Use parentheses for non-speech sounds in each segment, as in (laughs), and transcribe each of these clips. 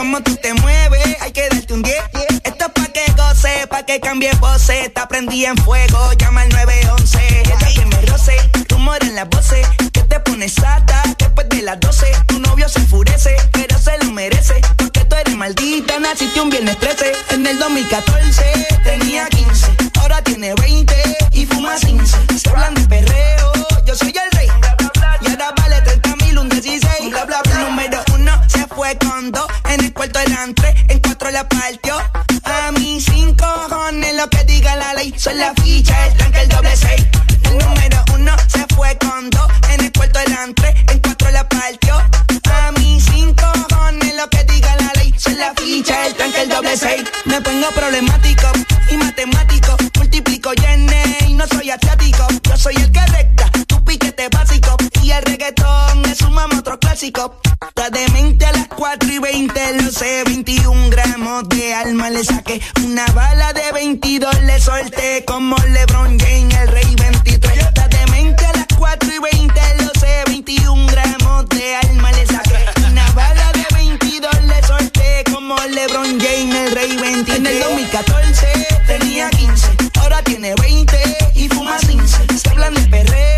Como tú te mueves, hay que darte un 10. Esto es pa' que goce, pa' que cambie pose. Te aprendí en fuego, llama al 911. Ella que me roce, rumor en las voces. Que te pones sata después de las 12. Tu novio se enfurece, pero se lo merece. Porque tú eres maldita, naciste un viernes 13. En el 2014 tenía 15, ahora tiene 20 y fuma 15. Se hablan de perreo, yo soy el en cuatro la partió. A mí cinco cojones lo que diga la ley. Son la ficha, el tranque, el doble seis. El número uno se fue con dos en el cuarto delante, en cuatro la partió. A mí cinco cojones lo que diga la ley. Son la ficha, el tranque, el doble seis. Me pongo problemático y matemático. Multiplico y y no soy asiático. Yo soy el que recta, tu piquete básico. Y el reggaetón es un mamá otro clásico. Está demente a las 4 y 20, lo sé, 21 gramos de alma le saqué. Una bala de 22 le solté como LeBron James, el rey 23. Está demente a las 4 y 20, lo sé, 21 gramos de alma le saqué. Una bala de 22 le solté como LeBron James, el rey 23. En el 2014 tenía 15, ahora tiene 20 y fuma 15. Se hablan de perreo,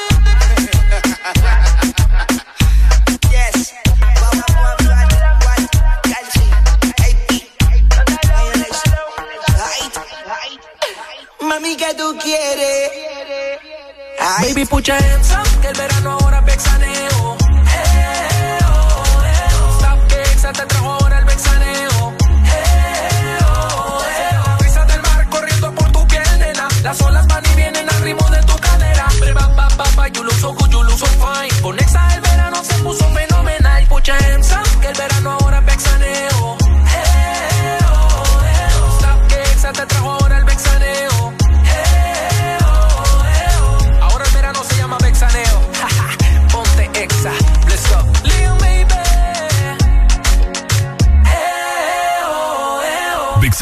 ¿Qué tú quieres? Ay, Baby, up, que el verano ahora es vexaneo. Eh, oh, eh, oh. Stop que te trajo ahora el vexaneo. Eh, del mar corriendo por tu piel, nena. Las olas van y vienen al ritmo de tu cadera. Ba, ba, ba, you look so good, you look so fine. Con Exa el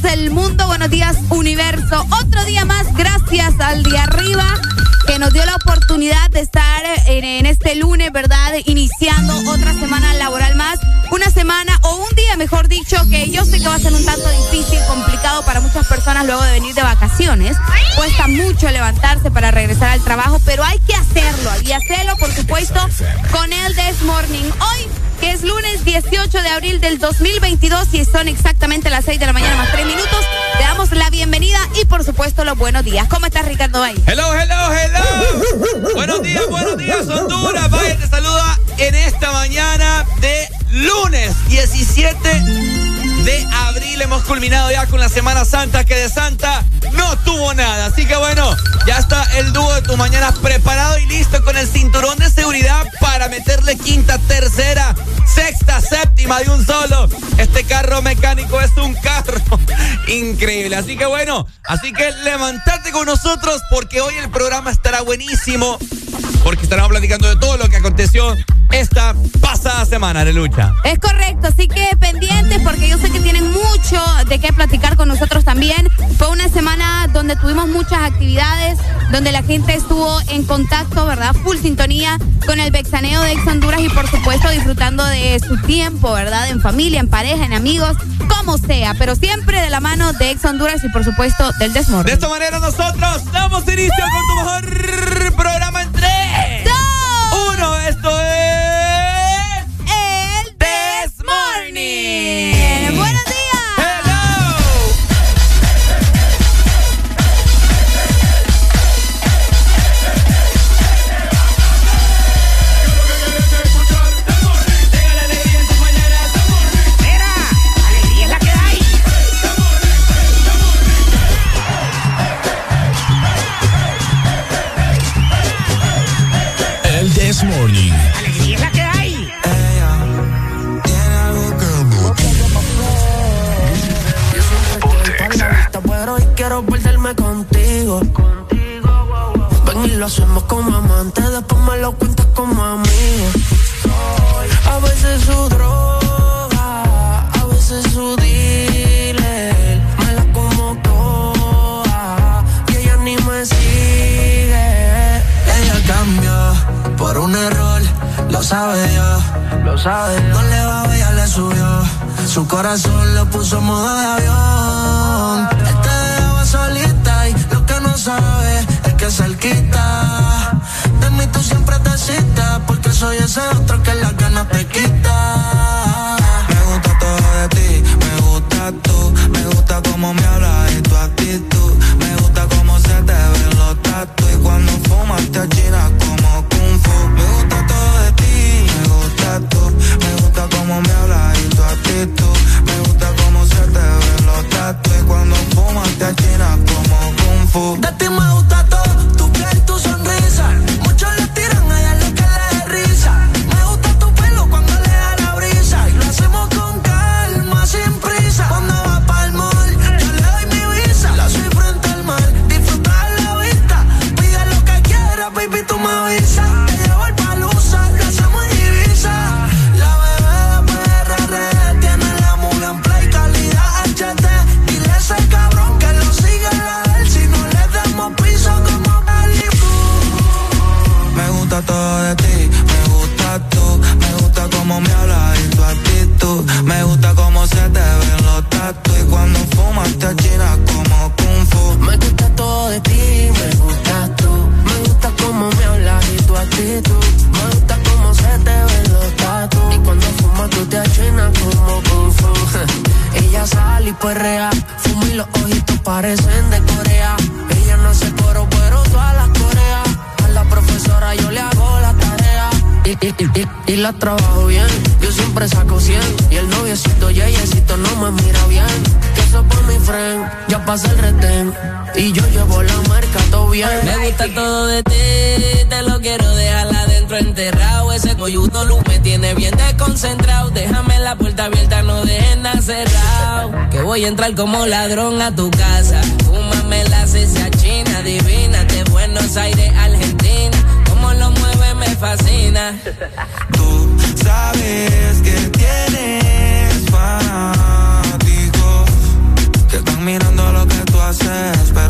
Buenos días el mundo, buenos días universo. Otro día más, gracias al de arriba que nos dio la oportunidad de estar en, en este lunes, ¿verdad? Iniciando otra semana laboral más. Una semana o un día, mejor dicho, que yo sé que va a ser un tanto difícil, complicado para muchas personas luego de venir de vacaciones. Cuesta mucho levantarse para regresar al trabajo, pero hay que hacerlo. Y hacerlo, por supuesto, con el This Morning. Hoy que es lunes 18 de abril del 2022 y son exactamente las 6 de la mañana más 3 minutos. Le damos la bienvenida y por supuesto los buenos días. ¿Cómo estás, Ricardo Bay? Hello, hello, hello. Buenos días, buenos días, Honduras. Vaya, te saluda en esta mañana de lunes 17 de abril. Hemos culminado ya con la Semana Santa, que de Santa no tuvo nada. Así que bueno, ya está el dúo de tu mañana preparado y listo con el cinturón de seguridad para meterle quinta, tercera, sexta, séptima de un solo. Este carro mecánico es un carro (laughs) increíble. Así que bueno, así que levantate con nosotros porque hoy el programa estará buenísimo. Porque estaremos platicando de todo lo que aconteció esta pasada semana de lucha. Es correcto, así que pendientes porque yo sé que tienen mucho de qué platicar con nosotros también. Fue una semana donde tuvimos muchas actividades, donde la gente estuvo en contacto, ¿verdad? Full sintonía con el vexaneo de Ex Honduras y por supuesto disfrutando de su tiempo, ¿verdad? En familia, en pareja, en amigos, como sea, pero siempre de la mano de Ex Honduras y por supuesto del Desmor. De esta manera nosotros damos inicio con tu mejor programa en 3, 2, 1. Esto es... El Desmorning. Lo hacemos como amantes, después me lo cuentas como amigo. A veces su droga, a veces su dealer, me la como toda y ella ni me sigue. Ella cambió por un error, lo sabe yo, lo sabe. No le va ella le subió, su corazón lo puso modo de avión solita y lo que no sabes es porque soy ese otro que la ganas te quita. Me gusta todo de ti, me gusta tú, me gusta cómo me hablas y tu actitud, me gusta cómo se te ven los tatu y cuando fumas te achinas como kung fu. Me gusta todo de ti, me gusta tú, me gusta cómo me hablas y tu actitud, me gusta cómo se te ven los tatu y cuando fumas te achinas como kung fu. Y, la trabajo bien. Yo siempre saco 100. Y el noviecito yeyecito no me mira bien. Que eso por mi friend. Ya pasa el retén. Y yo llevo la marca todo bien. Me gusta todo de ti, te lo quiero dejar adentro enterrado. Ese coyuto luz me tiene bien desconcentrado. Déjame la puerta abierta, no dejes nada cerrado. Que voy a entrar como ladrón a tu casa. Fúmame la cesia china, divina, de Buenos Aires, Argentina. Fascina. Tú sabes que tienes fanáticos que están mirando lo que tú haces, pero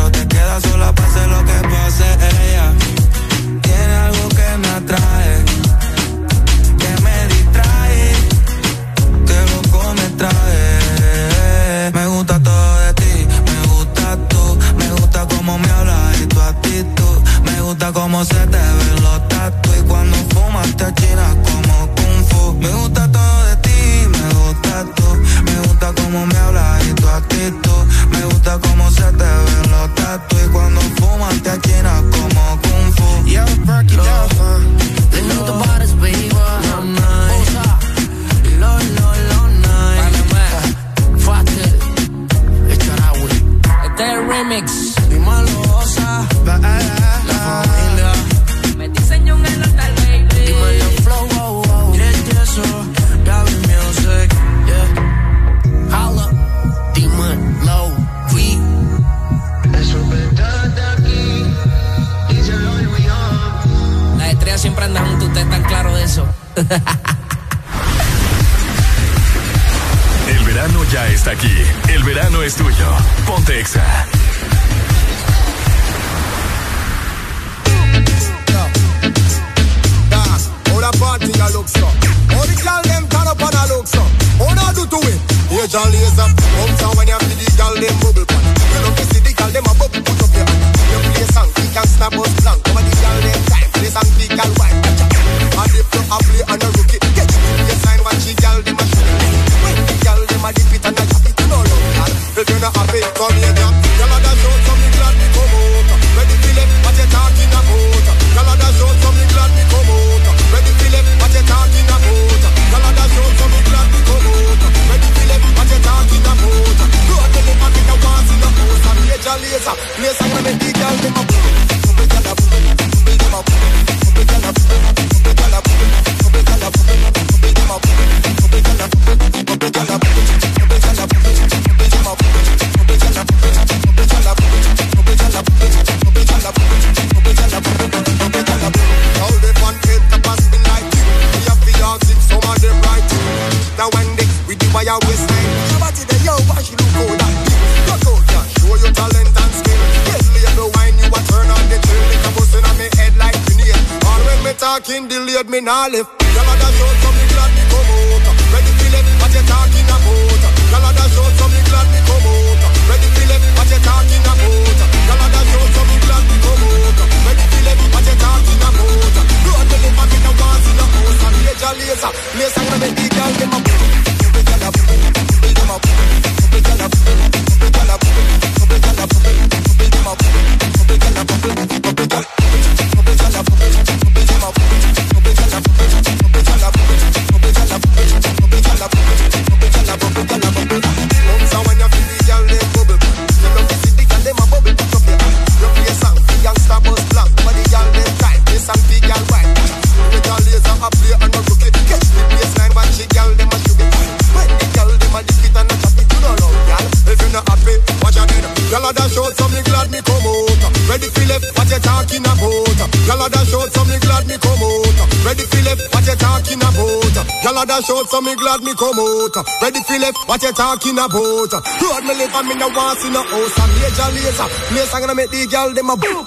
the girl them a boom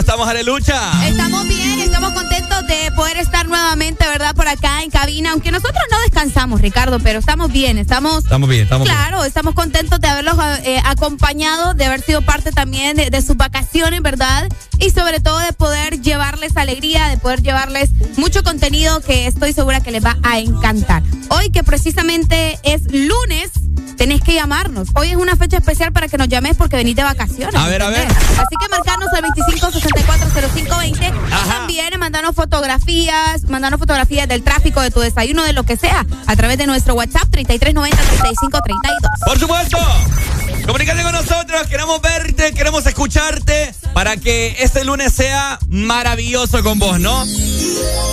estamos, Alelucha? Estamos bien, estamos contentos de poder estar nuevamente, ¿verdad? Por acá en cabina, aunque nosotros no descansamos, Ricardo, pero estamos bien, estamos... Estamos bien, estamos bien. Claro, estamos contentos de haberlos eh, acompañado, de haber sido parte también de, de sus vacaciones, ¿verdad? Y sobre todo de poder llevarles alegría, de poder llevarles mucho contenido que estoy segura que les va a encantar. Hoy que precisamente es lunes, llamarnos. Hoy es una fecha especial para que nos llames porque venís de vacaciones. A ver, a ver. Así que marcarnos al 25640520. Ajá. También mandarnos fotografías, mandarnos fotografías del tráfico, de tu desayuno, de lo que sea, a través de nuestro WhatsApp 3390-3532. Por supuesto. Comunícate con nosotros, queremos verte, queremos escucharte para que este lunes sea maravilloso con vos, ¿no?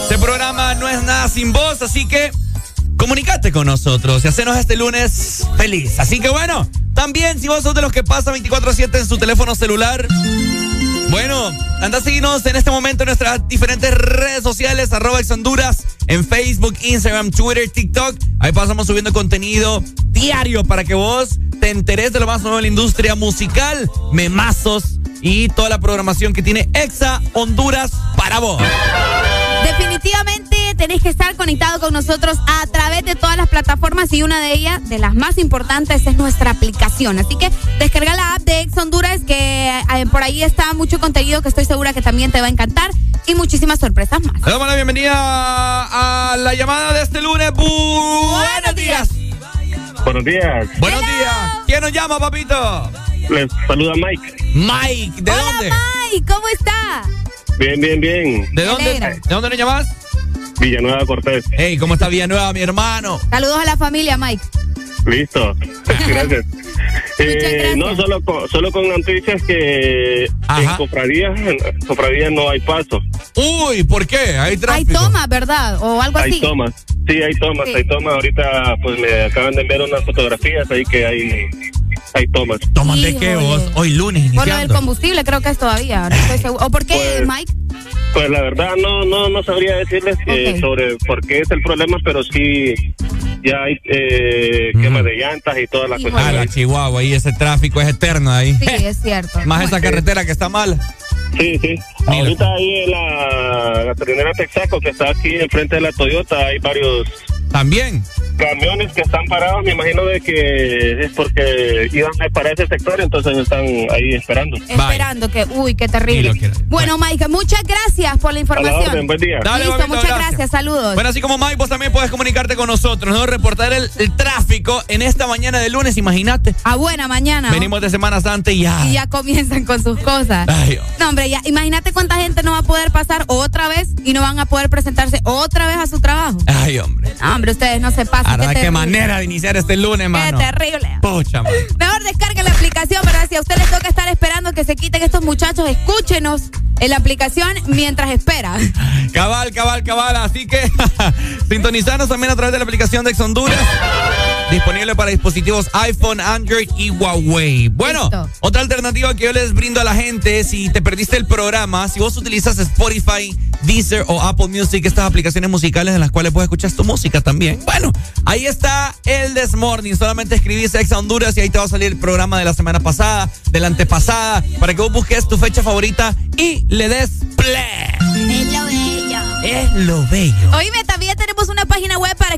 Este programa no es nada sin vos, así que comunícate con nosotros y hacenos este lunes Así que bueno, también si vos sos de los que pasa 24/7 en su teléfono celular, bueno, anda a seguirnos en este momento en nuestras diferentes redes sociales, arroba ex Honduras, en Facebook, Instagram, Twitter, TikTok. Ahí pasamos subiendo contenido diario para que vos te enteres de lo más nuevo de la industria musical, memazos y toda la programación que tiene Exa Honduras para vos. Definitivamente tenéis que estar conectado con nosotros a través de todas las plataformas y una de ellas, de las más importantes, es nuestra aplicación. Así que descarga la app de Ex Honduras, que eh, por ahí está mucho contenido que estoy segura que también te va a encantar y muchísimas sorpresas más. Le damos la bienvenida a la llamada de este lunes. Bu- Buenos días. Buenos días. Buenos días. ¿Quién nos llama, papito? Les saluda Mike. Mike, ¿de Hola, dónde? Mike, ¿cómo está? Bien, bien, bien. ¿De dónde. ¿De dónde nos llamas? Villanueva Cortés. Hey, ¿cómo está Villanueva, mi hermano? Saludos a la familia, Mike. Listo. (laughs) Gracias. (laughs) Eh, gracias. no, solo con, solo con noticias que Ajá. en cofradías, en cofradías no hay paso. Uy, ¿por qué? Hay Hay tráfico. tomas, ¿verdad? O algo Hay así. tomas. Sí, hay tomas, Sí. hay tomas. Ahorita pues me acaban de enviar unas fotografías ahí que hay, hay tomas. ¿Toman de qué vos? Hoy lunes Por lo del iniciando. combustible creo que es todavía. No estoy seguro. ¿O por qué, Pues, Mike? Pues la verdad no no no sabría decirles eh, sobre por qué es el problema, pero sí ya hay eh, quema de llantas y todas las cosas. Ah, la Chihuahua, y ese tráfico es eterno ahí. Sí, (laughs) es cierto. Más esa carretera que está mal. Sí, sí. Mira. Ahorita ahí en la gasolinera Texaco que está aquí enfrente de la Toyota hay varios También. Camiones que están parados. Me imagino de que es porque iban para ese sector, entonces están ahí esperando. Esperando que, uy, qué terrible. Bueno, Mike, muchas gracias por la A la información. orden, buen día. Dale, Listo, muchas gracias. gracias. Saludos. Bueno, así como Mike, vos también puedes comunicarte con nosotros, ¿no? Reportar el, el tráfico en esta mañana de lunes, imagínate. A buena mañana. Venimos de Semana Santa y ya. Y ya comienzan con sus cosas. Ay, No, hombre, ya, imagínate cuánta gente no va a poder pasar otra vez y no van a poder presentarse otra vez a su trabajo. ay, hombre. No, hombre, ustedes no se pasan. Ahora, qué, qué manera de iniciar este lunes, Qué mano. terrible. Pucha, mano. Mejor descarguen la aplicación, ¿verdad? Si a ustedes toca estar esperando que se quiten estos muchachos, escúchenos en la aplicación mientras esperan. (laughs) Cabal, cabal, cabal. Así que (laughs) sintonizanos también a través de la aplicación de Ex Honduras. Disponible para dispositivos iPhone, Android y Huawei. Bueno, Listo. otra alternativa que yo les brindo a la gente, si te perdiste el programa, si vos utilizas Spotify, Deezer o Apple Music, estas aplicaciones musicales en las cuales puedes escuchar tu música también. Bueno, ahí está el This Morning. Solamente escribís Ex Honduras y ahí te va a salir el programa de la semana pasada, de la antepasada, para que vos busques tu fecha favorita y le des play. Es lo bello. Es lo bello. Oíme, también tenemos una página web para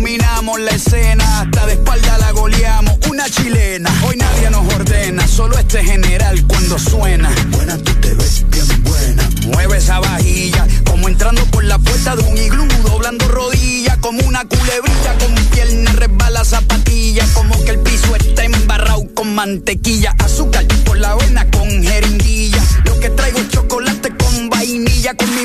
dominamos la escena. Hasta de espalda la goleamos, una chilena. Hoy nadie nos ordena, solo este general cuando suena. Buena, tú te ves bien buena. Mueve esa vajilla, como entrando por la puerta de un iglú, doblando rodillas, como una culebrilla, con pierna resbala zapatilla, como que el piso está embarrado con mantequilla, azúcar por la avena con jeringuilla. Lo que traigo es chocolate con vainilla, con mi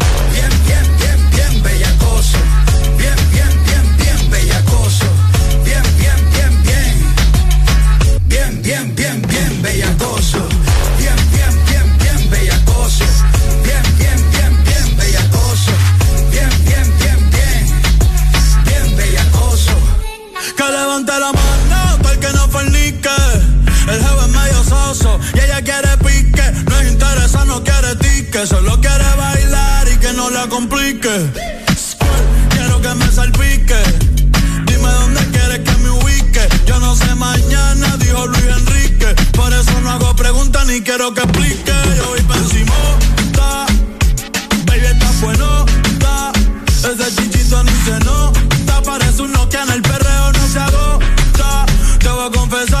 Levante la mano el que no fornique. El jefe es medio soso y ella quiere pique. No es interesa, no quiere tique. Solo quiere bailar y que no la complique. Quiero que me salpique. Dime dónde quieres que me ubique. Yo no sé mañana, dijo Luis Enrique. Por eso no hago preguntas ni quiero que explique. Yo voy pa' encima, Baby, está bueno, está. Ese chichito ni se nota. Parece un Nokia en el Te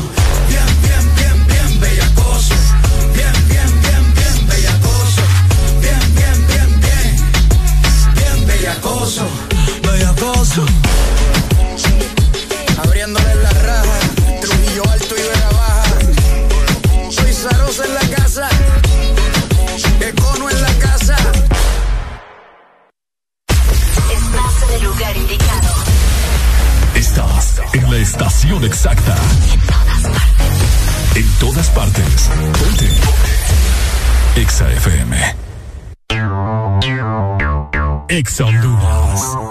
bellacoso. Bellacoso. Abriéndole la raja. Trujillo alto y Vega baja. Soy Zarosa en la casa. Econo en la casa. Estás en el lugar indicado. Estás en la estación exacta. En todas partes. Ponte. Exa FM. Exa Honduras. Enter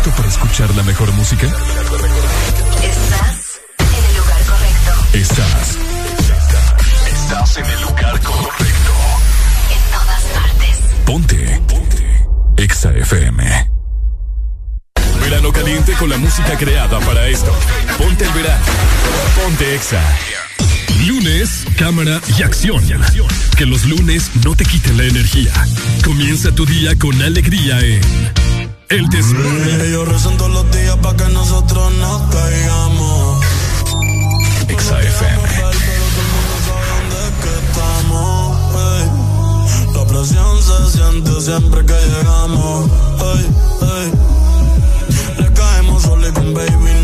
¿Estás listo para escuchar la mejor música? Estás en el lugar correcto. Estás. Estás en el lugar correcto. En todas partes. Ponte. Ponte. Exa FM. Verano caliente con la música creada para esto. Ponte el verano. Ponte Exa. Lunes, cámara y acción. Que los lunes no te quiten la energía. Comienza tu día con alegría en El Desmorning. Ellos rezan todos los días para que nosotros no caigamos. Exa FM. La presión se siente siempre que llegamos. Le caemos solo con baby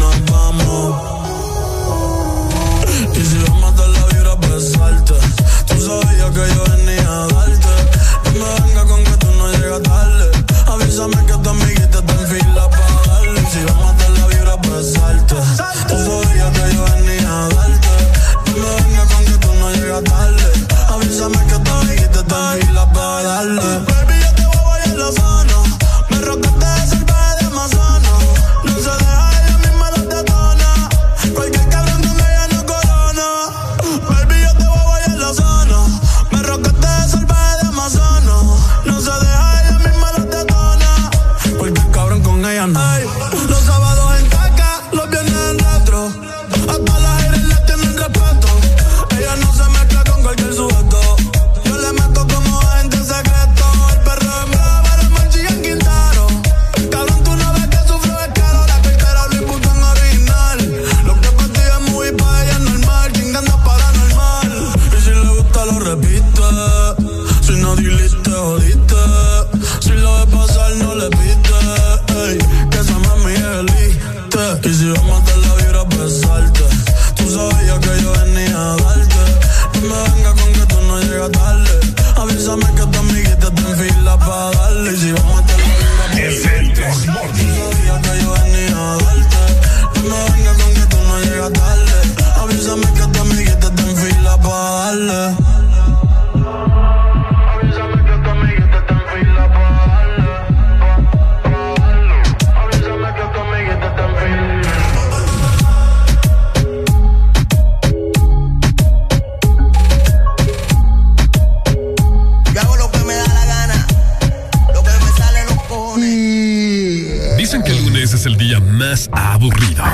más aburrido.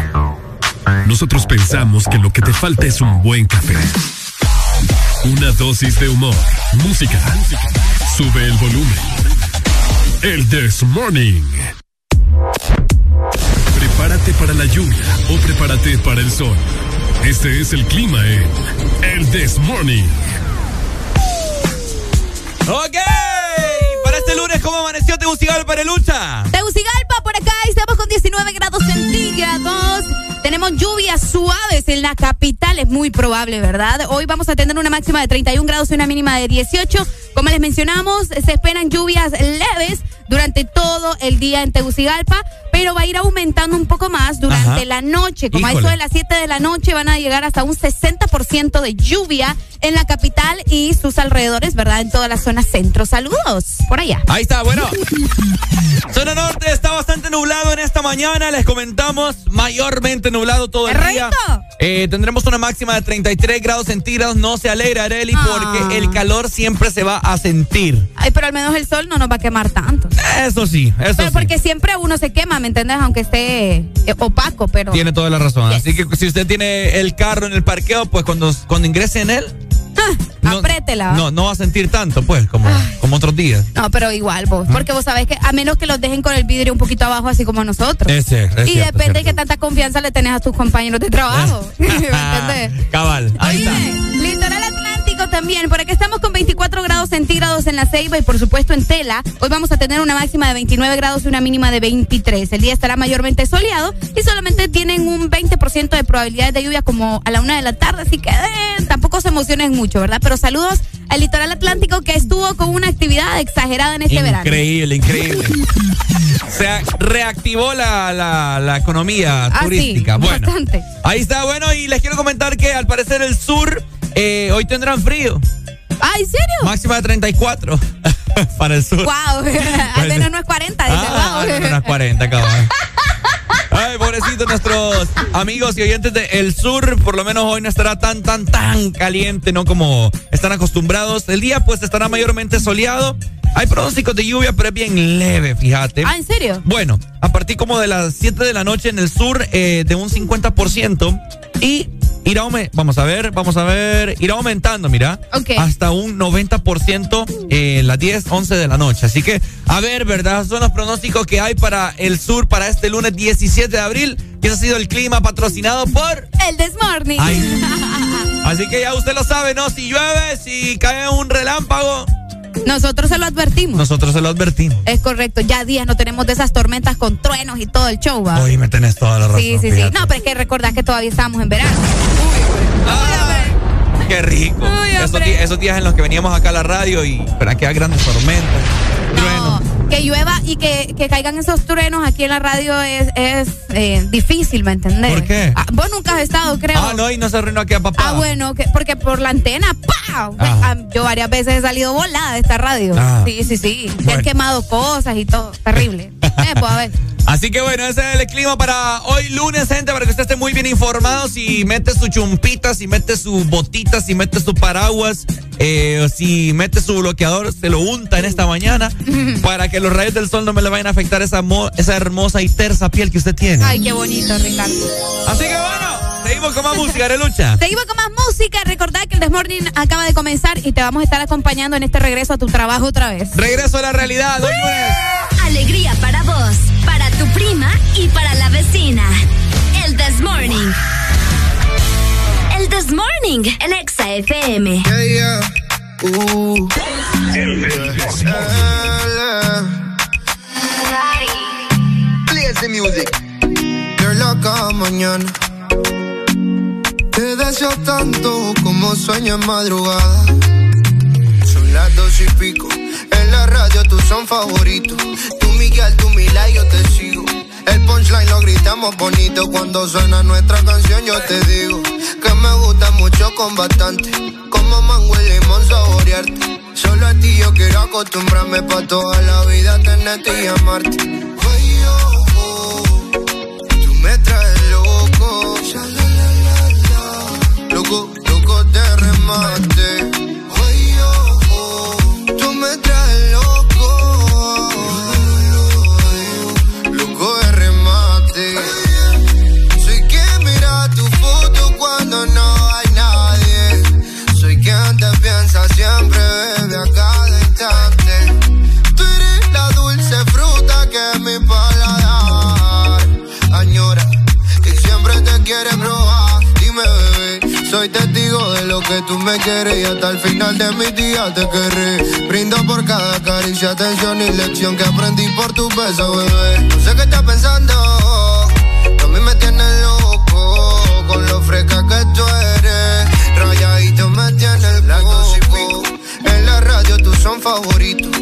Nosotros pensamos que lo que te falta es un buen café. Una dosis de humor, música. Sube el volumen. El This Morning. Prepárate para la lluvia o prepárate para el sol. Este es el clima en El This Morning. Ok. Este lunes, ¿cómo amaneció Tegucigalpa lucha? Tegucigalpa, por acá estamos con 19 grados centígrados. Tenemos lluvias suaves en la capital, es muy probable, ¿verdad? Hoy vamos a tener una máxima de 31 grados y una mínima de 18. Como les mencionamos, se esperan lluvias leves durante todo el día en Tegucigalpa, pero va a ir aumentando un poco más durante la noche. Como a eso de las 7 de la noche van a llegar hasta un 60% de lluvia en la capital y sus alrededores, ¿verdad? En toda la zona centro. Saludos por allá. Ahí está, bueno. zona norte está bastante nublado en esta mañana. Les comentamos, mayormente nublado todo el día. Eh, tendremos una máxima de 33 grados centígrados. No se alegra, Areli, porque el calor siempre se va a sentir. Ay, pero al menos el sol no nos va a quemar tanto. Eso sí, eso Pero porque siempre uno se quema, ¿me entiendes? Aunque esté eh, opaco, pero. Tiene toda la razón. Así que si usted tiene el carro en el parqueo, pues cuando, cuando ingrese en él. Ah, (laughs) no, aprétela. No, no va a sentir tanto, pues, como, como otros días. No, pero igual vos. Porque vos sabés que a menos que los dejen con el vidrio un poquito abajo, así como nosotros. Es y depende de qué tanta confianza le tenés a tus compañeros de trabajo. (laughs) ¿Me entiendes? Cabal. Ahí está. Litoral También. Por aquí estamos con 24 grados centígrados en la Ceiba y por supuesto en Tela. Hoy vamos a tener una máxima de 29 grados y una mínima de 23. El día estará mayormente soleado y solamente tienen un 20% de probabilidades de lluvia como a la una de la tarde. Así que eh, tampoco se emocionen mucho, ¿verdad? Pero saludos al litoral atlántico que estuvo con una actividad exagerada en este verano. Increíble, increíble. Se reactivó la, la, economía ah, turística. bueno, bastante. ahí está, bueno, y les quiero comentar que al parecer el sur eh, hoy tendrán frío. ¿Ah, en serio? Máxima de 34 (laughs) para el sur. Wow, (laughs) al menos no es 40, dice, ah, wow. No es 40, cabrón. Ay, pobrecito, nuestros amigos y oyentes del sur, por lo menos hoy no estará tan, tan, tan caliente, ¿no? Como están acostumbrados. El día, pues, estará mayormente soleado. Hay pronósticos de lluvia, pero es bien leve, fíjate. Ah, ¿en serio? Bueno, a partir como de las 7 de la noche en el sur, eh, de un 50%. Y irá vamos a ver, vamos a ver, irá aumentando, mira, hasta un 90% en las 10, 11 de la noche. Así que, a ver, ¿verdad? Son los pronósticos que hay para el sur para este lunes 17 de abril, que ha sido el clima patrocinado por... El Desmorning. Así que ya usted lo sabe, ¿no? Si llueve, si cae un relámpago... Nosotros se lo advertimos. Nosotros se lo advertimos. Es correcto. Ya días no tenemos de esas tormentas con truenos y todo el show, ¿va? Hoy me tenés toda la razón. Sí, sí, sí. No, pero es que recordás que todavía estábamos en verano. Uy, qué rico. esos, días, en los que veníamos acá a la radio y para que grandes tormentas, truenos que llueva y que, que, caigan esos truenos aquí en la radio es, es eh, difícil, ¿me entendés? ¿Por qué? Ah, vos nunca has estado, creo. Ah, no, y no se arruinó aquí a papá. Ah, bueno, que, porque por la antena, ¡pah! Ah, yo varias veces he salido volada de esta radio. Ah. Sí, sí, sí. Bueno. He quemado cosas y todo. Terrible. (laughs) eh, pues a ver. Así que bueno, ese es el clima para hoy lunes, gente, para que usted esté muy bien informado. Si mete su chumpita, si mete sus botitas, si mete su paraguas, eh, si mete su bloqueador, se lo unta en esta mañana (laughs) para que los rayos del sol no me le vayan a afectar esa, esa hermosa y tersa piel que usted tiene. Ay, qué bonito, Ricardo. Así que bueno, seguimos con más música, Relucha. (laughs) Seguimos con más música. Recordad que el Desmorning acaba de comenzar y te vamos a estar acompañando en este regreso a tu trabajo otra vez. Regreso a la realidad, Alegría para vos, para tu prima y para la vecina. El Desmorning. El Desmorning, el Exa FM. Yeah, yeah. Uh. El Play the music. Verla cada mañana. Te deseo tanto como sueño en madrugada. Son las dos y pico. En la radio tú son favoritos. Tú Miguel, tú Mila y yo te sigo. El punchline lo gritamos bonito cuando suena nuestra canción. Yo te digo que me gusta mucho con bastante. Como mango y limón saborearte. Solo a ti yo quiero acostumbrarme pa' toda la vida tenerte y amarte. tú me traes loco. Loco, loco de remate. Soy testigo de lo que tú me quieres y hasta el final de mi día te querré. Brindo por cada caricia, atención y lección que aprendí por tu beso, bebé. No sé qué estás pensando, a mí me tienes loco con lo fresca que tú eres. Rayadito me tiene el coco. En la radio tú son favoritos.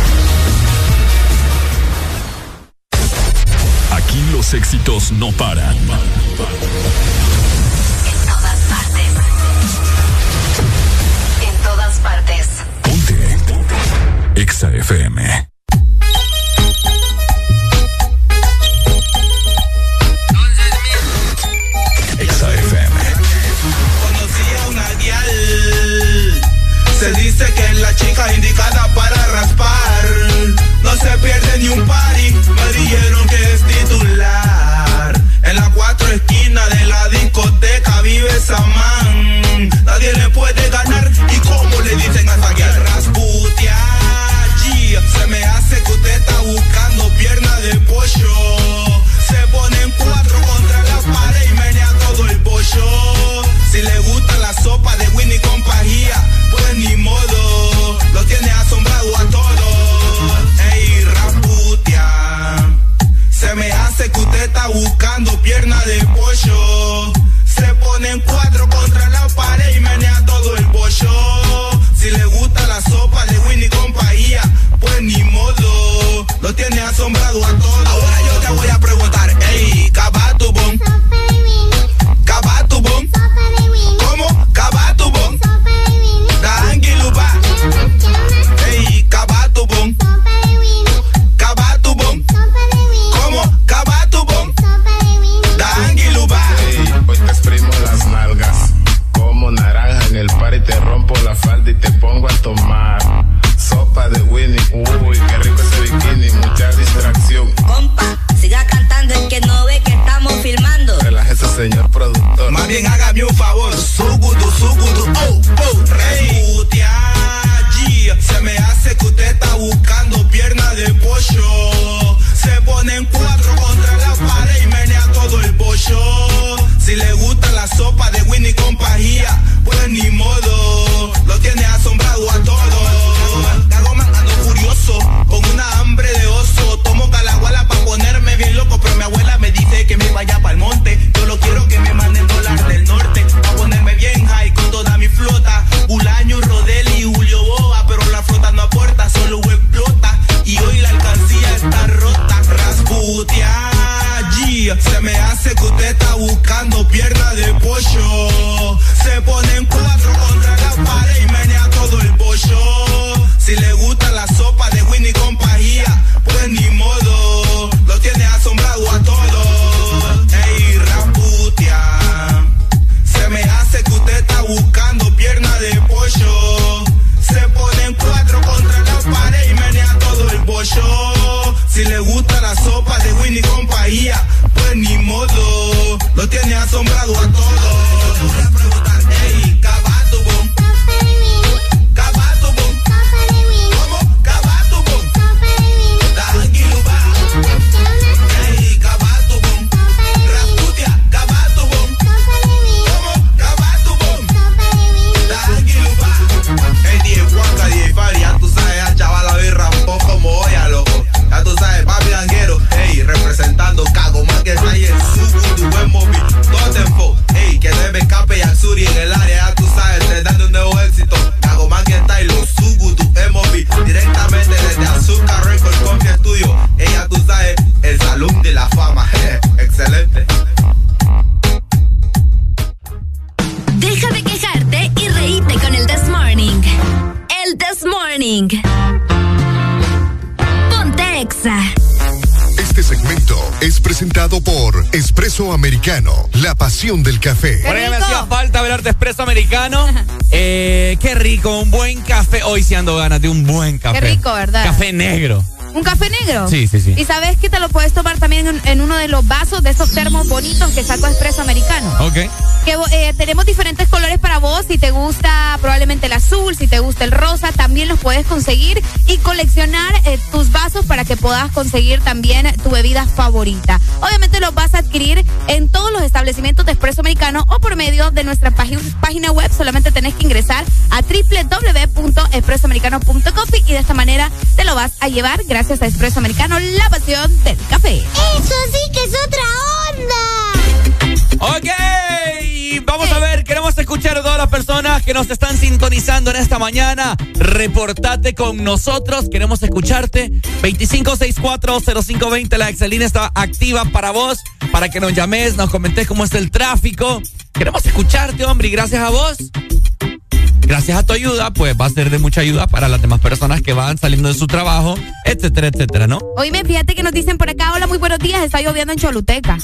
Aquí los éxitos no paran. En todas partes. En todas partes. Ponte. Ponte. Exa FM. Exa FM. Conocía una dial. Se dice que es la chica indicada para raspar. No se pierde ni un party. Me dijeron titular. En las cuatro esquinas de la discoteca vive Samán. Nadie le puede ganar. ¿Y como le dicen a saquear? Rasputia. Se me hace que usted está buscando pierna de pollo. buscando pierna de Rico, un buen café. Hoy sí ando ganas de un buen café. Qué rico, ¿verdad? Café negro. ¿Un café negro? Sí, sí, sí. Y sabes que te lo puedes tomar también en, en uno de los vasos de esos termos bonitos que saco Espresso Americano. Ok. Que eh, tenemos diferentes colores para vos. Si te gusta probablemente el azul, si te gusta el rosa, también los puedes conseguir y coleccionar eh, tus vasos para que puedas conseguir también tu bebida favorita. Obviamente los vas a adquirir en todos los establecimientos de Espresso Americano o por medio de nuestra página, web. Solamente tenés que ingresar a www.espressoamericano.coffee y de esta manera te lo vas a llevar gracias a Espresso Americano, la pasión del café. Eso sí que es otra onda. Ok, vamos a ver, queremos escuchar a todas las personas que nos están sintonizando en esta mañana. Reportate con nosotros, queremos escucharte. 25640520, la Excelina está activa para vos, para que nos llames, nos comentes cómo es el tráfico. Queremos escucharte, hombre, y gracias a vos gracias a tu ayuda, pues va a ser de mucha ayuda para las demás personas que van saliendo de su trabajo, etcétera, etcétera, ¿no? Oíme, fíjate que nos dicen por acá, hola, muy buenos días, está lloviendo en Choluteca.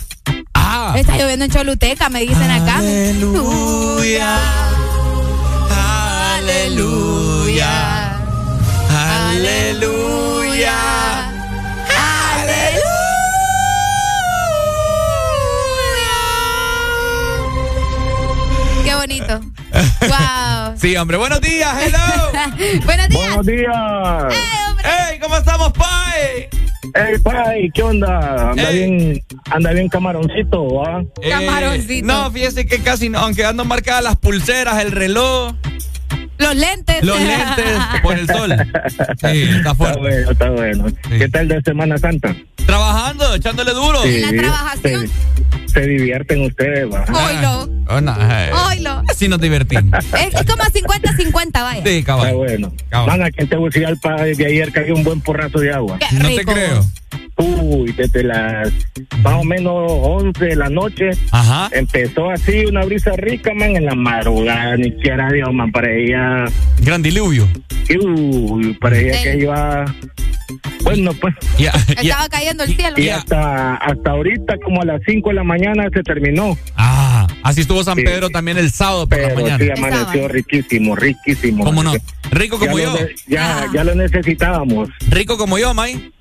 Ah. Está lloviendo en Choluteca, me dicen acá. Aleluya. Aleluya. Aleluya. Qué bonito. (laughs) wow. Sí, hombre, buenos días, hello. (laughs) buenos días. Buenos días. Hey, ¿cómo estamos, Pai? Hey, Pai, ¿qué onda? Anda Ey. bien, anda bien camaroncito, ¿va? Eh, Camaroncito. no, fíjese que casi no, aunque ando marcadas las pulseras, el reloj, Los lentes. los (laughs) lentes por el sol. Sí, está Está fuerte. bueno, está bueno. Sí. ¿Qué tal de Semana Santa? Trabajando, echándole duro. En la trabajación. Se divierten ustedes, va. Oilo. Oh, no, eh, Oilo. Así nos divertimos. Es, es como 50-50, vaya. Sí, Está caballo. bueno. Cabal. Van aquí en Tegucigalpa desde ayer cayó un buen porrazo de agua. Qué No te rico. creo. Uy, desde las más o menos 11 de la noche Ajá. empezó así una brisa rica, man, en la madrugada, ni siquiera Dios, man, parecía, Gran diluvio. uy, parecía Sí. que iba, bueno, pues, Ya, ya. Estaba cayendo el cielo. y hasta, hasta ahorita, como a las 5 de la mañana se terminó, Ah, así estuvo San Sí. Pedro también el sábado por la pero mañana. sí amaneció riquísimo, riquísimo. ¿Cómo no? Rico como ya yo. Lo, ya, Ah. ya lo necesitábamos. Rico como yo, May.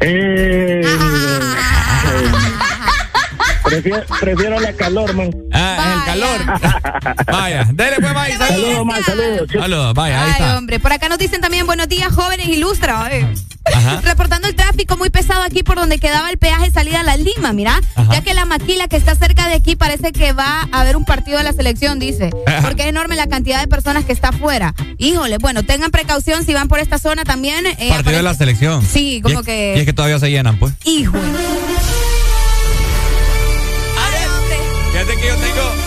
Eh, (laughs) prefiero, prefiero la calor, man. Ah, el Vaya. calor. (laughs) Vaya, dele pues, May. Saludos. Saludos, man, saludos. Saludos, vaya, ahí Ay, está. hombre. Por acá nos dicen también buenos días, jóvenes ilustra. eh. Ajá. (laughs) Reportando el tráfico muy pesado aquí por donde quedaba el peaje salida a la Lima, mira. Ajá. Ya que la maquila que está cerca de aquí parece que va a haber un partido de la selección, dice. Ajá. Porque es enorme la cantidad de personas que está afuera. Híjole, bueno, tengan precaución si van por esta zona también. eh, Partido de la selección. Sí, como Y es- que- Y es que todavía se llenan, pues. Hijo. Fíjate que yo tengo.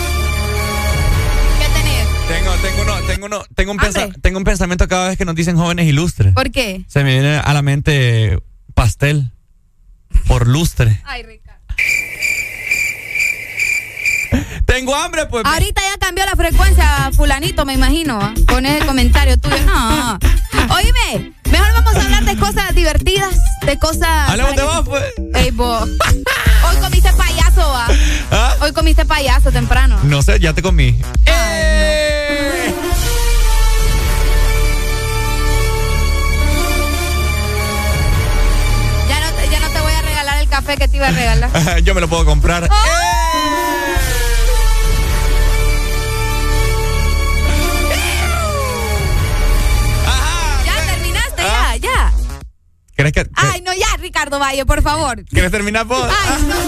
Tengo, uno, tengo uno, tengo un, pensa- tengo un pensamiento cada vez que nos dicen jóvenes ilustres. ¿Por qué? Se me viene a la mente pastel por lustre. Ay, Ricardo. Tengo hambre, pues. Ahorita ya cambió la frecuencia, fulanito, me imagino, ¿ah? con ese comentario tuyo. No. Oíme, mejor vamos a hablar de cosas divertidas, de cosas... Hablemos de vos, pues. Ey, vos. (laughs) Hoy comiste payaso, ¿va? ¿Ah? Hoy comiste payaso temprano. No sé, ya te comí. ¡Eh! Ya no, te- ya no te voy a regalar el café que te iba a regalar. (laughs) Yo me lo puedo comprar. Ajá. ¿Crees que, Ay, no, ya, Ricardo Valle, por favor. ¿Quieres terminar vos? Ay, no. (laughs)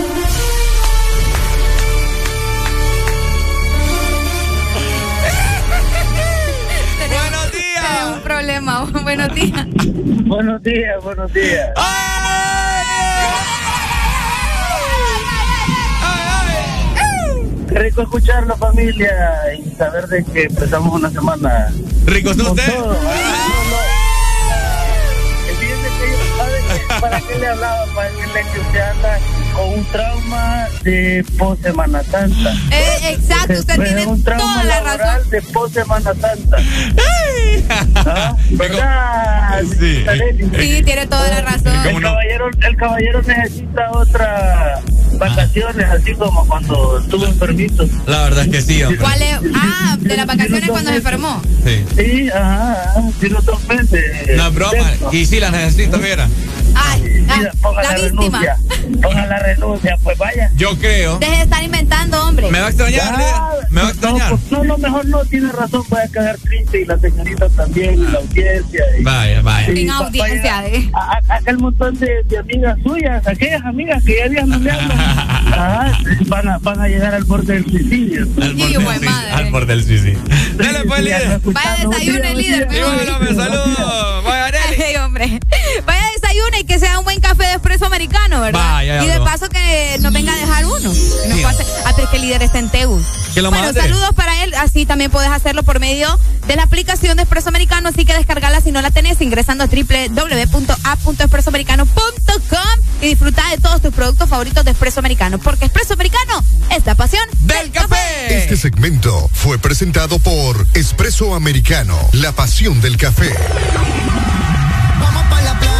Días. un problema. (laughs) Buenos días. Buenos días, buenos días. Qué rico escucharlo, familia, y saber de que empezamos una semana Ricos de ¿sabe qué? para que le hablaba para decirle que usted anda con un trauma de post Semana Santa. Eh, exacto, usted tiene un trauma toda la laboral razón. de post Semana Santa. ¿Ah? (laughs) ¿Verdad? Sí. Sí, tiene toda la razón. El caballero, el caballero necesita otra vacaciones, así como cuando estuvo enfermito. La verdad es que sí, hombre. ¿Cuál es? Ah, de las vacaciones cuando se enfermó. Sí. Sí, ajá, si no dos meses. No broma. Y sí la necesito, mira. Ay, ah, ponga la la, víctima. renuncia. Ponga la renuncia, pues vaya. Yo creo. Deje de estar inventando, hombre. ¿Me va a extrañar, líder? ¿Me va a extrañar? No, pues, no, no, mejor no, tiene razón, puede quedar triste y la señorita también, y la audiencia. Y, Vaya, vaya. Sin y audiencia, vaya eh. a- a- aquel montón de, de amigas suyas, aquellas amigas que ya habían (laughs) ajá, van, a, van a llegar al borde del suicidio. Al borde de del madre. al borde del suicidio. Dale, pues, líder. Vaya día, líder. Vaya, hombre. Vaya desayune y que sea un buen café de espresso americano, ¿verdad? Vaya, y de habló. paso que nos venga a dejar uno. Y nos Sí. pase- Ah, pero es que el líder está en. Que lo bueno, mande. saludos para él. Así también puedes hacerlo por medio de la aplicación de Espresso Americano. Así que descargarla si no la tenés ingresando a www.a.expresoamericano.com y disfruta de todos tus productos favoritos de Espresso Americano. Porque Espresso Americano es la pasión Del café. Este segmento fue presentado por Espresso Americano, la pasión del café. Vamos pa' la playa,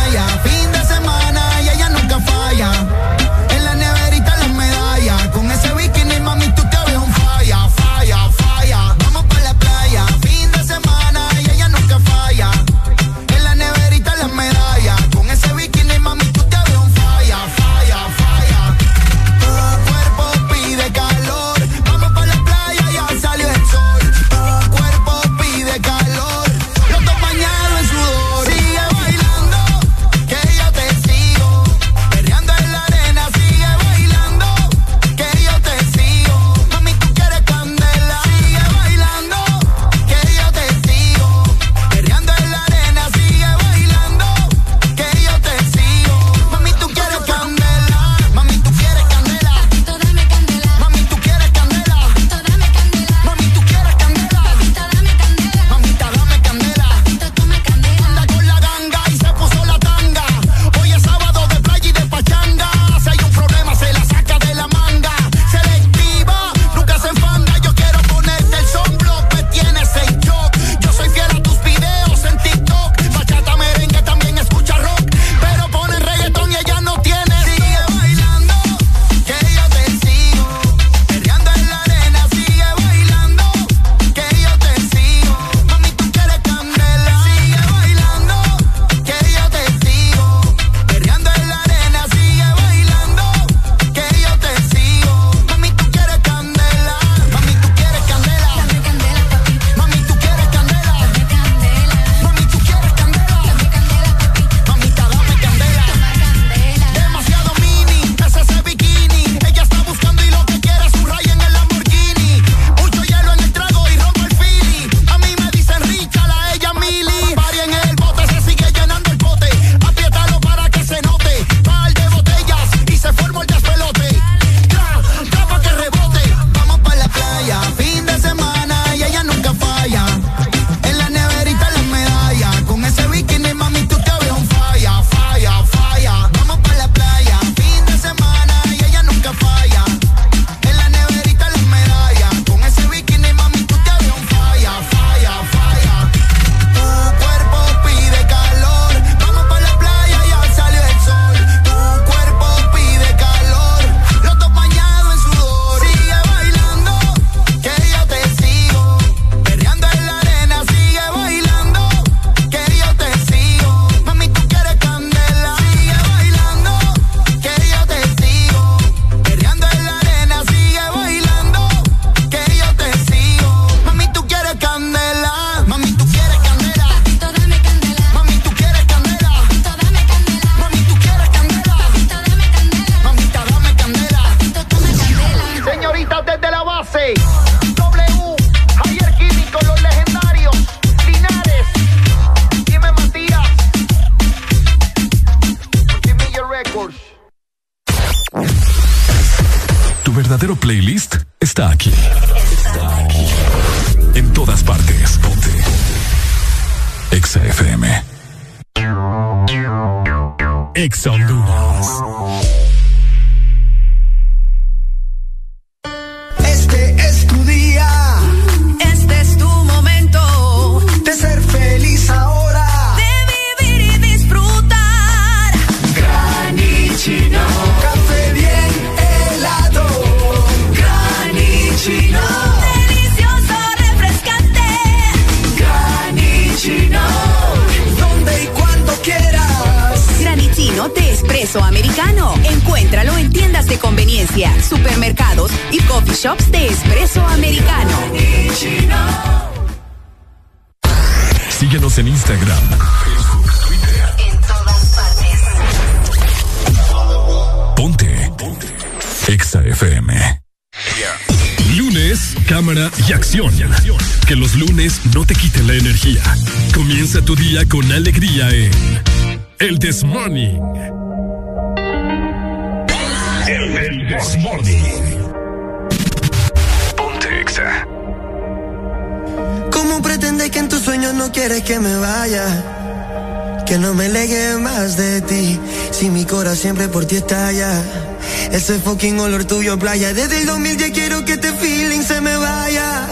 Ese fucking olor tuyo playa. Desde el 2000 ya quiero que este feeling se me vaya.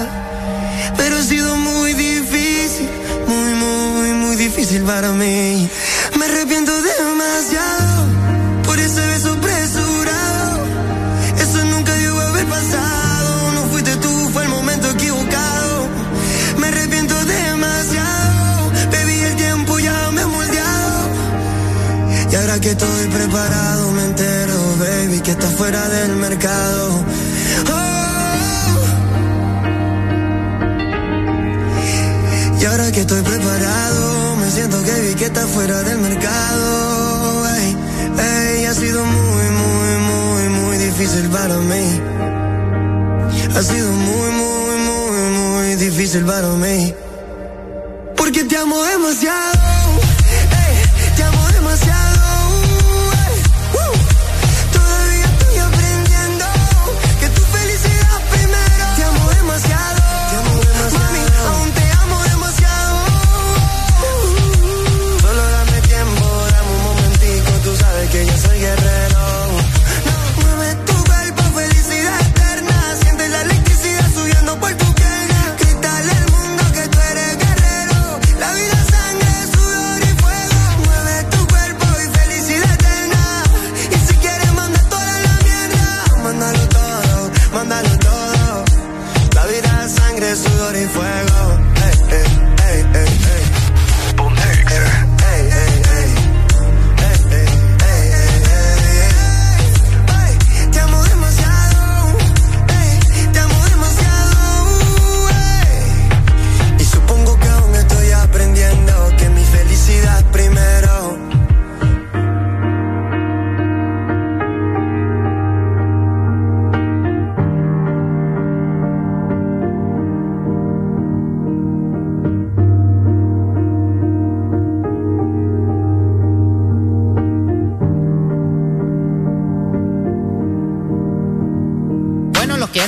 Pero ha sido muy difícil. Muy, muy, muy difícil para mí. Fuera del mercado. Ey, ha sido muy, muy, muy, muy difícil para mí. Ha sido muy, muy, muy, muy difícil para mí. Porque te amo demasiado.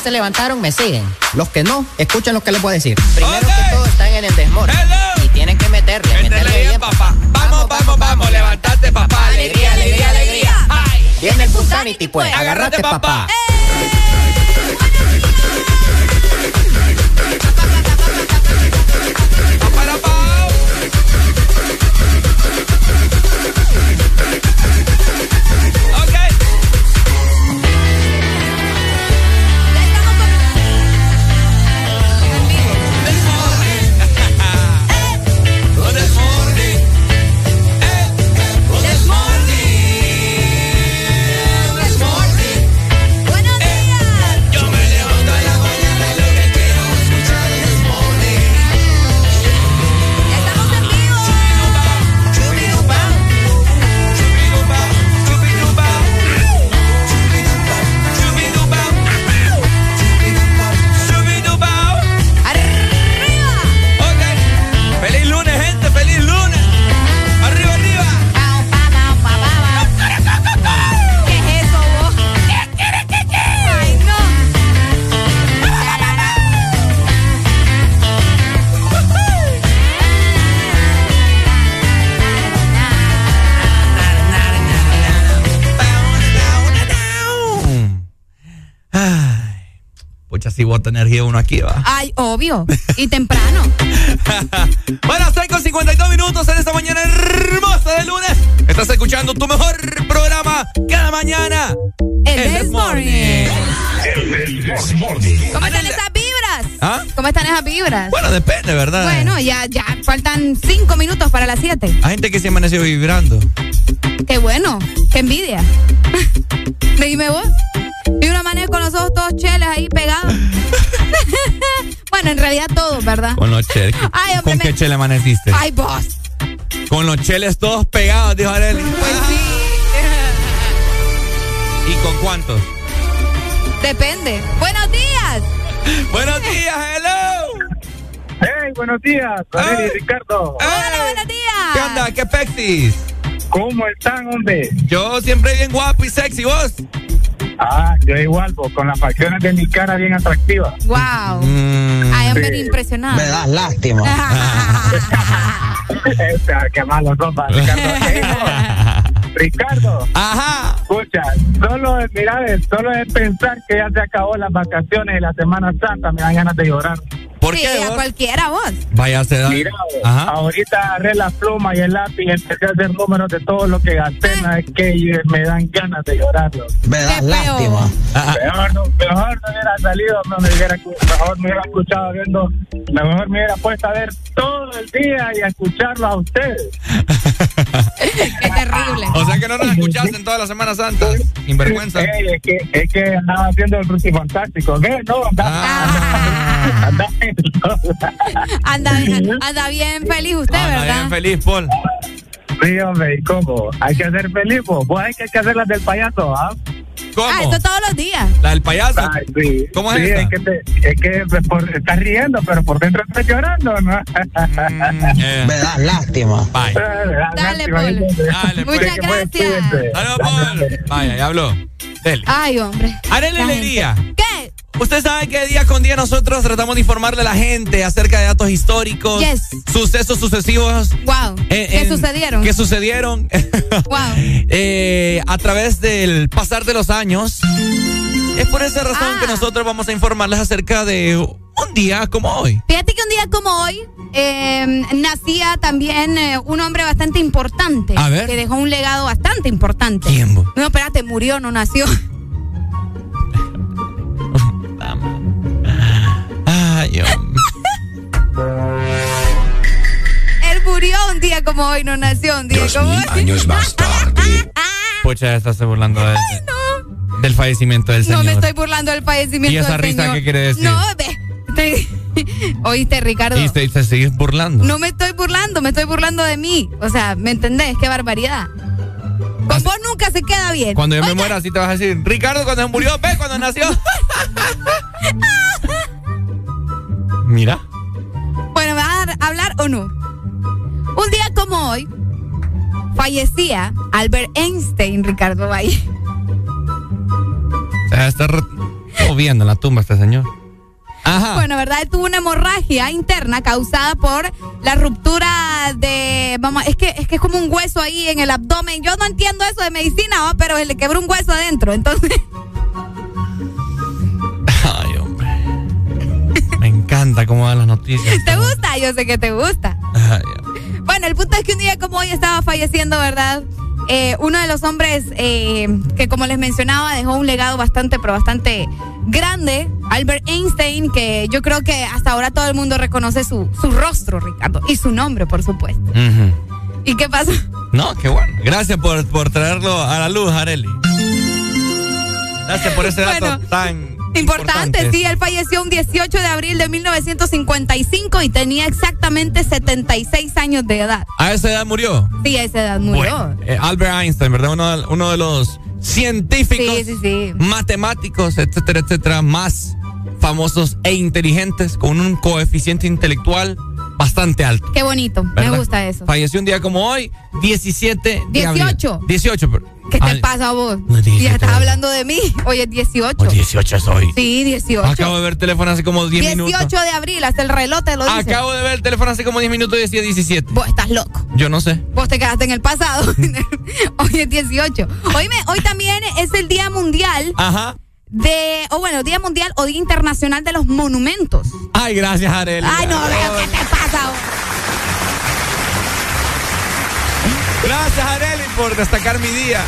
Se levantaron me siguen. Los que no, escuchen lo que les voy a decir. Primero que todo están en el desmor. Y tienen que meterle, meterle, bien, papá. Vamos, vamos, vamos, levantate, papá. Alegría, alegría, alegría. Viene el Punsanity, pues. Agárrate, papá. si bota energía uno aquí, va. Ay, obvio. Y temprano. (laughs) bueno, 6 con 52 minutos en esta mañana hermosa de lunes. Estás escuchando tu mejor programa cada mañana. El, el Morning. ¿Cómo están esas vibras? ¿Ah? ¿Cómo están esas vibras? Bueno, depende, ¿verdad? Bueno, ya, ya faltan 5 minutos para las 7. Hay gente que se amaneció vibrando. Qué bueno, qué envidia. (laughs) Dime vos. Con los ojos todos cheles ahí pegados. (laughs) bueno, en realidad todos, ¿verdad? Con los cheles. Ay, hombre, ¿Con me- qué chele amaneciste? Ay, vos. Con los cheles todos pegados, dijo Arely. Pues sí. ¿Y con cuántos? Depende. Buenos días. (laughs) Buenos días, hello. Hey, buenos días, Arely y Ricardo. Hola, buenos días. ¿Qué onda? ¿Qué pexis? ¿Cómo están, hombre? Yo siempre bien guapo y sexy, ¿vos? Ah, yo igual, pues, con las facciones de mi cara bien atractivas. Wow. Mm, Ay, hombre, impresionado. Me das lástima. (laughs) Este, qué malo son, (laughs) Ricardo. Ajá. Escucha, solo de mirar, solo de pensar que ya se acabó las vacaciones de la Semana Santa, me dan ganas de llorar. ¿Por sí, qué a vos? cualquiera vos. Vaya se da. Mira, Ajá. ahorita agarré la pluma y el lápiz y empecé a hacer números de todo lo que gasté, no es que me dan ganas de llorarlo. Me das lástima. Mejor no, mejor no hubiera salido, no me hubiera, mejor me hubiera escuchado viendo, mejor me hubiera puesto a ver todo el día y a escucharlo a ustedes. (laughs) Qué terrible. O sea que no nos escuchaste en toda la Semana Santa. Sinvergüenza. Ey, es, que, es que andaba haciendo el fantástico, ¿qué? No, andaba, andaba, (laughs) Anda, anda bien feliz usted, Anda ¿verdad? bien feliz, Paul. Sí, hombre, ¿y cómo? Hay que hacer feliz, pues. Vos hay que hay que hacer las del payaso, ¿ah? ¿Cómo? Ah, esto todos los días. La del payaso. Ay, sí. ¿Cómo es sí, esa? Es que, te- es que pues, por- estás riendo, pero por dentro estás llorando, ¿no? (laughs) Me das lástima. Bye. Dale, Paul. Dale, pues. Muchas gracias. Saludos, Paul. Vaya, ya habló. Dele. Ay, hombre. Arely La Alegría. ¿Qué? Usted sabe que día con día nosotros tratamos de informarle a la gente acerca de datos históricos, Yes. sucesos sucesivos. Wow. eh, ¿Qué en- sucedieron? Que sucedieron (laughs) Wow. eh, a través del pasar de los años. Es por esa razón Ah. que nosotros vamos a informarles acerca de un día como hoy. Fíjate que un día como hoy eh, nacía también eh, un hombre bastante importante. A ver. Que dejó un legado bastante importante. ¿Quién? No, espérate, murió, no nació. Él murió un día como hoy, no nació un día como hoy. años más tarde. Pucha, estás burlando del, del fallecimiento del No señor. me estoy burlando del fallecimiento ¿Y esa del risa señor. qué quiere decir? No, ve. (laughs) Oíste, Ricardo. Y te, te sigues burlando. No me estoy burlando, me estoy burlando de mí. O sea, ¿me entendés? Qué barbaridad. Con vos nunca se queda bien. Cuando yo me muera, así te vas a decir, Ricardo, cuando se murió, ve cuando nació. (laughs) Mira. Bueno, ¿me vas a hablar o no? Un día como hoy, fallecía Albert Einstein, Ricardo Valle. Se va a estar moviendo en la tumba este señor. Ajá. Bueno, ¿verdad? Él tuvo una hemorragia interna causada por la ruptura de. Vamos, es que, es que es como un hueso ahí en el abdomen. Yo no entiendo eso de medicina, ¿va? pero se le quebró un hueso adentro. Entonces, Me encanta cómo dan las noticias. ¿te gusta? Yo sé que te gusta. Bueno, el punto es que un día como hoy estaba falleciendo, ¿verdad? Eh, uno de los hombres eh, que, como les mencionaba, dejó un legado bastante, pero bastante grande, Albert Einstein, que yo creo que hasta ahora todo el mundo reconoce su, su rostro, Ricardo, y su nombre, por supuesto. ¿Y qué pasó? No, qué bueno. Gracias por, por traerlo a la luz, Areli. Gracias por ese dato Bueno, tan Importante, sí, él falleció un 18 de abril de 1955 y tenía exactamente 76 años de edad. ¿A esa edad murió? Sí, a esa edad murió. Bueno, eh, Albert Einstein, ¿verdad? Uno, de- uno de los científicos, Sí, sí, sí. matemáticos, etcétera, etcétera, más famosos e inteligentes, con un coeficiente intelectual bastante alto. Qué bonito, me gusta eso. Falleció un día como hoy, 17 de abril. 18. 18, pero- ¿Qué te Ay, pasa a vos? No, 17. ya estás hablando de mí. Hoy es 18. oh, 18 soy. Sí, 18. Acabo de ver el teléfono hace como 10 18 minutos. de abril, hasta el reloj te lo dice. Acabo de ver el teléfono hace como 10 minutos y decía 17. Vos estás loco. Yo no sé. Vos te quedaste en el pasado. (laughs) hoy es 18. Hoy, me, hoy también es el Día Mundial Ajá. de, o bueno, Día Mundial o Día Internacional de los Monumentos. Ay, gracias, Arely. Ay, no, ¿qué te pasa? Gracias, Arely, por destacar mi día.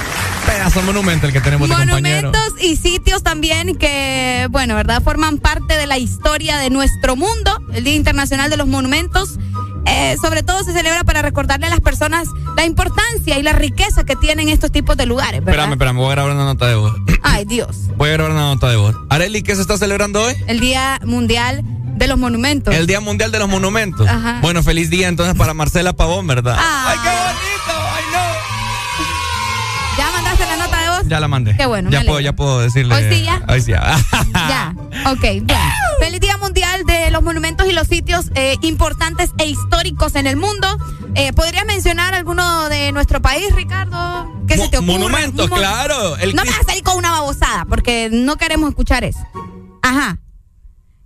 Pedazo monumento el que tenemos de compañero. Monumentos y sitios también que, bueno, ¿verdad? Forman parte de la historia de nuestro mundo. El Día Internacional de los Monumentos. Eh, sobre todo se celebra para recordarle a las personas la importancia y la riqueza que tienen estos tipos de lugares. ¿verdad? Espérame, espérame, voy a grabar una nota de voz. (coughs) Ay, Dios. Voy a grabar una nota de voz. Areli, ¿qué se está celebrando hoy? El Día Mundial de los Monumentos. El Día Mundial de los Monumentos. Ajá. Bueno, feliz día entonces para Marcela Pavón, ¿verdad? Ay, qué bonito! Ya la mandé. Qué bueno, Ya puedo, ya puedo decirle. ¿Hoy sí ya? Hoy sí ya. (laughs) Ya, ok. Bueno. (laughs) Feliz Día Mundial de los Monumentos y los sitios eh, importantes e históricos en el mundo. Eh, ¿Podrías mencionar alguno de nuestro país, Ricardo? ¿Qué se te ocurre? Monumentos, mon- claro. El no me vas a salir con una babosada, porque no queremos escuchar eso. Ajá.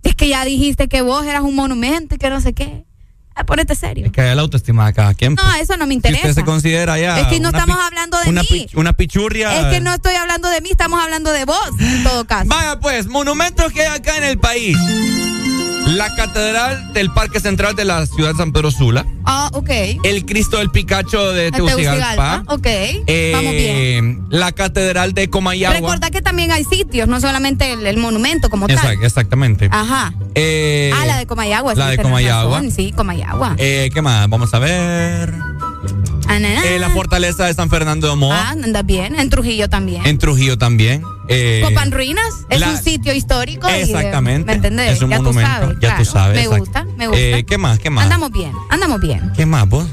Es que ya dijiste que vos eras un monumento y que no sé qué. Ah, ponete serio. Que hay la autoestima de cada quien. No, pues. eso no me Si interesa. usted se considera ya. Es que no estamos hablando de una mí. una pichurria. Es que no estoy hablando de mí, estamos hablando de vos, en todo caso. Vaya pues, monumentos que hay acá en el país. La Catedral del Parque Central de la ciudad de San Pedro Sula. Ah, ok. El Cristo del Picacho de Tegucigalpa. Ok, Eh, vamos bien. La Catedral de Comayagua. Recordá que también hay sitios, no solamente el, el monumento como Exact- tal. exactamente. Ajá. Eh, ah, la de Comayagua. la sí, de Comayagua. razón, Sí, Comayagua. Eh, ¿Qué más? Vamos a ver. Ah, na. Eh, la fortaleza de San Fernando de Moa. Ah, andas bien. En Trujillo también. En Trujillo también. Eh, Copan Ruinas es la- un sitio histórico. Exactamente. ¿Me entendés? Es un ya monumento. tú sabes. ya claro. tú sabes. Me exacto. gusta, me gusta. Eh, ¿Qué más? ¿Qué más? Andamos bien, andamos bien. ¿Qué más, vos?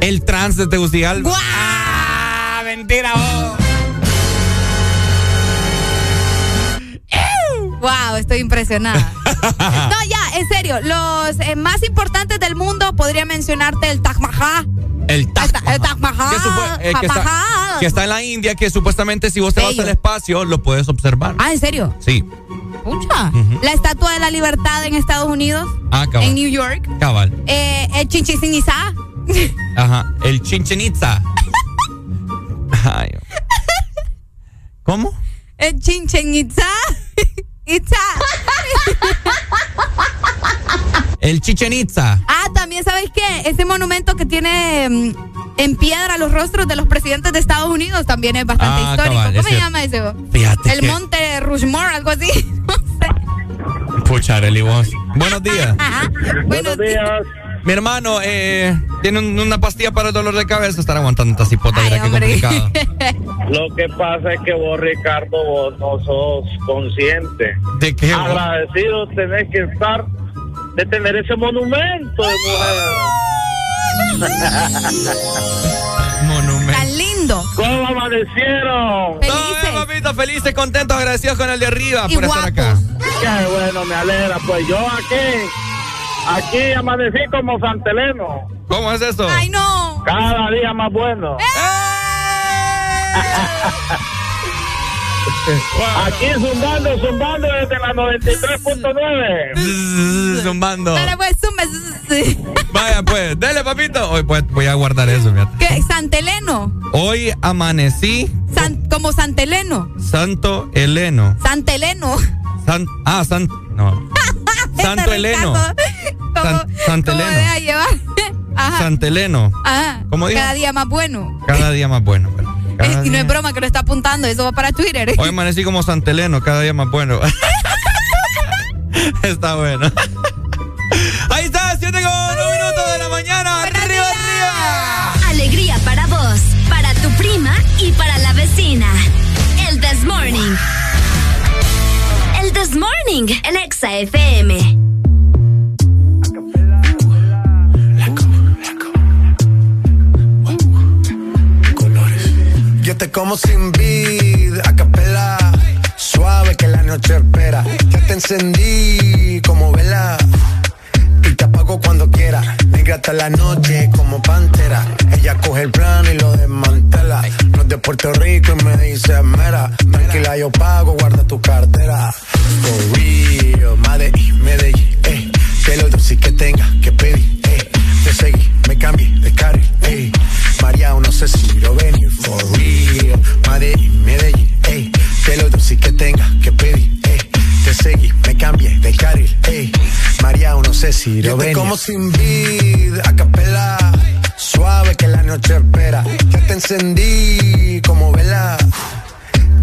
El trans de Tegucigalpa. ¡Ah! ¡Mentira, vos! Wow, estoy impresionada. (laughs) no, ya, en serio, los eh, más importantes del mundo podría mencionarte el Taj Mahal. El Taj El Taj Mahal. que, supo- eh, que está, Mahal. que está en la India, que supuestamente si vos te vas al espacio lo puedes observar. Ah, ¿en serio? Sí. Pucha. La Estatua de la Libertad en Estados Unidos, Ah, cabal. en New York. Cabal. Eh, el Chichén Itzá. (laughs) Ajá. El Chichen Itza. (laughs) Ay. ¿Cómo? El Chichen Itzá. Itzá. El Chichen Itza. Ah, también, ¿sabes qué? Ese monumento que tiene mm, en piedra los rostros de los presidentes de Estados Unidos también es bastante Ah, histórico. cabal, ¿Cómo se llama ese? Fíjate El que- monte Rushmore, algo así. (laughs) Pucha, Arely, vos. Buenos días. Buenos días. Mi hermano, eh, tiene un- una pastilla para el dolor de cabeza. Estar aguantando esta cipota, mira qué complicado. (laughs) Lo que pasa es que vos, Ricardo, vos no sos consciente. ¿De qué? vos? Agradecido tenés que estar de tener ese monumento de mujer. Monumento. Tan lindo. ¿Cómo amanecieron? Todo bien, papito, felices, contentos, agradecidos con el de arriba Y por estar acá. Qué bueno, me alegra. Pues yo aquí, aquí amanecí como Santeleno. ¿Cómo es eso? Ay, no. Cada día más bueno. Aquí zumbando, zumbando desde la 93.9. (laughs) Zumbando. Dale, pues, zumba. Vaya, pues, dale, papito. Hoy pues, voy a guardar eso, fíjate. ¿Qué? Santeleno. Hoy amanecí San- como Santeleno. Santo Heleno. Santeleno. San, ah, San, no. (laughs) Santo Heleno. San, Santo ¿Cómo Heleno. deja llevar? (laughs) Ajá. Santeleno. Ajá. ¿Cómo dijo? Cada día más bueno. Cada día más bueno. pero cada Eh, y no es broma que lo está apuntando, eso va para Twitter. Hoy amanecí como Santeleno, cada día más bueno. (laughs) Está bueno. Ahí está, 7 con 1 minutos de la mañana. Arriba, arriba. Alegría para vos, para tu prima y para la vecina. El This Morning. El This Morning, el Exa FM. Te como sin vid, a capela. Suave que la noche espera. Ya te encendí como vela. Y te apago cuando quiera. Negra hasta la noche como pantera. Ella coge el plano y lo desmantela. No es de Puerto Rico y me dice mera. Tranquila, yo pago, guarda tu cartera. For real, Medellín, Medellín, eh. Que lo dulce que tenga que pedir, eh. Te seguí, me cambié de carril, no sé si lo venir for real. Madrid, Medellín, ey. Te lo doy si que tenga que pedir, ey. Te seguí, me cambié de carril, ey. María, no sé si lo venir. como sin vid, a capela. Suave que la noche espera. Ya te encendí como vela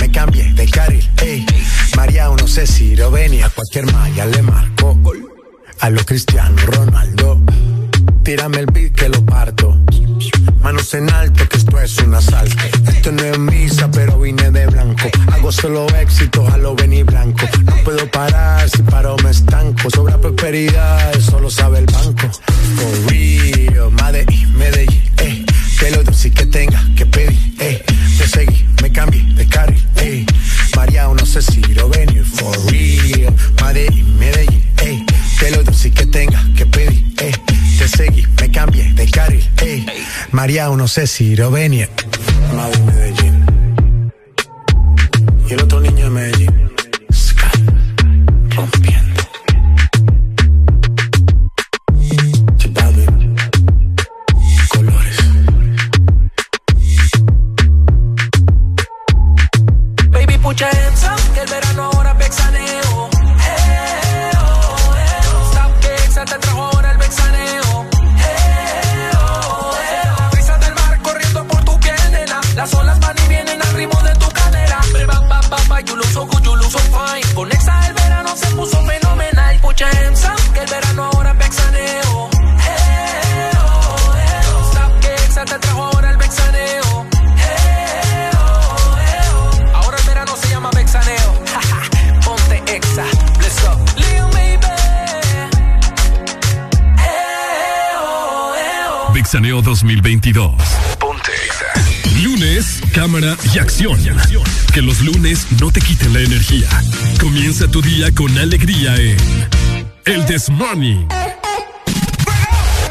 me cambié de carril, eh. María, no sé si lo ven, a cualquier malla le marco. A lo Cristiano Ronaldo. Tírame el beat que lo parto. Manos en alto, que esto es un asalto. Esto no es misa, pero vine de blanco. Hago solo éxito, a lo venir blanco. No puedo parar, si paro me estanco. Sobra prosperidad, eso lo sabe el banco. For real, Medellín, Medellín, eh. Que lo dulce que tenga que pedir, eh. Te seguí, me cambié de carril, eh. María, no sé si lo venir, for real. Medellín, Medellín, eh. Que lo dulce que tenga que pedir, eh. Te seguí, me cambié de carril, eh. María, no sé si lo venir. Madre Medellín. Y el otro Comienza tu día con alegría en El This Morning.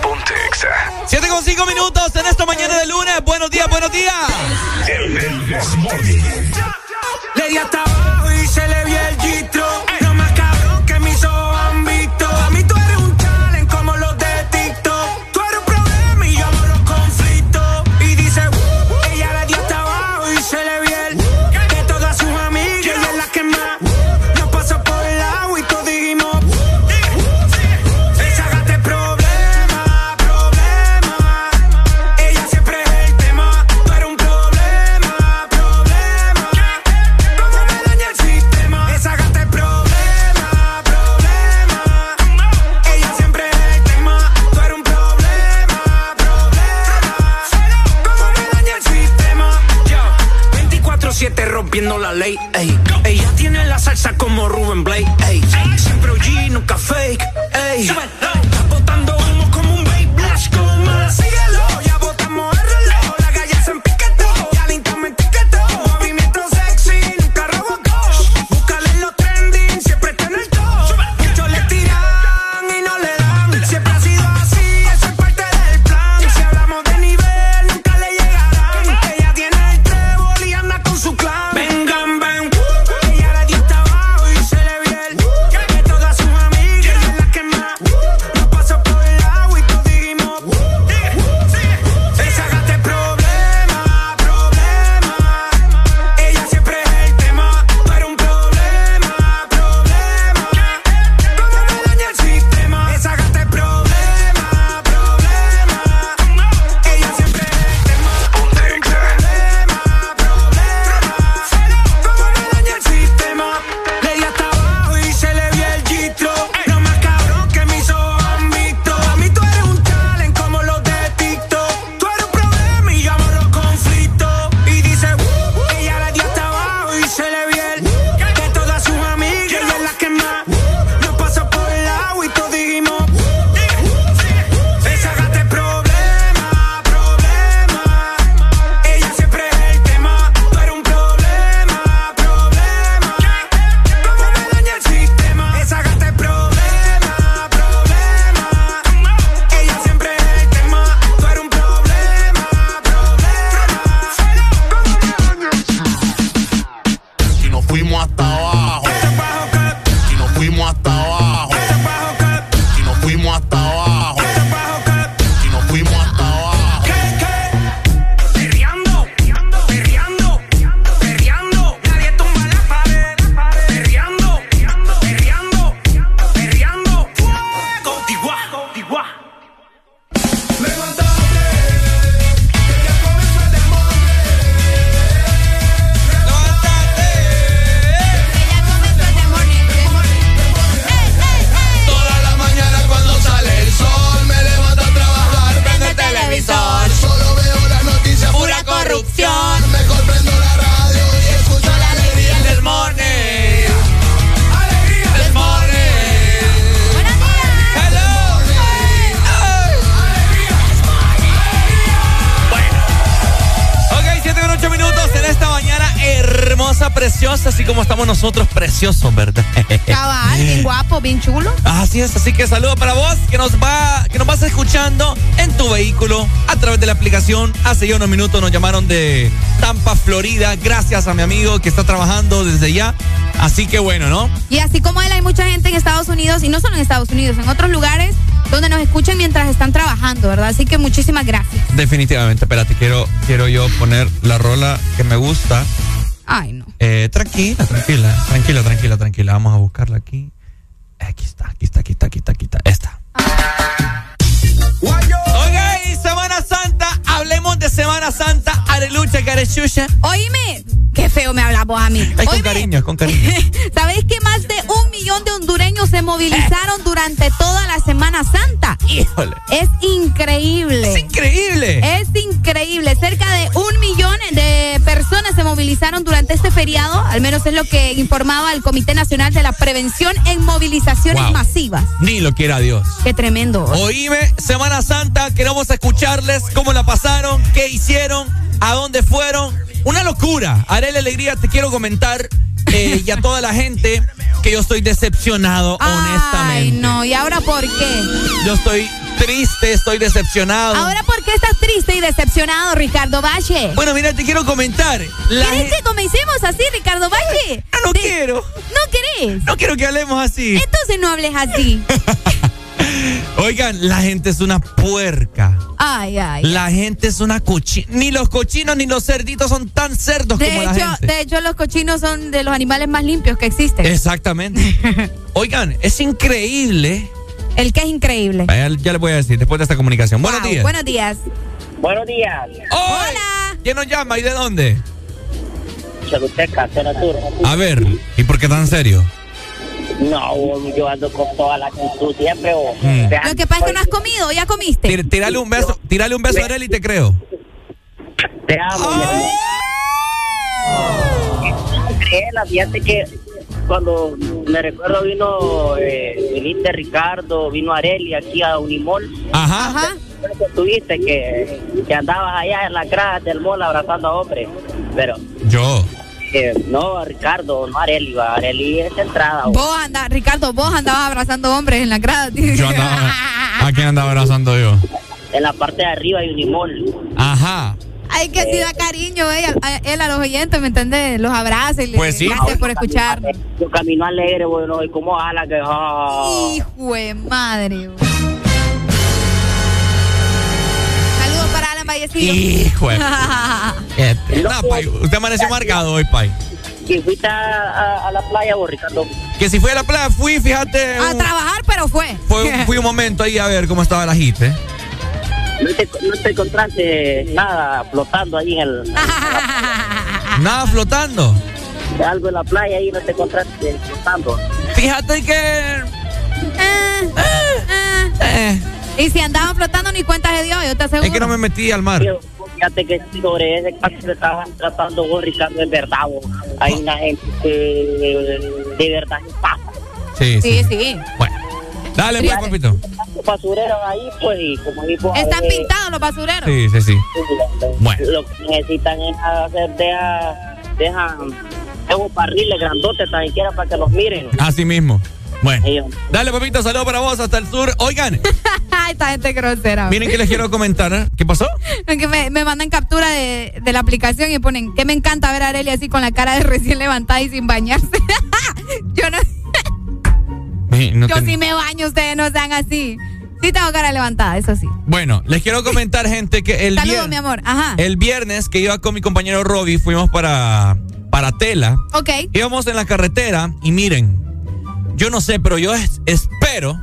Ponte Exa. 7 con 5 minutos en esta mañana de lunes. Buenos días, buenos días. El, el This Morning. Le di hasta preciosos, ¿verdad? (laughs) Cabal, bien guapo, bien chulo. Así es, así que saludo para vos que nos va, que nos vas escuchando en tu vehículo a través de la aplicación. Hace ya unos minutos nos llamaron de Tampa, Florida. Gracias a mi amigo que está trabajando desde ya. Así que bueno, ¿no? Y así como él, hay mucha gente en Estados Unidos, y no solo en Estados Unidos, en otros lugares donde nos escuchan mientras están trabajando, ¿verdad? Así que muchísimas gracias. Definitivamente, espérate, quiero, quiero yo poner la rola que me gusta. Ay, no. Eh, tranquila, tranquila, tranquila, tranquila, tranquila. Vamos a buscarla aquí. Aquí está, aquí está, aquí está, aquí está, aquí está. Esta. Ok, Semana Santa, hablemos de Semana Santa, arelucha, carechucha. Oíme, qué feo me hablas vos a mí. Con cariño, con cariño. (laughs) ¿Sabéis que más de un millón de hondureños se movilizaron durante toda la Semana Santa? Híjole. Es increíble. Es increíble. Es increíble. Cerca de un millón durante este feriado, al menos es lo que informaba el Comité Nacional de la Prevención en Movilizaciones Wow. Masivas. Ni lo quiera Dios. Qué tremendo. Oíme, Semana Santa, queremos escucharles cómo la pasaron, qué hicieron, a dónde fueron. Una locura. Arele Alegría, te quiero comentar eh, y a toda la gente que yo estoy decepcionado, Ay, honestamente. no, ¿y ahora por qué? Yo estoy triste, estoy decepcionado. ¿Ahora por qué estás triste y decepcionado, Ricardo Valle? Bueno, mira, te quiero comentar. La ¿Querés que comencemos así, Ricardo Valle? No, no quiero. ¿No querés? No quiero que hablemos así. Entonces no hables así. (laughs) Oigan, la gente es una puerca. Ay, ay. La gente es una cochina. Ni los cochinos ni los cerditos son tan cerdos De como la gente. de hecho, los cochinos son de los animales más limpios que existen. Exactamente. (laughs) Oigan, es increíble. El que es increíble. Vaya, Ya les voy a decir después de esta comunicación. Buenos días. Buenos días. Buenos días. Hola. ¿Quién nos llama y de dónde? Choluteca, zona sur. A ver, ¿y por qué tan serio? No, yo ando con toda la actitud siempre. o- Mm. Lo que pasa es que no has comido, ya comiste. Tir- Tírale un beso, tírale un beso a Arely y te creo. Te amo, mi amor. Créela, fíjate que cuando me recuerdo vino eh, viniste Ricardo, vino Areli aquí a Unimol. Ajá. Que tuviste que, que andabas allá en la grada del mall abrazando a hombres. Pero Yo. eh, no, Ricardo, no Areli, va. Areli es entrada. o- Vos andabas, Ricardo, vos andabas abrazando hombres en la grada. (laughs) Yo andaba. ¿A quién andaba abrazando yo? En la parte de arriba hay Unimol. Ajá. Ay, que sí da cariño ella, a, él a los oyentes, ¿me entiendes? Los abraza y le Pues sí. gracias por escuchar. Yo camino alegre, bueno, y como ala que. ah. Hijo de madre. Saludos para Alan Vallecillo. Hijo de- (laughs) No, Pai, usted amaneció marcado hoy, Pai. ¿Y fuiste a, a- a la playa vos, Ricardo? Que si fui a la playa, fui, fíjate. A un- trabajar, pero fue. fue, fui un momento ahí a ver cómo estaba la hit, ¿eh? ¿No te, no te encontraste nada flotando ahí en el. (laughs) Nada flotando. Algo en la playa ahí, no te encontraste flotando? Fíjate que. Eh, eh. Y si andaban flotando ni cuentas de Dios, yo te aseguro. Es que no me metí al mar. Fíjate que sobre ese caso que estaban tratando vos, Ricardo, en verdad, vos. hay una gente que de verdad se pasa. Sí, sí. Sí, sí. Dale, pues, papito. Los basureros ahí, pues, y como dijo. Están eh, pintados los basureros. Sí, sí, sí. Bueno. Lo que necesitan es hacer, deja, dejan esos barriles grandotes también quiera para que los miren. Así mismo. Bueno. Dale, papito, saludos para vos hasta el sur. Oigan, (laughs) Ay, esta gente grosera. miren que les quiero comentar. ¿eh? ¿Qué pasó? Que me, me mandan captura de, de la aplicación y ponen que me encanta ver a Arely así con la cara de recién levantada y sin bañarse. (laughs) yo no, (laughs) no yo ten- sí me baño, ustedes no sean así. Sí tengo cara levantada, eso sí. Bueno, les quiero comentar, gente, que el, Saludos, mi amor. Ajá. el viernes que iba con mi compañero Robbie, fuimos para, para Tela. Ok. Íbamos en la carretera y miren, yo no sé, pero yo es- espero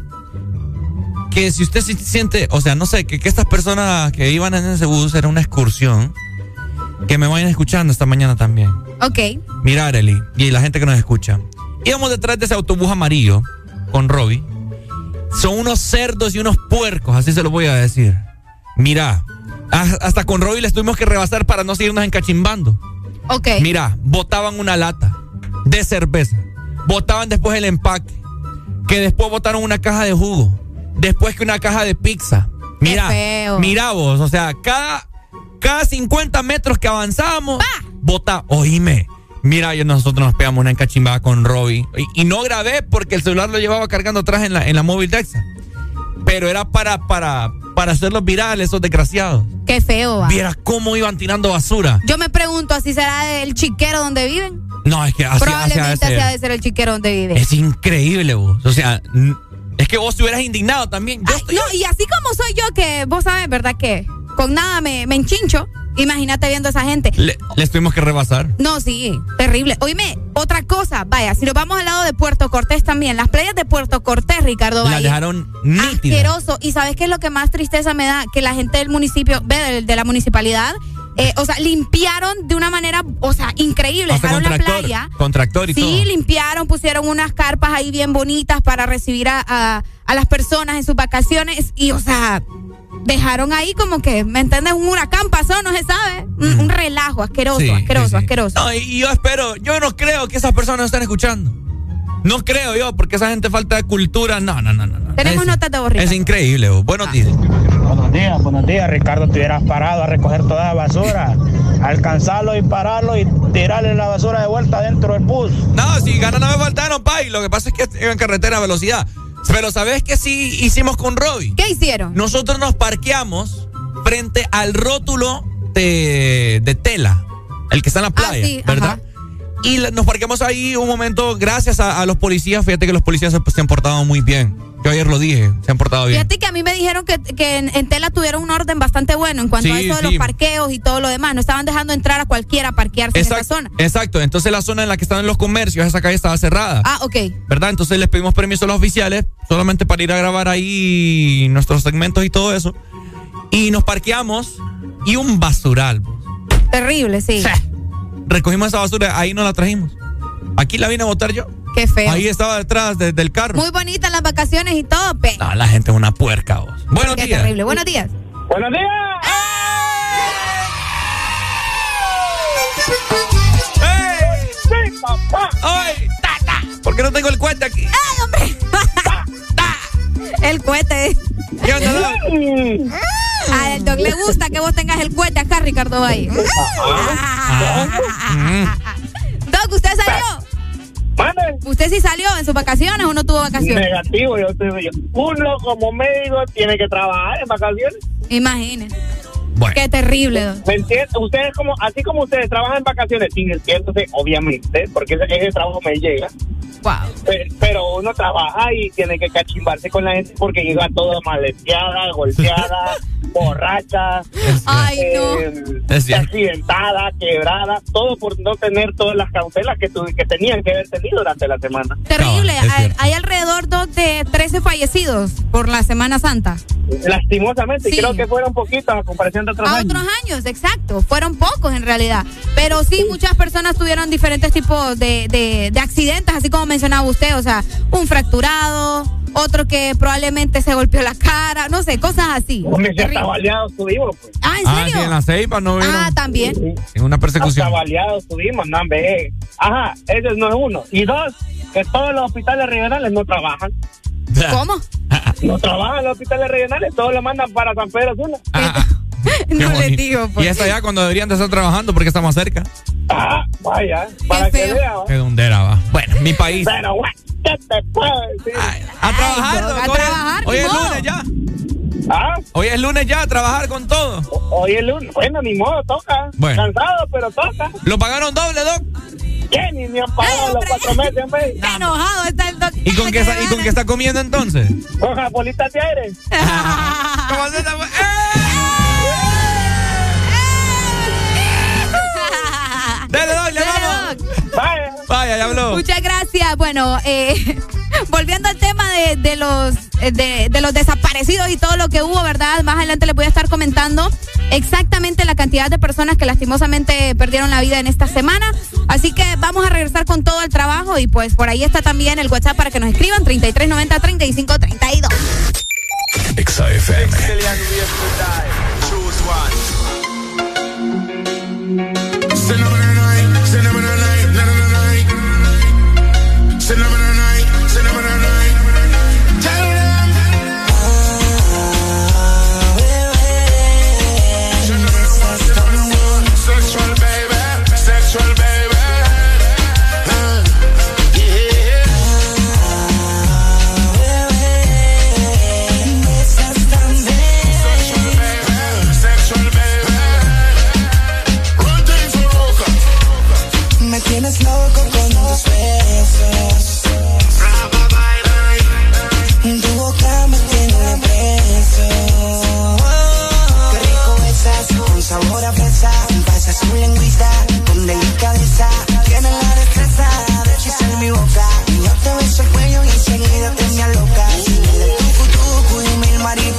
que si usted se siente, o sea, no sé, que, que estas personas que iban en ese bus era una excursión, que me vayan escuchando esta mañana también. Ok. Mira, Arely, y la gente que nos escucha. Íbamos detrás de ese autobús amarillo con Robbie. Son unos cerdos y unos puercos, así se lo voy a decir. Mira, hasta con Robbie les tuvimos que rebasar para no seguirnos encachimbando. Ok. Mira, botaban una lata de cerveza. Botaban después el empaque. Que después botaron una caja de jugo. Después que una caja de pizza. Mira, mira vos, o sea, cada, cada 50 metros que avanzábamos, bota, oíme, Mira, yo nosotros nos pegamos una encachimbada con Robbie. Y, no grabé porque el celular lo llevaba cargando atrás en la, en la móvil. Pero era para, para, para hacerlos virales, esos desgraciados. Qué feo, va. Vieras cómo iban tirando basura. Yo me pregunto, ¿así será el chiquero donde viven? No, es que así Probablemente así ha de ser el chiquero donde vive. Es increíble, vos. O sea, es que vos te hubieras indignado también. no, y así como soy yo, que vos sabes, ¿verdad? Que con nada me, me enchincho. Imagínate viendo a esa gente. Le, les tuvimos que rebasar. No, sí, terrible. Oíme, otra cosa, vaya, si nos vamos al lado de Puerto Cortés también, las playas de Puerto Cortés, Ricardo La dejaron nítida. Asqueroso. Y ¿sabes qué es lo que más tristeza me da? Que la gente del municipio, ve, de, la municipalidad, eh, o sea, limpiaron de una manera, o sea, increíble. dejaron la playa. Con tractor y sí, limpiaron, pusieron unas carpas ahí bien bonitas para recibir a, a las personas en sus vacaciones. Y, o sea, dejaron ahí como que, ¿me entiendes? Un huracán pasó, no se sabe. Un, relajo asqueroso, asqueroso, asqueroso. No, y yo espero, yo no creo que esas personas estén escuchando. No creo yo, porque esa gente falta de cultura. No, no, no, no. Tenemos notas de borrico. Es increíble. Buenos días. Buenos días, buenos días. Ricardo, te hubieras parado a recoger toda la basura, alcanzarlo y pararlo y tirarle la basura de vuelta dentro del bus. No, si ganas no me faltaron, pay. Lo que pasa es que iba en carretera a velocidad. Pero ¿sabes qué sí hicimos con Robbie? ¿Qué hicieron? Nosotros nos parqueamos frente al rótulo de, de tela, el que está en la ah, playa, ¿verdad? Y nos parqueamos ahí un momento gracias a, los policías. Fíjate que los policías se, han portado muy bien. Yo ayer lo dije, se han portado bien. Fíjate que a mí me dijeron que, en, Tela tuvieron un orden bastante bueno en cuanto a eso de los parqueos y todo lo demás. No estaban dejando entrar a cualquiera a parquearse en esa zona. Exacto. Entonces la zona en la que estaban los comercios, esa calle estaba cerrada. Ah, ok. ¿Verdad? Entonces les pedimos permiso a los oficiales solamente para ir a grabar ahí nuestros segmentos y todo eso. Y nos parqueamos y un basural. Terrible, sí. Recogimos esa basura, ahí no la trajimos. Aquí la vine a botar yo. Qué feo. Ahí estaba detrás del carro. Muy bonita las vacaciones y todo, pe. No, la gente es una puerca, vos. Buenos Qué días. terrible. Buenos días. Buenos días. ¡Ey! ¡Sí, papá! ¡Ay! ¡Ta, por qué no tengo el cohete aquí? ¡Ay, hombre! El cohete. ¿Qué onda, A el Doc le gusta que vos tengas el cohete acá, Ricardo Valle. (laughs) Doc, ¿usted salió? ¿Usted sí salió en sus vacaciones o no tuvo vacaciones? Negativo, yo estoy Uno como médico tiene que trabajar en vacaciones. Imagínese. Qué terrible. ¿Me entiendes? Ustedes como, así como ustedes trabajan en vacaciones sin entiéndose, obviamente, porque ese, trabajo me llega. Wow. Pero, uno trabaja y tiene que cachimbarse con la gente porque llega todo maleteada, golpeada, (laughs) borracha, Ay, no. Eh, accidentada, quebrada, todo por no tener todas las cautelas que, que tenían que haber tenido durante la semana. Terrible. hay, alrededor de 13 fallecidos por la Semana Santa. Lastimosamente, creo que fueron poquitos a comparación de otros a otros años, exacto. Fueron pocos en realidad. Pero sí, muchas personas tuvieron diferentes tipos de, de, de accidentes, así como mencionaba usted, o sea, un fracturado, otro que probablemente se golpeó la cara, no sé, cosas así. Hasta baleados estuvimos, pues. Ah, ¿en serio? Ah, sí, en la ceipa no vieron. Ah, también. En una persecución. Hasta baleados estuvimos, no, ve. Ajá, ese no es uno. Y dos, que todos los hospitales regionales no trabajan. ¿Cómo? (laughs) No trabajan los hospitales regionales, todos lo mandan para San Pedro Sula. Ah, (laughs) no le digo. Pues. Y eso ya cuando deberían de estar trabajando porque estamos cerca. Ah, vaya, para que vea. Qué dundera va. Bueno, mi país. Pero, bueno, ¿qué te puedo decir? a trabajar, A trabajar, Hoy es lunes ya. ¿Ah? Hoy es lunes ya, a trabajar con todo. Hoy es lunes. Bueno, ni modo, toca. Bueno. Cansado, pero toca. ¿Lo pagaron doble, Doc? ¿Qué? Ni me han pagado los cuatro meses, hombre. Qué enojado está el Doc. ¿Y con, qué, está, ¿Y con qué está comiendo entonces? Con bolitas de aire. (laughs) ¿Cómo se está? Dale, Doc, le vamos. Vaya. Vaya, ya habló. Muchas gracias. Bueno, eh, (laughs) volviendo al tema de, de los eh, de, de, los desaparecidos y todo lo que hubo, ¿verdad? Más adelante les voy a estar comentando exactamente la cantidad de personas que lastimosamente perdieron la vida en esta semana. Así que vamos a regresar con todo el trabajo y pues por ahí está también el WhatsApp para que nos escriban 3390 3532. XFM.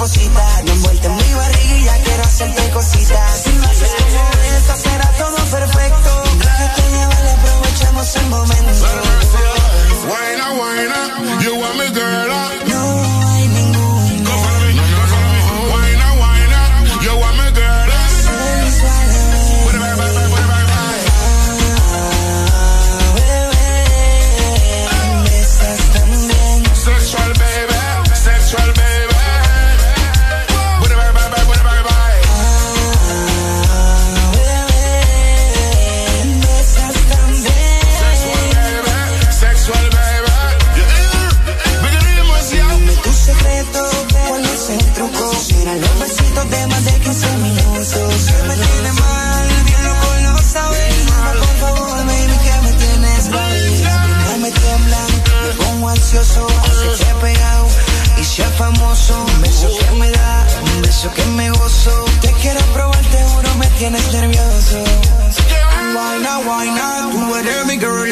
Me envuelta en mi barriga y ya quiero hacerte cositas. que me gozo. Te quiero probar, te juro, me tienes nervioso. Why not, why not? Do girl,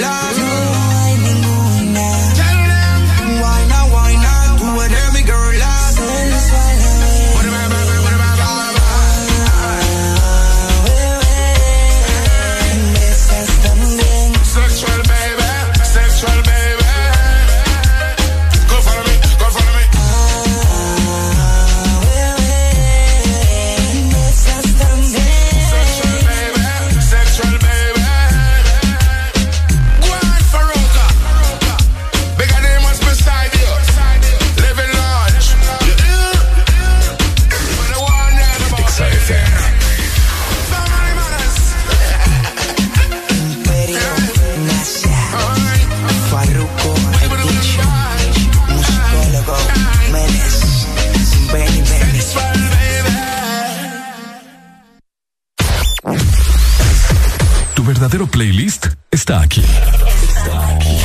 verdadero playlist está aquí. Está aquí.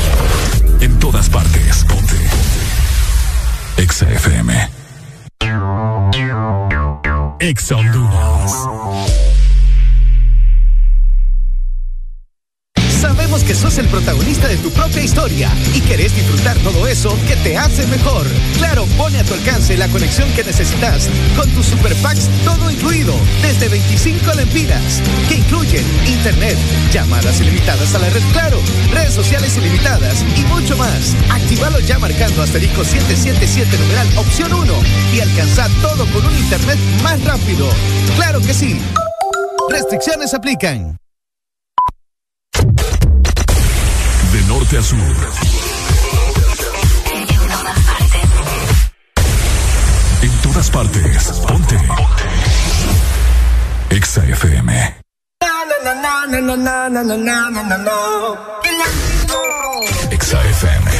En todas partes. Ponte. Exa FM. Exa que sos el protagonista de tu propia historia y querés disfrutar todo eso que te hace mejor. Claro, pone a tu alcance la conexión que necesitas con tus super packs todo incluido, desde 25 lempiras, que incluyen internet, llamadas ilimitadas a la red Claro, redes sociales ilimitadas y mucho más. Activalo ya marcando asterisco 777 numeral opción 1 y alcanza todo con un internet más rápido. Claro que sí. Restricciones aplican. norte a. En todas partes. Ponte. Exa FM. Exa FM.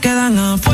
quedan afuera.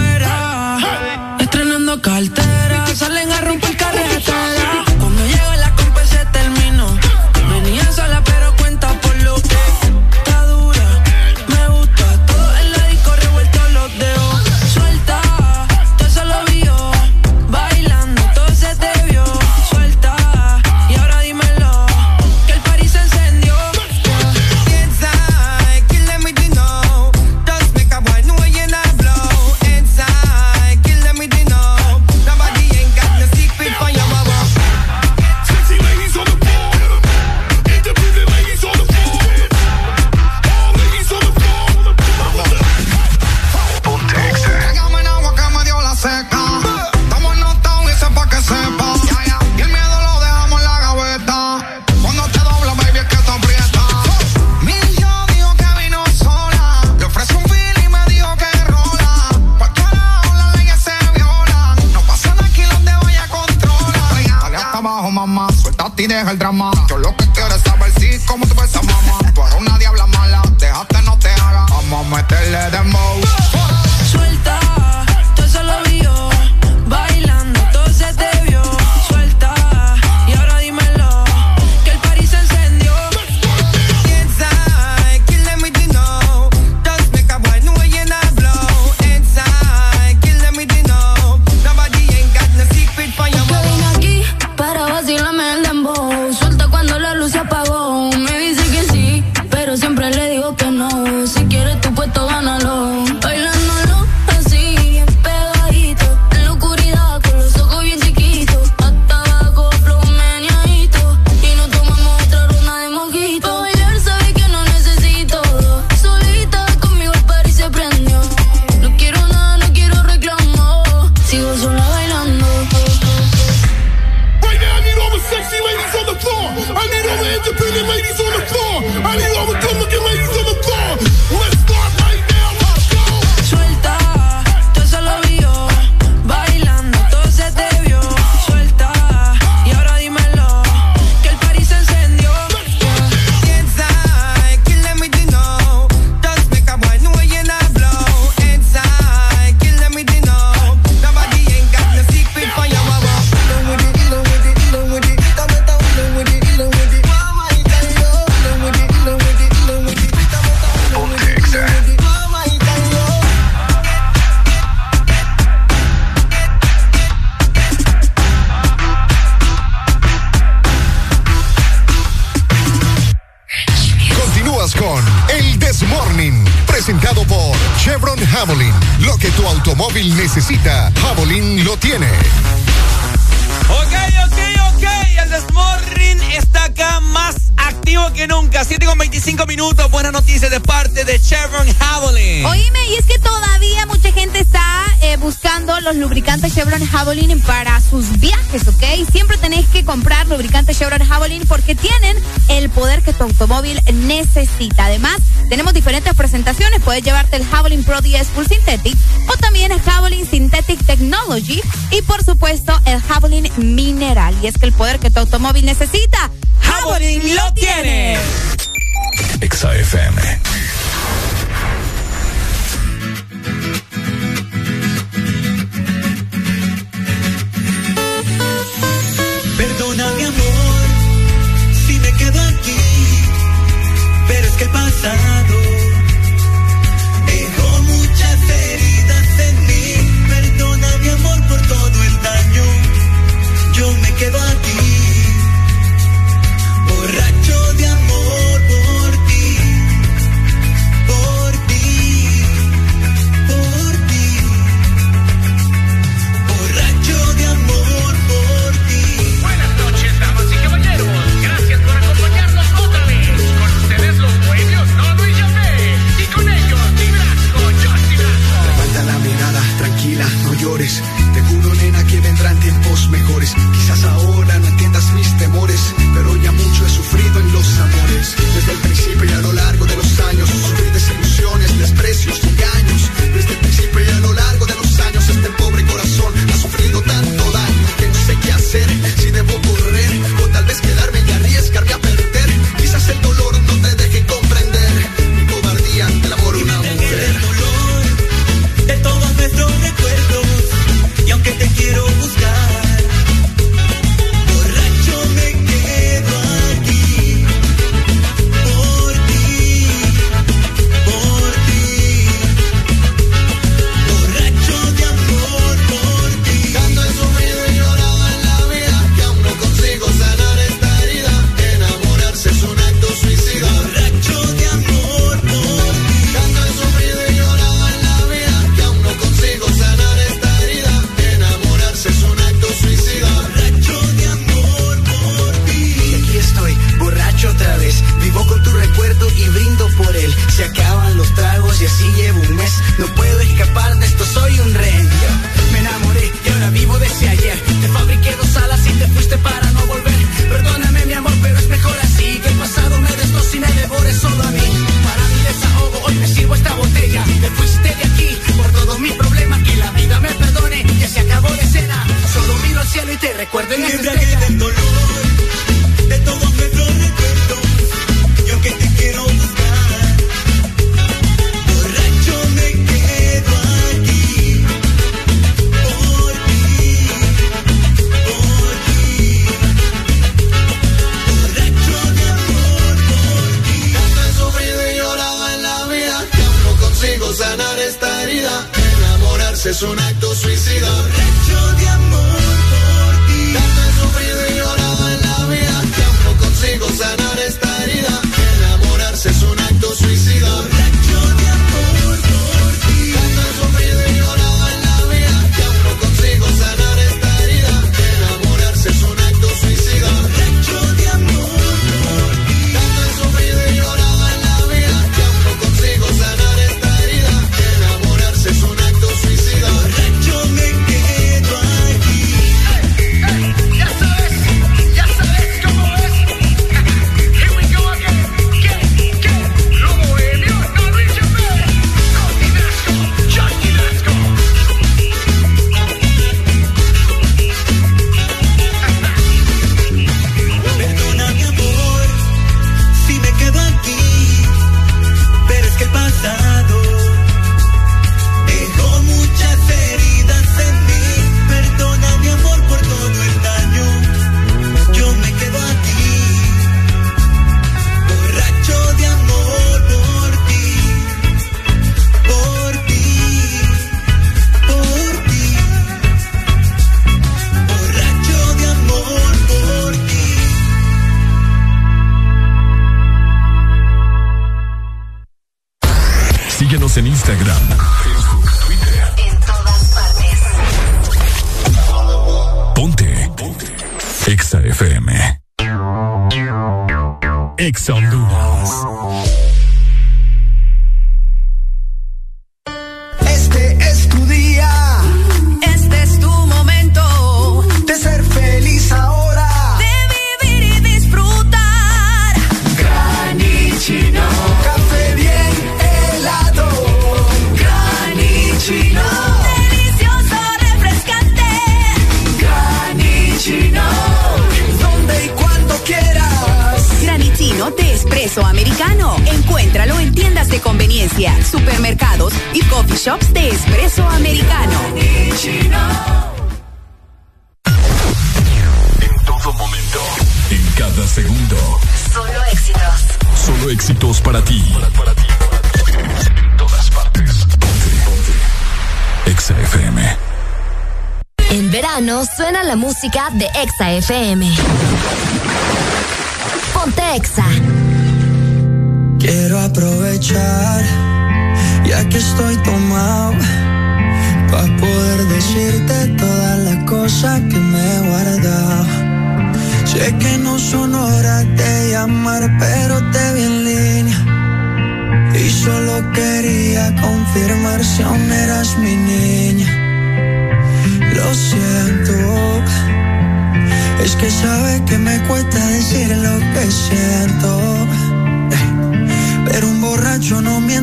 FM.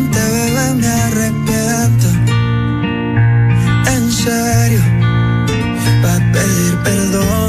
Miente, bebé, me arrepiento. En serio, para pedir perdón,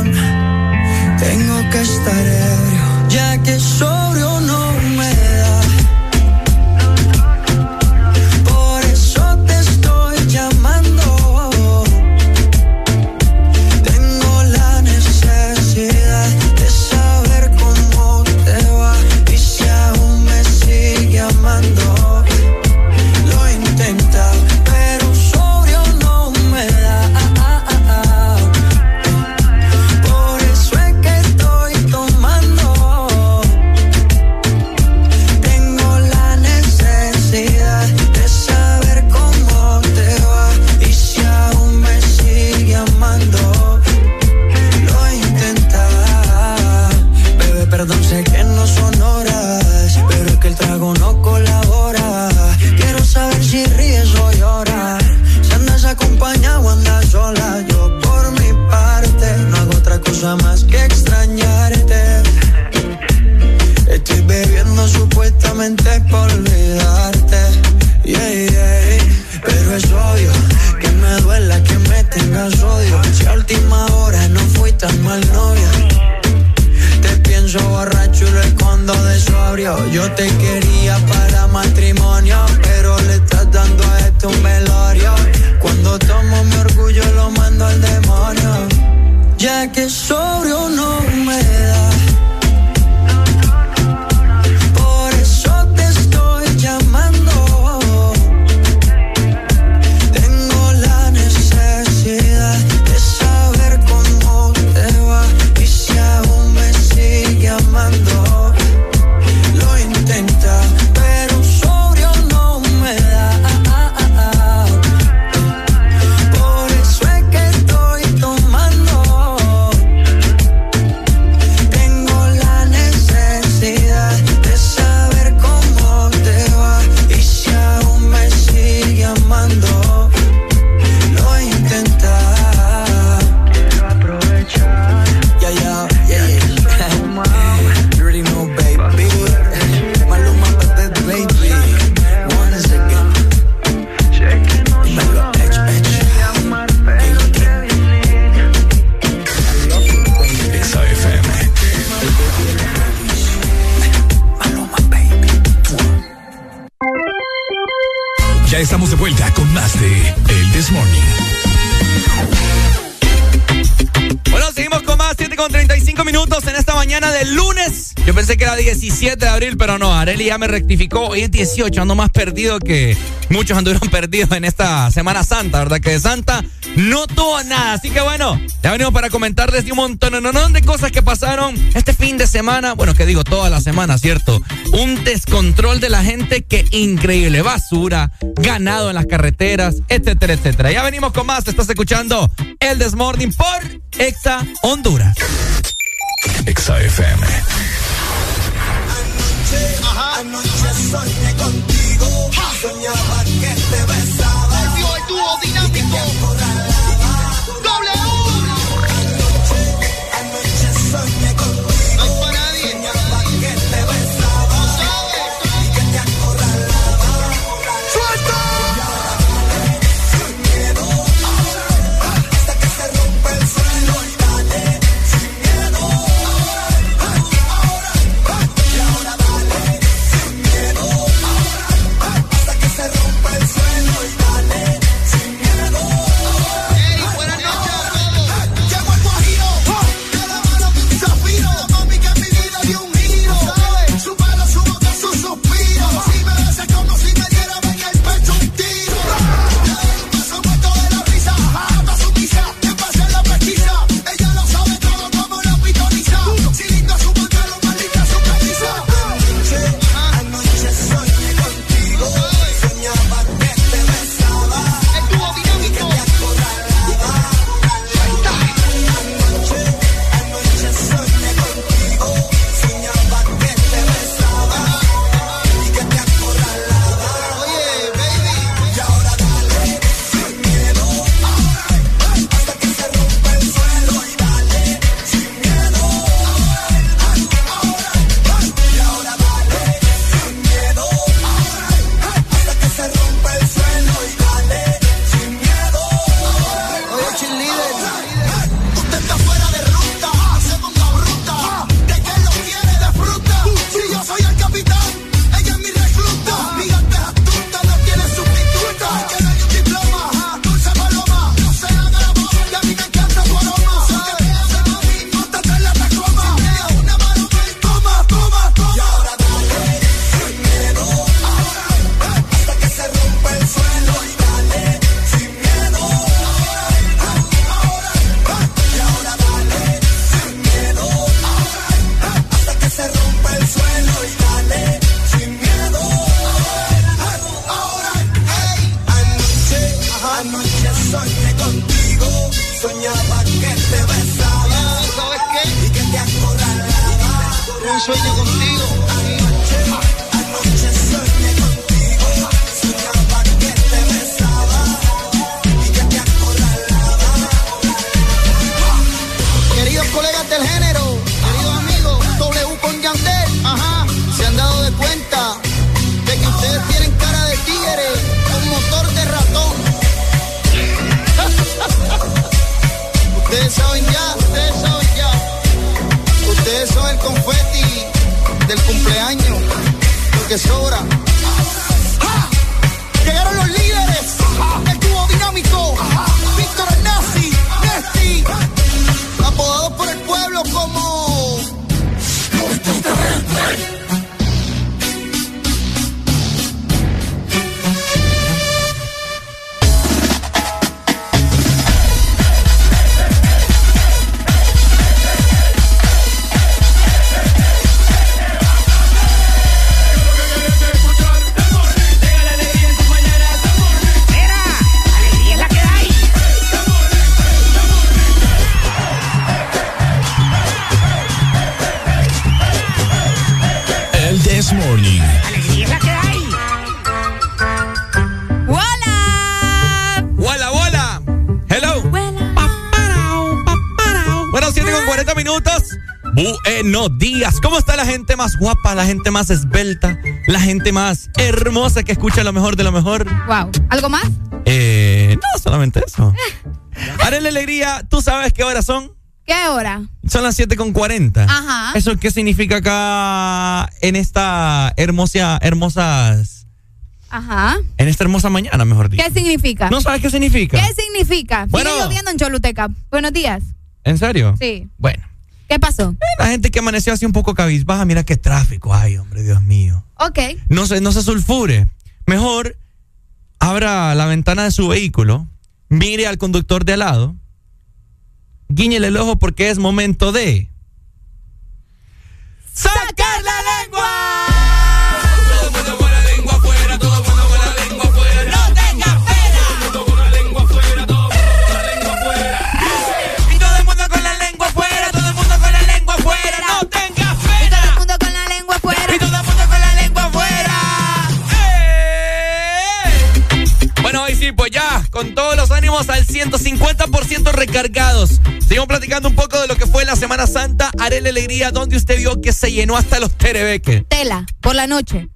ya me rectificó. Hoy es 18, ando más perdido que muchos anduvieron (laughs) perdidos en esta Semana Santa, ¿verdad? Que de Santa no tuvo nada. Así que bueno, ya venimos para comentarles un montón de cosas que pasaron este fin de semana. Bueno, que digo, toda la semana, ¿cierto? Un descontrol de la gente que increíble. Basura, ganado en las carreteras, etcétera, etcétera. Ya venimos con más. Estás escuchando El Desmorning por Exa Honduras. Exa FM. Guapa, la gente más esbelta, la gente más hermosa que escucha lo mejor de lo mejor. Wow. ¿Algo más? Eh, no, solamente eso. (laughs) Haré Alegría, ¿tú sabes qué hora son? ¿Qué hora? Son las 7 con 40. Ajá. ¿Eso qué significa acá en esta hermosa, hermosas... Ajá. En esta hermosa mañana, mejor dicho. ¿Qué significa? ¿No sabes qué significa? ¿Qué significa? Bueno. Sigue lloviendo en Choluteca. Buenos días. ¿En serio? Sí. Bueno. ¿Qué pasó? La gente que amaneció así un poco cabizbaja, mira qué tráfico hay, hombre, Dios mío. Ok. No se, no se sulfure. Mejor abra la ventana de su vehículo, mire al conductor de al lado, guíñele el ojo porque es momento de... Alegría donde usted vio que se llenó hasta los terebeques. Tela, por la noche.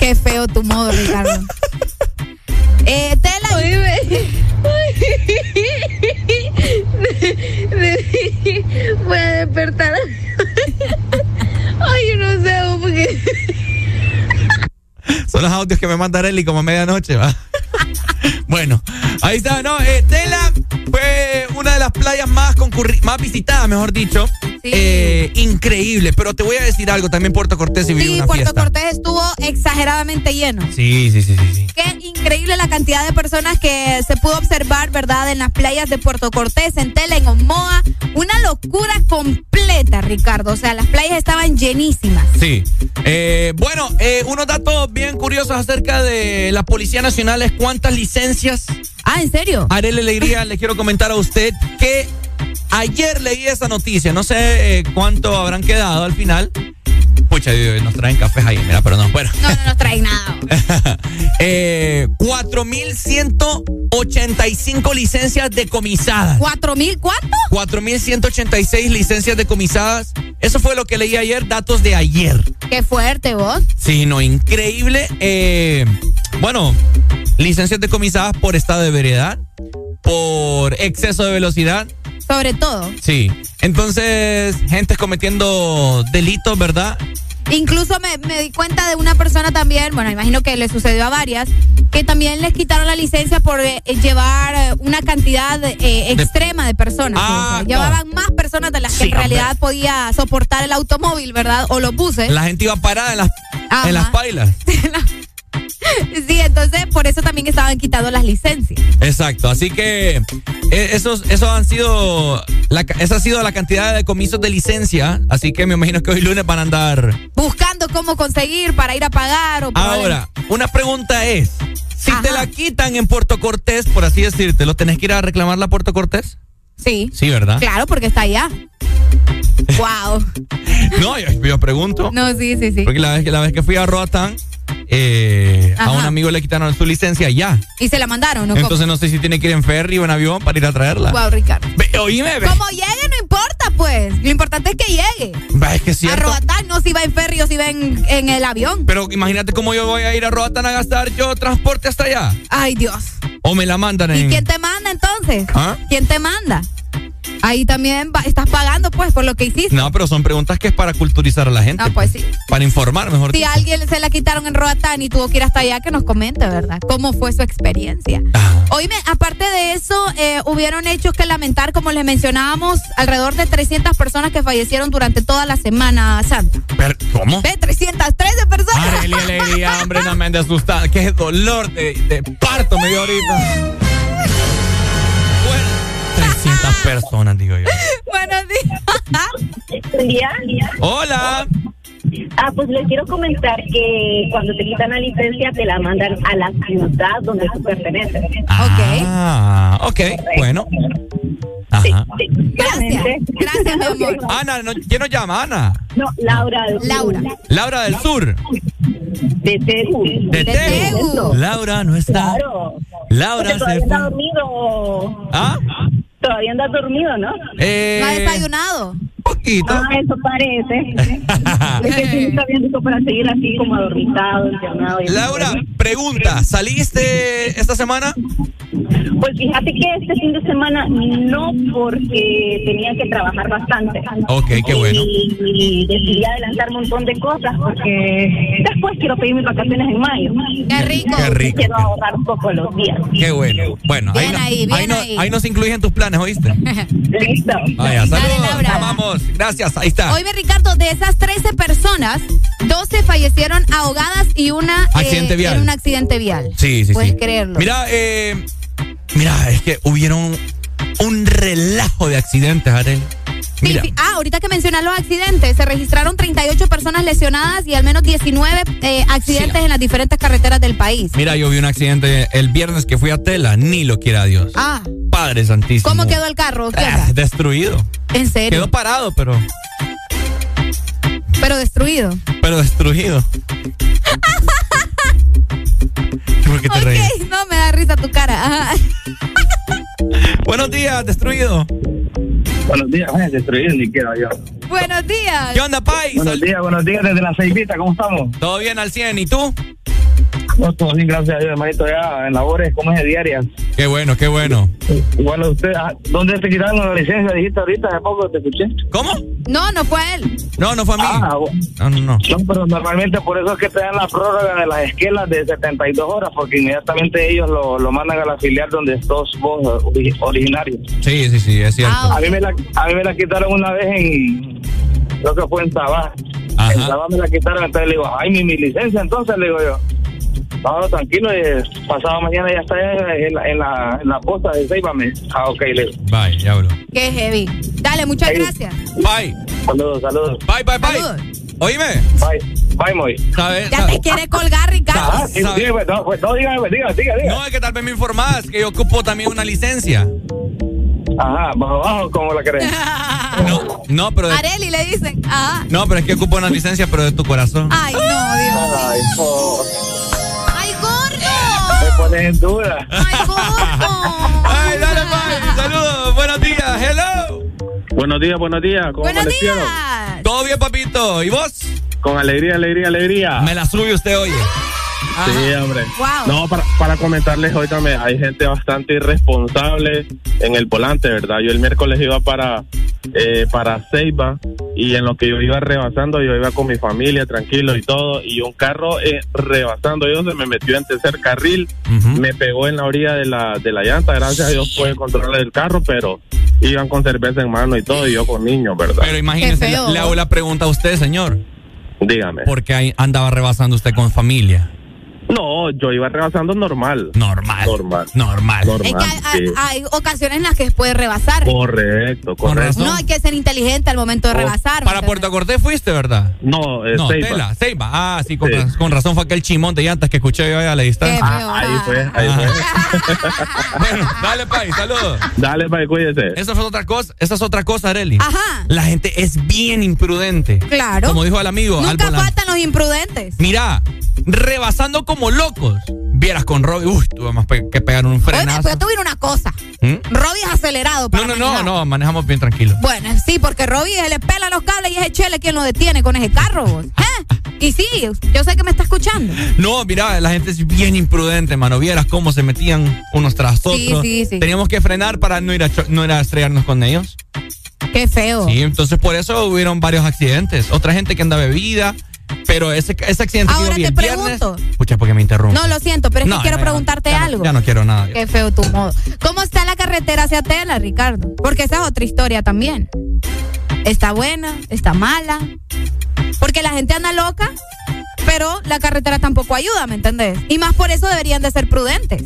Qué feo tu modo, Ricardo. (laughs) eh, tela. (laughs) Voy a despertar. Ay, yo no sé, porque. Son los audios que me manda Arely como a medianoche, va. (laughs) bueno, ahí está, ¿no? Eh, Tela más visitadas, mejor dicho. Eh, increíble, pero te voy a decir algo, también Puerto Cortés y vivió Sí, una Puerto fiesta. Cortés estuvo exageradamente lleno. Sí, sí, sí, sí, sí. Qué increíble la cantidad de personas que se pudo observar, ¿verdad? En las playas de Puerto Cortés, en Tela, en Omoa. Una locura completa, Ricardo. O sea, las playas estaban llenísimas. Sí. Eh, bueno, eh, unos datos bien curiosos acerca de la Policía Nacional es cuántas licencias. Ah, ¿en serio? Arele Alegría, le quiero comentar a usted que ayer leí esa noticia. No sé eh, cuánto habrán quedado al final. Pucha, nos traen cafés ahí, mira, pero no. Bueno. No, no nos traen nada. (laughs) eh, 4.185 licencias decomisadas. ¿Cuatro mil cuánto? 4.186 licencias decomisadas. Eso fue lo que leí ayer, datos de ayer. Qué fuerte, vos. Sí, no, increíble. Eh, bueno, licencias decomisadas por estado de veredad, por exceso de velocidad. Sobre todo. Sí. Entonces, gente cometiendo delitos, ¿verdad? Incluso me, me di cuenta de una persona también, bueno, imagino que le sucedió a varias, que también les quitaron la licencia por eh, llevar eh, una cantidad eh, extrema de personas. Ah, O sea, Llevaban más personas de las que en realidad podía soportar el automóvil, ¿verdad? O los buses. La gente iba parada en las, Ajá. en las pailas. (laughs) (laughs) Sí, entonces por eso también estaban quitando las licencias. Exacto, así que eh, esos, esos han sido, la, esa ha sido la cantidad de comisos de licencia, así que me imagino que hoy lunes van a andar. Buscando cómo conseguir para ir a pagar o Ahora, una pregunta es, si te la quitan en Puerto Cortés, por así decirte, ¿lo tenés que ir a reclamarla a Puerto Cortés? Sí. Sí, ¿verdad? Claro, porque está allá. Wow. (laughs) No, yo, yo pregunto. No, sí, sí, sí. Porque la vez, que- la vez que fui a Roatán, eh, a un amigo le quitaron su licencia ya. Y se la mandaron, ¿no? Entonces no sé si tiene que ir en ferry o en avión para ir a traerla. Wow, Ricardo. Ve, oíme, ve. Como llegue no importa, pues. Lo importante es que llegue. Va, es que es A. Roatán, no si va en ferry o si va en, en el avión. Pero imagínate cómo yo voy a ir a Roatán a gastar yo transporte hasta allá. Ay, Dios. O me la mandan ¿Y quién te manda entonces? ¿Ah? ¿Quién te manda? Ahí también va- estás pagando, pues, por lo que hiciste. No, pero son preguntas que es para culturizar a la gente. Ah, pues sí. Para informar, mejor Si dicho. a alguien se la quitaron en Roatán y tuvo que ir hasta allá, que nos comente, ¿verdad? ¿Cómo fue su experiencia? Ah. Oíme, aparte de eso, eh, hubieron hechos que lamentar, como les mencionábamos, alrededor de 300 personas que fallecieron durante toda la Semana Santa. Pero, ¿Cómo? ¿Ve? 313 personas. Arely, alegría, hombre, no me andes asustado. Qué dolor de, de parto me dio ahorita. Bueno, 300 personas, digo yo. (laughs) Buenos días. Hola. Ah, pues les quiero comentar que cuando te quitan la licencia te la mandan a la ciudad donde tú perteneces. Ah, ok, bueno. Ajá. Gracias. Gracias, mi amor. (laughs) Ana, no- ¿quién nos llama? Ana. No, Laura. Laura. Laura del Sur. De Tegu. De Tegu. Laura no está. Laura Porque todavía se fue. dormido. ¿Ah? Todavía andas dormido, ¿no? Eh, ¿No ha desayunado? Poquito. Ah, eso parece. (laughs) es que sí está bien rico para seguir así como adormitado, internado. Laura, pregunta, ¿saliste esta semana? Pues fíjate que este fin de semana no, porque tenía que trabajar bastante. Ok, qué bueno. Y, y decidí adelantar un montón de cosas porque después quiero pedir mis vacaciones en mayo. Qué rico. Qué rico. Quiero ahorrar un poco los días. Qué bueno. Bueno, ahí, Bien ahí, bien ahí no- ahí. ahí nos incluyen tus planes, ¿oíste? (laughs) Listo. Vaya, saludos. Laura. Gracias, ahí está. Oíme, Ricardo, de esas 13 personas, 12 fallecieron ahogadas y una eh, Accidente vial. en un accidente vial. Sí, sí, Puedes sí. creerlo. Mira, eh, mira, es que hubieron un relajo de accidentes, Arel. Mira. Ah, ahorita que mencionas los accidentes, se registraron 38 personas lesionadas y al menos 19 eh, accidentes en las diferentes carreteras del país. mira, yo vi un accidente el viernes que fui a Tela, ni lo quiera Dios. Ah, Padre Santísimo. ¿cómo quedó el carro? ¿Qué Ah, destruido. En serio. Quedó parado, pero, Pero destruido. pero destruido. (laughs) ¿Por qué te reís? Ok, no me da risa tu cara. Ajá. (laughs) Buenos días, destruido. Buenos días, eh, destruido ni quiero yo. Buenos días. ¿Qué onda, Pais? Buenos días, buenos días desde la Ceibita, ¿cómo estamos? Todo bien al 100, ¿y tú? No, todo bien, gracias a Dios, hermanito, ya en labores, como es de diarias. Qué bueno, qué bueno. Bueno, usted, ah, ¿dónde te quitaron la licencia? Dijiste ahorita, hace poco te escuché. ¿Cómo? No, no fue él. No, no fue a mí. Ah, No, no, no. no, pero normalmente por eso es que te dan la prórroga de las esquelas de 72 horas, porque inmediatamente ellos lo, lo mandan a la filial donde sos vos ori- originario. Sí, sí, sí, es cierto. Ah, A mí, me la, a mí me la quitaron una vez en, creo que fue en Sabá. Ajá. En Sabá me la quitaron, entonces le digo, ay, mi, mi licencia, entonces le digo yo. No, tranquilo, eh, pasado mañana ya está en la, en la, en la posta de Ceiba. Me, ah, ok, le. Bye, ya hablo. Qué heavy. Dale, muchas gracias. Bye. Saludos, saludos. Bye, bye, bye. Saludos. Oíme. Bye, bye, Moy. ¿Sabes? Ya te quiere colgar, Ricardo. Ah, sí, ¿Sabe? sí, pues, no, pues, no, dígame, diga, diga, diga. No, es que tal vez me informás que yo ocupo también una licencia. Ajá, bajo, bajo, como la creen. (laughs) No, no, pero de- Areli le dicen. Ajá. no, pero es que ocupo una licencia, pero de tu corazón. Ay, no, Dios. Ay, oh, me pones en duda. Ay. Ay, dale, bye. Saludos, buenos días, hello. Buenos días, buenos días. ¿Cómo Buenos días. Todo bien, papito. ¿Y vos? Con alegría, alegría, alegría. Me la sube usted, oye. Sí, hombre. Wow. No, para, para comentarles, hoy también hay gente bastante irresponsable en el volante, ¿verdad? Yo el miércoles iba para, eh, para Ceiba y en lo que yo iba rebasando, yo iba con mi familia tranquilo y todo, y un carro eh, rebasando, yo se me metió en tercer carril, me pegó en la orilla de la, de la llanta, gracias a Dios pude controlar el carro, pero iban con cerveza en mano y todo, y yo con niños, ¿verdad? Pero imagínese, le, hago la pregunta a usted, señor. Dígame. ¿Por qué ahí andaba rebasando usted con familia? No, yo iba rebasando normal. Normal. Normal. Normal. Es que Normal. hay, sí. hay- hay ocasiones en las que puede rebasar. Correcto, correcto. No hay que ser inteligente al momento de Oh, rebasar. ¿me Para? Puerto Cortés fuiste, ¿verdad? No, eh, No, Ceiba. Tela, Ceiba. Ah, sí, con, Sí. con razón fue aquel chimón de llantas que escuché yo ahí a la distancia. Ah, ahí ah. fue, ahí fue. (laughs) Bueno, dale, Pai, saludos. Dale, bye, cuídese. Esa es otra cosa, esa es otra cosa, Areli. Ajá. La gente es bien imprudente. Claro. Como dijo el amigo, Nunca faltan los imprudentes. Mira, rebasando como locos. Vieras con Robbie, uy, tuve más pe- que pegar un Oye, frenazo. pues yo te voy a decir una cosa. ¿Mm? Robbie es acelerado para No, no, no, manejar. no, manejamos bien tranquilo. Bueno, sí, porque Robbie se le pela los cables y es el chele quien lo detiene con ese carro. vos. (laughs) ¿Eh? Y sí, yo sé que me está escuchando. No, mira, la gente es bien imprudente, mano. Vieras cómo se metían unos tras Sí, otros. sí, sí. Teníamos que frenar para no ir a, no ir a estrellarnos con ellos. Qué feo. Sí, entonces por eso hubieron varios accidentes. Otra gente que anda bebida, pero ese, ese accidente Ahora que te bien viernes. pregunto. Pucha, porque me interrumpe. No, lo siento, pero es No, que quiero no, preguntarte ya no, algo. ya no quiero nada. Qué feo tu modo. ¿Cómo está la carretera hacia Tela, Ricardo? Porque esa es otra historia también. ¿Está buena? ¿Está mala? Porque la gente anda loca, pero la carretera tampoco ayuda, ¿me entendés? Y más por eso deberían de ser prudentes.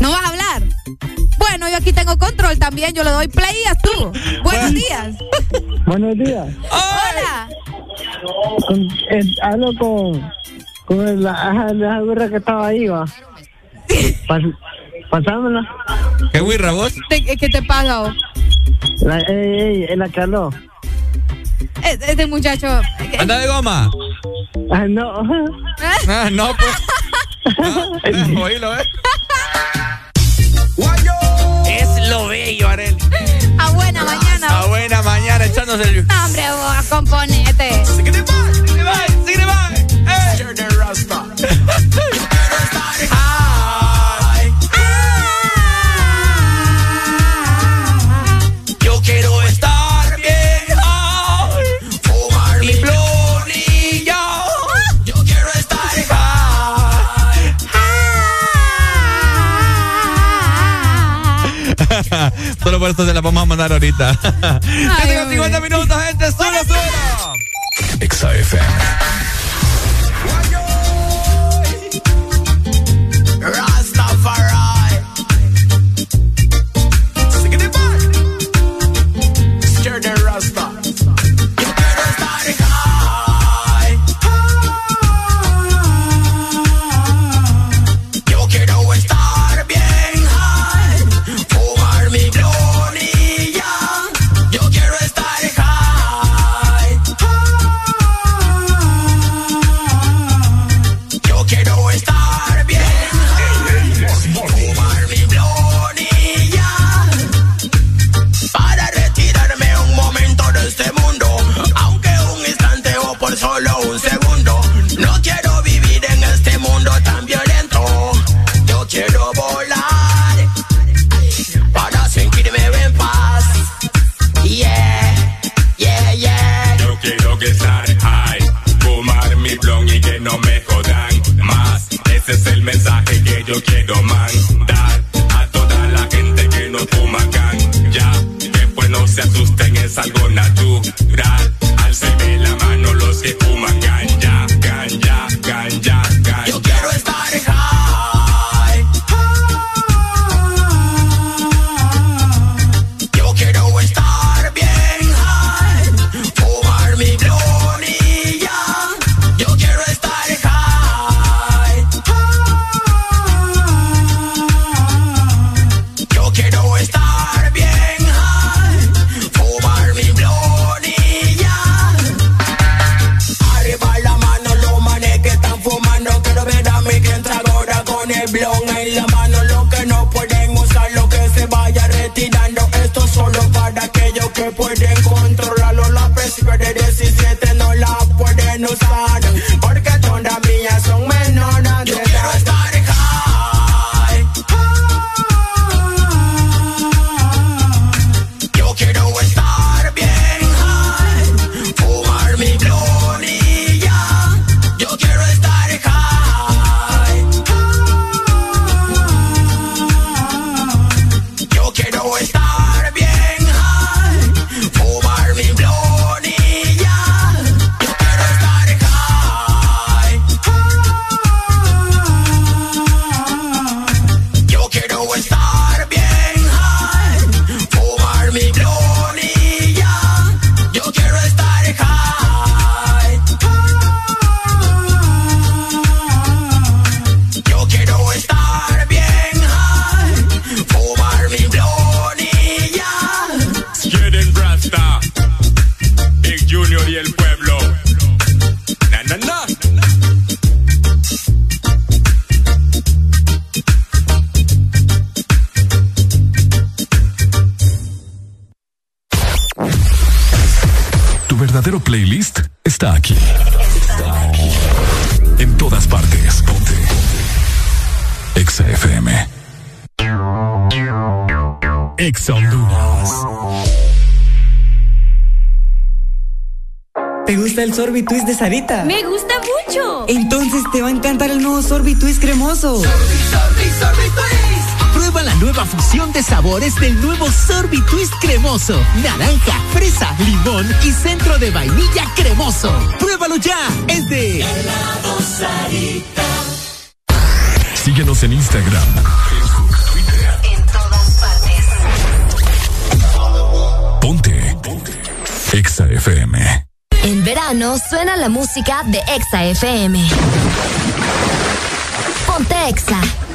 ¿No vas a hablar? Bueno, yo aquí tengo control también, yo le doy play y tú. Buenos días. Buenos días. Hola. Con- eh, hablo con, con la, la burra que estaba ahí, va. Pas- pasámela. ¿Qué wirra vos? ¿Qué, qué te pasa vos? La, ey, ey, en la que habló. Es- Este muchacho. ¿Anda de goma? Ah, no. (laughs) Ah, no, pues. (laughs) Ah, oílo, ¿eh? Es lo bello, Areli. A buena mañana. A buena mañana echándose el. No, hombre, vos, componete. Yo Solo por esto se la vamos a mandar ahorita. (laughs) Tengo 50 minutos, gente. Solo, solo. XFM. De Sarita. Me gusta mucho. Entonces te va a encantar el nuevo Sorbitwist cremoso. Sorbi, sorbi, sorbitwist. Prueba la nueva fusión de sabores del nuevo Sorbitwist cremoso. Naranja, fresa, limón y centro de vainilla cremoso. Pruébalo ya. Es de Sarita. Síguenos en Instagram música de Exa FM. Ponte Exa.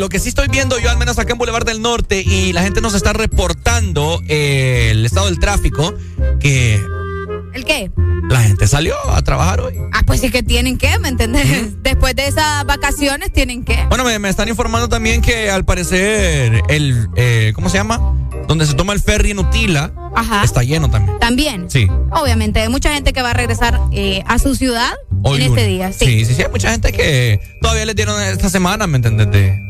Lo que sí estoy viendo yo, al menos acá en Boulevard del Norte, y la gente nos está reportando eh, el estado del tráfico, que ¿El qué? la gente salió a trabajar hoy. Ah, pues sí que tienen que, ¿me entendés? Después de esas vacaciones tienen que. Bueno, me, me están informando también que al parecer el, eh, ¿cómo se llama? Donde se toma el ferry en Utila, Ajá. está lleno también. También. Sí. Obviamente, hay mucha gente que va a regresar eh, a su ciudad Hoy en lunes. este día. Sí. sí, sí, sí, hay mucha gente que todavía le dieron esta semana, ¿me entendés? De-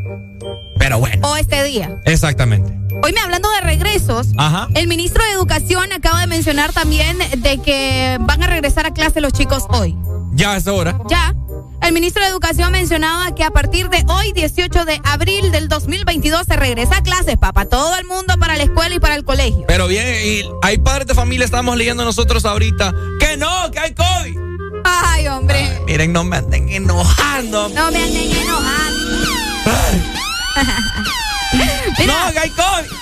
bueno, O este día. exactamente. Hoy me hablando de regresos, Ajá. el ministro de Educación acaba de mencionar también de que van a regresar a clase los chicos hoy. Ya es hora. Ya. El ministro de Educación mencionaba que a partir de hoy, 18 de abril del 2022, se regresa a clases, papá. Todo el mundo para la escuela y para el colegio. Pero bien, y hay padres de familia, estamos leyendo nosotros ahorita, que no, que hay COVID. Ay, hombre. Miren, no me anden enojando. No me anden enojando. Mira, (laughs) no, COVID.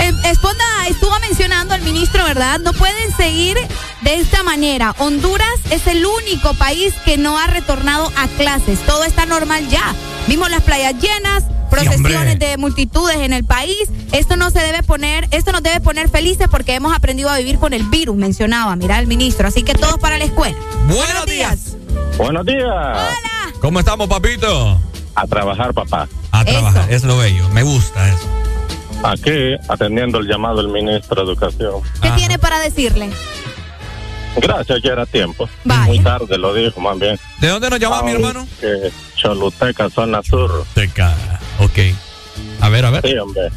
eh, Esponda estuvo mencionando al ministro, ¿verdad? No pueden seguir de esta manera. Honduras es el único país que no ha retornado a clases. Todo está normal ya. Vimos las playas llenas, procesiones de multitudes en el país. Esto no se debe poner, esto nos debe poner felices porque hemos aprendido a vivir con el virus, mencionaba, mira el ministro. Así que todos para la escuela. Buenos días. Buenos días. ¿Cómo estamos, papito? A trabajar, papá. A trabajar, es lo bello. Me gusta eso. Aquí, atendiendo el llamado del ministro de Educación. ¿Qué tiene para decirle? Gracias, ya era tiempo. Muy tarde lo dijo, más bien. ¿De dónde nos llama mi hermano? Que Choluteca, zona sur. Teca, ok. A ver, a ver. Sí, hombre.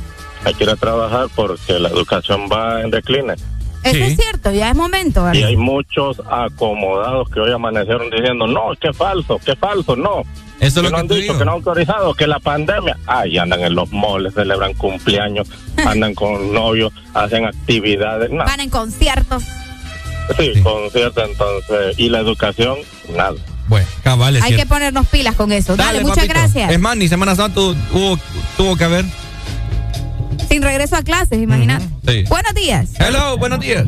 Hay que ir a trabajar porque la educación va en decline. Eso es cierto, ya es momento, Y ¿verdad? hay muchos acomodados que hoy amanecieron diciendo, no, que falso, que falso, no. Eso que no han dicho, que no han autorizado, que la pandemia. Ay, andan en los moles, celebran cumpleaños, (laughs) andan con novios, hacen actividades. Van en conciertos. sí, concierto entonces. Y la educación, nada. Bueno, cabal, es Hay que ponernos pilas con eso. Dale, muchas papito. gracias. Es más, ni Semana Santa hubo, tuvo que haber. Sin regreso a clases, imagínate. Sí. Buenos días. Hello, buenos días.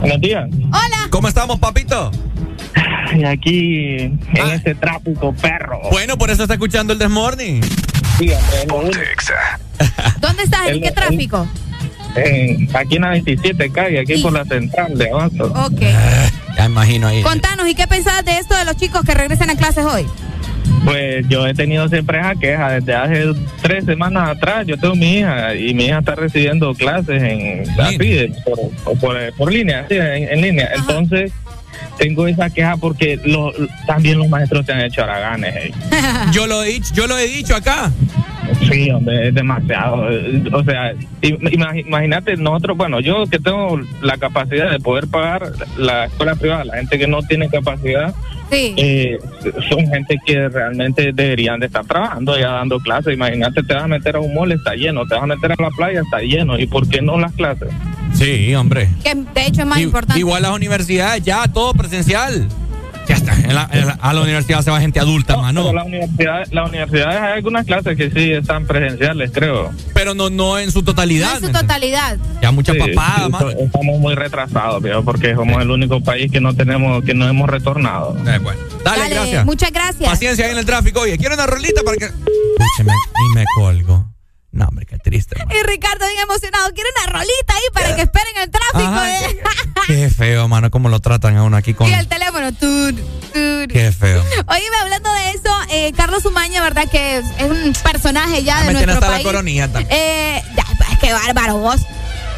Buenos días. Hola. ¿Cómo estamos, papito? Y aquí, en este tráfico, perro. Bueno, por eso está escuchando el Desmorning. Sí, hombre. ¿Dónde estás? ¿En El- qué tráfico? Eh, aquí en la 27 calle, aquí por la central de Abasto. Ok. Ya imagino ahí. Contanos, ¿y qué pensás de esto de los chicos que regresan a clases hoy? Pues yo he tenido siempre esa queja. Desde hace tres semanas atrás, yo tengo mi hija y mi hija está recibiendo clases en así, por, por, por línea, sí, en, en línea. Entonces, tengo esa queja porque lo- también los maestros se han hecho haraganes. eh. (laughs) Yo lo he dicho, yo lo he dicho acá. Sí, hombre, es demasiado. O sea, imagínate nosotros, bueno, yo que tengo la capacidad de poder pagar la escuela privada, la gente que no tiene capacidad, Sí. eh, son gente que realmente deberían de estar trabajando ya dando clases. Imagínate, te vas a meter a un mall, está lleno, te vas a meter a la playa, está lleno. ¿Y por qué no las clases? Sí, hombre. Que de hecho es más I- importante. Igual las universidades, ya, todo presencial. Ya está. en la- en la- a la universidad se va gente adulta, mano. Pero la universidad, la universidad hay algunas clases que sí están presenciales, creo. Pero no, no en su totalidad. En su totalidad. Ya mucha Sí, papada, sí, mano. Estamos muy retrasados, viejo, porque somos el único país que no tenemos, que no hemos retornado. Eh, bueno. Dale, Dale, gracias. muchas gracias. Paciencia ahí en el tráfico. Oye, quiero una rolita para que. Escúcheme, y me colgo. No, hombre, qué triste. man. Y Ricardo bien emocionado. Quiere una rolita ahí para que esperen el tráfico. Ajá, eh. (laughs) Qué feo, mano, cómo lo tratan a uno aquí con. Y el teléfono. Tut, tut. Qué feo. Oíme, hablando de eso, eh, Carlos Umaña, ¿verdad? Que es, un personaje ya de nuestro hasta la país. coronilla también. Eh, ya, pues, qué bárbaro vos.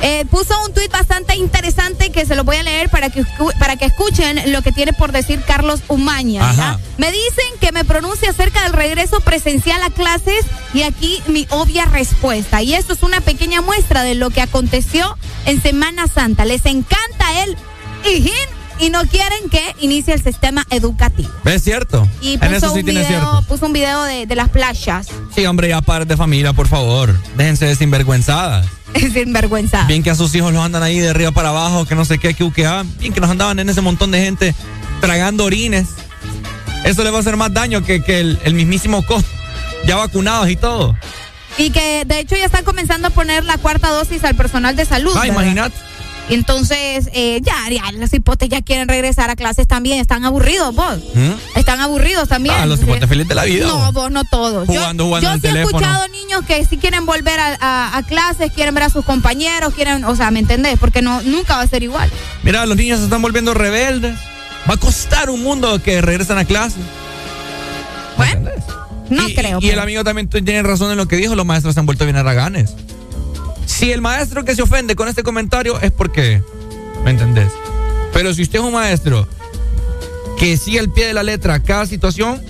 Eh, puso un tuit bastante interesante que se lo voy a leer para que, para que escuchen lo que tiene por decir Carlos Umaña. Me dicen que me pronuncie acerca del regreso presencial a clases y aquí mi obvia respuesta. Y esto es una pequeña muestra de lo que aconteció en Semana Santa. Les encanta el hijín y no quieren que inicie el sistema educativo. ¿Ves cierto? Y en puso, eso sí un, tiene video, cierto. puso un video de, de las playas. Sí, hombre, ya padres de familia, por favor. Déjense de sinvergüenzadas. (laughs) Sin vergüenza. Bien que a sus hijos los andan ahí de arriba para abajo, que no sé qué, que uquea. Bien que nos andaban en ese montón de gente tragando orines. Eso le va a hacer más daño que, que el, el mismísimo costo. Ya vacunados y todo. Y que de hecho ya están comenzando a poner la cuarta dosis al personal de salud. Ah, imagínate. Entonces, eh, ya, ya, los hipotes ya quieren regresar a clases también. Están aburridos, vos. ¿Mm? Están aburridos también. Ah, los hipotes felices de la vida. No, vos no todos. Jugando, yo jugando yo sí he escuchado niños que sí quieren volver a, a- a clases, quieren ver a sus compañeros, quieren, o sea, ¿me entendés? Porque no, nunca va a ser igual. Mira, los niños se están volviendo rebeldes. Va a costar un mundo que regresen a clase. Bueno, no y, creo. Y el amigo también tiene razón en lo que dijo. Los maestros se han vuelto bien arraganes. Si el maestro que se ofende con este comentario es porque. ¿Me entendés? Pero si usted es un maestro que sigue al pie de la letra cada situación,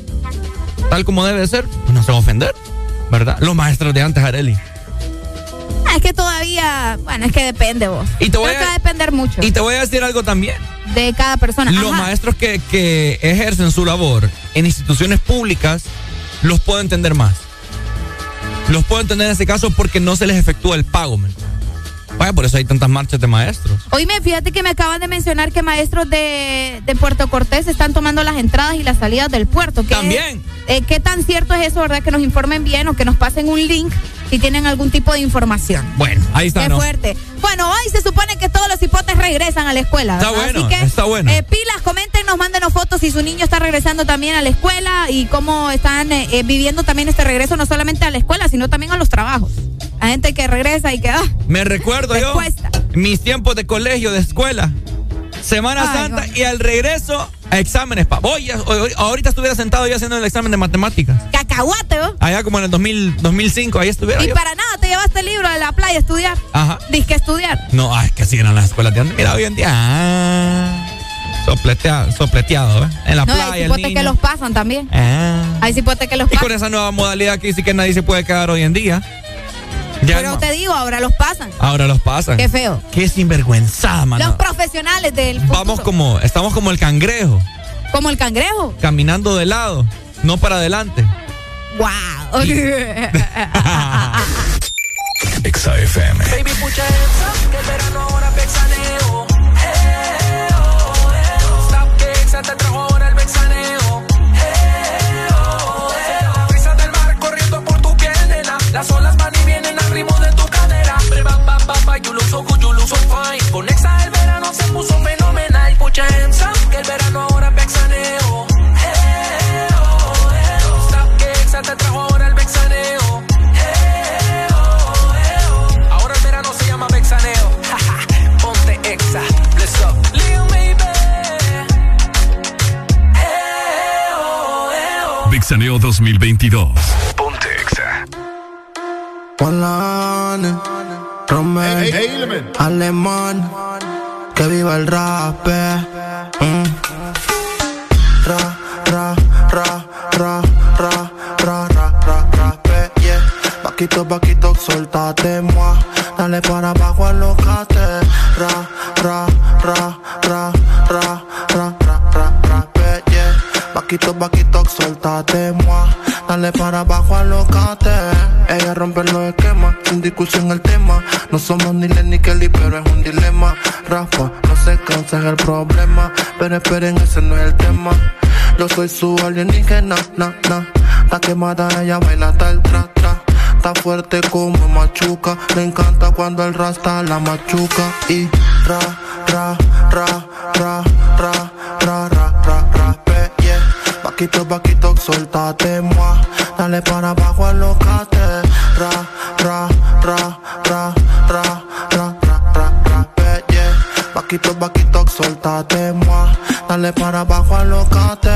tal como debe de ser, pues no se va a ofender. ¿Verdad? Los maestros de antes, Areli. Ah, es que todavía, bueno, es que depende vos. Y te voy Creo a- que va a depender mucho Y te voy a decir algo también. de cada persona. Los Ajá. maestros que, que ejercen su labor en instituciones públicas los puedo entender más. Los puedo entender en ese caso porque no se les efectúa el pago. men. Vaya, por eso hay tantas marchas de maestros. Oíme, fíjate que me acaban de mencionar que maestros de, de Puerto Cortés están tomando las entradas y las salidas del puerto. ¿Qué, También. eh, ¿Qué tan cierto es eso, verdad? Que nos informen bien o que nos pasen un link si tienen algún tipo de información. Bueno, ahí está, Qué ¿no? fuerte. Bueno, hoy se supone que todos los hipotes regresan a la escuela. Está bueno, Así que, está bueno. eh, pilas, coméntenos, mándenos fotos si su niño está regresando también a la escuela y cómo están eh, eh, viviendo también este regreso, no solamente a la escuela, sino también a los trabajos. La gente que regresa y que, ah, Me recuerdo yo mis tiempos de colegio, de escuela. Semana Ay, Santa bueno. y al regreso a exámenes. Pa. Voy, a- hoy- ahorita estuviera sentado yo haciendo el examen de matemáticas. cacahuate, ¿no? Allá como en el 2000, 2005, ahí estuviera Y yo. para nada te llevaste el libro de la playa a estudiar. Ajá. Disque estudiar. No, ay, que así eran las escuelas de antes. Mira, hoy en día. Ah, sopletea- sopleteado, ¿eh? En la no, playa. hay cipotes que los pasan también. Ah. Hay cipotes que los Y con pasan. esa nueva modalidad que dice que nadie se puede quedar hoy en día. Ya Pero no- te digo, ahora los pasan. ahora los pasan. Qué feo. Qué sinvergüenzada, mano. Los profesionales del futuro. Vamos como, estamos como el cangrejo, Como el cangrejo. caminando de lado, no para adelante. Wow. Exa FM. Baby, hands up, que el verano ahora vexaneo. Puso fenomenal. Your hands up, que el verano ahora vexaneo. Eh, oh, eh, oh. Stop que Exa te trajo ahora el vexaneo. Eh, oh. Ahora el verano se llama vexaneo. (laughs) Ponte exa. Let's go. Lil baby. Eh, oh. Vixaneo 2022. Ponte Exa. Alemán, que viva el rap. eh. Mm. Ra, ra, ra, ra, ra, ra, ra, ra, rap, eh, yeah. Paquito, paquito, soltate, moi. Dale para abajo, alocate. Ra, ra, ra, ra, Paquito, paquito, soltate, moi. dale para abajo alocate. Ella rompe los esquemas, sin discusión el tema. No somos ni Lenny Kelly, pero es un dilema. Rafa, no se cansa es el problema. Pero esperen, ese no es el tema. Yo soy su alienígena, na, na. La quemada, ella baila hasta el tra, tra. Está fuerte como machuca. Me encanta cuando el rasta la machuca. Y ra, ra, ra, ra, Vaquito, vaquito, soltate, moi. Dale para abajo, alocate. Ra, ra, ra, ra, ra, ra, ra, ra, ra, yeah. Vaquito, vaquito, soltate, moi. Dale para abajo, alocate.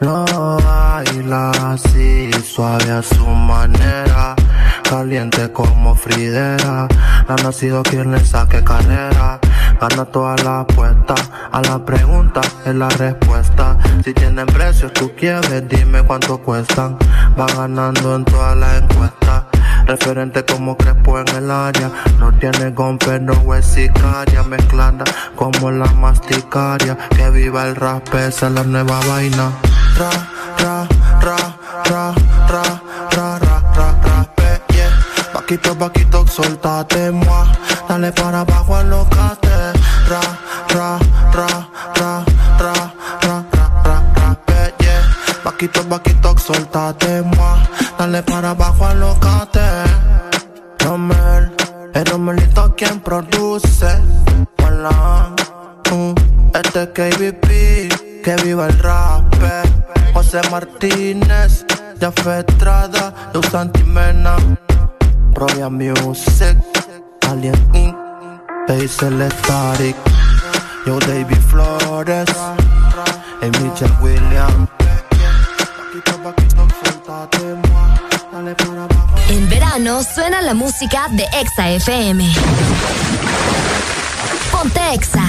Lo baila así, suave a su manera. Caliente como Fridera. Ha nacido quien le saque carrera. Gana toda la apuesta. A la pregunta es la respuesta. Si tienen precios, tú quieres, dime cuánto cuestan. Va ganando en todas las encuestas. Referente como Crespo en el área. No tiene gompe, no es. Mezclada como la masticaria. Que viva el rap, esa es la nueva vaina. Ra, ra, ra, ra, ra, ra, ra, ra, ra, yeah. Vaquito, vaquito, soltate, moi. Dale para abajo, alocate. Ra, ra, ra, ra, ra, ra, ra, ra, ra, yeah. Vaquito, vaquito, soltate, moi. Dale para abajo, alocate. Romel, el Romelito quien produce. Hola, uh, este es KBP, que viva el rap. José Martínez, Jaffe Estrada, Luz Santimena, Royal Music, Alien Inc., Hazel Static, Yo David Flores, y Mitchell Williams. En verano suena la música de Exa FM. Ponte Exa.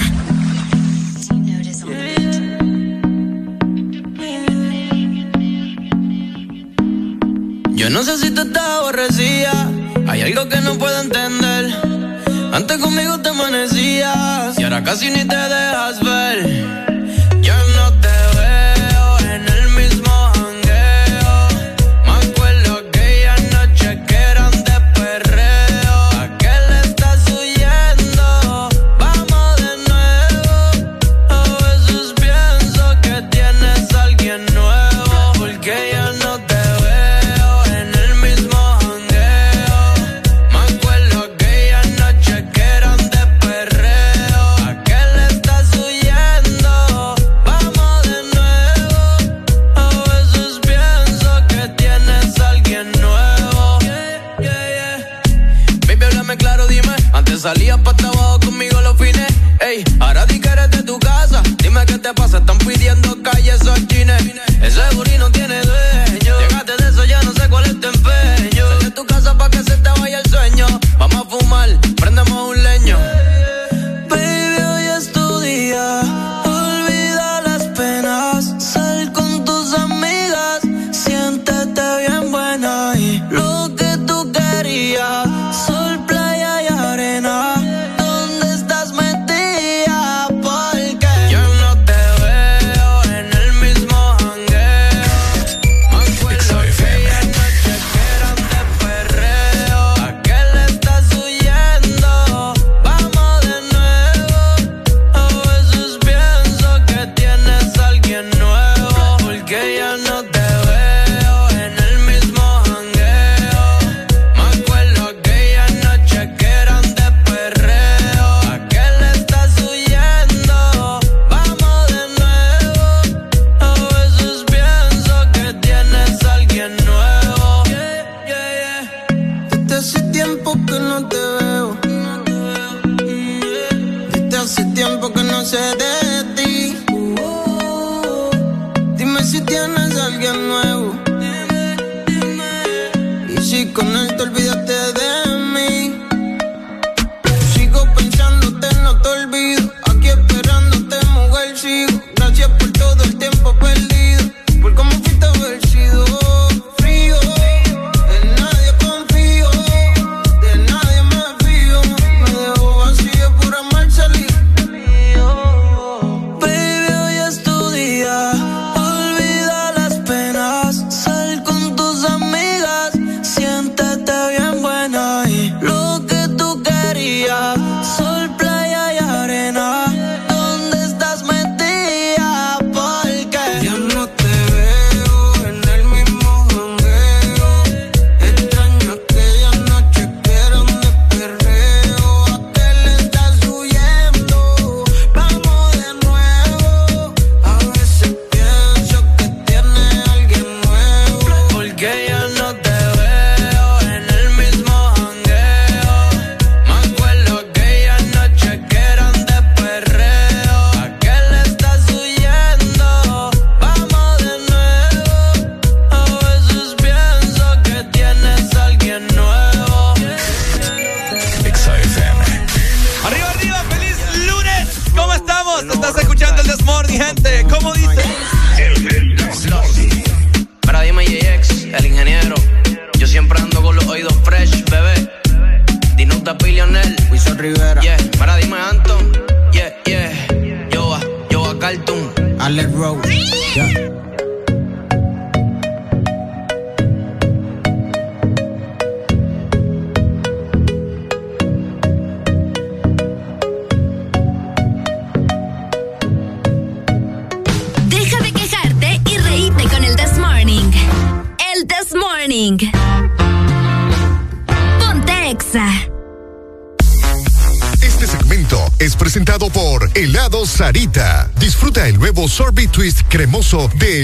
Yo no sé si tú estás aborrecida. Hay algo que no puedo entender. Antes conmigo te amanecías y ahora casi ni te dejas ver. están pidiendo calle esos jeans. Ese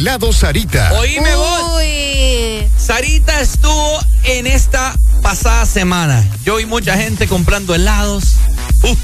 Helado Sarita. Oíme vos. Sarita estuvo en esta pasada semana. Yo vi mucha gente comprando helados. Uh,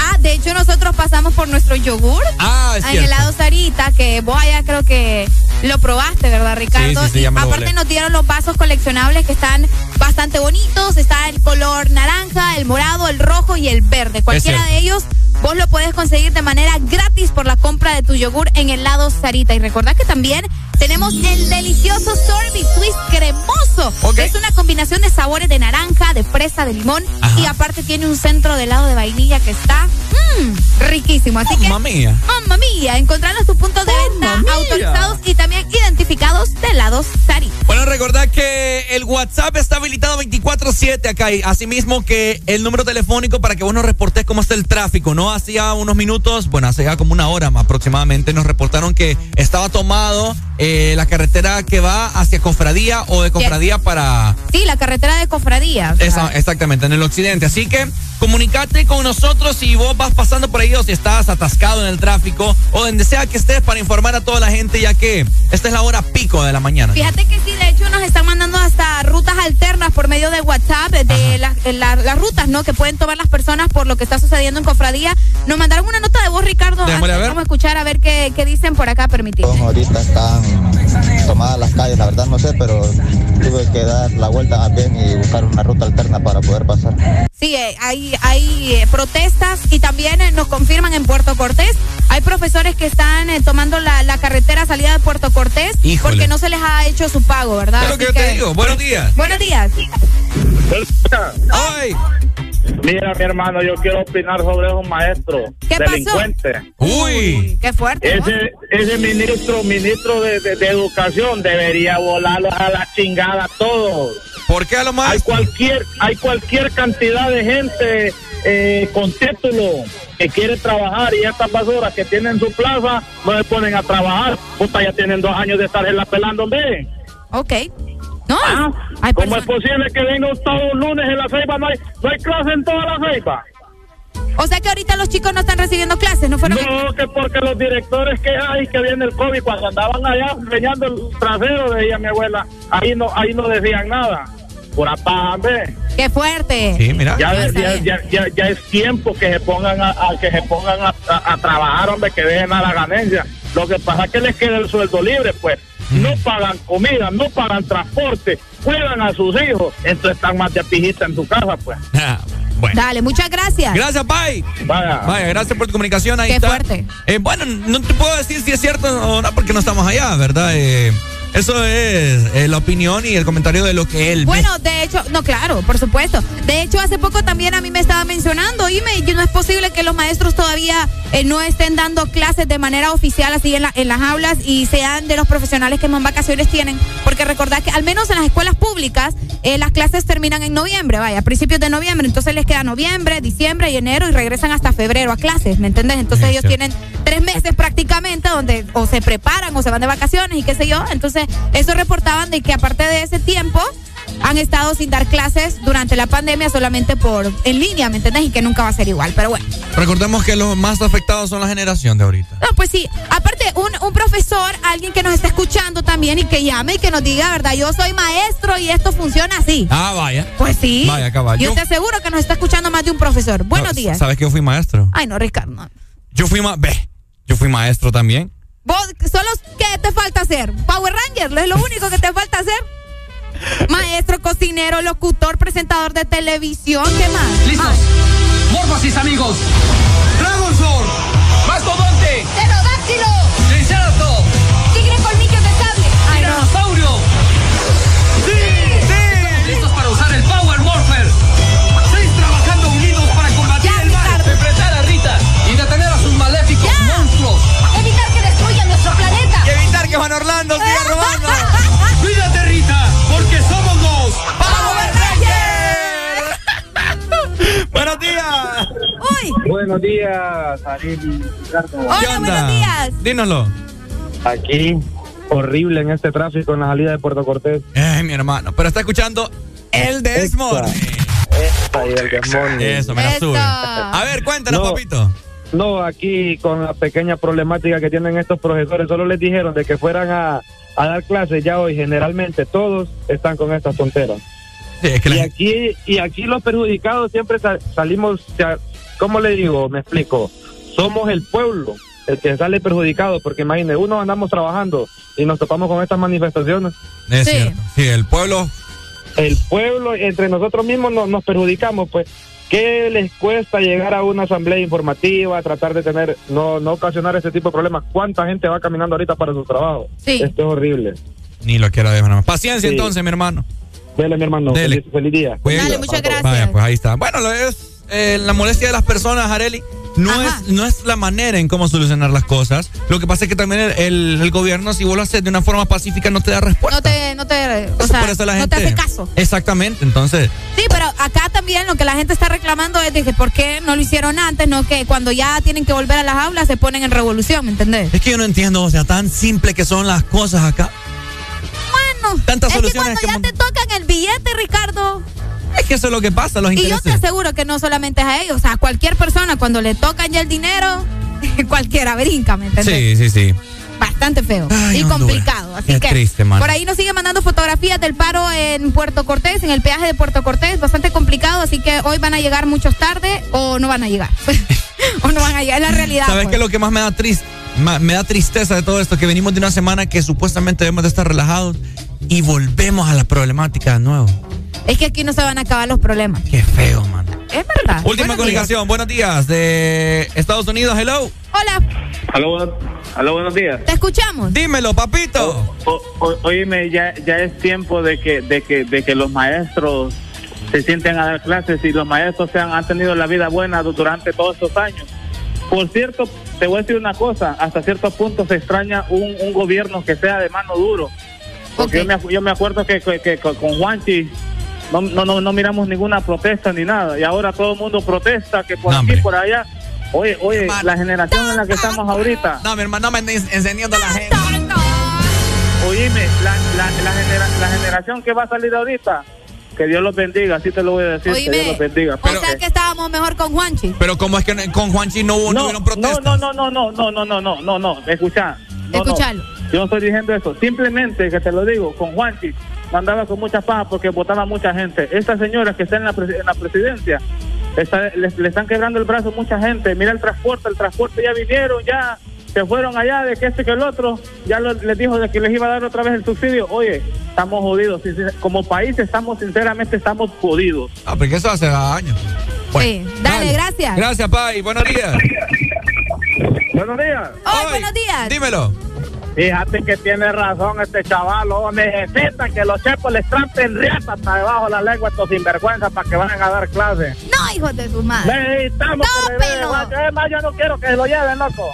Ah, de hecho nosotros pasamos por nuestro yogur Ah, es en cierto. helado Sarita, que vos allá creo que lo probaste, ¿verdad, Ricardo? Sí, sí, sí, ya me lo aparte nos dieron los vasos coleccionables que están bastante bonitos. Está el color naranja, el morado, el rojo y el verde. Cualquiera de ellos vos lo puedes conseguir de manera gratis por la compra de tu yogur en helado Sarita. Y recordad que también tenemos el delicioso Sorbet Twist cremoso. Ok. Es una combinación de sabores de naranja, de fresa, de limón Ajá. y aparte tiene un centro de helado de vainilla que está mm, riquísimo. Así que, mamma mía. mamma mía, encontrarlos tus puntos de venta mía. autorizados y también de helados Sarita. Bueno, recordad que el WhatsApp está habilitado 24-7 acá. Y asimismo que el número telefónico para que vos nos reportes cómo está el tráfico. No hacía unos minutos, bueno, hace ya como una hora más aproximadamente, nos reportaron que estaba tomado eh, la carretera que va hacia Cofradía o de Cofradía para... Sí, la carretera de Cofradía. o sea, Esa- exactamente, en el occidente. Así que comunicate con nosotros si vos vas pasando por ahí o si estás atascado en el tráfico o donde sea que estés para informar a toda la gente ya que esta es la hora pico de la mañana. Fíjate que sí, de hecho nos están mandando hasta rutas alternas por medio de WhatsApp de las, eh, la- las rutas, ¿no? Que pueden tomar las personas por lo que está sucediendo en Cofradía. Nos mandaron una nota de voz, Ricardo. Démosle a ver. Vamos a escuchar a ver qué, qué dicen por acá, permitir. Ahorita están tomadas las calles, la verdad no sé, pero tuve que dar la vuelta más bien y buscar una ruta alterna para poder pasar. Sí, eh, hay, hay eh, protestas y también eh, nos confirman en Puerto Cortés. Hay profesores que están eh, tomando la, la carretera salida de Puerto Cortés Híjole. porque no se les ha hecho su pago, ¿verdad? Es lo que yo te digo. Buenos días. Buenos días. Ay. Mira, mi hermano, yo quiero opinar sobre esos maestros ¿Qué pasó? delincuentes. Uy. Qué fuerte. ¿no? Ese, ese ministro, ministro de, de- de educación debería volarlos a la chingada todos. ¿Por qué a lo más? Hay cualquier, hay cualquier cantidad de gente eh, con título que quiere trabajar y estas basuras que tienen su plaza no se ponen a trabajar. Puta, ya tienen dos años de estar la pelando, hombre. Ok. No, Ah, hay ¿Cómo es personas- posible que vengan todos los lunes en la ceiba? No hay, no hay clase en toda la ceiba. O sea que ahorita los chicos no están recibiendo clases, ¿no fueron? No, que porque los directores que hay que viene el COVID cuando andaban allá enseñando el trasero, decía mi abuela, ahí no, ahí no decían nada. Pura paja, hombre. Qué fuerte. Sí, mira. Ya, ya, ya, ya, ya es tiempo que se pongan a, a- que se pongan a, a- a trabajar, hombre, que dejen a la ganancia. Lo que pasa es que les queda el sueldo libre, pues. No pagan comida, no pagan transporte, cuidan a sus hijos, entonces están más de pijita en tu casa, pues. (laughs) Ah, bueno. Dale, muchas gracias. Gracias, bye. Vaya. Vaya, gracias por tu comunicación. Ahí Qué está. fuerte. Eh, bueno, no te puedo decir si es cierto o no porque no estamos allá, ¿verdad? Eh, eso es eh, la opinión y el comentario de lo que él. Bueno, de hecho, no, claro, por supuesto. De hecho, hace poco también a mí me estaba mencionando, y me, no es posible que los maestros todavía eh, no estén dando clases de manera oficial así en, la- en las aulas y sean de los profesionales que más vacaciones tienen, porque recordad que al menos en las escuelas públicas eh, las clases terminan en noviembre, vaya, a principios de noviembre, entonces les queda noviembre, diciembre y enero y regresan hasta febrero a clases, ¿me entiendes? Entonces Sí, ellos sí. tienen tres meses prácticamente donde o se preparan o se van de vacaciones y qué sé yo. Entonces, eso reportaban de que aparte de ese tiempo han estado sin dar clases durante la pandemia solamente por en línea, ¿me entiendes? Y que nunca va a ser igual, pero bueno. Recordemos que los más afectados son la generación de ahorita. No, pues sí, aparte un, un profesor, alguien que nos está escuchando también y que llame y que nos diga, ¿verdad? Yo soy maestro y esto funciona así. Ah, vaya. Pues sí. Vaya, caballo. Yo te aseguro que nos está escuchando más de un profesor. Buenos No, días. ¿Sabes que yo fui maestro? Ay, no, Ricardo. no. Yo fui ma ve, yo fui maestro también. Vos, solo, ¿qué te falta hacer? Power Ranger, es lo único que te falta hacer. Maestro, cocinero, locutor, presentador de televisión, ¿qué más? ¿Listos? Morfosis, amigos. Dragon Sword. Mastodonte. ¡Pterodáctilo! Orlando, siga (laughs) robando. Cuídate, Rita, porque somos dos. ¡Power Rangers! Buenos días. Uy. Buenos días, Ariel y Ricardo. Hola, ¿Qué onda? buenos días. Dínoslo. Aquí, horrible en este tráfico en la salida de Puerto Cortés. Eh, mi hermano. Pero está escuchando el Desmond. Esta y el. Eso, me la sube. A ver, cuéntanos, No. papito. No, aquí con la pequeña problemática que tienen estos profesores, solo les dijeron de que fueran a, a dar clases ya hoy. Generalmente todos están con estas tonteras. Sí, es que Y la- aquí, y aquí los perjudicados siempre sa- salimos, ¿cómo le digo? Me explico. Somos el pueblo el que sale perjudicado, porque imagine, uno andamos trabajando y nos topamos con estas manifestaciones. es Sí. cierto. Sí, el pueblo. El pueblo, entre nosotros mismos nos, nos perjudicamos, pues. ¿Qué les cuesta llegar a una asamblea informativa, tratar de tener, no, no ocasionar ese tipo de problemas? ¿Cuánta gente va caminando ahorita para su trabajo? Sí. Esto es horrible. Ni lo quiero dejar. Paciencia Sí. entonces, mi hermano. Dele, mi hermano. Dele. Feliz, feliz día. Cuídate. Dale, muchas gracias. Vaya, pues ahí está. Bueno, lo es eh, la molestia de las personas, Areli. No Ajá. es, no es la manera en cómo solucionar las cosas. Lo que pasa es que también el, el- el gobierno, si vos lo haces de una forma pacífica, no te da respuesta. No te, no te, o Entonces, sea, por eso la no te hace caso. Exactamente, entonces. Sí, pero acá también lo que la gente está reclamando es de que por qué no lo hicieron antes, no que cuando ya tienen que volver a las aulas se ponen en revolución, ¿me entendés? Es que yo no entiendo, o sea, tan simple que son las cosas acá. Bueno, Tantas es que soluciones cuando que ya mon- te tocan el billete, Ricardo, Es que eso es lo que pasa, los y yo te intereses. aseguro que no solamente es a ellos, o sea, a cualquier persona cuando le tocan ya el dinero, (laughs) cualquiera brinca, ¿me entendés? Sí, sí, sí. Bastante feo Ay, y Honduras. complicado. Así Qué que triste, por ahí nos sigue mandando fotografías del paro en Puerto Cortés, en el peaje de Puerto Cortés, bastante complicado, así que hoy van a llegar muchos tarde o no van a llegar. (laughs) o no van a llegar, es la realidad. ¿Sabes pues. qué es lo que más me da triste? Me da tristeza de todo esto, que venimos de una semana que supuestamente debemos de estar relajados y volvemos a la problemática de nuevo. Es que aquí no se van a acabar los problemas. Qué feo, man. Es verdad. Última Buenos comunicación, buenos días de Estados Unidos, hello. días. Hola, Aló, buenos- días. te escuchamos. Dímelo, papito. O- o- oíme, ya, ya es tiempo de que, de, que, de que los maestros se sienten a dar clases y los maestros sean, han tenido la vida buena du- durante todos estos años. Por cierto, te voy a decir una cosa, hasta cierto punto se extraña un, un gobierno que sea de mano duro. Porque yo, me, acu- yo me acuerdo que, que- con Juanchi no, no, no, no miramos ninguna protesta ni nada. Y ahora todo el mundo protesta, que por No, aquí, hombre. por allá. Oye, oye, Hermano. la generación en la que estamos ahorita. No, mi hermano, no me andes encendiendo a la gente. Oíme, la, la, la, genera- la generación que va a salir ahorita, que Dios los bendiga, así te lo voy a decir, que Dios los bendiga. o sea que estábamos mejor con Juanchi. Pero como es que no- con Juanchi no hubo, no, no, hubieron no, protestas. no, no, no, no, no, no, no, no, no, no, escucha. No, no. Escuchalo. Yo no estoy diciendo eso, simplemente que te lo digo, con Juanchi mandaba con mucha paja porque votaba mucha gente. Esta señora que está en la, en la presidencia, está- le, le están quebrando el brazo a mucha gente. Mira el transporte, el transporte ya vinieron, ya se fueron allá de que este que el otro, ya lo- les dijo de que les iba a dar otra vez el subsidio. Oye, estamos jodidos, como país estamos, sinceramente, estamos jodidos. Ah, porque eso hace años. sí, dale, gracias. Gracias, Pai. Buenos días. Buenos días. Hoy, buenos días. Dímelo. Fíjate que tiene razón este chaval, oh, necesitan que los chepos les traten riata hasta debajo de la lengua estos sinvergüenzas para que vayan a dar clases. No, hijos de su madre. Necesitamos que regrese, guacho. Es más, yo no quiero que se lo lleven, loco.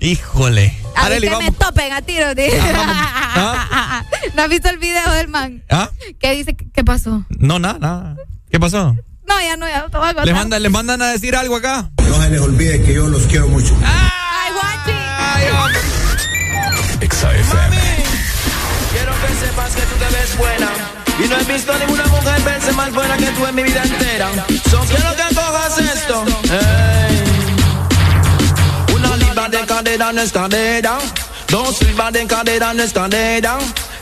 Híjole. A mí Areli, que vamos. me topen a tiro. tío. (laughs) ¿No has visto el video del man? ¿Ah? Que dice, ¿qué pasó? No, nada, nada. ¿Qué pasó? No, ya no, ya no te voy a contar. ¿Les mandan, ¿Les mandan a decir algo acá? No se les olvide que yo los quiero mucho. Ay, Juanchi. Quiero que sepas que tú te ves buena. Y no he visto a ninguna mujer verse más buena que tú en mi vida entera. So quiero que cojas esto. Ey. Una libra de cadera no es cadera. Dos libras de cadera no es cadera.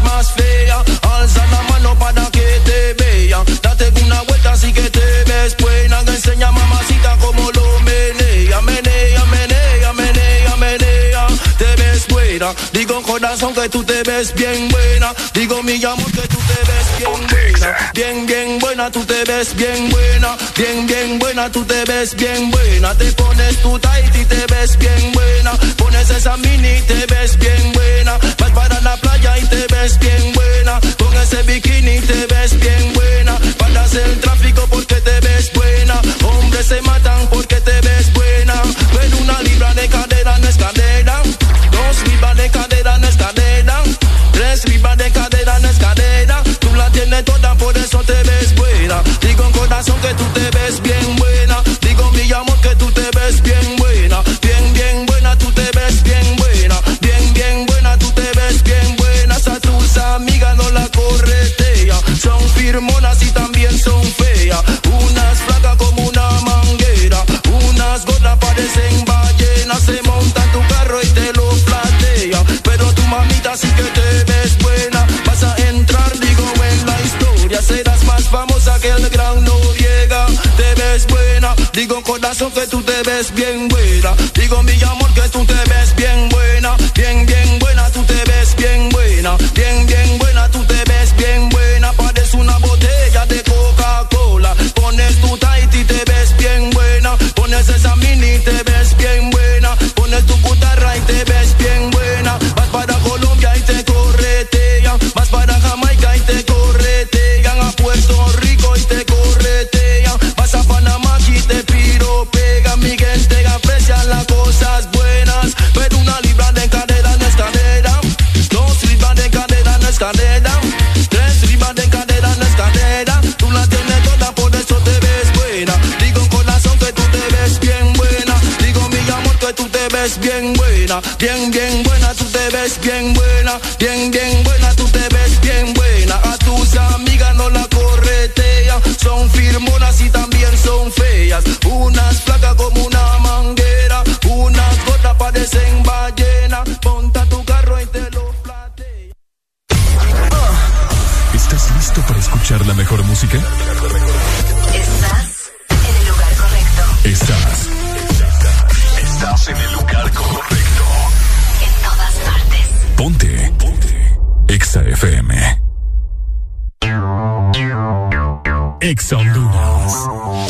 atmósfera. Alza la mano para que te vean. Date una vuelta así que te ves buena. Que enseña mamacita como lo menea, menea, menea, menea, menea. Te ves buena. Digo corazón que tú te ves bien buena. Digo mi amor que tú te ves bien buena. Bien, bien buena, tú te ves bien buena. Bien, bien buena, tú te ves bien buena. Te pones tu tight y te ves bien buena. Pones esa mini y te ves bien buena. Vas para la playa y te ves bien buena. Con ese bikini te ves bien buena. Paras el tráfico porque te ves buena. Hombres se matan porque te ves buena. Ven una libra de cadera no es cadera. Dos libras de cadera no es cadera. Tres libras Toda, por eso te ves buena. Digo en corazón que tú te ves bien buena. Digo mi amor que tú te ves bien buena. Bien, bien buena, tú te ves bien buena. Bien, bien buena, tú te ves bien buena. A tus amigas no la corretea. Son firmonas y también son feas. Unas flacas como una manguera. Unas gordas parecen ballenas. Se monta en tu carro y te lo platea. Pero tu mamita sí que te Digo, corazón, que tú te ves bien buena. Digo, mi amor, que tú te ves Bien, bien buena, tú te ves bien buena. Bien, bien buena, tú te ves bien buena. A tus amigas no la corretea. Son firmonas y también son feas. Unas flacas como una manguera. Unas gordas parecen ballena. Monta tu carro y te lo ¿Estás listo para escuchar la mejor música? Exa FM. Exa Honduras.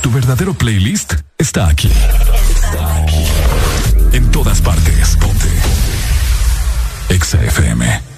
Tu verdadero playlist está aquí. Está aquí. En todas partes. Ponte. Exa.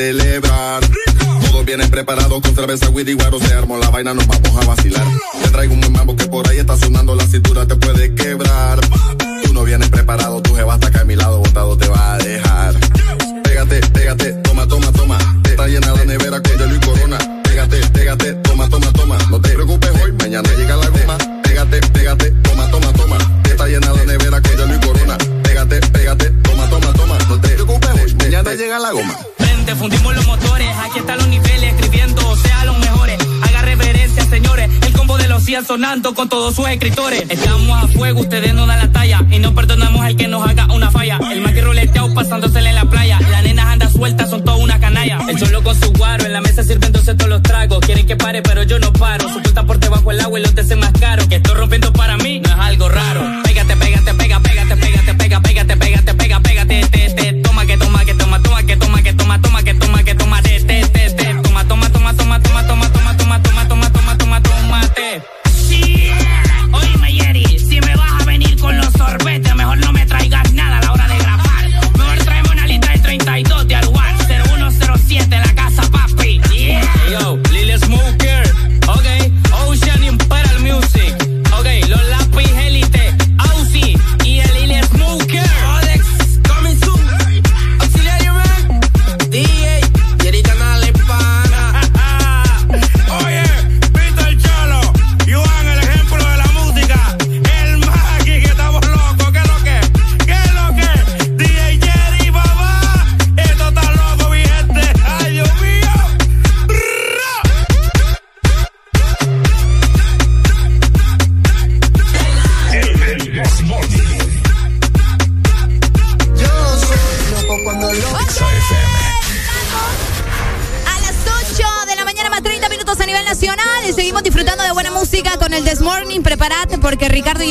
celebrar. Todos vienen preparados con cerveza, whisky, guaro, se armó la vaina, nos vamos a vacilar. Te traigo un mambo que por ahí está sonando, la cintura te puede quebrar. Tú no vienes preparado, tu jeva está acá a mi lado, botado te va a dejar sonando con todos sus escritores. Estamos a fuego, ustedes no dan la talla. Y no perdonamos al que nos haga una falla. El más que ruleteado pasándosele en la playa. Las nenas andan sueltas, son todas una canalla. El solo con su guaro, en la mesa sirven entonces todos los tragos. Quieren que pare, pero yo no paro. Su cuenta por debajo el agua y los te más caro. Que esto rompe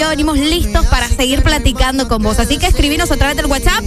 venimos listos para seguir platicando con vos. Así que escribinos a través del WhatsApp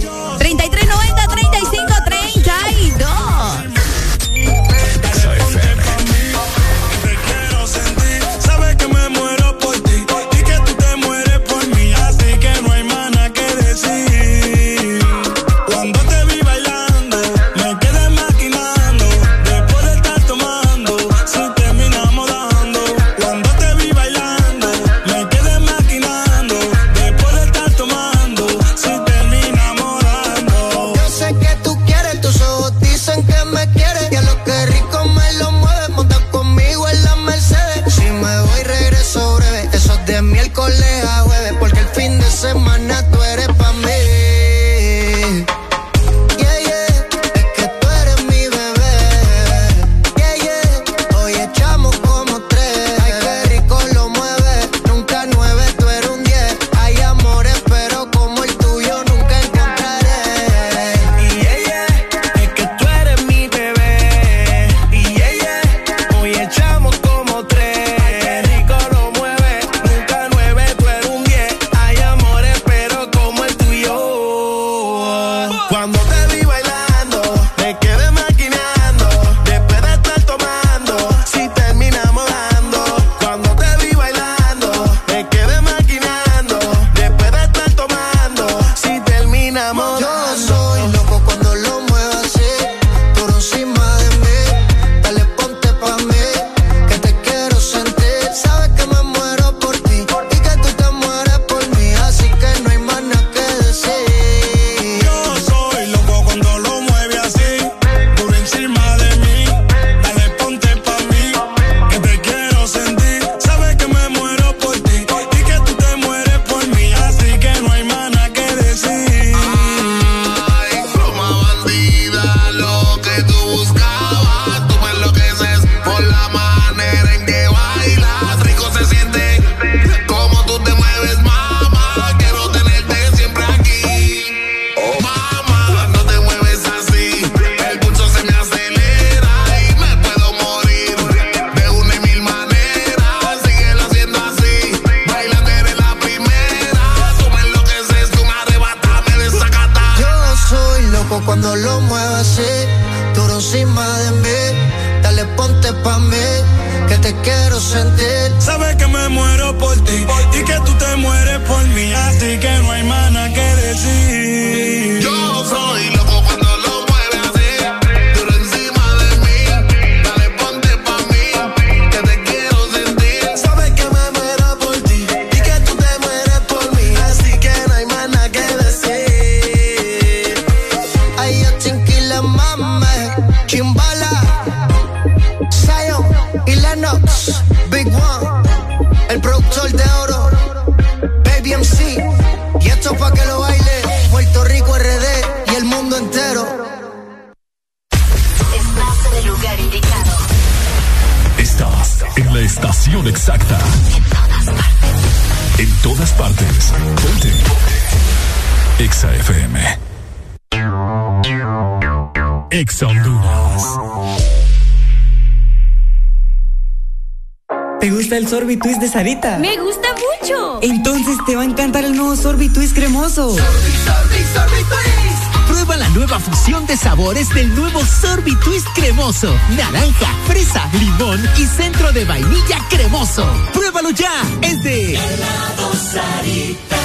Sorbitwist de Sarita. Me gusta mucho. Entonces te va a encantar el nuevo Sorbitwist cremoso. Sorbi, sorbi, sorbi. Prueba la nueva fusión de sabores del nuevo Sorbitwist cremoso. Naranja, fresa, limón y centro de vainilla cremoso. Pruébalo ya. Es de Helado Sarita.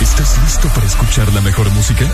¿Estás listo para escuchar la mejor música?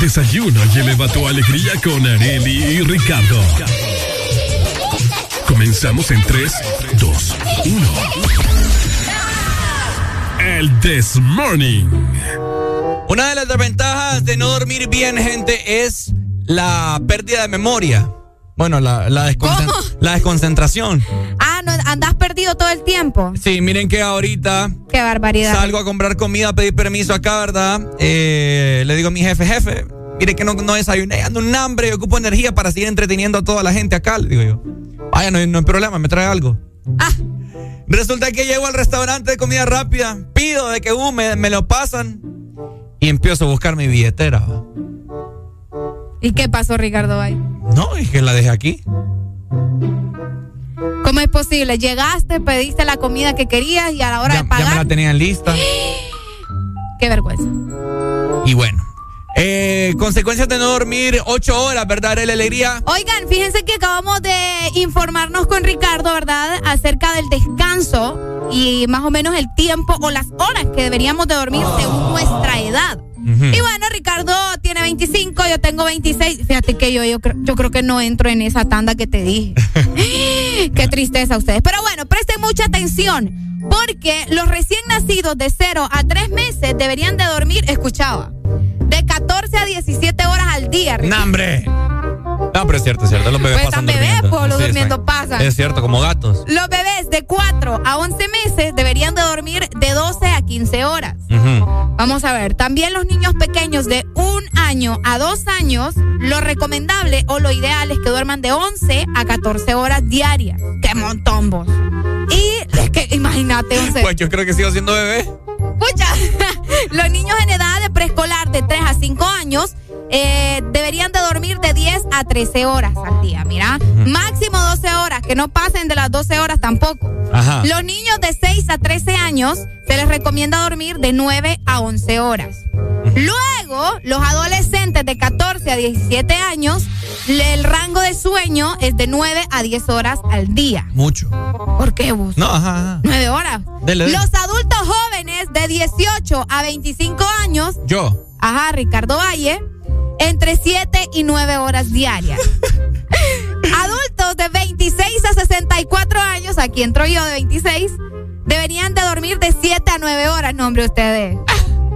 desayuno y eleva tu alegría con Areli y Ricardo. Comenzamos en 3, 2, 1. El This Morning. Una de las desventajas de no dormir bien, gente, es la pérdida de memoria. Bueno, la, la, la desconcentración. Ah, no, andás perdido todo el tiempo. Sí, miren que ahorita Qué barbaridad. Salgo a comprar comida, a pedir permiso acá, ¿verdad? Eh, le digo a mi jefe, jefe, mire que no, no desayuné, ando un hambre, yo ocupo energía para seguir entreteniendo a toda la gente acá, le digo yo. Vaya, no, no hay problema, me trae algo. Ah. Resulta que llego al restaurante de comida rápida, pido de que uh, me, lo pasan y empiezo a buscar mi billetera. ¿Y qué pasó, Ricardo? Ahí? No, es que la dejé aquí. ¿Cómo es posible? Llegaste, pediste la comida que querías y a la hora de pagar. Ya me la tenían lista. Qué vergüenza. Y bueno. Eh, consecuencias de no dormir ocho horas, ¿verdad? La alegría. Oigan, fíjense que acabamos de informarnos con Ricardo, ¿verdad? Acerca del descanso y más o menos el tiempo o las horas que deberíamos de dormir según nuestra edad. Y bueno, Ricardo tiene 25, yo tengo 26. Fíjate que yo, yo, creo- yo creo que no entro en esa tanda que te dije. (laughs) Qué tristeza ustedes. Pero bueno, presten mucha atención. Porque los recién nacidos de 0 a 3 meses deberían de dormir, escuchaba, de 14 a 17 horas al día. Ricardo. ¡No, pero es cierto, es cierto. Los bebés Pues pasan bebés, durmiendo. pues, los Sí, durmiendo pasan. Es cierto, como gatos. Los bebés de 4 a 11 meses deberían de dormir de 12 a 15 horas. Ujú. Vamos a ver, también los niños pequeños de un año a dos años, lo recomendable o lo ideal es que duerman de 11 a 14 horas diarias. ¡Qué montón vos! Y es que imagínate, 11. Pues yo creo que sigo siendo bebé. Escucha, (laughs) los niños en edad de preescolar de 3 a 5 años eh, deberían de dormir de 10 a 13 horas al día, mira. Máximo 12 horas, que no pasen de las 12 horas tampoco. Ajá. Los niños de 6 a 13 años se les recomienda dormir de 9 a 11 horas. Luego, los adolescentes de 14 a 17 años, el rango de sueño es de 9 a 10 horas al día. Mucho. ¿Por qué vos? No, ajá, ajá. 9 horas. Dele, dele. Los adultos jóvenes de 18 a 25 años, Yo. ajá, Ricardo Valle, entre 7 y 9 horas diarias. (laughs) Adultos de 26 a 64 años, aquí entro yo de 26, deberían de dormir de 7 a 9 horas. No, hombre, ustedes.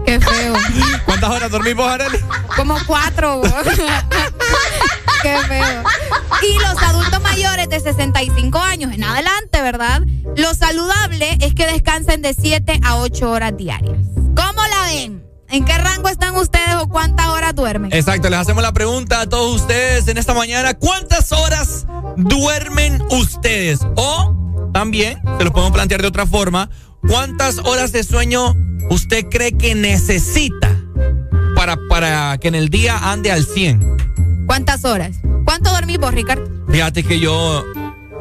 Qué feo. (laughs) ¿Cuántas horas dormís vos, Arely? Como cuatro. (laughs) Qué feo. Y los adultos mayores de 65 años en adelante, ¿verdad? Lo saludable es que descansen de 7 a 8 horas diarias. ¿Cómo la ven? ¿En qué rango están ustedes o cuántas horas duermen? Exacto, les hacemos la pregunta a todos ustedes en esta mañana. ¿Cuántas horas duermen ustedes? O también, se lo podemos plantear de otra forma, ¿cuántas horas de sueño usted cree que necesita para, para que en el día ande al 100? ¿Cuántas horas? ¿Cuánto dormís vos, Ricardo? Fíjate que yo,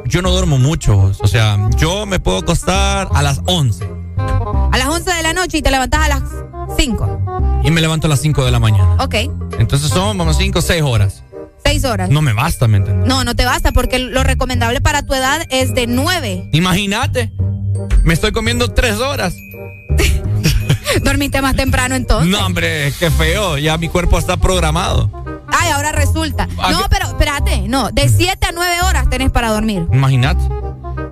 yo no duermo mucho, o sea, yo me puedo acostar a las 11 A las 11 de la noche y te levantás a las 5. y me levanto a las 5 de la mañana. Ok, Entonces son, vamos, 5 o 6 horas. 6 horas. No me basta, ¿me entiendes? No, no te basta porque lo recomendable para tu edad es de 9. Imagínate, me estoy comiendo 3 horas. (laughs) Dormiste más temprano entonces. No, hombre, qué feo. Ya mi cuerpo está programado. Ay, ahora resulta. Ah, No, pero espérate, no, de 7 a 9 horas tenés para dormir. Imagínate.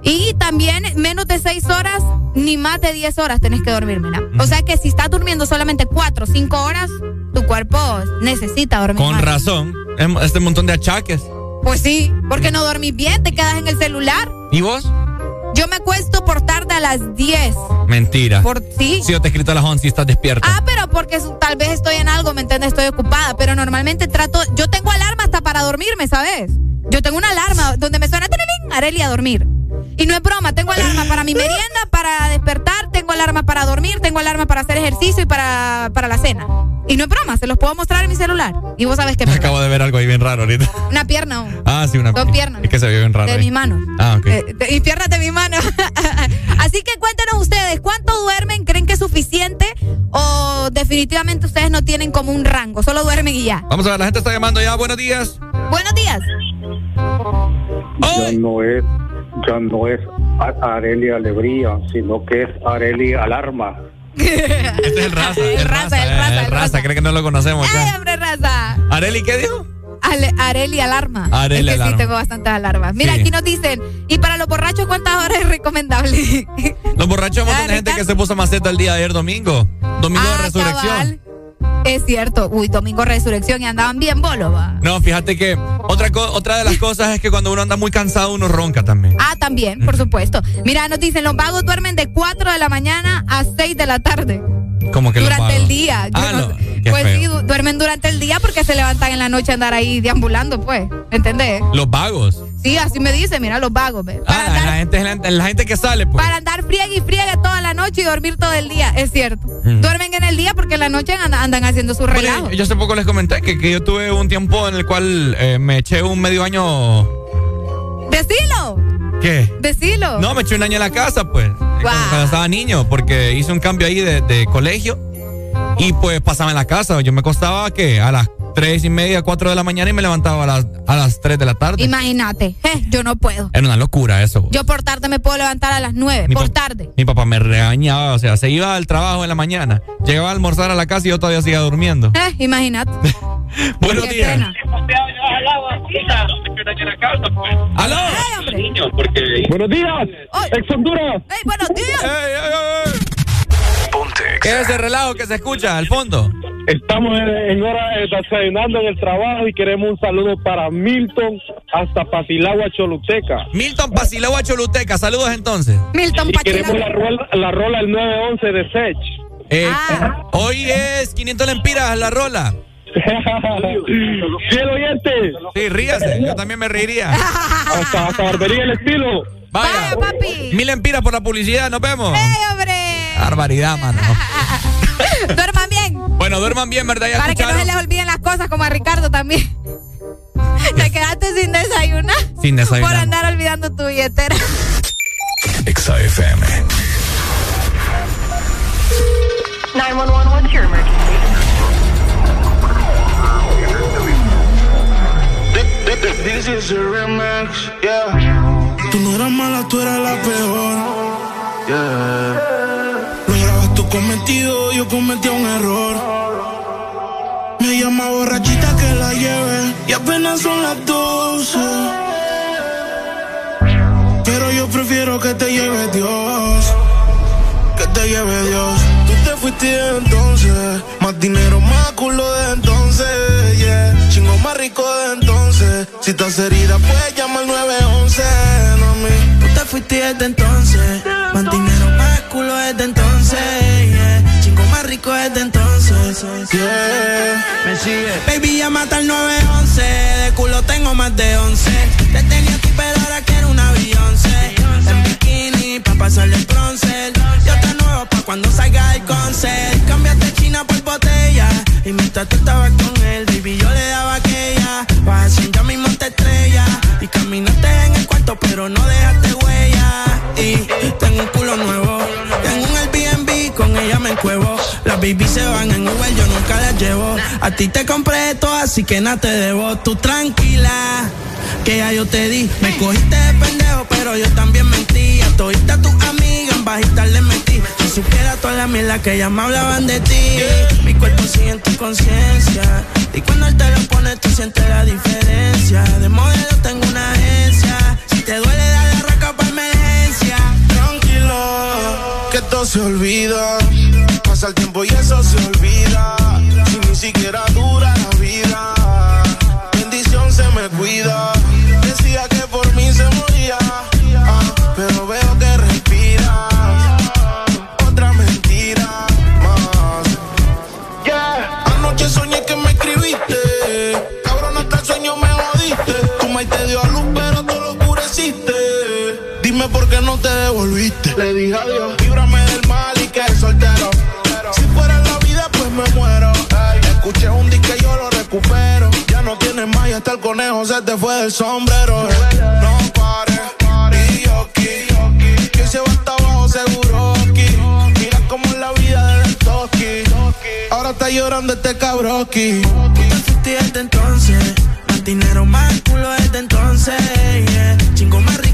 Y también menos de 6 horas ni más de 10 horas tenés que dormir, mira. O sea que si estás durmiendo solamente 4 o 5 horas, tu cuerpo necesita dormir. Con más. razón. Este montón de achaques. Pues sí, porque no dormís bien, te quedas en el celular. ¿Y vos? Yo me acuesto por tarde a las 10. Mentira. Por sí. Si yo te he escrito a las 11 y estás despierta. Ah, pero porque tal vez estoy en algo, ¿me entiendes? Estoy ocupada, pero normalmente trato, yo tengo alarma hasta para dormirme, ¿sabes? Yo tengo una alarma donde me suena "Tirirín", Areli a dormir. Y no es broma, tengo alarma para mi merienda, para despertar, tengo alarma para dormir, tengo alarma para hacer ejercicio y para, para la cena. Y no es broma, se los puedo mostrar en mi celular. Y vos sabes que me (laughs) Acabo de ver algo ahí bien raro ahorita. una pierna Ah, sí, una Dos piernas. Es que se ve bien raro. de ahí. mis manos. Ah, ok. Eh, de- y piernas de mi mano. (laughs) Así que cuéntenos ustedes, ¿cuánto duermen? ¿Creen que es suficiente? ¿O definitivamente ustedes no tienen como un rango? Solo duermen y ya. Vamos a ver, la gente está llamando ya. Buenos días. Buenos días. Ya no es, ya no es A- Arelia Alegría, sino que es Arelia Alarma. Este es el (laughs) raza. El, raza, el eh, raza, el el raza. Cree que no lo conocemos ¡Ay, ya. hombre, raza! Areli, ¿qué dijo? Ale- Areli Alarma. Areli es que Alarma. sí tengo bastantes alarmas. Mira, Sí. aquí nos dicen, ¿y para los borrachos cuántas horas es recomendable? Los borrachos, montón de Ah, gente que se puso maceta el día de ayer domingo. Domingo de Ah, resurrección. cabal. Es cierto. Uy, domingo resurrección y andaban bien bolos, va. No, fíjate que otra, otra de las cosas es que cuando uno anda muy cansado, uno ronca también. Ah, también, por supuesto. Mira, nos dicen, los vagos duermen de 4 de la mañana a 6 de la tarde. Como que durante el día. Ah, no Pues feo. sí, du- duermen durante el día porque se levantan en la noche a andar ahí deambulando, pues. ¿Entendés? Los vagos. Sí, así me dice, mira, los vagos. Para, Ah, la, gente, la, la gente que sale, pues. para andar friegue y friegue toda la noche y dormir todo el día, es cierto. Duermen en el día porque en la noche andan, andan haciendo su relajo. Yo hace poco les comenté que, que yo tuve un tiempo en el cual eh, me eché un medio año. Decilo, ¿Qué? decilo. No, me eché un año en la casa, pues. Cuando, cuando estaba niño, porque hice un cambio ahí de, de colegio. Y pues pasaba en la casa. Yo me acostaba que a las tres y media, cuatro de la mañana y me levantaba a las, a las tres de la tarde. Imagínate, eh, yo no puedo. Era una locura eso. Yo por tarde me puedo levantar a las nueve, por tarde. Mi papá me regañaba, o sea, se iba al trabajo en la mañana, llegaba a almorzar a la casa y yo todavía seguía durmiendo. Eh, imagínate. (laughs) Buenos días. ¡Aló! Buenos días, ex Honduras. ¡Ey, buenos días! ¿Qué es ese relajo que se escucha al fondo? Estamos en, en hora de desayunando en el trabajo y queremos un saludo para Milton hasta Pasilagua, Choluteca. Milton Pasilagua, Choluteca. Saludos entonces. Milton Y queremos la rola, la rola el 911 de Sech. Eh, Hoy es 500 lempiras la rola. (laughs) Fiel oyente. Sí, ríase. Yo también me reiría. (laughs) Hasta, hasta barbería el estilo. Vaya. papi. Mil empiras por la publicidad. Nos vemos. ¡Ey, hombre! Barbaridad, mano. (laughs) Duerman bien. Bueno, duerman bien, ¿verdad? Ya Para que no se les olviden las cosas como a Ricardo también. (laughs) Te quedaste sin desayunar. Sin desayunar. Por andar olvidando tu billetera. Exa FM. 911, what's your emergency? This is a remix, yeah. Tú no eras mala, tú eras la peor. Yeah. Cometido, yo cometí un error. Me llama borrachita que la lleve y apenas son las 12. Pero yo prefiero que te lleve Dios. Que te lleve Dios. Tú te fuiste entonces. Más dinero, más culo de entonces. Chingo más rico de entonces. Si estás herida, puedes llamar al 911. No me. Tú te fuiste desde entonces. Más dinero, más culo desde entonces. Yeah. Chingo más rico desde entonces. Yeah. Me sigue. Baby, llama al 911. De culo tengo más de 11. Te tenía aquí, pero ahora quiero una Beyoncé. En bikini, pa' pasarle el bronce. Yo te nuevo pa' cuando salga el concert. Cambiaste China por botella. Y mientras tú estabas con él, baby, yo le daba aquella. Vas a ya mismo te estrella. Y caminaste en el cuarto, pero no dejaste huella. Y tengo un culo nuevo. Tengo un Airbnb, con ella me encuevo. Las baby se van en Uber, yo nunca las llevo. A ti te compré todo, así que nada te debo. Tú tranquila que ya yo te di. Me cogiste de pendejo, pero yo también mentí. A todita tus amigas en bajita les metí. Si supiera toda la mierda que ya me hablaban de ti. Mi cuerpo sigue en tu conciencia. Y cuando él te lo pone, tú sientes la diferencia. De modelo tengo una agencia. Si te duele, dale que todo se olvida. Pasa el tiempo y eso se olvida. Si ni siquiera dura la vida bendición se me cuida. Decía que por mí se moría, ah, te devolviste. Le dije adiós, líbrame del mal y que soltero. Si fuera la vida, pues me muero. Ey, escuché un disque yo lo recupero. Ya no tienes más y hasta el conejo se te fue del sombrero. No pares, y yo aquí. Que se va hasta abajo seguro aquí. Mira cómo es la vida del toki. Ahora está llorando este cabroki. Tú te fuiste desde entonces. Más dinero, más culo desde entonces. yeah. Chingo más rico.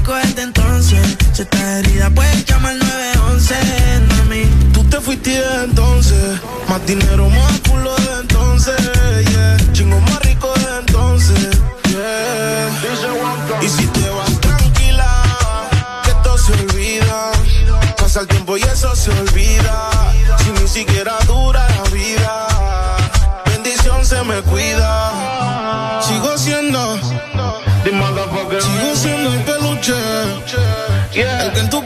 Si estás herida, puedes llamar al 911, mami. Tú te fuiste desde entonces. Más dinero, más culo desde entonces. Chingo más rico desde entonces. Yeah. Y si te vas tranquila, que todo se olvida. Pasa el tiempo y eso se olvida. Si ni siquiera dura la vida, bendición se me cuida.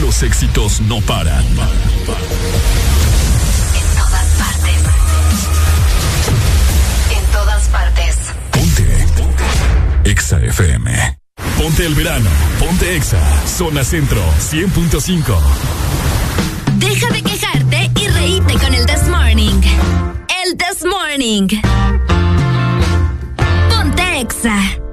Los éxitos no paran. En todas partes. En todas partes. Ponte. Ponte. Exa FM. Ponte el verano. Ponte Exa. Zona Centro 100.5. Deja de quejarte y reíte con el This Morning. El This Morning. Ponte Exa.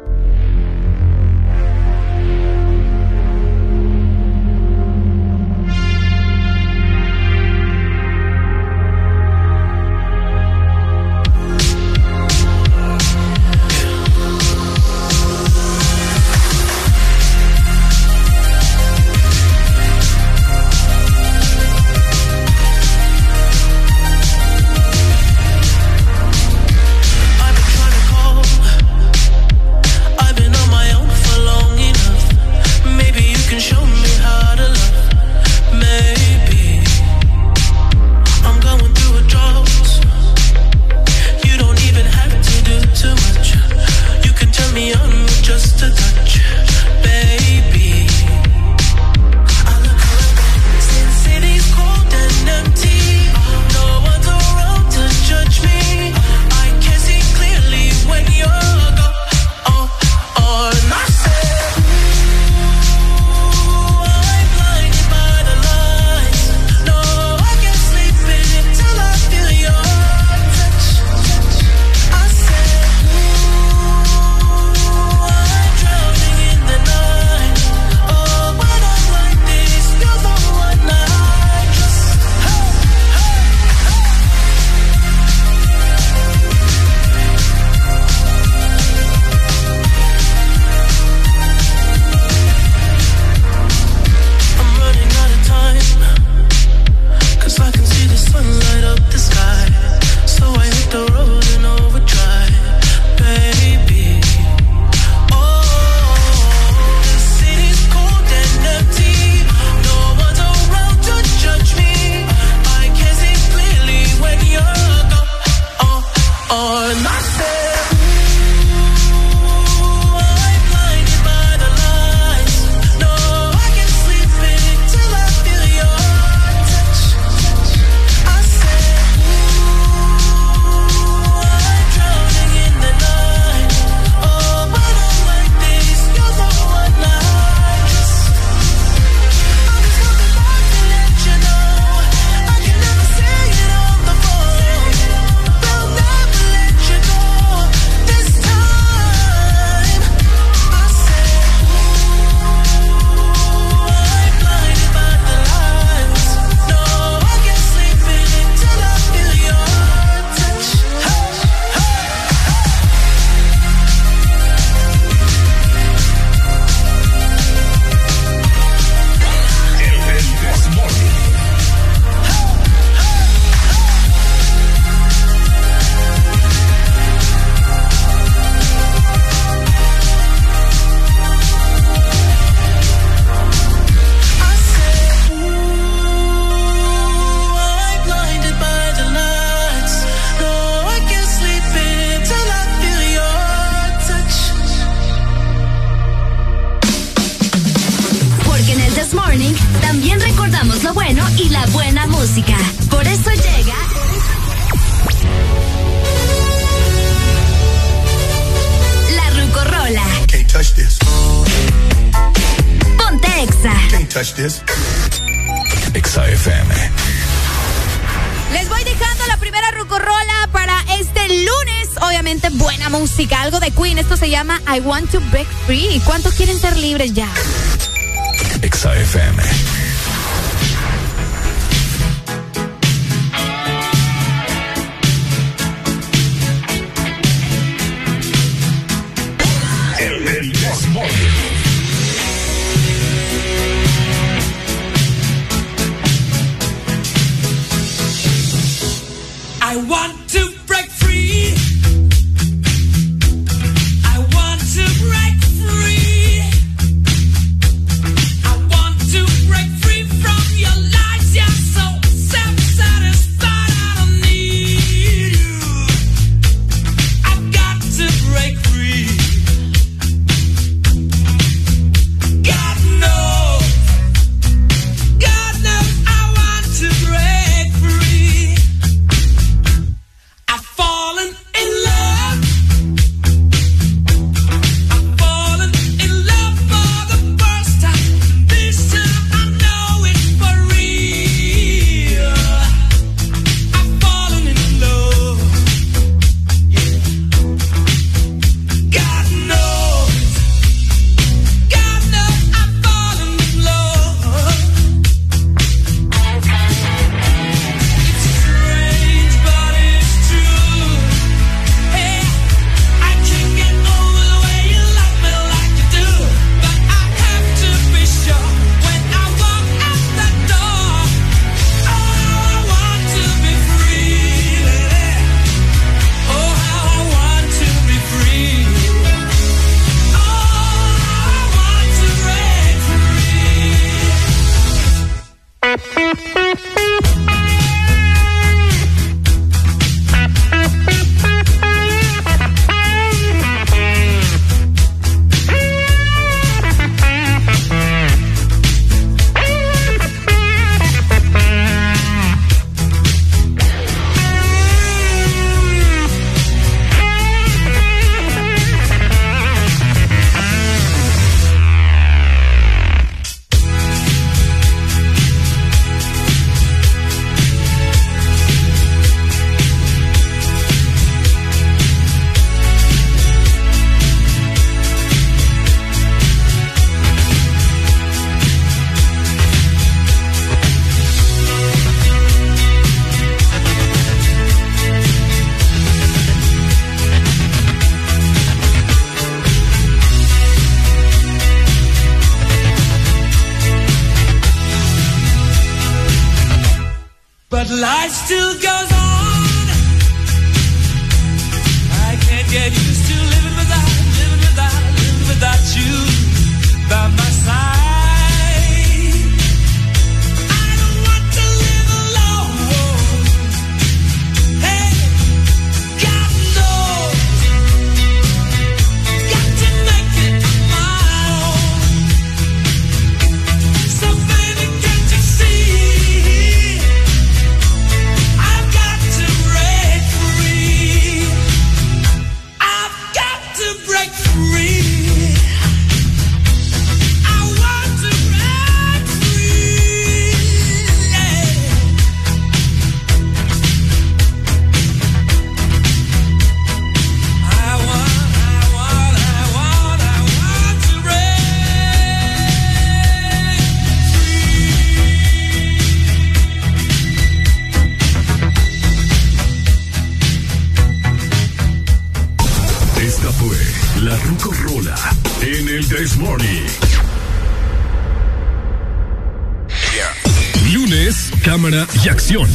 Cámara y acción.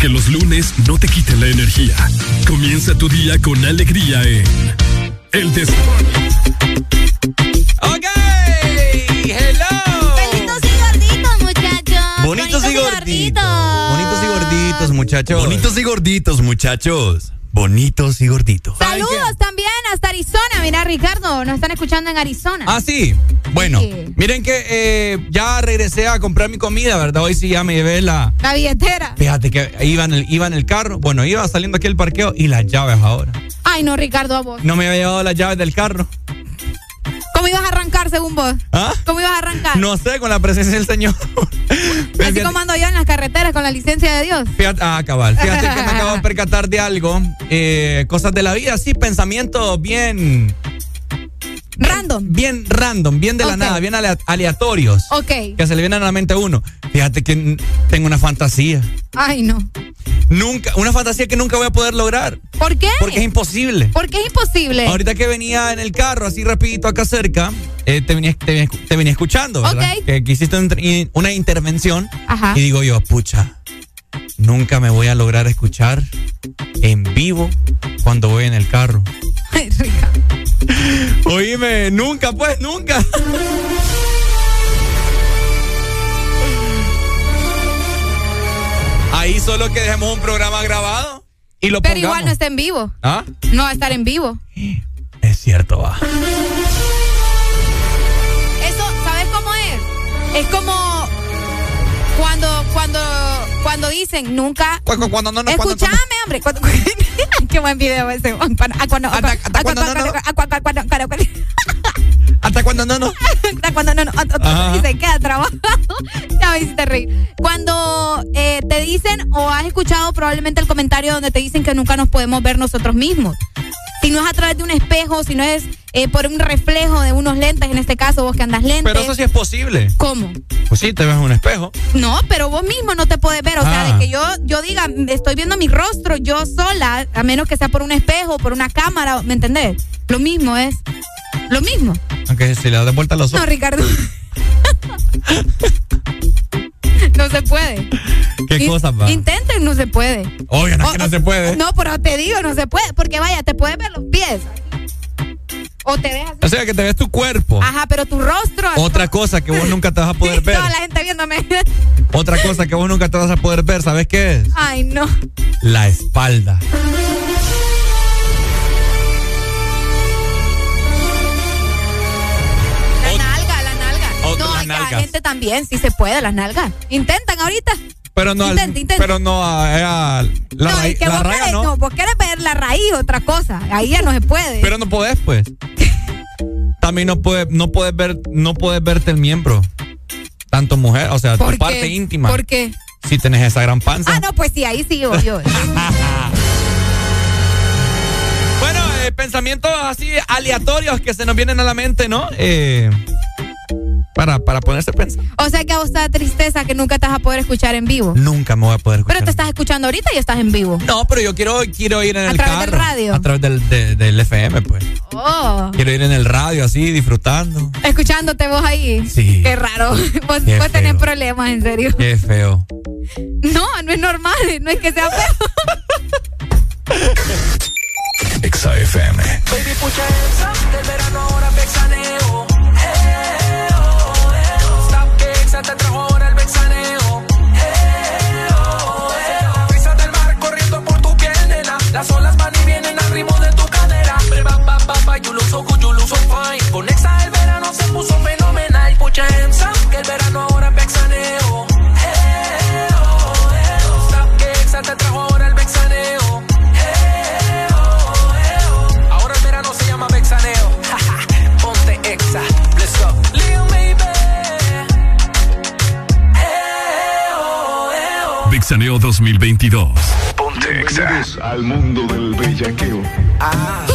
Que los lunes no te quiten la energía. Comienza tu día con alegría en el Morning. Ok, hello. Bonitos y gorditos, muchachos. Bonitos y gorditos. Bonitos y gorditos, muchachos. Bonitos y gorditos, muchachos. Bonitos y gorditos. Saludos también hasta Arizona. Mira, Ricardo, nos están escuchando en Arizona. Ah, sí. Bueno, Sí. miren que eh, ya regresé a comprar mi comida, ¿verdad? Hoy sí ya me llevé la. La billetera. Fíjate que iba en, el, iba en el carro. Bueno, iba saliendo aquí el parqueo y las llaves ahora. Ay, no, Ricardo, a vos. No me había llevado las llaves del carro. ¿Cómo ibas a arrancar según vos? ¿Ah? ¿Cómo ibas a arrancar? No sé, con la presencia del Señor. (laughs) Así como ando yo en las carreteras con la licencia de Dios. Fíjate, ah, cabal. Fíjate que me acabo de (laughs) percatar de algo. eh, cosas de la vida, sí, pensamientos bien. Random. Bien random, bien de la nada, bien alea- aleatorios. Ok. Que se le vienen a la mente a uno. Fíjate que tengo una fantasía. Ay, no. Nunca, una fantasía que nunca voy a poder lograr. ¿Por qué? Porque es imposible. Porque es imposible. Ahorita que venía en el carro, así rapidito acá cerca, eh, te, venía, te, venía, te venía escuchando, ¿verdad? Que, que hiciste un una intervención. Ajá. Y digo yo, pucha, nunca me voy a lograr escuchar en vivo cuando voy en el carro. (laughs) Ay, Ricardo. Oíme, nunca, pues, nunca. Ahí solo que dejemos un programa grabado y lo Pero pongamos. igual no está en vivo. ¿Ah? No va a estar en vivo. Es cierto, va. Eso, ¿sabes cómo es? Es como cuando, cuando, cuando dicen nunca. Cuando, cuando no, no, cuando- Escúchame, hombre. Cuando, qué buen video ese. Cuando, ah, ah, ah, ah, ah, Hasta cuando no, no. (laughs) Hasta cuando no, no, ah, y se queda trabajado. (laughs) ya me hiciste reír. Cuando eh, te dicen o has escuchado probablemente el comentario donde te dicen que nunca nos podemos ver nosotros mismos. Si no es a través de un espejo, si no es eh, por un reflejo de unos lentes, en este caso vos que andas lentes. Pero eso sí es posible. ¿Cómo? Pues sí, te ves en un espejo. No, pero vos mismo no te puedes ver. O sea, Ah. de que yo, yo diga, "Mm, estoy viendo mi rostro yo sola, a menos que sea por un espejo, por una cámara, ¿me entendés? Lo mismo es. Lo mismo. Aunque si le das de vuelta a los No, ojos. Ricardo. (laughs) no se puede. ¿Qué cosa, pa? Intenten, no se puede. Obvio, no es que no se puede. No, pero te digo, no se puede. Porque vaya, te puedes ver los pies. O te ves así. O sea, que te ves tu cuerpo. Ajá, pero tu rostro. Otra cosa que vos nunca te vas a poder (laughs) ver. Toda la gente viéndome. Otra cosa que vos nunca te vas a poder ver, ¿sabes qué es? Ay, no. La espalda. Las la gente también, sí se puede, las nalgas. Intentan ahorita. Pero no, al- Intenta, intenta. pero no a, a- la, no, raíz- es que la vos raya querés, no. no, vos querés ver la raíz, otra cosa. Ahí ya no se puede. Pero no podés, pues. También no puedes, no puedes ver, no puedes verte el miembro. Tanto mujer, o sea, tu ¿Por parte íntima. ¿Por qué? Si tenés esa gran panza. Ah, no, pues sí, ahí sí, obvio. (laughs) Bueno, eh, pensamientos así aleatorios que se nos vienen a la mente, ¿no? Eh, para, para ponerse a pensar. o sea que a vos te da tristeza que nunca te vas a poder escuchar en vivo. Nunca me voy a poder escuchar. Pero te estás escuchando ahorita y estás en vivo. No, pero yo quiero, quiero ir en ¿A el través del carro. radio? A través del, de- del FM, pues. Oh. Quiero ir en el radio así, disfrutando. Escuchándote vos ahí. Sí. Qué raro. (laughs) Vos, Qué vos tenés problemas, en serio. Qué feo. No, no es normal, no es que sea feo. Exa FM. Baby, pucha esa, del verano ahora vexaneo. Fine. Con Exa el verano se puso fenomenal. Pucha Exa, que el verano ahora vexaneo. Eh, oh, eh, oh. Stop que Exa te trajo ahora el vexaneo. Eh, oh. Ahora el verano se llama vexaneo. (laughs) Ponte Exa, let's go. Lil baby. Vixaneo 2022. Ponte Exa. al mundo del bellaqueo. Tú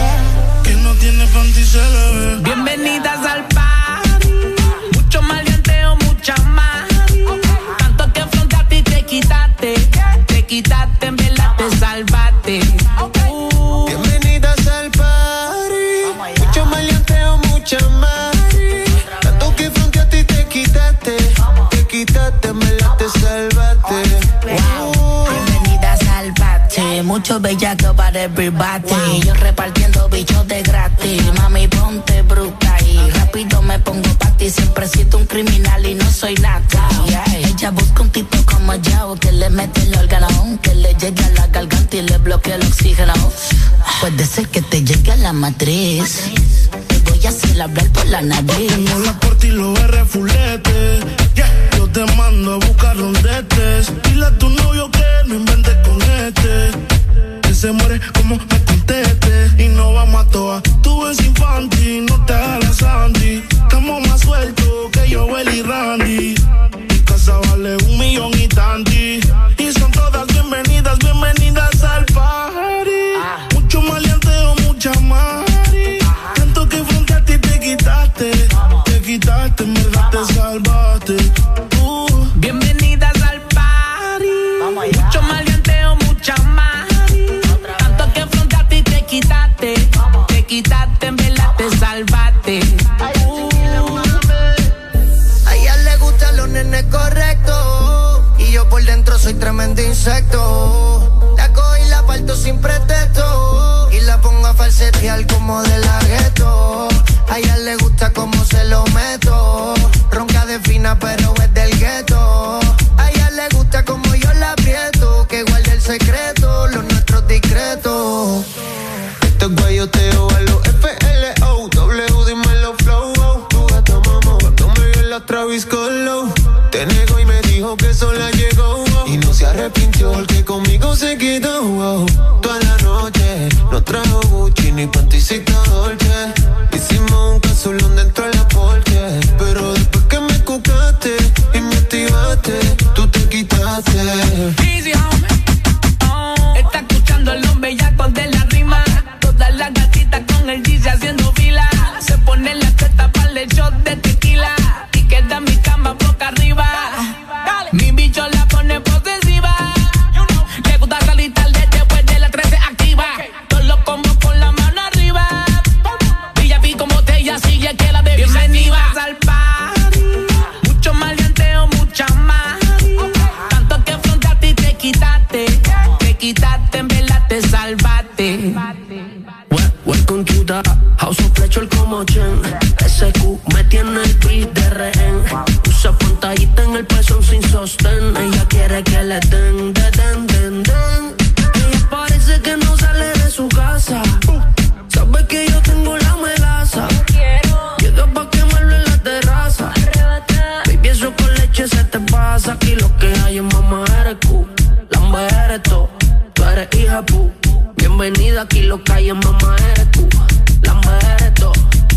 Que no tiene panty se le ve. Bienvenidas al party. Mucho maleanteo, mucha más. Tanto que frente a ti te quitaste. Te quitaste, en verdad te salvaste. Uh, Bienvenidas al party. Mucho maleanteo, mucha más. Tanto que frente a ti te quitaste. Te quitaste, me la te salvaste. Bienvenidas al bate, mucho bellaco para everybody. Yo bichos de gratis. Mami, ponte bruta y rápido me pongo pa' ti. Siempre siento un criminal y no soy nada. Ella busca un tipo como yo que le mete el órgano, que le llegue a la garganta y le bloquee el oxígeno. Puede ser que te llegue a la matriz. Te voy a hacer hablar por la nariz. Tengo la corte y los R fulete. Yeah. Yo te mando a buscar donde estés. Dile a tu novio que no inventes con este. Se muere como me conteste. Y no vamos a toa. Tú eres infantil, no te hagas Sandy. Estamos más sueltos que yo, y Randy. Mi casa vale un millón y tanti. Y son tremendo insecto. La cojo y la parto sin pretexto. Y la pongo a falsetear como de la gueto. A ella le gusta como se lo meto. Ronca de fina, pero es del gueto. A ella le gusta como yo la aprieto. Que guarde el secreto, los nuestros discretos. Esto es guayoteo a los FLO. W, dímelo flow. oh. Tu gata mamá, cuando me vio la Travis Colo. Te negó y me dijo que sola llegó. Arrepintió porque conmigo se quedó. Toda la noche no trajo Gucci ni panticita Dolce. Quiere que le den, den, den, den, den Ella parece que no sale de su casa. Sabe que yo tengo la melaza. Llega pa' quemarlo en la terraza. Baby, eso con leche se te pasa. Aquí lo que hay es mamá eres Q Lamba eres tú. Tú eres hija pu. Bienvenida aquí lo que hay es mamá eres tú. Lamba eres tú.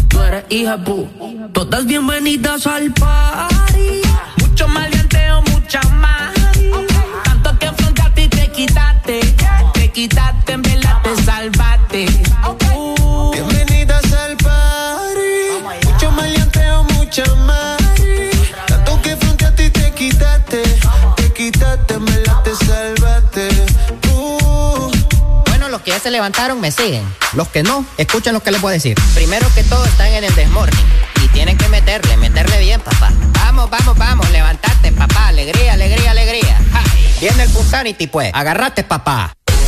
Tú eres hija pu. Todas bienvenidas al party. Mucho maleanteo, quitaste, en verdad te salvaste. Okay. Uh, Bienvenidas al party. Mucho maleanteo, mucha mari. Tanto que frente a ti te quitaste. Te quitaste, en verdad te salvaste. Uh. Bueno, los que ya se levantaron me siguen. Los que no, escuchen lo que les voy a decir. Primero que todo, están en el desmorning. Y tienen que meterle, meterle bien, papá. Vamos, vamos, vamos, levantate, papá. Alegría, alegría, alegría. Ja. Viene el Punsanity, pues. Agarrate, papá.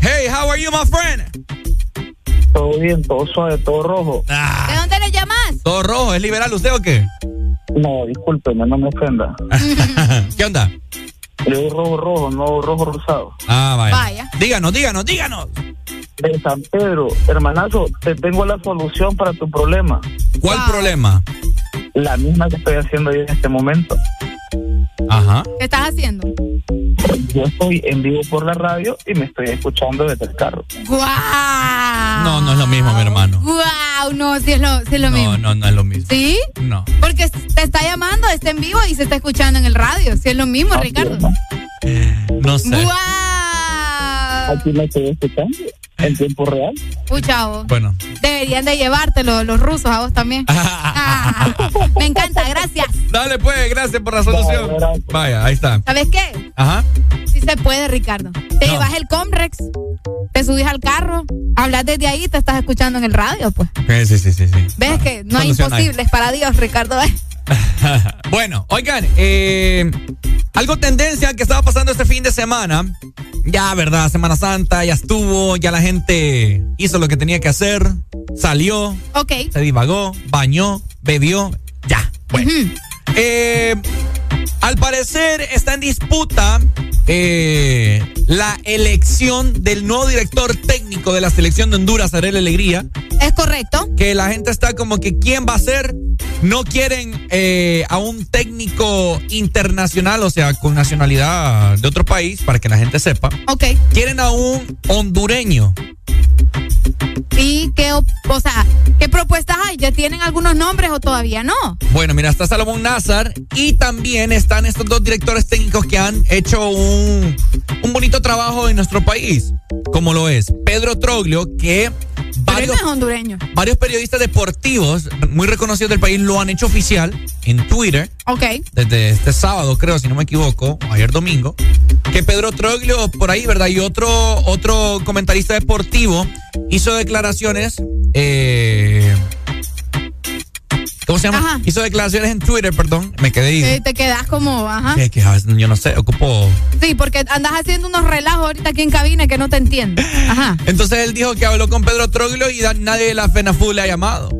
Hey, how are you, my friend? Todo bien, todo suave, todo rojo. ¿De dónde le llamas? Todo rojo, ¿es liberal usted o qué? No, discúlpeme, no me ofenda. (laughs) ¿Qué onda? Yo rojo, rojo, no rojo rosado. Ah, vaya. Vaya. Díganos, díganos, díganos. De San Pedro, hermanazo, te tengo la solución para tu problema. ¿Cuál problema? La misma que estoy haciendo yo en este momento. Ajá. ¿Qué estás haciendo? Yo estoy en vivo por la radio y me estoy escuchando desde el carro. ¡Guau! No, no es lo mismo, mi hermano. ¡Guau! No, sí es lo, sí es lo mismo. No, no, no es lo mismo. ¿Sí? No. Porque te está llamando, está en vivo y se está escuchando en el radio. Sí es lo mismo, Ricardo. No sé. ¡Guau! Aquí me estoy escuchando en tiempo real. Uy, chavo. Bueno. Deberían de llevártelo los rusos a vos también. (laughs) Ah, me encanta, gracias. Dale, pues, gracias por la solución. Vaya, ahí está. ¿Sabes qué? Ajá. Sí se puede, Ricardo. Te llevas el Comrex, te subís al carro, hablas desde ahí y te estás escuchando en el radio, pues. Sí, sí, sí, sí. ¿Ves que no hay Solución hay. imposibles para Dios, Ricardo? (laughs) (laughs) bueno, oigan, eh, algo tendencia que estaba pasando este fin de semana. Ya, ¿verdad? Semana Santa, ya estuvo, ya la gente hizo lo que tenía que hacer, salió, ok. se divagó, bañó, bebió, ya. Bueno. Eh, al parecer está en disputa eh, la elección del nuevo director técnico de la selección de Honduras, Ariel Alegría. Es correcto. Que la gente está como que quién va a ser. No quieren eh, a un técnico internacional, o sea, con nacionalidad de otro país, para que la gente sepa. Ok. Quieren a un hondureño. ¿Y qué, o sea, qué propuestas hay? ¿Ya tienen algunos nombres o todavía no? Bueno, mira, está Salomón Nazar y también están estos dos directores técnicos que han hecho un, un bonito trabajo en nuestro país, como lo es Pedro Troglio, que varios, es hondureño. varios periodistas deportivos muy reconocidos del país lo han hecho oficial en Twitter Ok. desde este sábado, creo, si no me equivoco, ayer domingo, que Pedro Troglio por ahí, ¿verdad? Y otro, otro comentarista deportivo hizo declaraciones, eh, ¿cómo se llama? Ajá. Hizo declaraciones en Twitter, perdón, me quedé ahí. Eh, te quedas como, ajá. Que, que, yo no sé, ocupó. Sí, porque andas haciendo unos relajos ahorita aquí en cabina que no te entiendo. Ajá. Entonces él dijo que habló con Pedro Troglio y nadie de la FENAFU le ha llamado.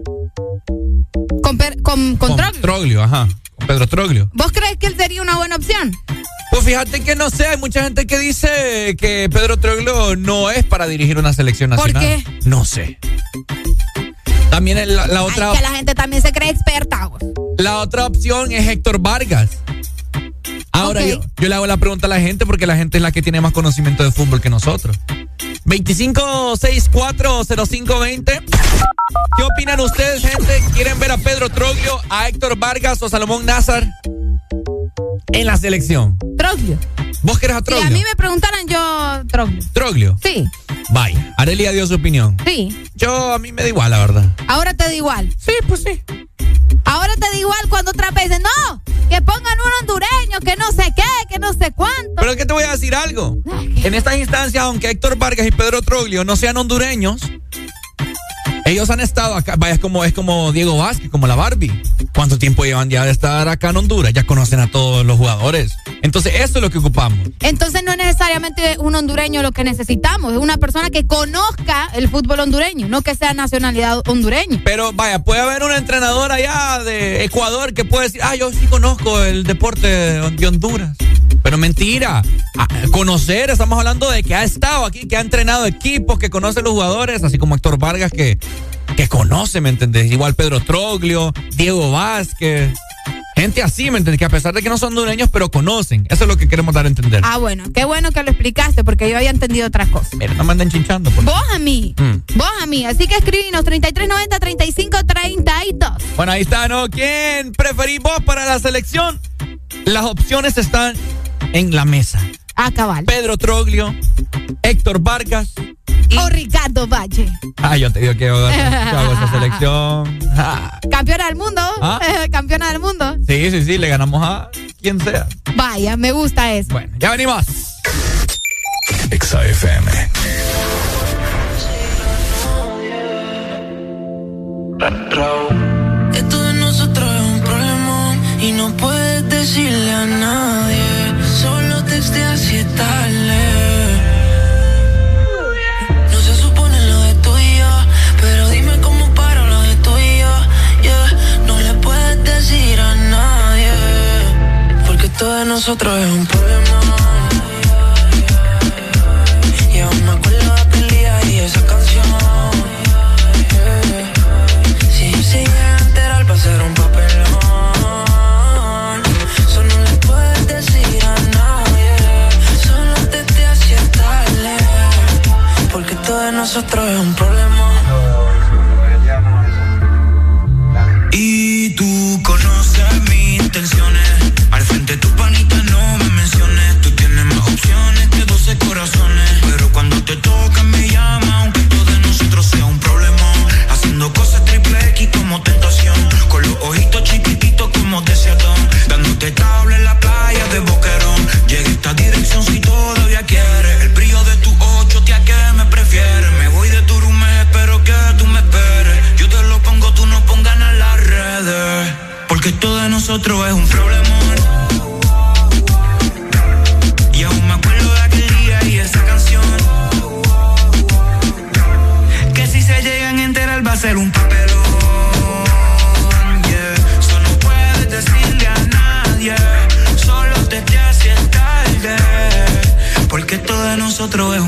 Con, per- con, con Troglio. Troglio, ajá. Pedro Troglio. ¿Vos crees que él sería una buena opción? Pues fíjate que no sé, hay mucha gente que dice que Pedro Troglio no es para dirigir una selección ¿Por nacional. qué? No sé. También la, la otra, Ay, que la gente también se cree experta. vos. la otra opción es Héctor Vargas. Ahora yo, yo le hago la pregunta a la gente porque la gente es la que tiene más conocimiento de fútbol que nosotros. 25640520. ¿Qué opinan ustedes, gente? ¿Quieren ver a Pedro Troglio, a Héctor Vargas o Salomón Nazar en la selección? Troglio. ¿Vos querés a Si Troglio? a mí me preguntaran yo, Troglio. Troglio. Sí, Vaya, Arelia dio su opinión. sí. Yo, a mí me da igual, la verdad. Ahora te da igual. Sí, pues sí. Ahora te da igual cuando otras veces, no, que pongan un hondureño, que no sé qué, que no sé cuánto. Pero es que te voy a decir algo. En estas instancias, aunque Héctor Vargas y Pedro Troglio no sean hondureños, ellos han estado acá. Vaya, es como, es como Diego Vázquez, como la Barbie. ¿Cuánto tiempo llevan ya de estar acá en Honduras? Ya conocen a todos los jugadores. Entonces, eso es lo que ocupamos. Entonces no es necesariamente un hondureño lo que necesitamos, es una persona que conozca el fútbol hondureño, no que sea nacionalidad hondureña. Pero vaya, puede haber un entrenador allá de Ecuador que puede decir, ah, yo sí conozco el deporte de Honduras. Pero mentira. A- conocer, estamos hablando de que ha estado aquí, que ha entrenado equipos, que conoce los jugadores, así como Héctor Vargas, que, que conoce, ¿me entendés? Igual Pedro Troglio, Diego Vázquez. Gente así, ¿me entiendes? Que a pesar de que no son hondureños, pero conocen. Eso es lo que queremos dar a entender. Ah, bueno, qué bueno que lo explicaste porque yo había entendido otras cosas. Mira, no me anden chinchando. Por... Vos a mí. Mm. Vos a mí. Así que escribinos 3390 3532. Bueno, ahí está, ¿no? ¿Quién preferís vos para la selección? Las opciones están en la mesa. Ah, cabal. Pedro Troglio, Héctor Vargas. O Ricardo Valle. Ah, yo te digo que yo hago esa selección. (laughs) Ah. Campeona del mundo. ¿Ah? (laughs) Campeona del mundo. Sí, sí, sí, le ganamos a quien sea. Vaya, me gusta eso. Bueno, ya venimos. Exa FM. Esto de nosotros es un problemón y no puedes decirle a nadie. Nosotros es un problemón. Y aún me acuerdo de aquel día y esa canción. Si yo llega a enterar va un papelón Eso no le puedes decir a nadie Solo te te tarde Porque todo de nosotros es un problema Dándote tabla en la playa de Boquerón. Llega esta dirección si todavía quieres. El brillo de tu ocho, tía, que me prefieres. Me voy de tu espero que tú me esperes. Yo te lo pongo, tú no pongas en las redes. Porque esto de nosotros es un problema. Nosotros es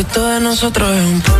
porque todo de nosotros es un.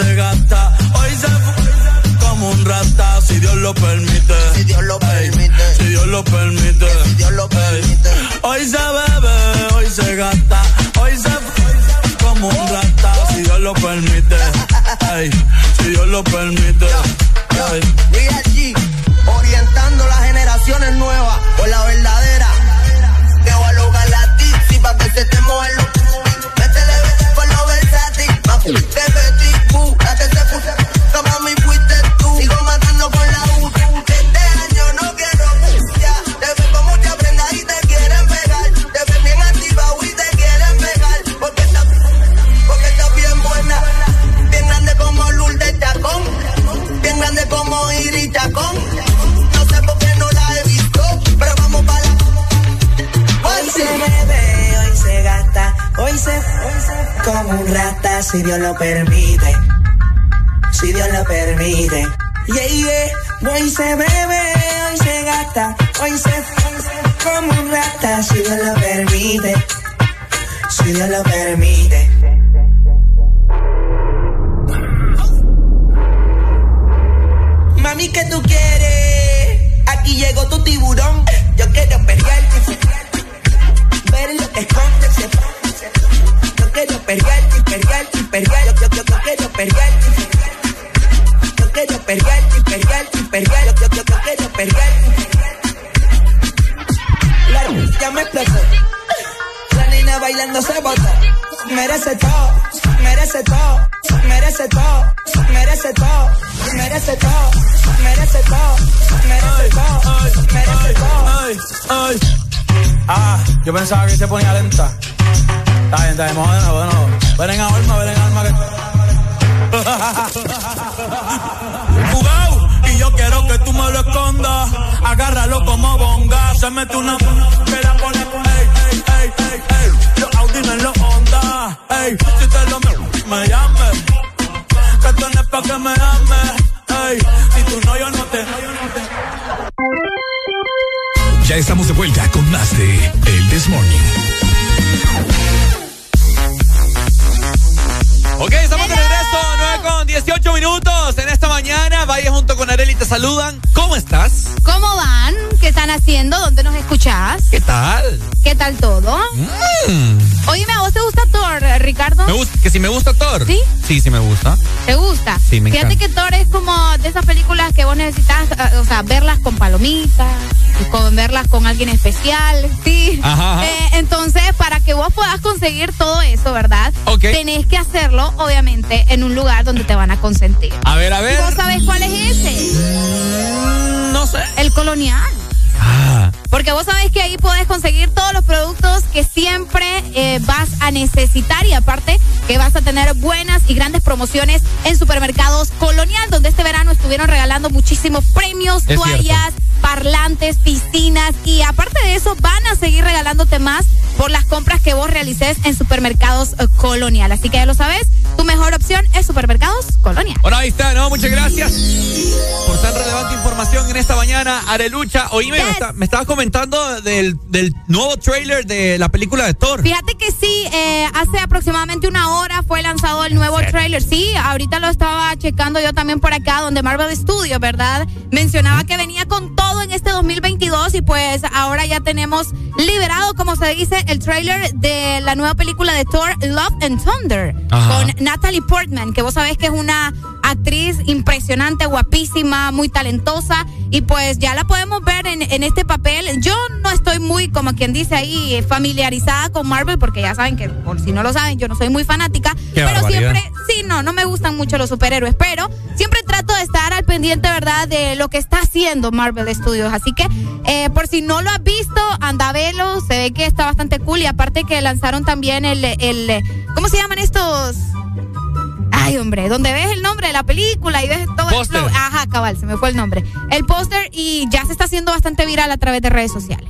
Ey, ey. Hoy se bebe, hoy se gasta, hoy se fu- lo permite. Si Dios lo permite. Si Dios lo permite. Si Dios lo permite. Hoy se bebe, hoy se gasta, hoy se como un rata, si Dios lo permite. Ey, si Dios lo permite. Ey. Real G, orientando las generaciones nuevas por la verdadera. Que voy a lograr la tizi pa' que se te mueva un rata si Dios lo permite. Si Dios lo permite. Yeah, yeah. Hoy se bebe, hoy se gasta, hoy se, hoy se como un rata si Dios lo permite. Si Dios lo permite. Mami, ¿qué tú quieres? Aquí llegó tu tiburón. Yo quiero perrearte. Ver lo que escondes. Quiero perrearte, perrearte, perrearte. Yo, yo, yo, yo quiero perrearte. Yo quiero perrearte, perrearte, perrearte. Yo, yo, yo, quiero perrearte. Claro, ya me explotó. La nena bailando se botó. Merece todo, merece todo, merece todo, merece todo, merece todo, merece todo, merece todo, merece todo. Ah, yo pensaba que se ponía lenta. Está bien, está bien, vamos de. Ven en alma, ven en alma que... (laughs) Y yo quiero que tú me lo escondas. Agárralo como bonga. Se mete una que la pone con ey, ey, ey, ey, ey. Los Audi en los Honda. Ey, si te lo me, me llames. Que tú no es pa' que me ames. Ey, si tú no, yo no te. Ya estamos de vuelta con más de El This Morning. Ok, estamos de regreso, 9 con 18 minutos en esta mañana. Vaya Areli, te saludan. ¿Cómo estás? ¿Cómo van? ¿Qué están haciendo? ¿Dónde nos escuchás? ¿Qué tal? ¿Qué tal todo? Mm. Oíme, ¿a vos te gusta Thor, Ricardo? Me gusta, que si me gusta Thor. ¿Sí? Sí, sí me gusta. ¿Te gusta? Sí, me Fíjate encanta. que Thor es como de esas películas que vos necesitas, eh, o sea, verlas con palomitas, con verlas con alguien especial, sí. Ajá, ajá. Eh, entonces, para que vos puedas conseguir todo eso, ¿verdad? Ok. Tenés que hacerlo, obviamente, en un lugar donde te van a consentir. A ver, a ver. ¿Vos sabés cuál es ese? Mm, No sé. El colonial. Ah, Porque vos sabés que ahí podés conseguir todos los productos que siempre eh, vas a necesitar y aparte que vas a tener buenas y grandes promociones en supermercados Colonial, donde este verano estuvieron regalando muchísimos premios, Es toallas, parlantes, piscinas y aparte de eso van a seguir regalándote más por las compras que vos realices en supermercados eh, Colonial. Así que ya lo sabes, tu mejor opción es supermercados Colonial. Bueno, ahí está, ¿no? Muchas gracias por tan relevante información en esta mañana. Arelucha, oíme, me, está- me estabas comentando del, del nuevo trailer de la película de Thor. Fíjate que sí, eh, hace aproximadamente una hora fue lanzado el nuevo trailer. Sí, ahorita lo estaba checando yo también por acá, donde Marvel Studios, ¿verdad? Mencionaba que venía con todo en este 2022 y pues ahora ya tenemos liberado, como se dice, el trailer de la nueva película de Thor, Love and Thunder, Ajá. con Natalie Portman, que vos sabés que es una actriz impresionante, guapísima, muy talentosa y pues ya la podemos ver en, en este papel. Yo no estoy muy, como quien dice ahí, familiarizada con Marvel porque ya saben que, por si no lo saben, yo no soy muy fanática, Qué pero barbaridad. siempre, sí, no, no me gustan mucho los superhéroes, pero siempre trato de estar al pendiente, ¿verdad?, de lo que está haciendo Marvel Studios. Así que, eh, por si no lo has visto, anda a verlo, se ve que está bastante cool y aparte que lanzaron también el, el ¿cómo se llaman estos? Ay, hombre, donde ves el nombre de la película y ves todo el Póster. flow. Ajá, cabal, se me fue el nombre. El póster y ya se está haciendo bastante viral a través de redes sociales.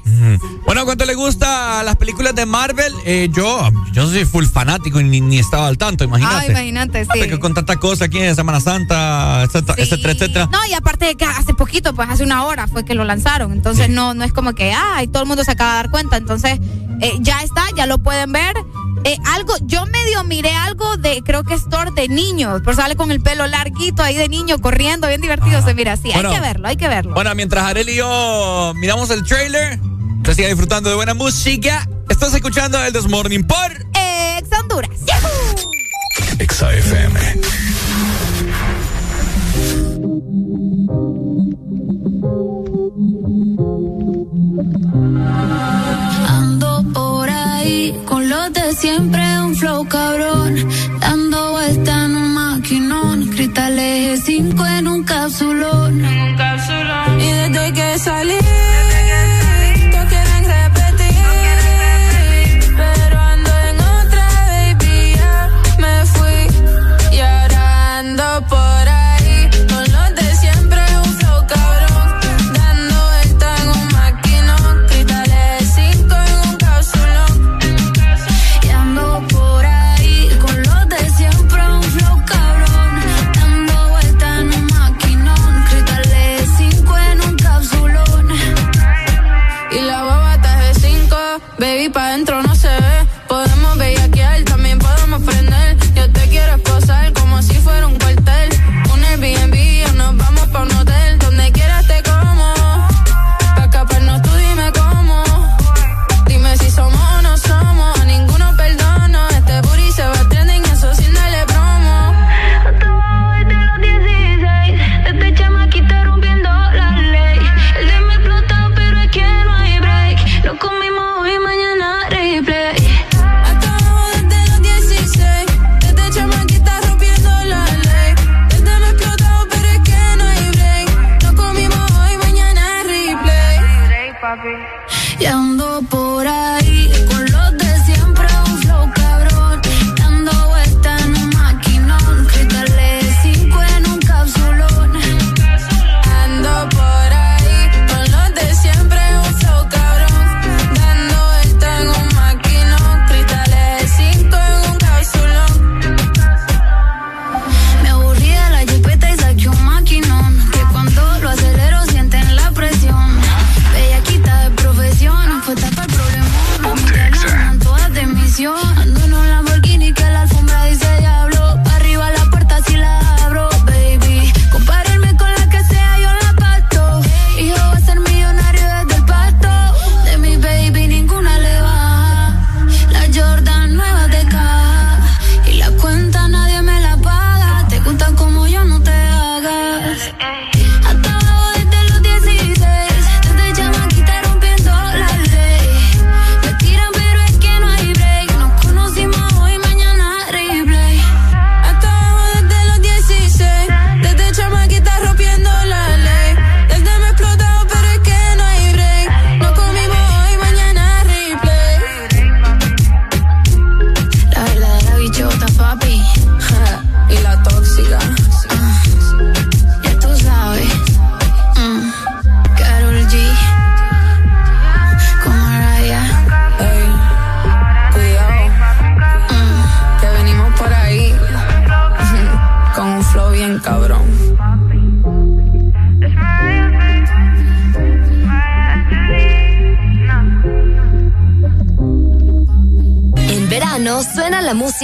Bueno, ¿cuánto le gusta las películas de Marvel? Eh, yo, yo soy full fanático y ni, ni estaba al tanto, imagínate. Ah, imagínate, sí. porque Con tanta cosa aquí en Semana Santa, etcétera, Sí. etcétera, etcétera. No, y aparte de que hace poquito, pues hace una hora fue que lo lanzaron. Entonces no, no es como que, ay, todo el mundo se acaba de dar cuenta. Entonces, eh, ya está, ya lo pueden ver. Eh, algo, yo medio miré algo de, creo que es store de niños, pues por sale con el pelo larguito ahí de niño corriendo, bien divertido se mira así. Hay que verlo, hay que verlo. Bueno, mientras Arel y yo miramos el trailer, te siga disfrutando de buena música. Estás escuchando el Desmorning por Ex Honduras. ¡Yahoo! de siempre, un flow cabrón. Dando vuelta en un maquinón. Cristales 5 en un capsulón. En un capsulón. Y desde que salí.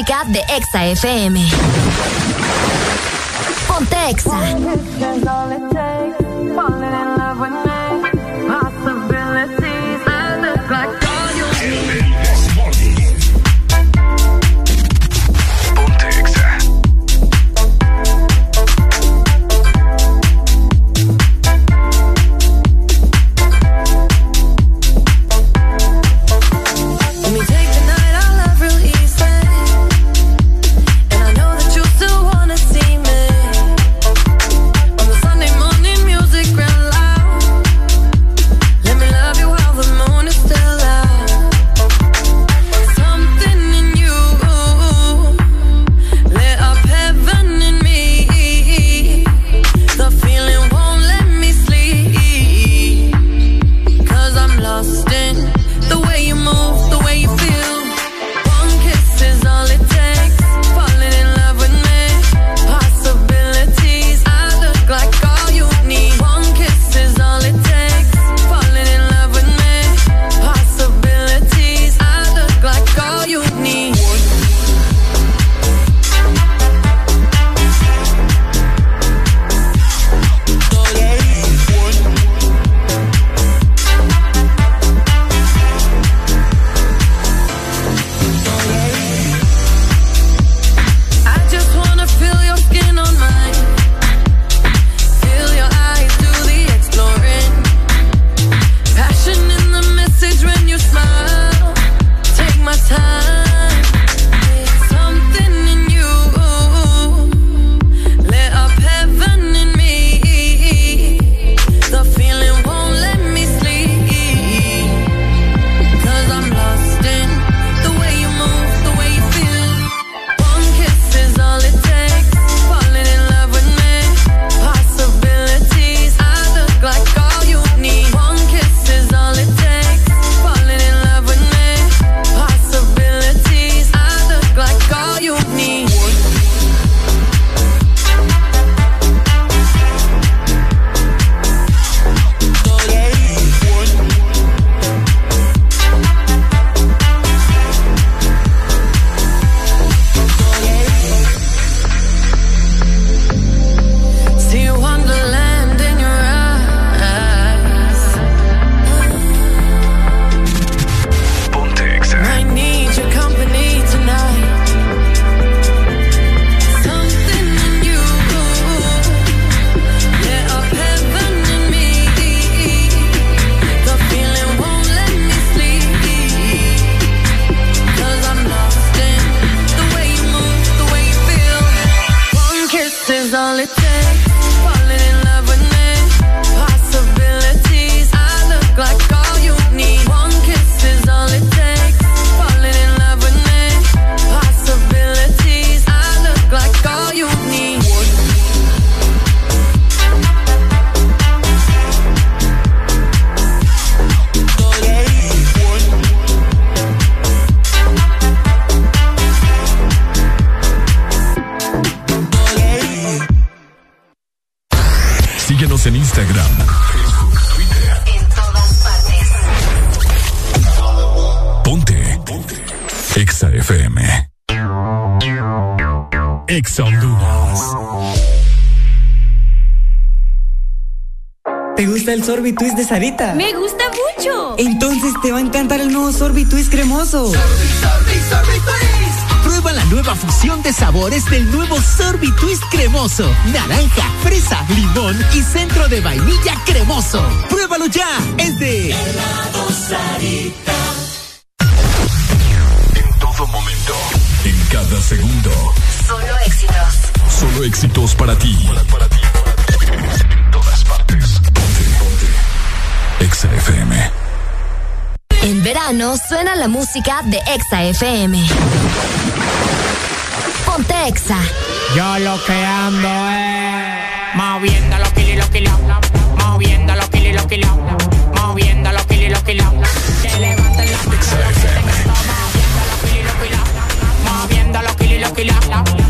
de Exa FM. Ponte Exa. Sarita? Me gusta mucho. Entonces te va a encantar el nuevo sorbitwist cremoso. Prueba la nueva fusión de sabores del nuevo Sorbitwist cremoso. Naranja, fresa, limón y centro de vainilla cremoso. Pruébalo ya. Es de En todo momento. En cada segundo. Solo éxitos. Solo éxitos para ti. Para, ti, verano suena la música de Exa FM. Ponte Exa. Yo lo que ando es moviendo los kilos, los kilos, moviendo los kilos, los kilos, moviendo los kilos, los kilos. Que levanten la moviendo los kilos, los kilos, moviendo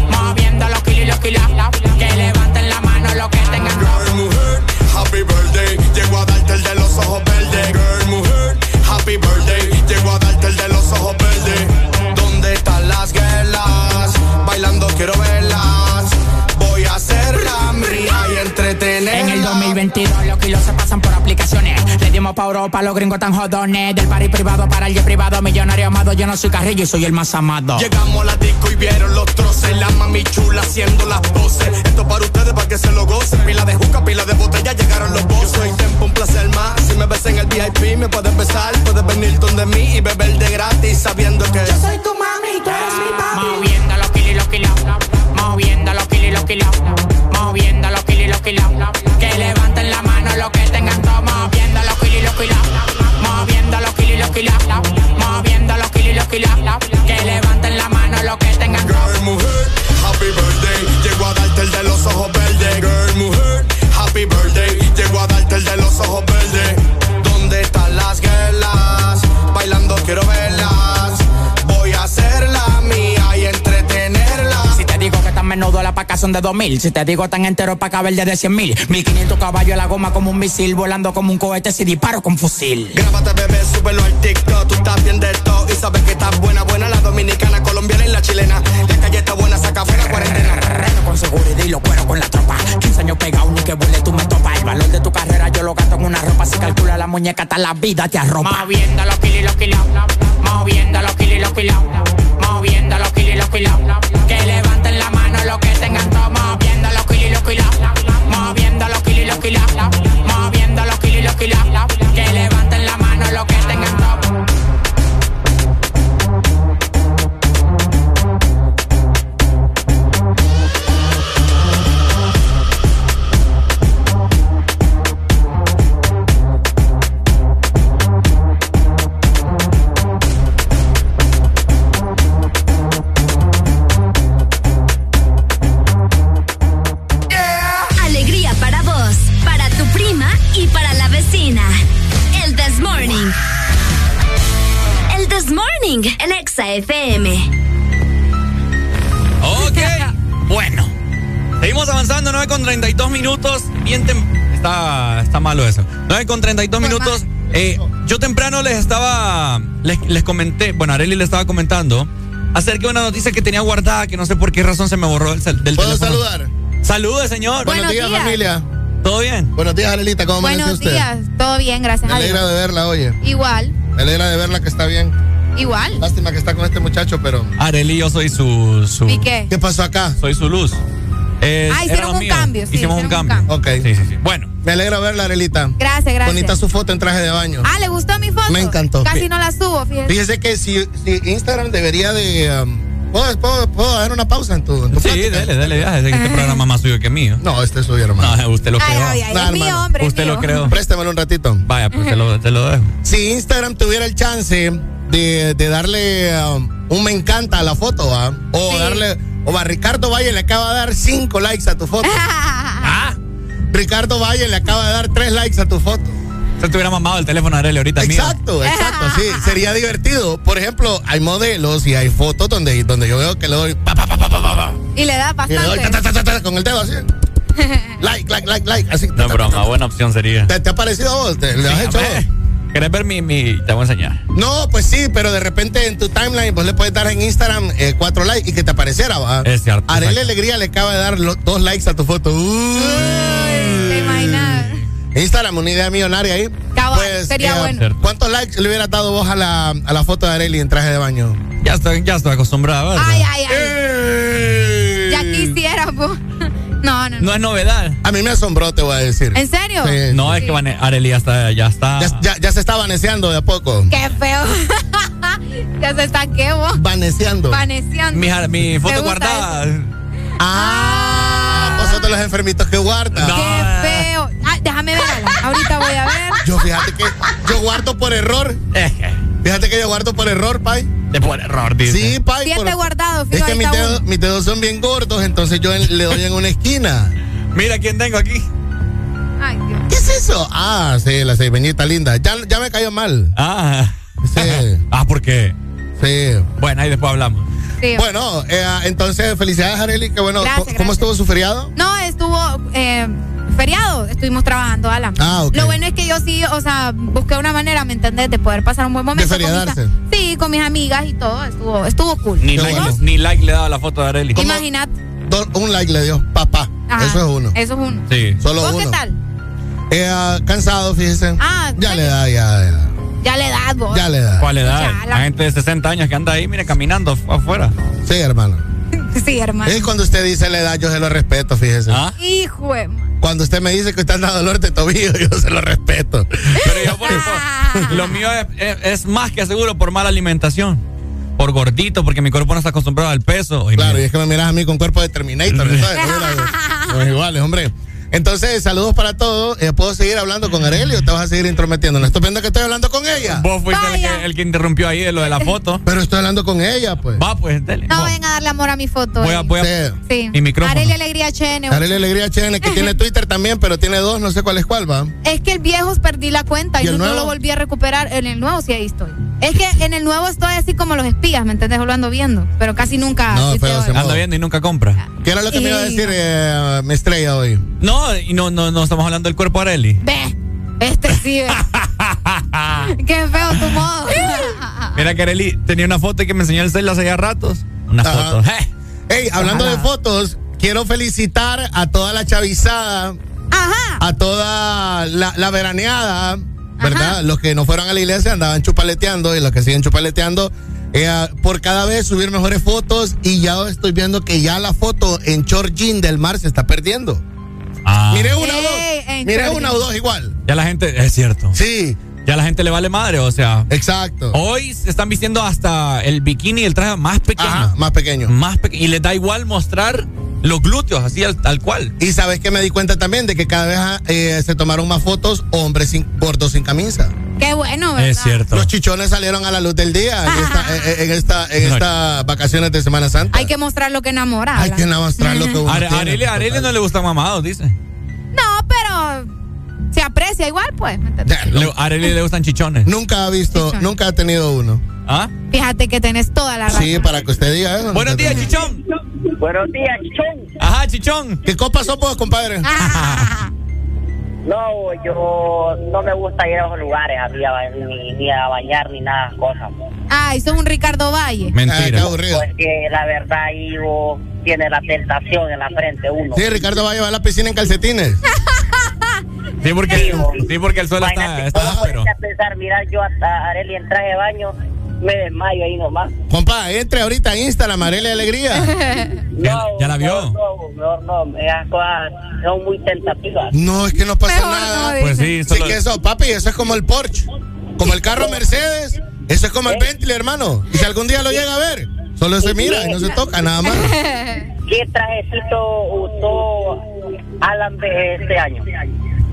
Europa, los gringos tan jodones. Del party privado para el jet privado, millonario amado. Yo no soy carrillo y soy el más amado. Llegamos a la disco y vieron los troces. La mami chula haciendo las poses. Esto para ustedes, para que se lo gocen. Pila de juca, pila de botella, llegaron los bozos. Soy tiempo, un placer más. Si me ves en el VIP, me puedes besar. Puedes venir donde mí y beber de gratis, sabiendo que yo soy tu mami, tú eres mi papi. Moviendo los kilos, los kilos. Moviendo los kilos, los kilos. Son de 2000. Si te digo tan entero pa' caber de 100 mil. 1500 caballos a la goma como un misil. Volando como un cohete si disparo con fusil. Grábate, bebé, súbelo al TikTok. Tú estás bien de todo y sabes que estás buena, buena. La dominicana, colombiana y la chilena. La calle está buena, saca fuera cuarentena. Reno con seguridad y lo cuero con la tropa. 15 años pegado, ni que vuele tú me topas. El valor de tu carrera yo lo gasto en una ropa. Si calcula la muñeca, hasta la vida te arropa. Moviendo los kilos, los kilos. Moviendo los kilos, los kilos. Moviendo los kilos, los kilos. Que levanten que tengan todo. Moviendo los kilos, los kilos. Moviendo los kilos, los kilos. Moviendo los kilos, los kilos. Malo eso. 9 con 32 minutos. Eh, yo temprano les estaba. Les, les comenté. Bueno, Areli le estaba comentando. Acerca de una noticia que tenía guardada que no sé por qué razón se me borró del, del ¿Puedo teléfono. saludar? Salude, señor. Buenos, días, familia. ¿Todo bien? Buenos días, Arelita. ¿Cómo Buenos usted? días. Todo bien, gracias Me a Dios. alegra de verla, oye. Igual, Me alegra de verla que está bien. igual. Lástima que está con este muchacho, pero. Areli, yo soy su. su ¿Y qué? ¿Qué pasó acá? Soy su luz. Eh, Ah, hicieron un mío. cambio, sí, Hicimos un hicieron un cambio. Ok. Sí, sí, sí. Bueno. Me alegra verla, Arelita. Gracias, gracias. Bonita su foto en traje de baño. Ah, ¿le gustó mi foto? Me encantó. Casi no la subo, fíjese. Fíjese que si, si Instagram debería de. um, ¿puedo, puedo, puedo dar una pausa en tu, en tu Sí, plática? dale, dale viaje. Este programa es más suyo que mío. No, este es suyo, hermano. No, usted lo Ay, creó. ay, ay, Nah, es mío, hermano. hombre. es Usted lo creó. Préstamelo un ratito. Vaya, pues te lo, te lo dejo. Si Instagram tuviera el chance de, de darle um, un me encanta a la foto, ¿va? O Sí. darle. O va, Ricardo Valle le acaba de dar cinco likes a tu foto. (laughs) Ricardo Valle le acaba de dar tres likes a tu foto. se te hubiera mamado el teléfono de Areli ahorita mío. Exacto, exacto, sí. Sería divertido. Por ejemplo, hay modelos y hay fotos donde, donde yo veo que le doy pa, pa, pa, pa, pa, pa, pa, Y le da y le doy ta, ta, bastante. ta, ta, ta, con el dedo así. (laughs) like, like, like, like. Así. No, broma, buena opción sería. ¿Te, te ha parecido a vos? ¿Te, ¿Le has Sí, hecho vos? ¿Querés ver mi, mi. Te voy a enseñar. No, pues sí, pero de repente en tu timeline vos le puedes dar en Instagram eh, cuatro likes y que te apareciera, va. Es cierto. Arely. Alegría le acaba de dar lo- dos likes a tu foto. Uy. Instagram, una idea millonaria ahí. Cabal, Pues, sería eh, bueno. ¿Cuántos likes le hubieras dado vos a la, a la foto de Arely en traje de baño? Ya estoy, ya estoy acostumbrado, ¿verdad? Ay, ay, ay. ¡Ey! Ya quisiera, po. (laughs) No, no, no. No es novedad. A mí me asombró, te voy a decir. ¿En serio? Sí. No, es que Arely ya está. Ya está. Ya, ya- ya se está vaneceando de a poco. Qué feo. (laughs) ya se está qué, vos. Vaneceando. Vaneciando. Mi, foto guardada. Ah, vos sos de los enfermitos que guardan. Qué. Ay, déjame verla. Ahorita voy a ver. Yo fíjate que yo guardo por error. Fíjate que yo guardo por error, Pai. De por error, dice. Sí, Pai. Siete por- guardado, Es fijo, que mis dedos, uno. mis dedos son bien gordos, entonces yo en- le doy en una esquina. Mira quién tengo aquí. Ay, Dios. ¿Qué es eso? Ah, sí, la ceibeñita linda. Ya, ya me cayó mal. Ah. Sí, (laughs) ah, ¿por qué? sí. Bueno, ahí después hablamos. Sí. Bueno, eh, entonces, felicidades, Arely. Que bueno, Gracias, ¿cómo- ¿cómo gracias. estuvo su feriado? No, estuvo eh, feriado. Estuvimos trabajando, Alan. Ah. Lo bueno es que yo sí, o sea, busqué una manera, ¿me entendés? De poder pasar un buen momento. con mis feriadarse. a- sí, con mis amigas y todo. Estuvo, estuvo cool. Ni like, bueno. ni like le daba la foto de Arely. Imagínate. Un like le dio, papá. Ajá, Eso es uno. Eso es uno. Sí. Solo ¿Vos uno. qué tal? Eh, ah, cansado, fíjese. Ah, ya le da, ya, ya. Ya le das vos. Ya le da. ¿Cuál edad? Ya, la- La gente de 60 años que anda ahí, mire, caminando afu- afuera. Sí, hermano. (laughs) Sí, hermano. Es cuando usted dice la edad, yo se lo respeto, fíjese. ¿Ah? Hijo de Cuando usted me dice que usted anda dolor de tobillo, (laughs) yo se lo respeto. Pero yo por eso, lo mío es, es- es más que seguro por mala alimentación. Por gordito, porque mi cuerpo no está acostumbrado al peso. Y Claro, y es que me miras a mí con cuerpo de Terminator, ¿sabes? (laughs) Pues iguales, hombre. Entonces, saludos para todos. Eh, ¿Puedo seguir hablando con Arely o te vas a seguir intrometiendo? No estoy viendo que estoy hablando con ella. Vos fuiste el que, el que interrumpió ahí de lo de la foto. (laughs) Pero estoy hablando con ella, pues. Va, pues, dele. No Vos. vayan a darle amor a mi foto. Voy a, eh. voy a- Sí. Sí. Mi micrófono. Arely Alegría HN. Arely Alegría HN, que tiene (laughs) Twitter también, pero tiene dos, no sé cuál es cuál, va. Es que el viejo perdí la cuenta y, ¿Y no, no nuevo? lo volví a recuperar. En el nuevo sí ahí estoy. Es que en el nuevo estoy así como los espías, ¿me entendés? Lo ando viendo. Pero casi nunca. No, feo, se Anda viendo y nunca compra. ¿Qué era lo que me iba a decir eh, mi estrella hoy? No, y no, no, no estamos hablando del cuerpo de Arely. Ve, este sí. ve. (laughs) Qué feo tu modo. (laughs) Mira que Arely tenía una foto que me enseñó el cel hace ya ratos. Una Ajá. foto. ¡Eh! Hey, hablando de fotos, quiero felicitar a toda la chavizada, Ajá. a toda la, la veraneada, ¿verdad? Ajá. Los que no fueron a la iglesia andaban chupaleteando y los que siguen chupaleteando. eh, por cada vez subir mejores fotos y ya estoy viendo que ya la foto en short jean del mar se está perdiendo. Ah, Miré una o Ey, dos. Miré una o dos igual. ya la gente, es cierto. Sí, Ya la gente le vale madre, o sea. exacto. Hoy se están vistiendo hasta el bikini y el traje más pequeño. Ajá, más pequeño. Más pequeño. Y les da igual mostrar los glúteos, así al- tal cual. Y sabes que me di cuenta también de que cada vez ah, eh, se tomaron más fotos hombres sin, gordos sin camisa. Qué bueno, ¿verdad? Es cierto. Los chichones salieron a la luz del día en esta, (laughs) en, en esta, en No. estas vacaciones de Semana Santa. Hay que mostrar lo que enamora. Hay que mostrar lo que (laughs) uno Are- tiene. Arely, a Arely no le gustan mamados, dice. No, pero se aprecia igual, pues. Le- a Arely le gustan chichones. nunca ha visto, nunca ha tenido uno. ¿Ah? Fíjate que tenés toda la razón. Sí, para que usted diga eso. Buenos días, chichón. Buenos días, chichón. Ajá, chichón. ¿Qué copa sos vos, compadre? Ah, (laughs) No, yo no me gusta ir a esos lugares a mí ni, ni a bañar ni nada, cosas. Ay, sos un Ricardo Valle. Ah, qué Mentira. aburrido. Pues que la verdad vos tiene la tentación en la frente uno. Sí, Ricardo va a llevar a la piscina en calcetines. (laughs) (laughs) Sí, porque, sí, porque el suelo está, está ¿cómo áspero. pensar, mira, yo hasta Areli en traje de baño me desmayo ahí nomás. Compa, entre ahorita a Instagram, Arelia Alegría. (laughs) ¿Ya- ya la vio? No, no, mejor no, esas cosas son muy tentativas. No, es que no pasa Mejor nada. no, Pues sí, Sí que eso, papi, eso es como el Porsche. Como el carro Mercedes. Eso es como el Bentley, hermano. Y si algún día lo llega a ver, solo se mira y no se toca, nada más. ¿Qué trajecito usó Alan de este año?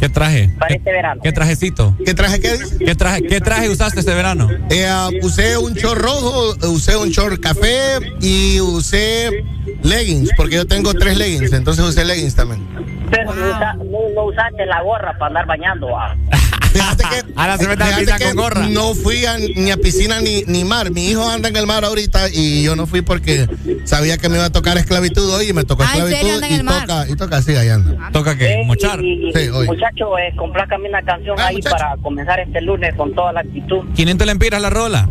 ¿Qué traje? Para ¿Qué, este verano. qué trajecito? ¿Qué traje qué dice? ¿Qué traje, ¿Qué traje usaste este verano? Eh, ah, usé un short rojo, usé un short café y usé leggings, porque yo tengo tres leggings, entonces usé leggings también. Pero no, usa- no- no usaste la gorra para andar bañando. ah. Fíjate que, (laughs) Ahora se mete a la fíjate piscina que con gorra. No fui a- ni a piscina ni, ni mar. Mi hijo anda en el mar ahorita y yo no fui porque sabía que me iba a tocar esclavitud hoy y me tocó Ah, ¿en serio esclavitud anda en y el mar? toca, y toca así, ahí anda. ¿Toca qué? Eh, ¿Mochar? y- y- Sí, hoy. Muchacho, eh, complácame una canción ahí para comenzar este lunes con toda la actitud. 500 lempiras la rola.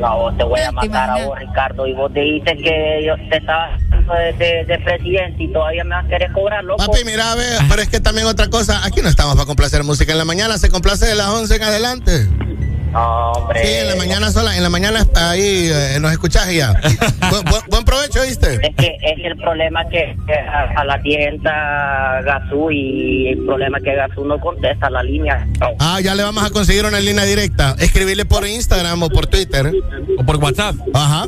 No, vos te voy a ¿Te matar a vos, Ricardo, y vos dijiste que yo te estaba de, de- de presidente y todavía me vas a querer cobrar, loco. Papi, mira, a ver, pero es que también otra cosa, aquí no estamos para complacer música en la mañana, se complace de las 11 en adelante. No, hombre. Sí, en la mañana sola, en la mañana ahí eh, nos escuchás y ya. (laughs) buen, buen- buen provecho, ¿viste? Es que, es el problema que, que a, a las 10 entra Gazú y el problema es que Gazú no contesta la línea. No. Ah, ya le vamos a conseguir una línea directa. Escribirle por Instagram o por Twitter. O por WhatsApp. Ajá.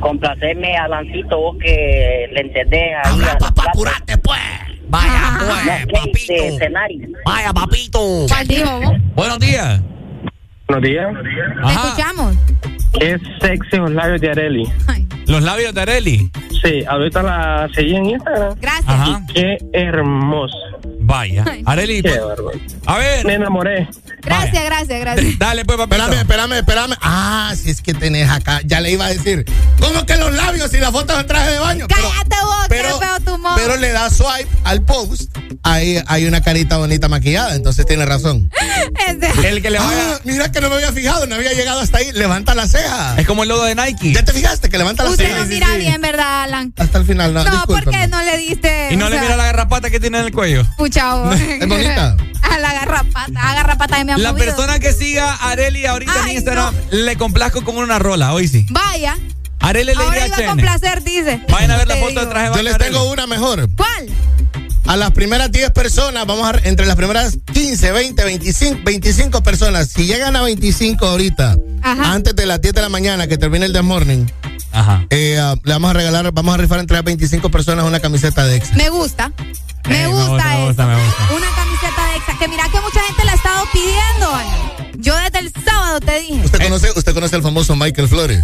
Complacerme a Lancito, vos que le entendés ahí. Habla, a la papá, apurate, pues. Vaya, (laughs) No, ¿qué dice, escenario? Vaya, papito. Buenos días. Buenos días. ¿Te escuchamos? Es sexy los labios de Areli. Los labios de Areli. Sí, ahorita la seguí en Instagram. Gracias. Ajá. Qué hermoso. Vaya. Areli, Qué pues, bárbaro. a ver. Me enamoré. Gracias, gracias, gracias. Dale, pues, papito. Espérame, espérame, espérame. Ah, si es que tenés acá. Ya le iba a decir. ¿Cómo que los labios y la foto en traje de baño? Pero- Cállate vos, pero- qué feo tu modo. Pero le da swipe al post. Ahí hay una carita bonita maquillada, entonces tiene razón. (laughs) El que le vaya. Ah, mira que no me había fijado, no había llegado hasta ahí. Levanta la ceja. Es como el logo de Nike. ¿Ya te fijaste que levanta la Usted ceja? no mira bien, ¿verdad, Alan? Hasta el final, no, No, discúlpame. porque no le diste. Y no o le mira la garrapata que tiene en el cuello. Pucha, vos. Es bonita. A (laughs) la garrapata, a garrapata que me ha La movido. persona que siga a Areli ahorita Ay, en Instagram, le complazco con una rola, hoy sí. Vaya, Areli ahora Alegría iba a complacer, dice. Vayan a ver la foto de digo. traje de Yo les de tengo una mejor. ¿Cuál? A las primeras 10 personas, vamos a, entre las primeras 15, 20, 25, 25 personas, si llegan a 25 ahorita, Ajá. antes de las 10 de la mañana que termine el The Morning, Ajá. eh, ah, le vamos a regalar, vamos a rifar entre las 25 personas una camiseta de Exa. Me gusta. Me Eh, me gusta, gusta, me eso. gusta, me gusta. Una camiseta de Exa. Que mira que mucha gente la ha estado pidiendo, Ana. Yo desde el sábado te dije. ¿Usted conoce, usted conoce al famoso Michael Flores?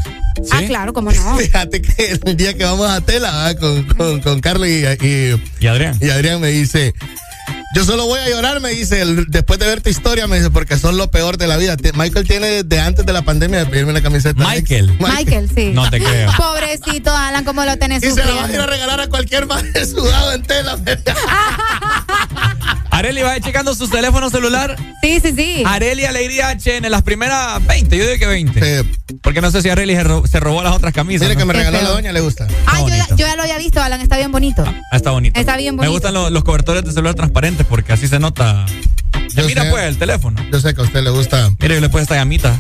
Ah, claro, cómo no. Fíjate que el día que vamos a Tela ¿verdad? con, con, con Carlos y, y, Y Adrián. y Adrián me dice, yo solo voy a llorar, me dice, el- después de ver tu historia, me dice, porque son lo peor de la vida. Michael tiene desde antes de la pandemia de pedirme una camiseta. Michael. Michael, sí. No te creo. (laughs) Pobrecito, Alan, cómo lo tenés Y se la va a ir a regalar a cualquier madre sudado en tela. (laughs) Areli, vaya checando su teléfono celular. Sí, sí, sí. Areli Alegría HN, las primeras 20, yo digo que 20. Sí. Porque no sé si Areli se, ro- se robó las otras camisas. Mire ¿no? que me regaló la doña, le gusta. Ah, yo ya, bonito. yo ya lo había visto, Alan, está bien bonito. Ah, está bonito. Está bien Me bonito. gustan lo- los cobertores de celular transparentes porque así se nota. Yo mira sé. pues el teléfono. Yo sé que a usted le gusta. Mire, yo le puse esta llamita.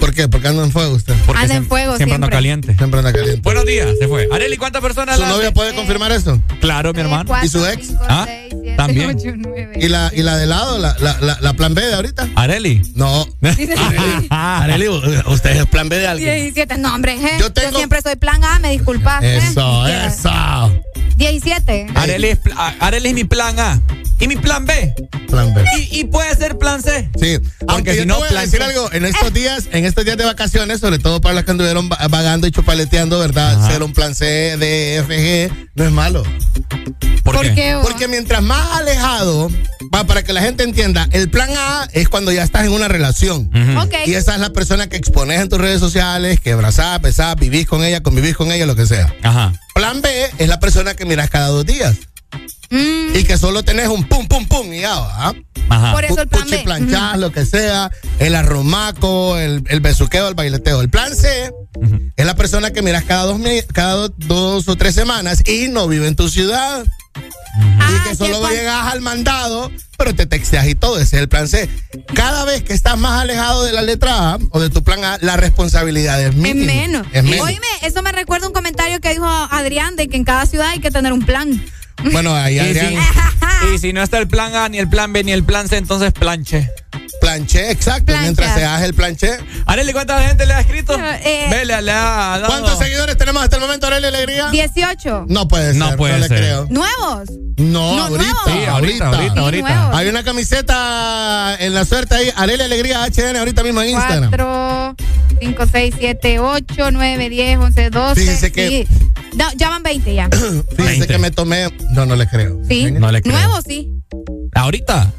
¿Por qué? Porque anda en fuego usted. Porque Anda en fuego Siempre siempre. caliente. Siempre anda caliente. Buenos días, se fue. Areli, ¿cuántas personas ¿Su la- novia puede confirmar eso? Claro, mi hermano. ¿Y su ex? cinco, Ah, seis, siete, también. ocho, nueve. ¿Y la, y la de lado, la, la, la, la plan B de ahorita? Areli. No. (laughs) Areli, usted es plan B de alguien. 17, no, hombre, je, Yo siempre soy plan A, me disculpas. je. Eso, eso. 17. Areli es, Areli es mi plan A. ¿Y mi plan B? Plan B. Y, y puede ser plan C. Sí, aunque si yo no, te voy a plan decir C. algo, en estos días, en estos días de vacaciones, sobre todo para las que anduvieron va- vagando y chupaleteando, ¿verdad? Ajá. Ser un plan C de FG no es malo. ¿Por, ¿Por qué? qué? Porque mientras más alejado, va, para que la gente entienda, el plan A es cuando ya estás en una relación. Ujú. Ok. Y esa es la persona que expones en tus redes sociales, que abrazás, besás, vivís con ella, convivís con ella, lo que sea. Ajá. Plan B es la persona que miras cada dos días. Mm, Y que solo tenés un pum, pum, pum y ya, ¿va? Ajá. Por eso el plan Puchi B. planchás, lo que sea, el arromaco, el, el besuqueo, el baileteo. El plan C es la persona que miras cada dos, cada do- dos o tres semanas y no vive en tu ciudad. Ah, y que sí, solo llegas al mandado, pero te texteas y todo. Ese es el plan C. Cada vez que estás más alejado de la letra A o de tu plan A, la responsabilidad es Es mínima. menos. Es menos. Oíme, eso me recuerda un comentario que dijo Adrián de que en cada ciudad hay que tener un plan. Bueno, ahí Y Adrián si, y si no está el plan A, ni el plan B, ni el plan C, entonces planche. Planché, exacto. Plancha. Mientras se hace el planché. Areli, ¿cuánta gente le ha escrito? Eh, Ve, le, le ha dado. ¿Cuántos seguidores tenemos hasta el momento, Aurelia Alegría? 18. No puede ser. No puede le ser. creo. ¿Nuevos? No, No, ahorita, nuevos. Sí, ahorita, ahorita, ahorita. nuevos. Hay una camiseta en la suerte ahí, Arelia Alegría HN, ahorita mismo en Instagram. 4, 5, 6, 7, 8, 9, 10, 11, 12. Fíjese que- sí. No, ya van 20 ya. Fíjese 20. que me tomé. No, no le creo. Sí. No le creo. Nuevos, sí. ¿Ahorita?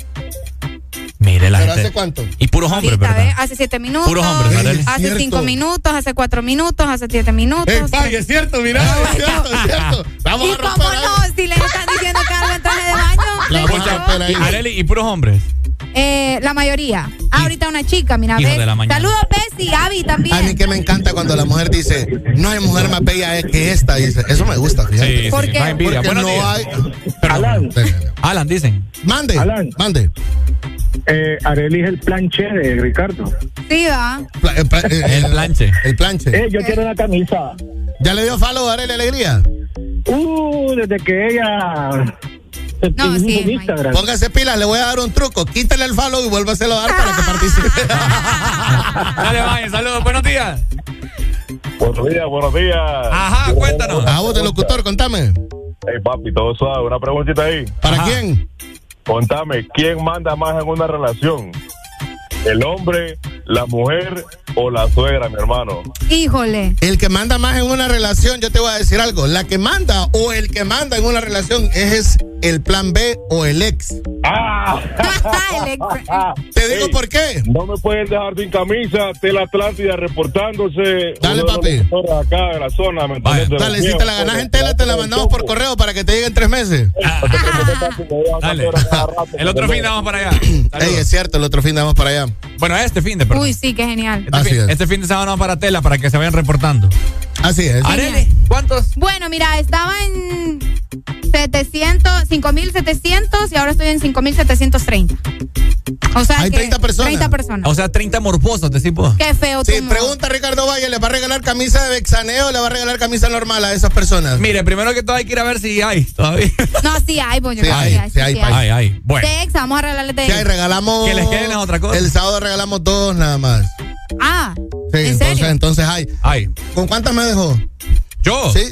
Mire, la ¿Pero gente. hace cuánto? Y puros hombres, Ahorita, ¿verdad? ¿ve? Hace siete minutos. Puros hombres, Arely. Hace cinco minutos, hace cuatro minutos, hace siete minutos. ¡Ey, pa, es cierto! Mira, es cierto, es cierto. (laughs) Vamos ¿Y a cómo romper no? Si le están diciendo que algo en traje de baño. La a ahí. Areli, y puros hombres. Eh, la mayoría. Ah, ahorita una chica, mira, Hijo de la mañana. Saludos, Bessie, Abby también. A mí que me encanta cuando la mujer dice, no hay mujer más bella que esta, dice. Eso me gusta, fíjate. Sí, ¿Por sí, qué? más envidia. Porque Buenos no días. hay... Alan, Alan, dicen. Mande, Alan. mande. Eh, Arely es el planche de Ricardo. Sí, va. Pla- eh, pla- eh, El planche. El planche. Eh, yo quiero una camisa. ¿Ya le dio follow a Arely Alegría? Uh, desde que ella No, sí, en Instagram. Póngase pilas, le voy a dar un truco. Quítale el follow y vuélvaselo a dar para que participe. (laughs) Dale, vaya, saludos, buenos días. Buenos días, buenos días. Ajá, cuéntanos. A vos, de locutor, contame. Hey, papi, todo suave. Una preguntita ahí. ¿Para Ajá. quién? Contame, ¿quién manda más en una relación? ¿El hombre, la mujer o la suegra, mi hermano? Híjole. El que manda más en una relación, yo te voy a decir algo. La que manda o el que manda en una relación es el plan B o el ex. ¡Ah! (laughs) El ex- (laughs) Te digo Ey, por qué. No me pueden dejar sin camisa. Tela Atlántida reportándose. Dale, papi. acá de la zona. Dale, si te la ganas en tela, te la mandamos por (laughs) correo para que te llegue en tres meses. Dale. El otro ¿me fin de vamos para allá. Ey, es cierto, el otro fin de vamos para allá. Bueno, este fin de, perdón. Uy, sí, qué genial. Este, Así fin, es. este fin de semana para Tela para que se vayan reportando. Así es. Areli, ¿cuántos? Bueno, mira, estaba en 700, 5700 y ahora estoy en 5730. O sea, Hay que 30 personas. 30 personas. O sea, 30 morbosos, decís vos. Qué feo Sí, pregunta a Ricardo Valle, ¿le va a regalar camisa de Bexaneo o le va a regalar camisa normal a esas personas? Mire, primero que todo hay que ir a ver si hay todavía. (laughs) No, sí hay, pues, yo Sí creo que hay, sí hay, sí país. Ay, ay. Bueno. De exa, vamos a regalarle de Sí, regalamos. Que les queden es otra cosa. El sábado regalamos dos nada más. Ah, Sí, ¿en entonces, serio? entonces hay. Ay. ¿Con cuántas me dejó? ¿Yo? Sí.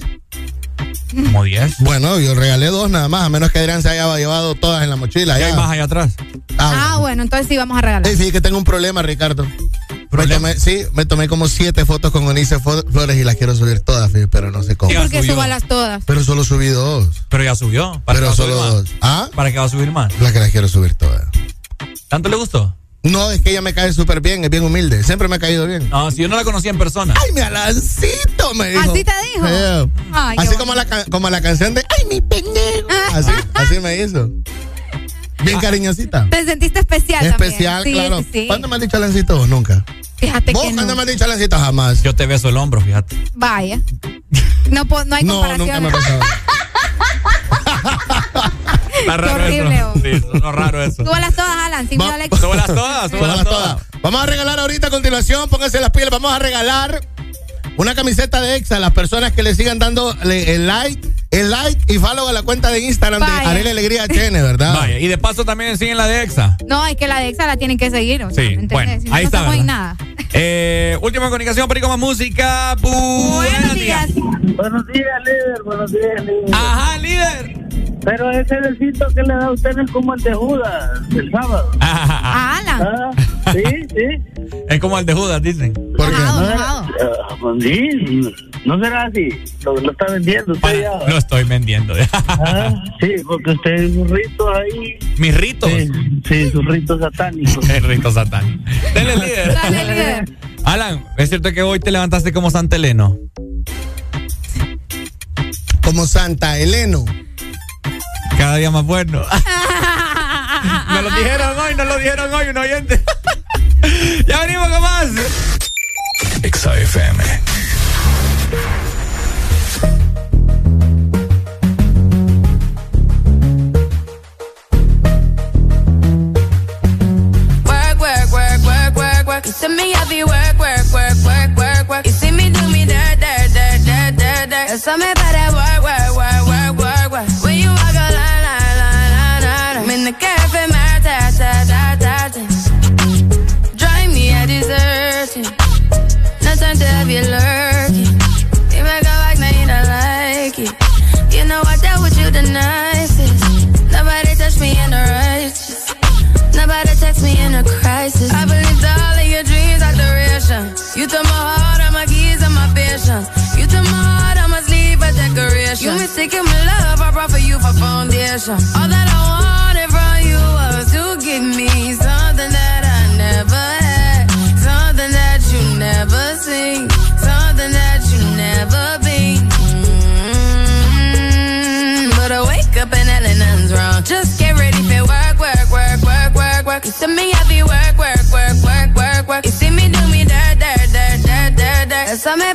Como 10. Bueno, yo regalé dos nada más, a menos que Adrián se haya llevado todas en la mochila. ¿Qué ya. hay más allá atrás? Ah, bueno, entonces sí vamos a regalar. Sí, sí, que tengo un problema, Ricardo. Me ¿Problema? tomé, sí, me tomé como siete fotos con Onice Flores y las quiero subir todas, pero no sé cómo. Ya Porque subió. súbalas todas. Pero solo subí dos. Pero ya subió. ¿Para Pero qué solo dos. ¿Ah? ¿Para qué va a subir más? Las que las quiero subir todas. ¿Tanto le gustó? No, es que ella me cae súper bien, es bien humilde. Siempre me ha caído bien. No, si yo no la conocía en persona. ¡Ay, mi alancito! Me dijo. ¿Así te dijo? Ay, qué así como la, como la canción de ¡Ay, mi pendejo! (laughs) Así, así me hizo. Bien cariñosita. Te sentiste especial. Especial, Sí, claro. sí, sí. ¿Cuándo me has dicho alancito vos? Nunca. Fíjate ¿Vos que cuándo no. me has dicho alancito? Jamás. Yo te beso el hombro, fíjate. Vaya. No, po- no hay No, comparación. nunca me ha pasado. Está raro horrible, eso. vos. Sí, no raro eso. Súbalas todas, Alan, sin Va- miedo al éxito. Súbalas todas, súbalas. Vamos a regalar ahorita a continuación, pónganse las pilas, vamos a regalar una camiseta de EXA a las personas que le sigan dando le- el like, el like y follow a la cuenta de Instagram de Vaya. Arele Alegría (laughs) HN, ¿verdad? Vaya, y de paso también siguen la de EXA. No, es que la de Exa la tienen que seguir. O sea, Sí, bueno, Si no, ahí no está, nada. (laughs) Eh, última comunicación, Perico más música. Bu- Buenos días. Buenos días, líder. Buenos días, líder. Ajá, líder. Pero ese besito que le da a usted es como el de Judas el sábado. (laughs) Ajá, A Alan. Ah, sí, sí. Es como el de Judas, dicen. ¿Por qué? No, enojado. Ah, pues sí, no será así. Lo, lo está vendiendo usted ya. Lo estoy vendiendo. (laughs) Ah, sí, porque usted es un rito ahí. Mis ritos. Sí, sí, sus ritos satánicos. (laughs) El rito satán. Dele, líder. Dale, líder. Alan, ¿es cierto que hoy te levantaste como Santa Eleno? Como Santa Eleno. Cada día más bueno. (laughs) Nos lo dijeron hoy, nos lo dijeron hoy, un oyente. ya venimos con más. Exa You see me heavy work, work, work, work, work, work. You see me do me dirt, dirt, dirt, dirt, dirt, dirt. You saw me better work, work, work, work, work, work. When you walk a line, line, line, line, line. I'm in the cafe, my ta, ta, ta, ta, ta. Drive me a deserting. No time to have you lurking. You make a like, now you don't like it. You know I dealt with you the nicest. Nobody touched me in the righteous. Nobody text me in a crisis. I believed all pressure. All that I wanted from you was to give me something that I never had, something that you never seen, something that you never been. Mm-hmm. But I wake up and hell nothing's wrong. Just get ready for work, work, work, work, work, work. You see me heavy work, work, work, work, work, work. You see me do me dirt, dirt, dirt, dirt, dirt, dirt. That's how me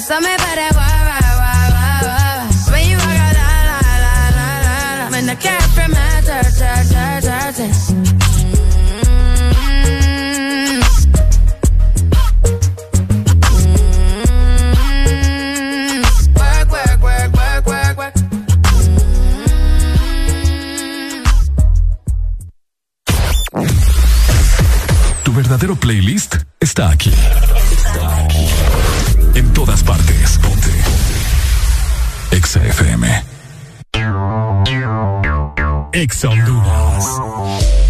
la. Tu verdadero playlist está aquí. En todas partes. Ponte. Exa FM. Exa Honduras.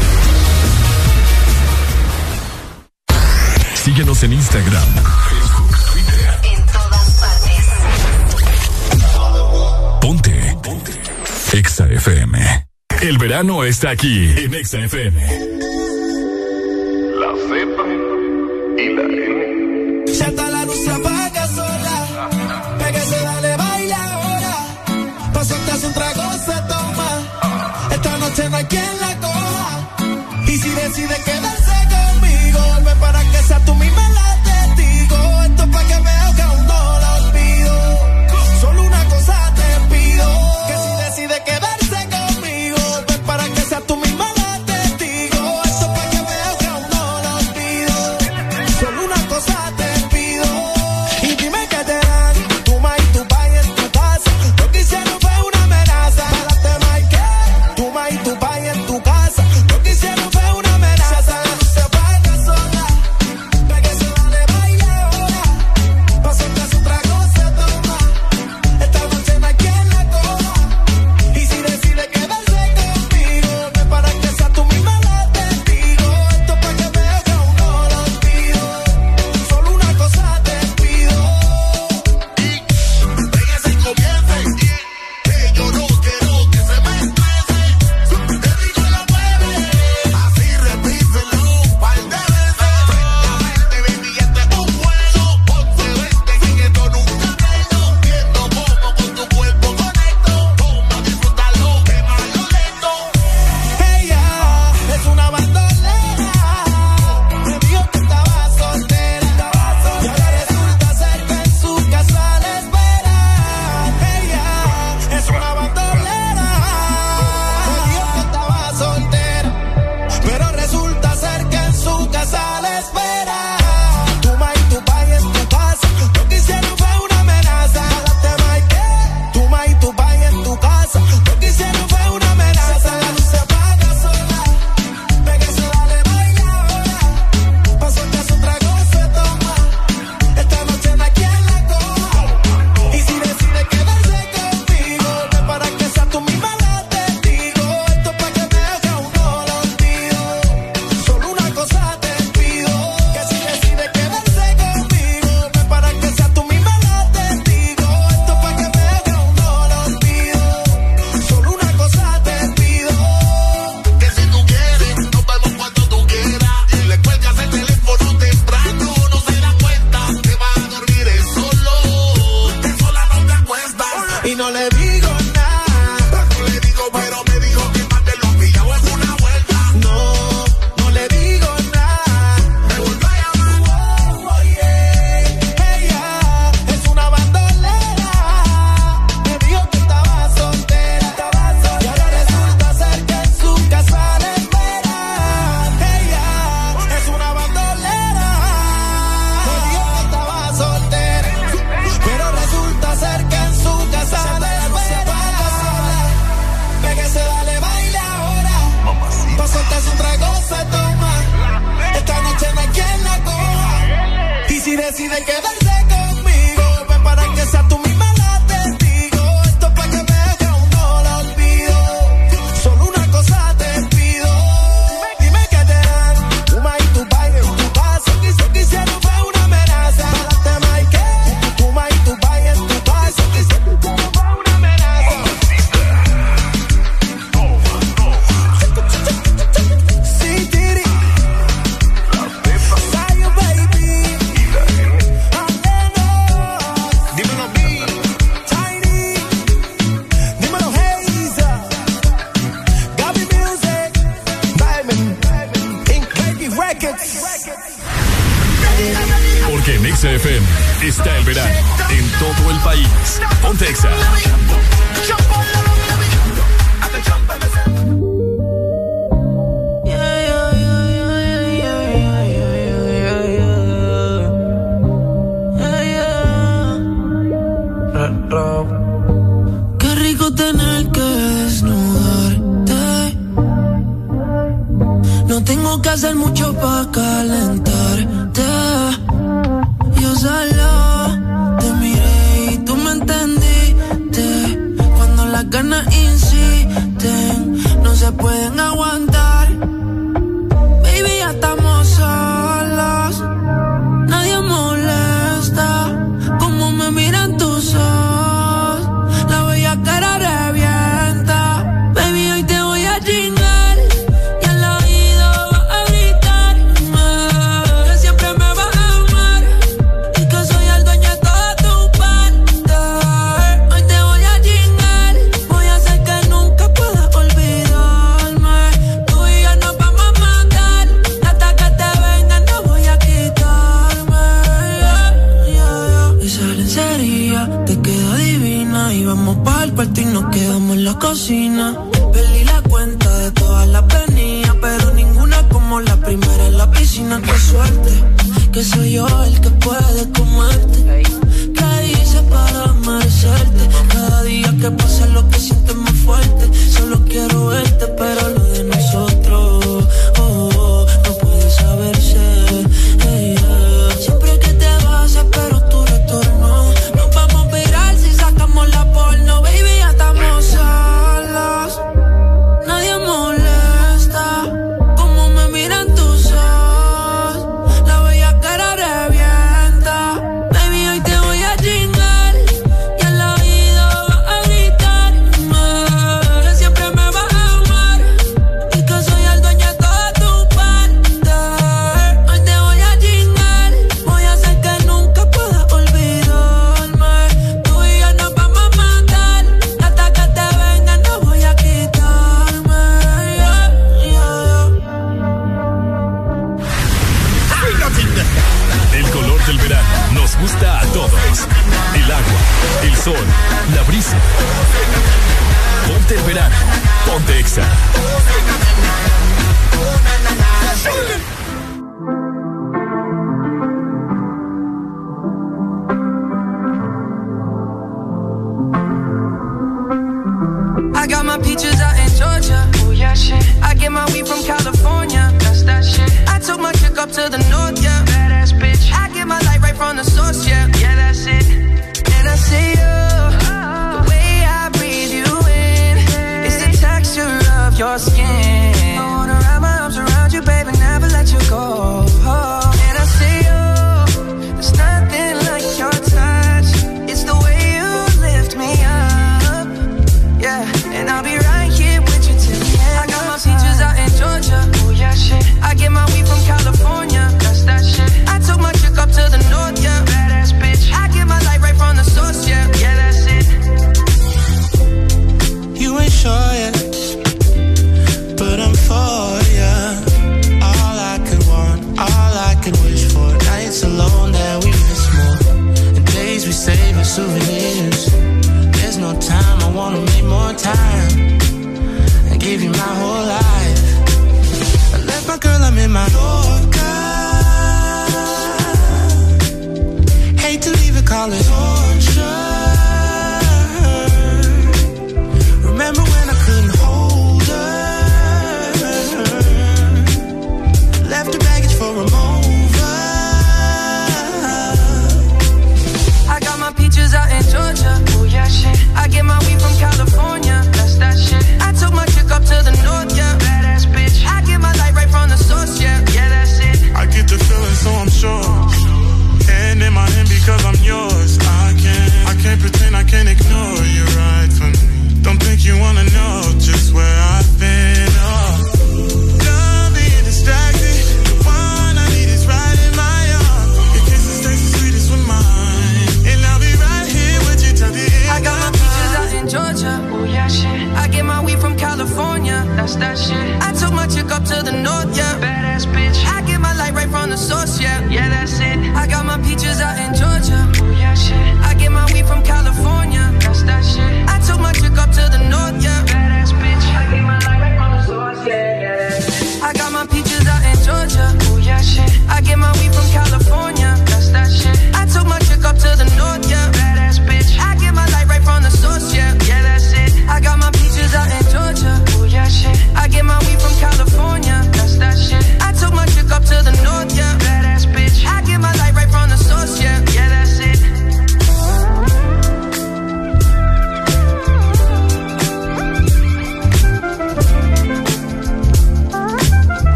Síguenos en Instagram, Facebook, Twitter. En todas partes. Ponte. Ponte. Exa FM. El verano está aquí en Exa FM. La Z y la N. Ya está la luz se apaga sola. Pégase, dale, baila ahora. Paso hace un trago se toma. Esta noche no hay quien la coja. Y si decide quedarse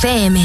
FM.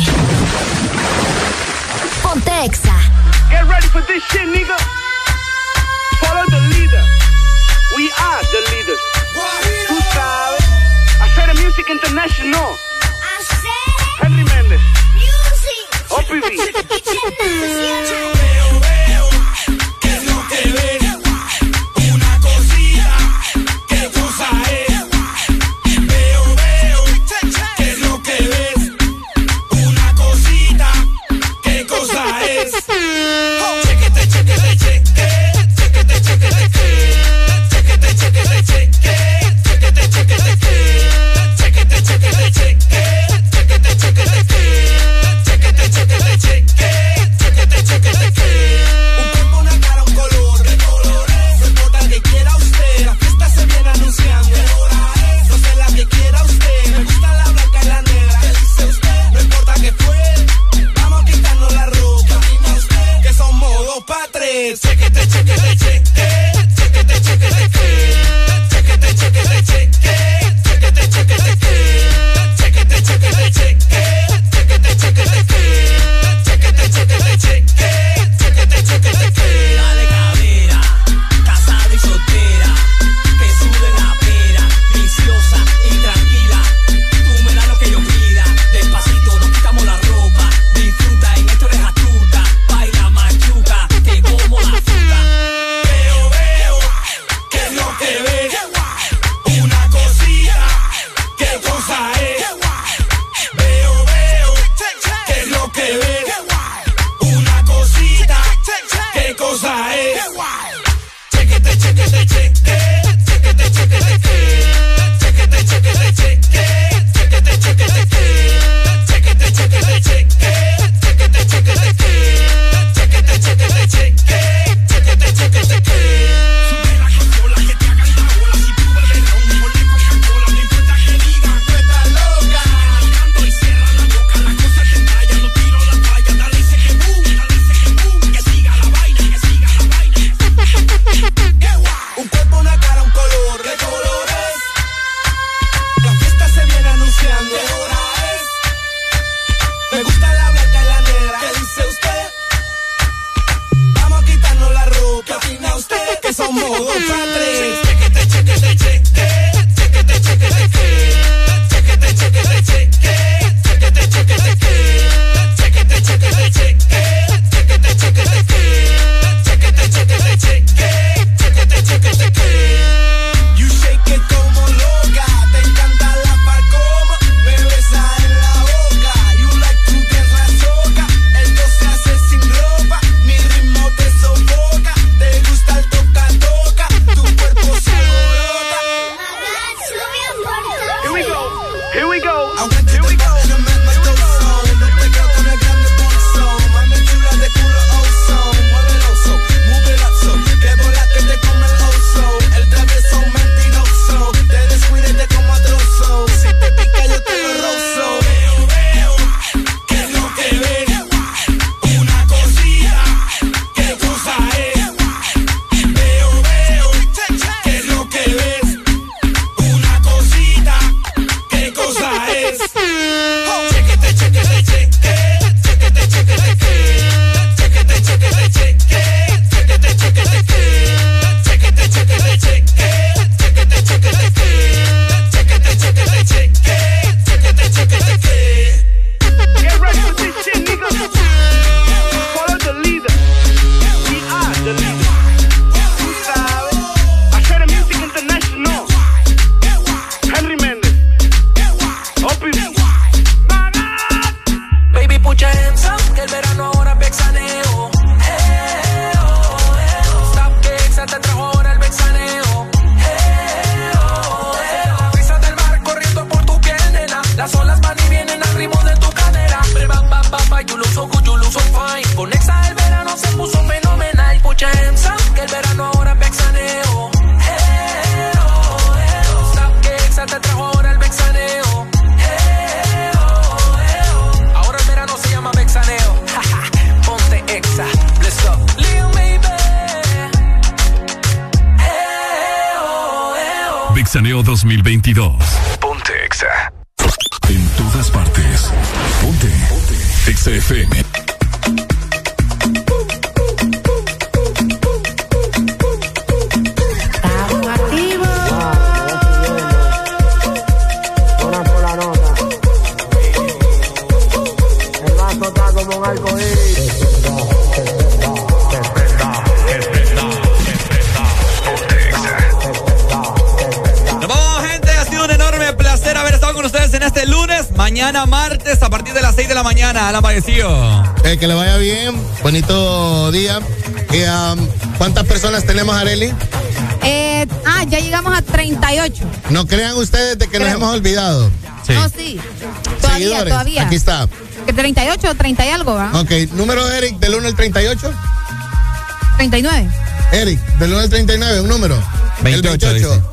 Eric, del 1 al 39, un número. 28, el 28.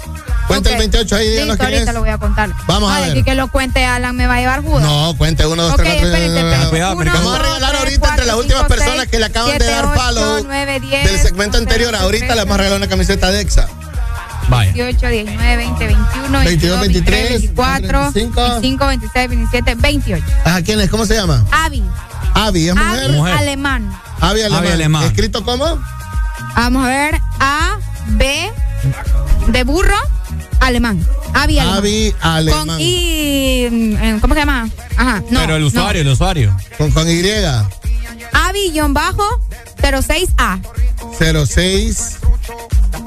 Cuenta el 28 ahí, díganos Listo, ahorita es. lo voy a contar. Vamos a Ay, ver. aquí que lo cuente Alan me va a llevar. No, cuente 1, 2, Ok, 3, 4, espérense, espérense. Cuidado, Uno, Vamos a dos, regalar tres, ahorita entre las últimas personas que le acaban siete, de dar ocho, follow nueve, diez, del segmento once, anterior. doce, Ahorita le vamos a regalar una camiseta de EXA. Vaya. 18, 19, 20, 21, 22, 23, 24, 25, 25, 26, 27, 28. Ajá, ¿quién es? ¿Cómo se llama? Avi. Avi, ¿es mujer? Avi alemán. Avi alemán. Avi alemán. ¿Escrito cómo? Vamos a ver. De burro, alemán. Avi alemán. Avi alemán. Con I, mm, ¿cómo se llama? Ajá, no. Pero el no. usuario, el usuario. Con, con Y. Avi-06A. 06.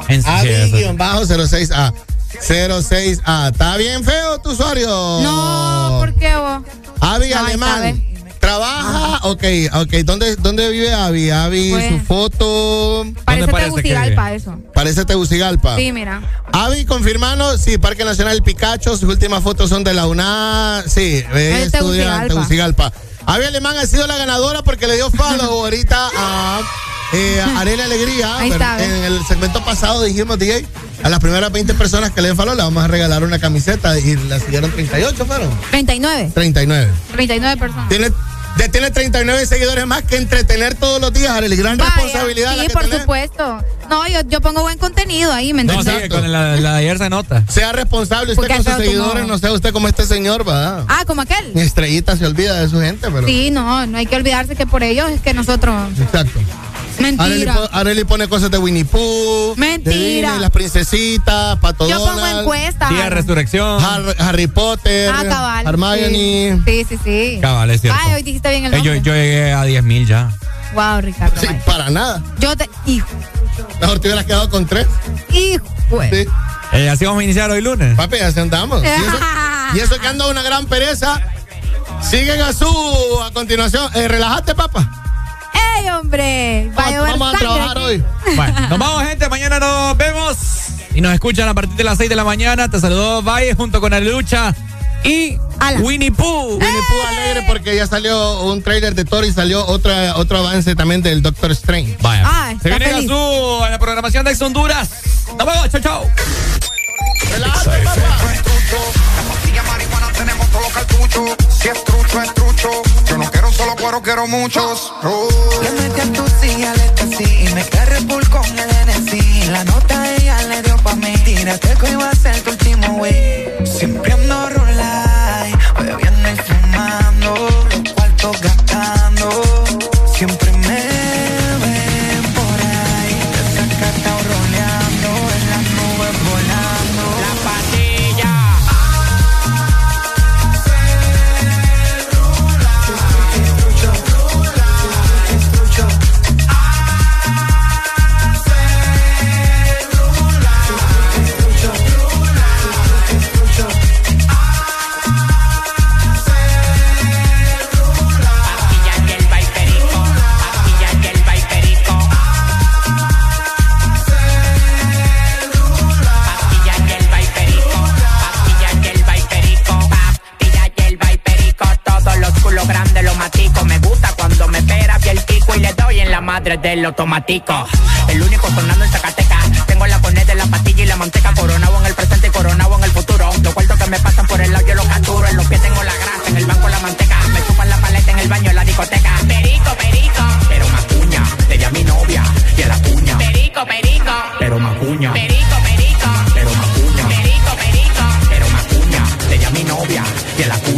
En sí, eso. Avi-06A. 06A. ¿Está bien feo tu usuario? No, ¿por qué vos? Avi No, alemán. Trabaja, ok, ok. ¿Dónde, ¿Dónde vive Avi? Avi, Pues, su foto. Parece Tegucigalpa eso. Parece Tegucigalpa. Sí, mira. Avi, confirmando, sí, Parque Nacional Picacho, sus últimas fotos son de la UNA, sí, Es estudia en Tegucigalpa. Avi Alemán ha sido la ganadora porque le dio follow (laughs) ahorita a eh, Arena Alegría. Ahí está, en el segmento pasado dijimos, DJ, a las primeras 20 personas que le den follow le vamos a regalar una camiseta y la siguieron 38, fueron 39. 39. 39 personas. Tiene, ya tiene 39 seguidores más que entretener todos los días, Arely. Gran Vaya, responsabilidad la Sí, que por tenés. supuesto. No, yo, yo pongo buen contenido ahí, ¿me No, entiendes? sigue con la, la de ayer se nota. Sea responsable usted Porque con sus seguidores, no sea usted como este señor, ¿verdad? Ah, como aquel. Ni estrellita se olvida de su gente, pero. Sí, no, no hay que olvidarse que por ellos es que nosotros. Exacto. Mentira. Arely pone cosas de Winnie Pooh. Mentira. de Disney, las princesitas, Pato Yo pongo encuestas. Día de resurrección. Har- Harry Potter, Ah, cabal. Hermione. Sí, sí, sí. Cabal, es cierto. Ay, hoy dijiste bien el Eh, yo, nombre. yo llegué a 10 mil ya. Wow, Ricardo. Sí, vaya. para nada. Yo te. Hijo. Mejor te hubieras quedado con tres. Hijo. pues. Sí. Eh, así vamos a iniciar hoy lunes. Papi, así andamos. Y eso, y eso que anda una gran pereza. Siguen a su a continuación. Eh, relájate, papá. ¡Ey, hombre! Va a Vamos a trabajar aquí. hoy. Bueno, nos vamos, gente. Mañana nos vemos. Y nos escuchan a partir de las 6 de la mañana. Te saludó Valle junto con Lucha y Winnie Pooh. Winnie Pooh alegre porque ya salió un trailer de Thor y salió otra, otro avance también del Doctor Strange. Programación de Ex Honduras. Nos vemos. Chao, chao. tenemos todos los cartuchos. Si es trucho, es trucho. Yo no quiero un solo cuero, quiero muchos. Oh. Le metí a tu silla éxtasis y me Red Bull con el NSI. La nota ella le dio pa' mí. Tírate que iba a ser tu último wey. Siempre ando rulay, bebiendo y fumando, del automático. El único sonando en Zacatecas. Tengo la conet de la pastilla y la manteca. Coronado en el presente y coronado en el futuro. Los cuartos que me pasan por el lado yo los capturo. En los pies tengo la grasa, en el banco la manteca. Me chupan la paleta en el baño en la discoteca. Perico, perico. Pero macuña, te llama mi novia y a la cuña, Perico, perico. Pero más macuña. Perico, perico. Pero macuña. Perico, perico. Pero macuña, te llama mi novia y a la puña.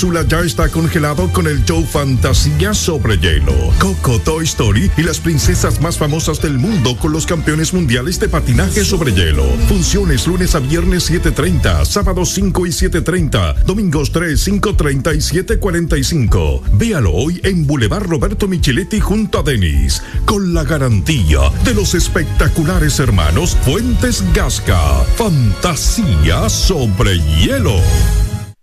San Pedro Sula ya está congelado con el show Fantasía sobre hielo. Coco, Toy Story y las princesas más famosas del mundo con los campeones mundiales de patinaje sobre hielo. Funciones lunes a viernes 7.30, sábados 5 y 7.30, domingos 3, 5.30 y 7.45. Véalo hoy en Boulevard Roberto Micheletti junto a Denis, con la garantía de los espectaculares hermanos Fuentes Gasca. Fantasía sobre hielo.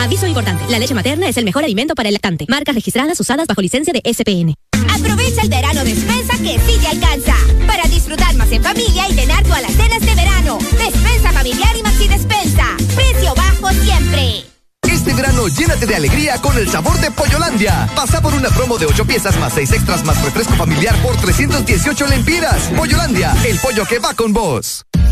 Aviso importante, la leche materna es el mejor alimento para el lactante. Marcas registradas usadas bajo licencia de SPN. Aprovecha el verano despensa que sí te alcanza. Para disfrutar más en familia y llenar tu alacenas de verano. Despensa familiar y maxi despensa. Precio bajo siempre. Este verano llénate de alegría con el sabor de Pollolandia. Pasa por una promo de 8 piezas más 6 extras más refresco familiar por 318 lempiras. Pollolandia, el pollo que va con vos.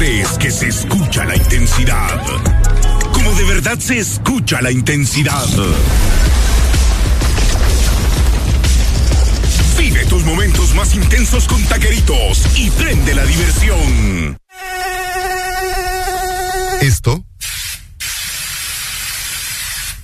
¿Cómo crees que se escucha la intensidad? ¿Cómo de verdad se escucha la intensidad? Vive tus momentos más intensos con taqueritos y prende la diversión. Esto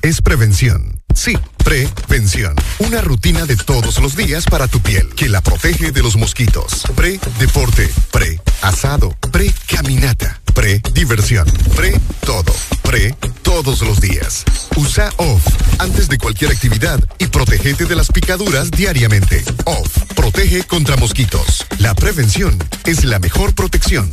es prevención. Sí, prevención. Una rutina de todos los días para tu piel que la protege de los mosquitos. Pre-deporte, pre-asado, pre-caminata. Pre diversión. Pre todo. Pre todos los días. Usa OFF antes de cualquier actividad y protégete de las picaduras diariamente. OFF protege contra mosquitos. La prevención es la mejor protección.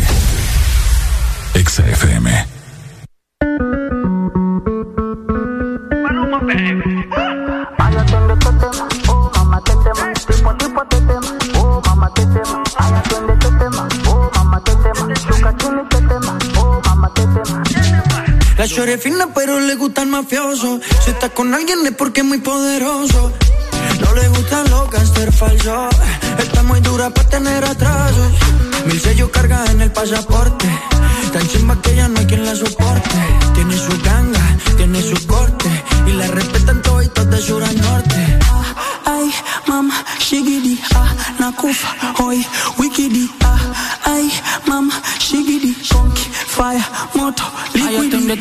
Exa FM. La chore fina pero le gusta el mafioso. Si está con alguien es porque es muy poderoso. No le gustan los gangster falsos. Está muy dura para tener atrasos. Mil sellos carga en el pasaporte. Tan chimba que ya no hay quien la soporte. Tiene su ganga, tiene su corte. Y la respetan todos de sur a norte. Ay, mama, shigidi, ah, nakufa, hoy, wikidi, ah, ay, mama, shigidi, funky, fire, moto, liquidi.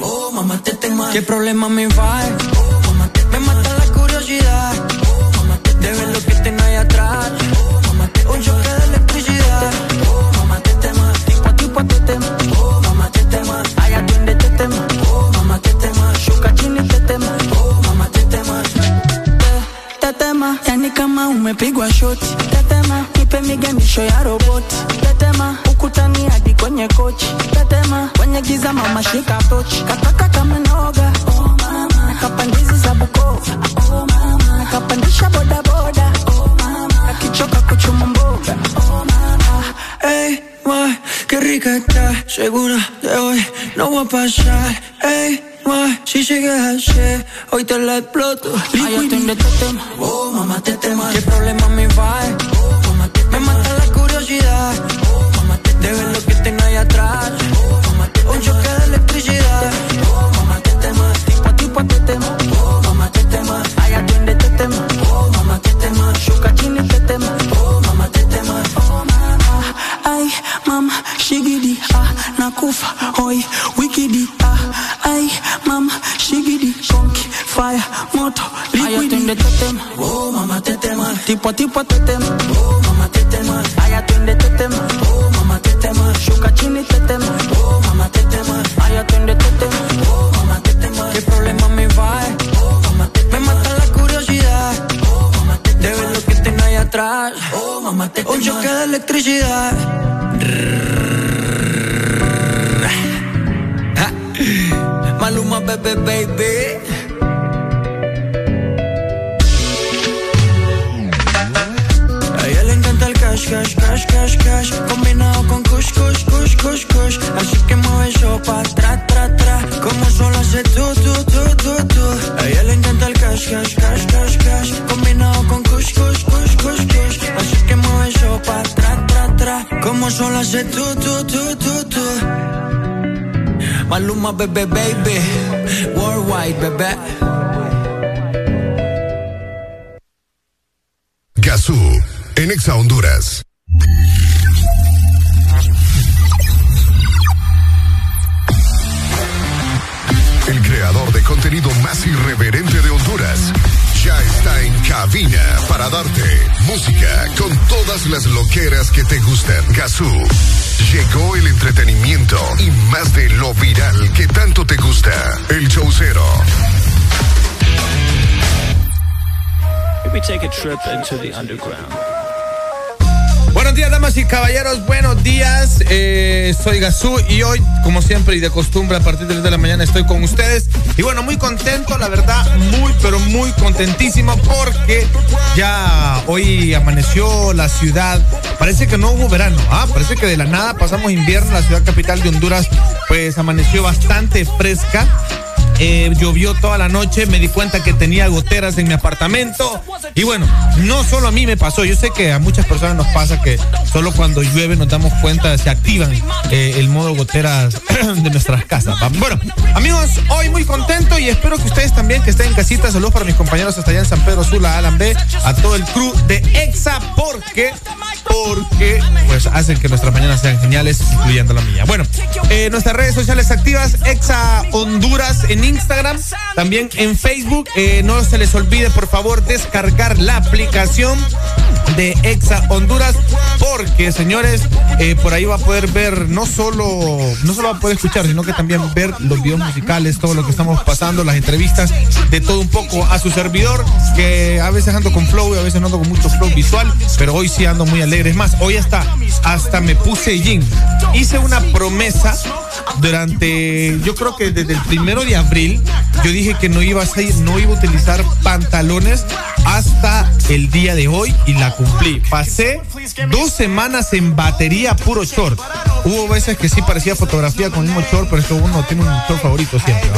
Oh, mamá, te tema. ¿Qué problema me va? Oh, mamá, te me mata la curiosidad. Oh, mamá, te de ver lo que tengo ahí atrás. Oh, mamá, te un choque Tetema, kama umepigwa shoti. Tetema, nipe miganisho ya roboti. Tetema, ukutani hadi kwenye kochi. Tetema, kwenye giza mama shika tochi. Kataka kama noga. Oh mama, nakapandizi za Bukova. Oh mama, nakapandisha boda boda. Oh mama, akichoka kuchuma mboga. Oh mama, Ey, ma, qué rica está. Segura de hoy no va a pasar. Ey, ma, si sigues así, hoy te la exploto. Ay, atiende te tema. Oh, mamá, te tema. ¿Qué problema me va? Shigidi, ah, nakufa, hoy, wikidi, ah, ay, mama, shigidi, funky, fire, moto, Ay, liquidi. atiende te tema. Oh, mamá, te tema. Tipo tipo te tema. Oh, mamá, te tema. Ay, atiende te tema. Oh, mamá, te tema. Shuka chini te tema. Oh, mamá, te tema. Ay, atiende te tema. Oh, mamá, te tema. ¿Qué problema me va? Oh, mamá, te Me mata la curiosidad. Oh, mamá, te de ver lo que tengo ahí atrás. Oh, mamá, te Un choque de electricidad. Maluma, bebé, baby. Cash, cash, cash, cash, cash Combinado con kush, kush, kush, kush, kush. Así que mueve eso pa' tra, tra, tra Como solo hace tú, tú, tú, tú, tú A ella le encanta el cash, cash, cash, cash, cash Combinado con kush, kush, kush, kush, kush. Así que mueve eso pa' tra, tra, tra Como solo hace tú, tú, tú, tú, tú Maluma, bebé, baby. Worldwide, bebé Gazú, en Exa Honduras. El creador de contenido más irreverente de Honduras ya está en cabina para darte música con todas las loqueras que te gustan. Gazú, llegó el entretenimiento y más de lo viral que tanto te gusta. El Chaucero. Maybe take a trip into the underground. Buenos días, damas y caballeros. Buenos días. Eh, soy Gazú y hoy, como siempre y de costumbre, a partir de las de la mañana estoy con ustedes. Y bueno, muy contento, la verdad, muy, pero muy contentísimo porque ya hoy amaneció la ciudad. Parece que no hubo verano, ¿ah? Parece que de la nada pasamos invierno. La ciudad capital de Honduras, pues amaneció bastante fresca. Eh, llovió toda la noche, me di cuenta que tenía goteras en mi apartamento y bueno, no solo a mí me pasó, yo sé que a muchas personas nos pasa que solo cuando llueve nos damos cuenta, se activan eh, el modo goteras (clears throat) de nuestras casas. Bueno, amigos, hoy muy contento y espero que ustedes también que estén en casita, saludos para mis compañeros hasta allá en San Pedro Sula, Alan B, a todo el crew de EXA porque porque pues hacen que nuestras mañanas sean geniales, incluyendo la mía. Bueno, eh, nuestras redes sociales activas, Exa Honduras en Instagram, también en Facebook. Eh, no se les olvide, por favor, descargar la aplicación de Exa Honduras, porque señores, eh, por ahí va a poder ver no solo, no solo va a poder escuchar, sino que también ver los videos musicales, todo lo que estamos pasando, las entrevistas, de todo un poco a su servidor, que a veces ando con flow y a veces ando con mucho flow visual, pero hoy sí ando muy alegre. Es más, hoy hasta, hasta me puse jean. Hice una promesa durante, yo creo que desde el primero de abril, yo dije que no iba a ser, no iba a utilizar pantalones hasta el día de hoy y la cumplí. Pasé dos semanas en batería puro short. Hubo veces que sí parecía fotografía con el mismo short, pero esto uno tiene un short favorito siempre.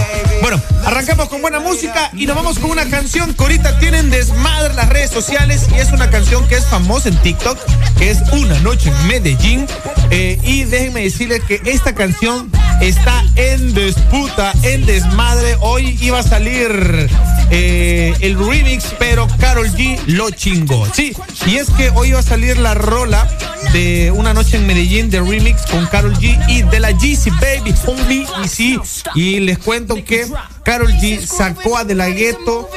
Bueno, arrancamos con buena música y nos vamos con una canción que ahorita tienen desmadre las redes sociales y es una canción que es famosa en TikTok, que es Una Noche en Medellín. Eh, y déjenme decirles que esta canción está en disputa, en desmadre. Hoy iba a salir eh, el remix, pero Carol G lo chingó. Sí, y es que hoy iba a salir la rola de Una Noche en Medellín de remix con Carol G y de la GC Baby Homie. Y sí, y les cuento que Carol G sacó a De La Ghetto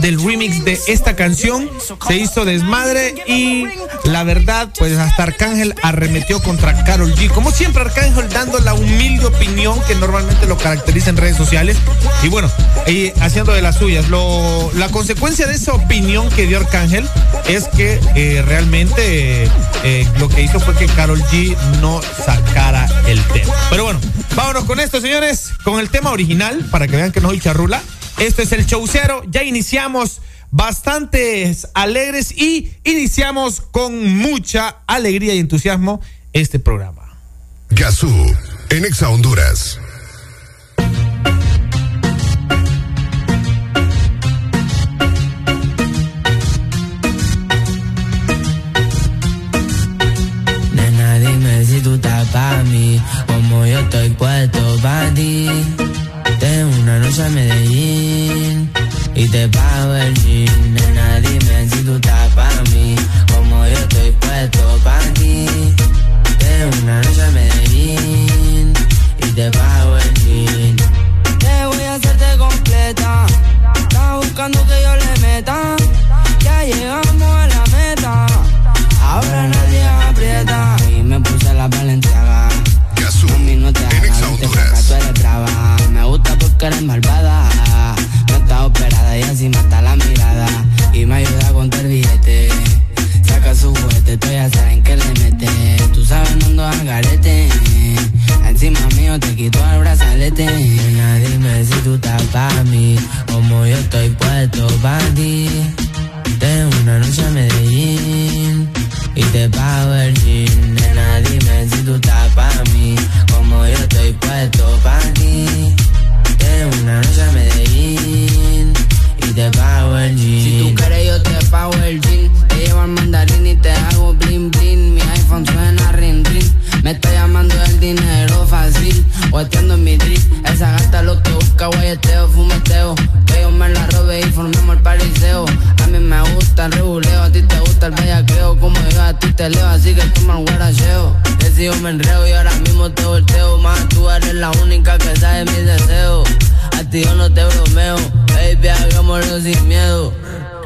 del remix de esta canción. Se hizo desmadre y la verdad, pues hasta Arcángel arremetió contra Carol G. Como siempre, Arcángel dando la humilde opinión que normalmente lo caracteriza en redes sociales. Y bueno, y haciendo de las suyas. Lo, la consecuencia de esa opinión que dio Arcángel es que eh, realmente eh, lo que hizo fue que Carol G no sacara el tema. Pero bueno, vámonos con esto, señores, con el tema original, para que vean que no soy charrula. Esto es el show cero. Ya iniciamos bastantes alegres y iniciamos con mucha alegría y entusiasmo este programa. Gazú, en Exa Honduras. Estoy puesto para ti. Tengo una noche a Medellín y te pago el jean. Nena, dime si tú estás para mí, como yo estoy puesto para ti. Tengo una noche a Medellín y te pago el jean. Te voy a hacerte completa. Estás buscando que yo le meta. Ya llegamos a la meta. Ahora nadie aprieta. Y me puse la valenciaga. En Exa Honduras. Tú eres brava. Me gusta porque eres malvada. No estás operada y así mata la mirada. Y me ayuda a contar billete. Saca su juguete, tú ya saben que le mete. Tú sabes, no ando al garete. Encima mío te quito el brazalete. Nena, dime si tú estás para mí. Como yo estoy puesto para ti. Tengo una noche a Medellín y te pago el jean. Nena, dime si tú estás para mí, yo estoy puesto para ti. Tengo una noche a Medellín y te pago el jean. Si tú quieres, yo te pago el jean. Te llevo al mandarín y te hago bling bling. Mi iPhone suena ring ring. Me está llamando el dinero fácil. Guateando en mi drip. Esa gata lo que busca, guayeteo, fumeteo. Que yo me la robe y formemos el pariseo. A mí me gusta el reguleo, a ti te gusta el bellaqueo. Como yo a ti te leo, así que toma el guaracheo. Que yo me enreo y ahora mismo te volteo. Más tú eres la única que sabe mis deseos. A ti yo no te bromeo. Baby, hagámoslo sin miedo.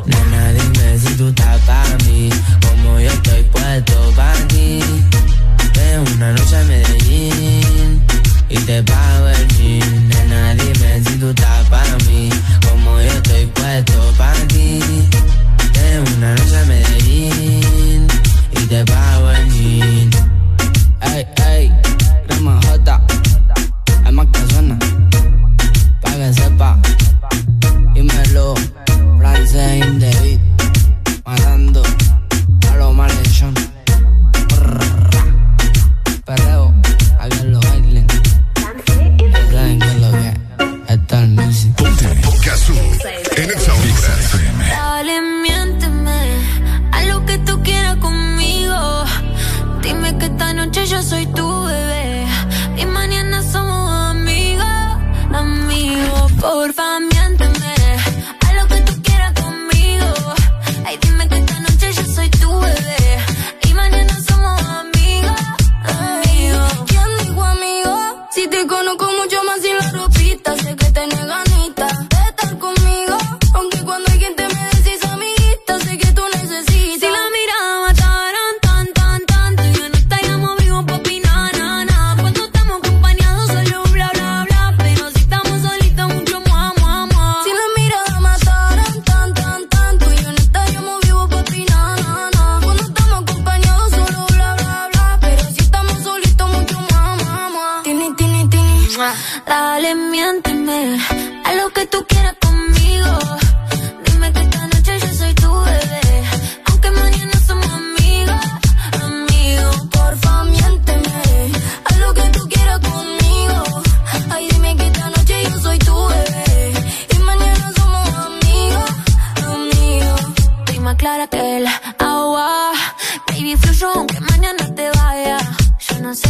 Nena, dime si tú estás para mí, como yo estoy puesto para ti. Una noche a Medellín y te pago el jean. Nena, dime si tú estás para mí, como yo estoy puesto para ti. Tengo una noche a Medellín y te pago el jean. Ey, ey, crema J. Es más que suena. Pa' que sepa. Dímelo, francés in Esta noche yo soy tu bebé y mañana somos amigos, amigos, por familia.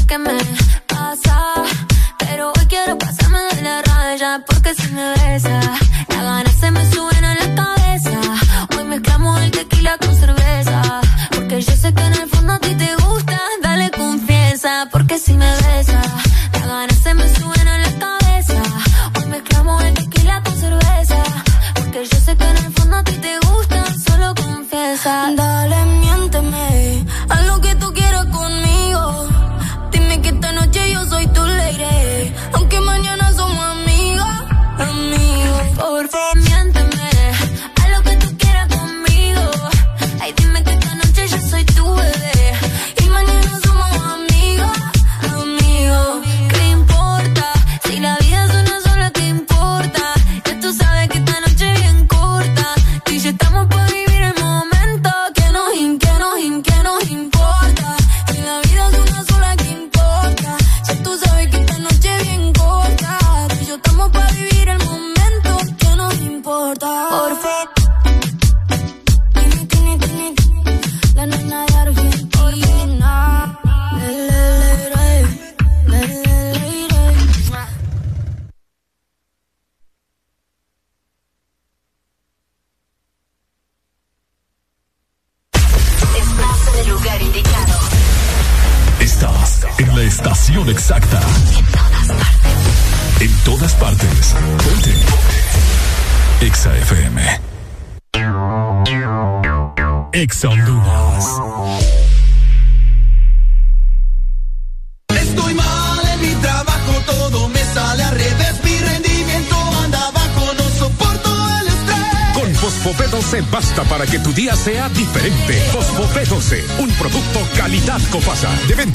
que me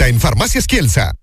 Sabemos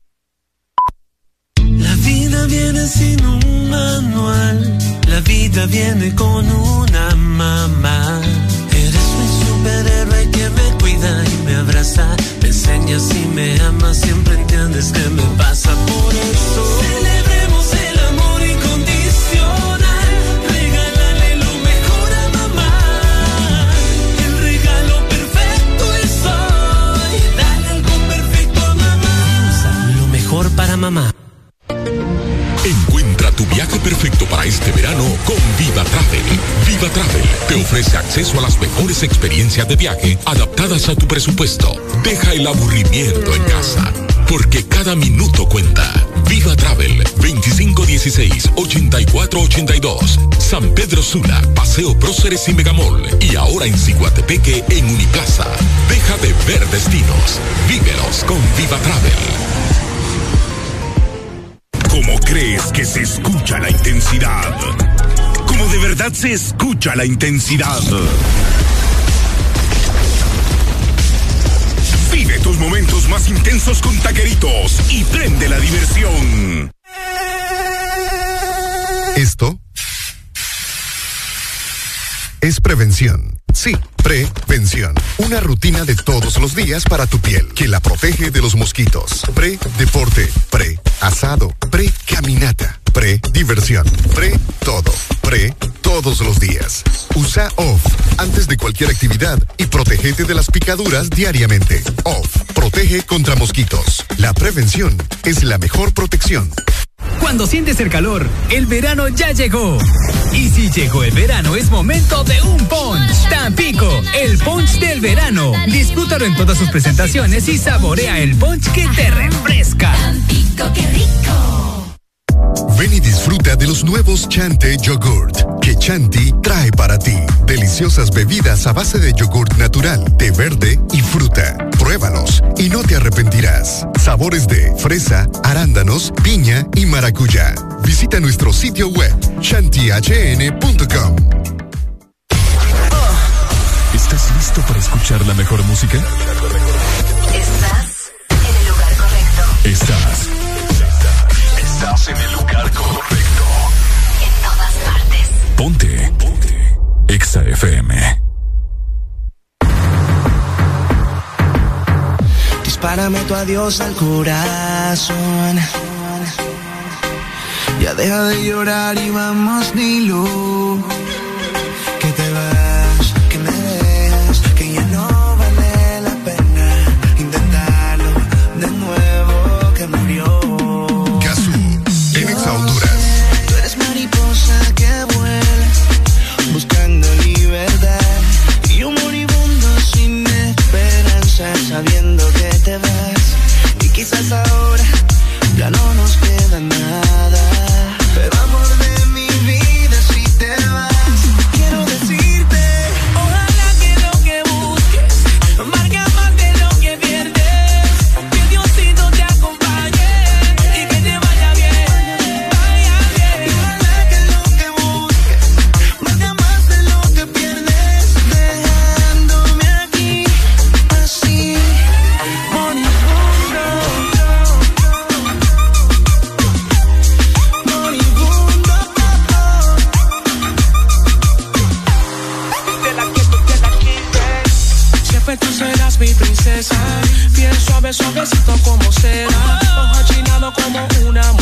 viene sin un manual, la vida viene con una mamá. Eres mi superhéroe que me cuida y me abraza, me enseñas y me amas, siempre entiendes que me pasa te ofrece acceso a las mejores experiencias de viaje adaptadas a tu presupuesto. Deja el aburrimiento en casa, porque cada minuto cuenta. Viva Travel 2516-8482. San Pedro Sula, Paseo Próceres y Megamol. Y ahora en Ciguatepeque, en Uniplaza. Deja de ver destinos. Vívelos con Viva Travel. ¿Cómo crees que se escucha la intensidad? ¿Cómo de verdad se escucha la intensidad? Vive tus momentos más intensos con taqueritos y prende la diversión. Esto es prevención. Sí, prevención. Una rutina de todos los días para tu piel que la protege de los mosquitos. Pre-deporte, pre-asado, pre-caminata Pre-diversión. Pre-todo. Pre todos los días. Usa OFF antes de cualquier actividad y protégete de las picaduras diariamente. OFF protege contra mosquitos. La prevención es la mejor protección. Cuando sientes el calor, el verano ya llegó. Y si llegó el verano, es momento de un punch. Tampico, el punch del verano. Disfrútalo en todas sus presentaciones y saborea el punch que te refresca. Tampico, qué rico. Ven y disfruta de los nuevos Chante Yogurt que Chanti trae para ti. Deliciosas bebidas a base de yogurt natural, de verde y fruta. Pruébalos y no te arrepentirás. Sabores de fresa, arándanos, piña y maracuyá. Visita nuestro sitio web chantihn.com. ¿Estás listo para escuchar la mejor música? Estás en el lugar correcto. En todas partes. Ponte. Ponte. Exa FM. Dispárame tu adiós al corazón. Ya deja de llorar y vamos, Nilu. Y suavecito como seda. Ojo achinado como una muñeca.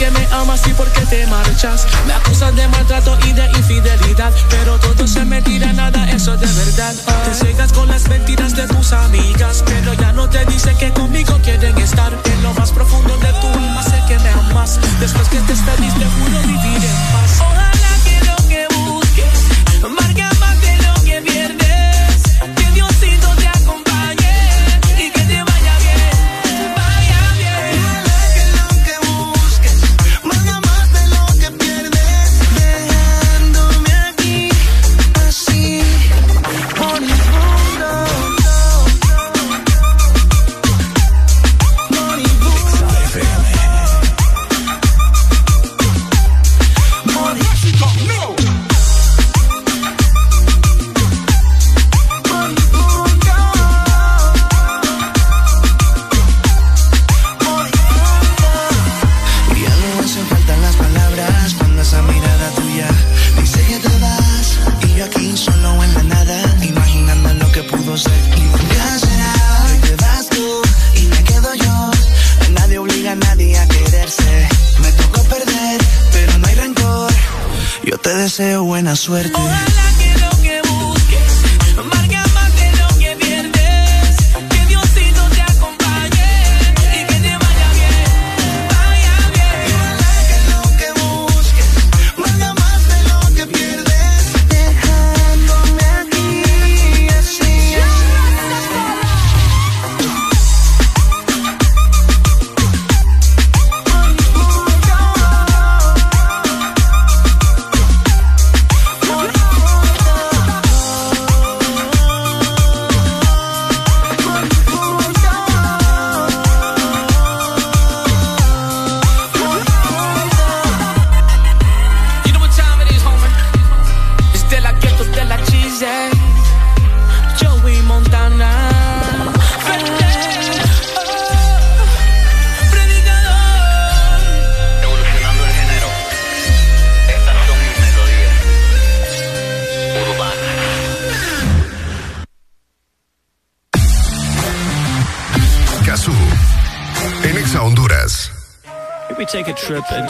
Pero dice que me amas y por qué te marchas. Me acusas de maltrato y de infidelidad. Pero todo se me tira, nada, eso es de verdad. Te cegas con las mentiras de tus amigas. Pero ya no te dice que conmigo quieren estar. En lo más profundo de tu alma sé que me amas. Después que te feliz, te juro vivir buena suerte.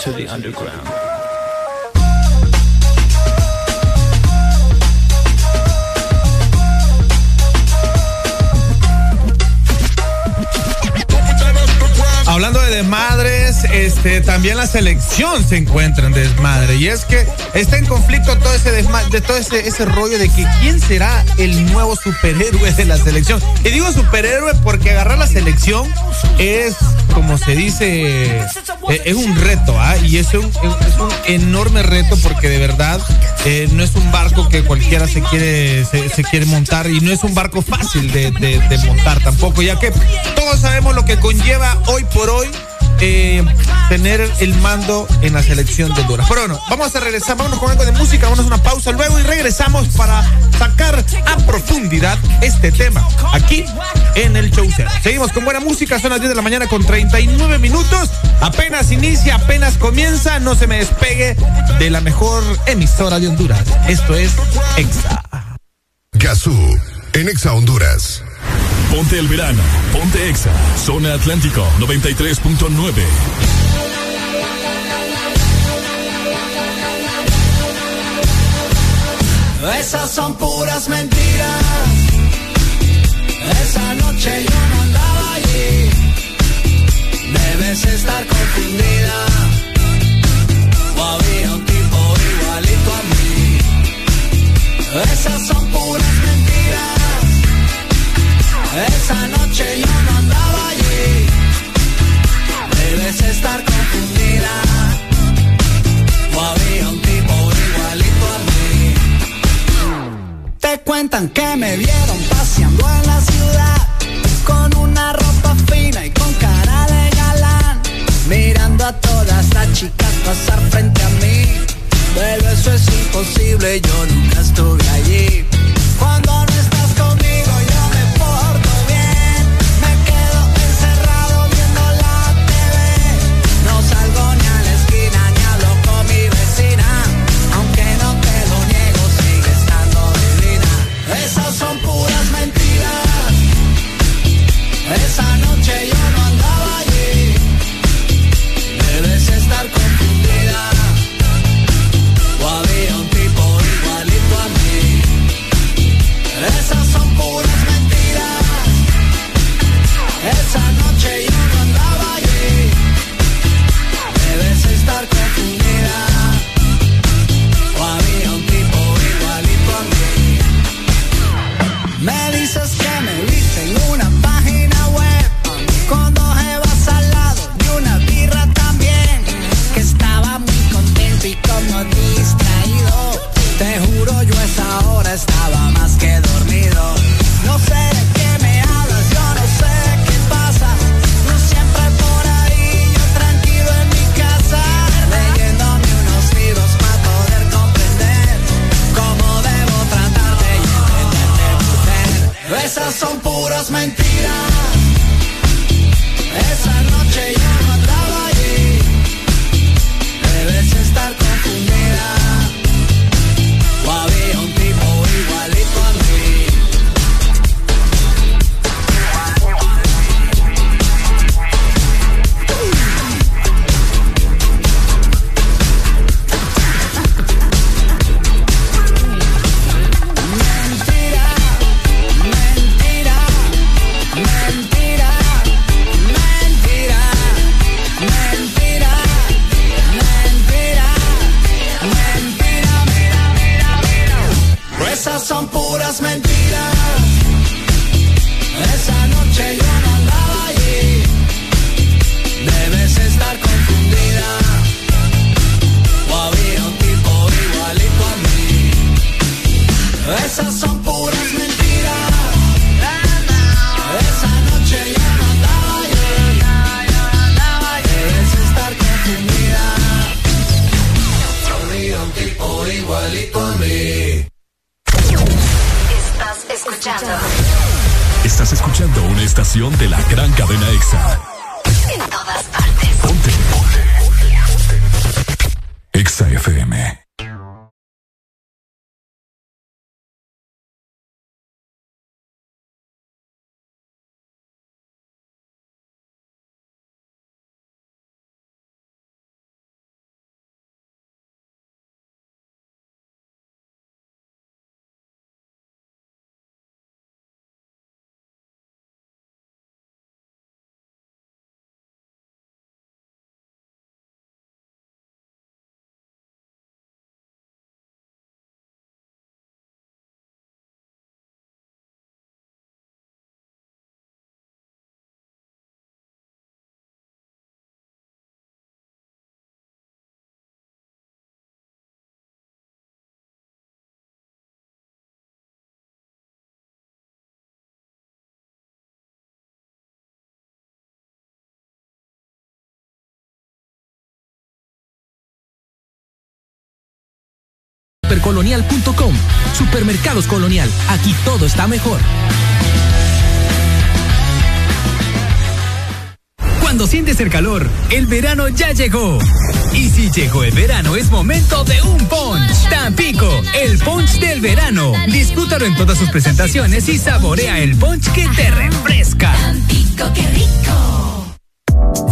Underground. Hablando de desmadres, este, también la selección se encuentra en desmadre. Y es que está en conflicto todo ese de todo ese, ese rollo de que quién será el nuevo superhéroe de la selección. Y digo superhéroe porque agarrar la selección es, como se dice, eh, es un reto, ¿ah? Y es un, es un enorme reto porque de verdad eh, no es un barco que cualquiera se quiere, se, quiere montar y no es un barco fácil de, de montar tampoco, ya que todos sabemos lo que conlleva hoy por hoy eh, tener el mando en la selección de Honduras. Pero bueno, vamos a regresar, vamos con algo de música, vamos a una pausa luego y regresamos para sacar a profundidad este tema aquí en el show. Seguimos con buena música, son las 10 de la mañana con 39 minutos. Apenas inicia, apenas comienza, no se me despegue de la mejor emisora de Honduras. Esto es EXA. Gazú, en EXA Honduras. Ponte el verano, ponte Exa, zona Atlántico 93.9. Esas son puras mentiras. Esa noche yo no andaba allí. Debes estar confundida. O había un tipo igualito a mí. Esas son puras mentiras. Esa noche yo no andaba allí. Debes estar confundida. O había un tipo igualito a mí. Te cuentan que me vieron paseando en la ciudad. Con una ropa fina y con cara de galán. Mirando a todas las chicas pasar frente a mí. Pero eso es imposible, yo nunca estuve allí. En una supercolonial.com. Supermercados Colonial, aquí todo está mejor. Cuando sientes el calor, el verano ya llegó. Y si llegó el verano, es momento de un punch. Tampico, el punch del verano. Disfrútalo en todas sus presentaciones y saborea el punch que te refresca. Tampico, qué rico.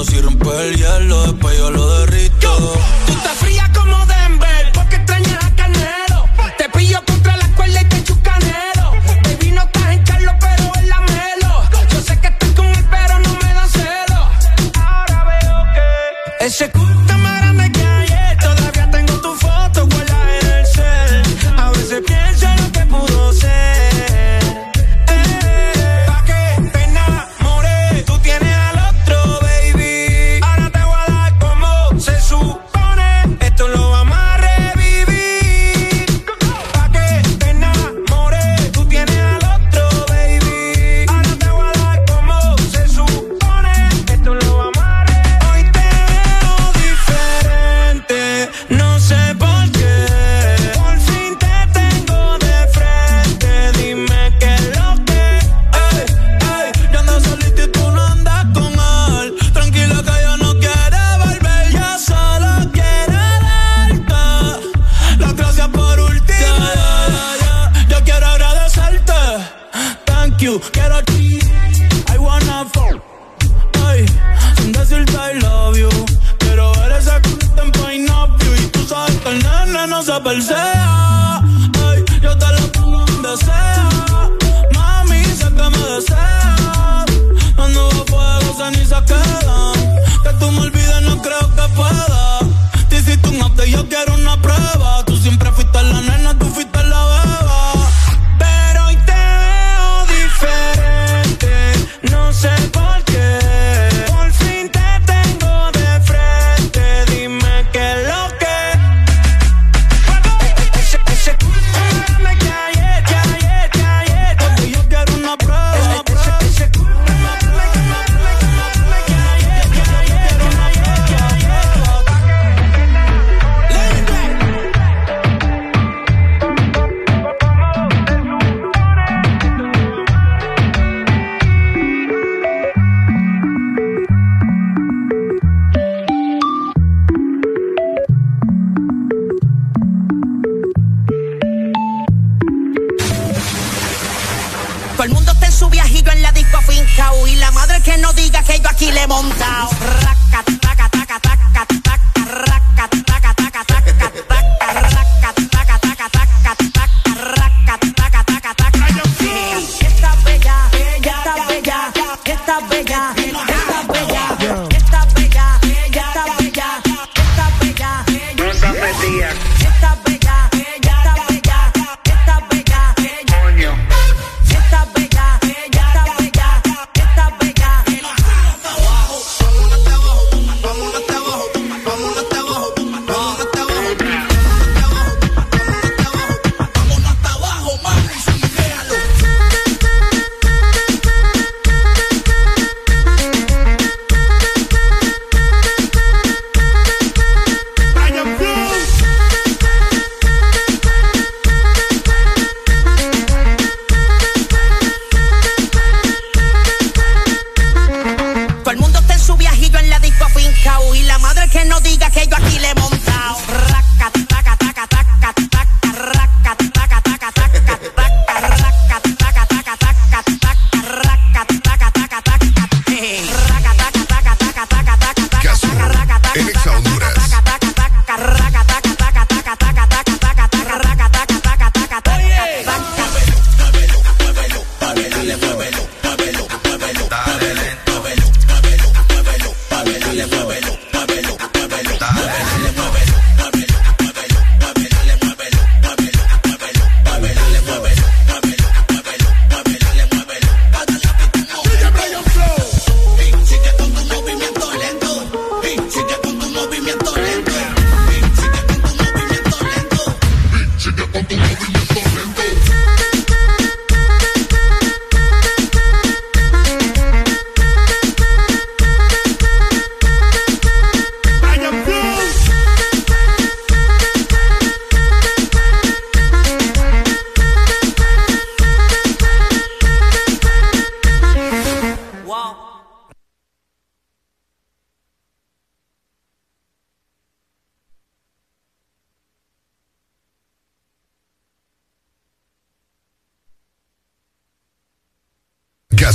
todo si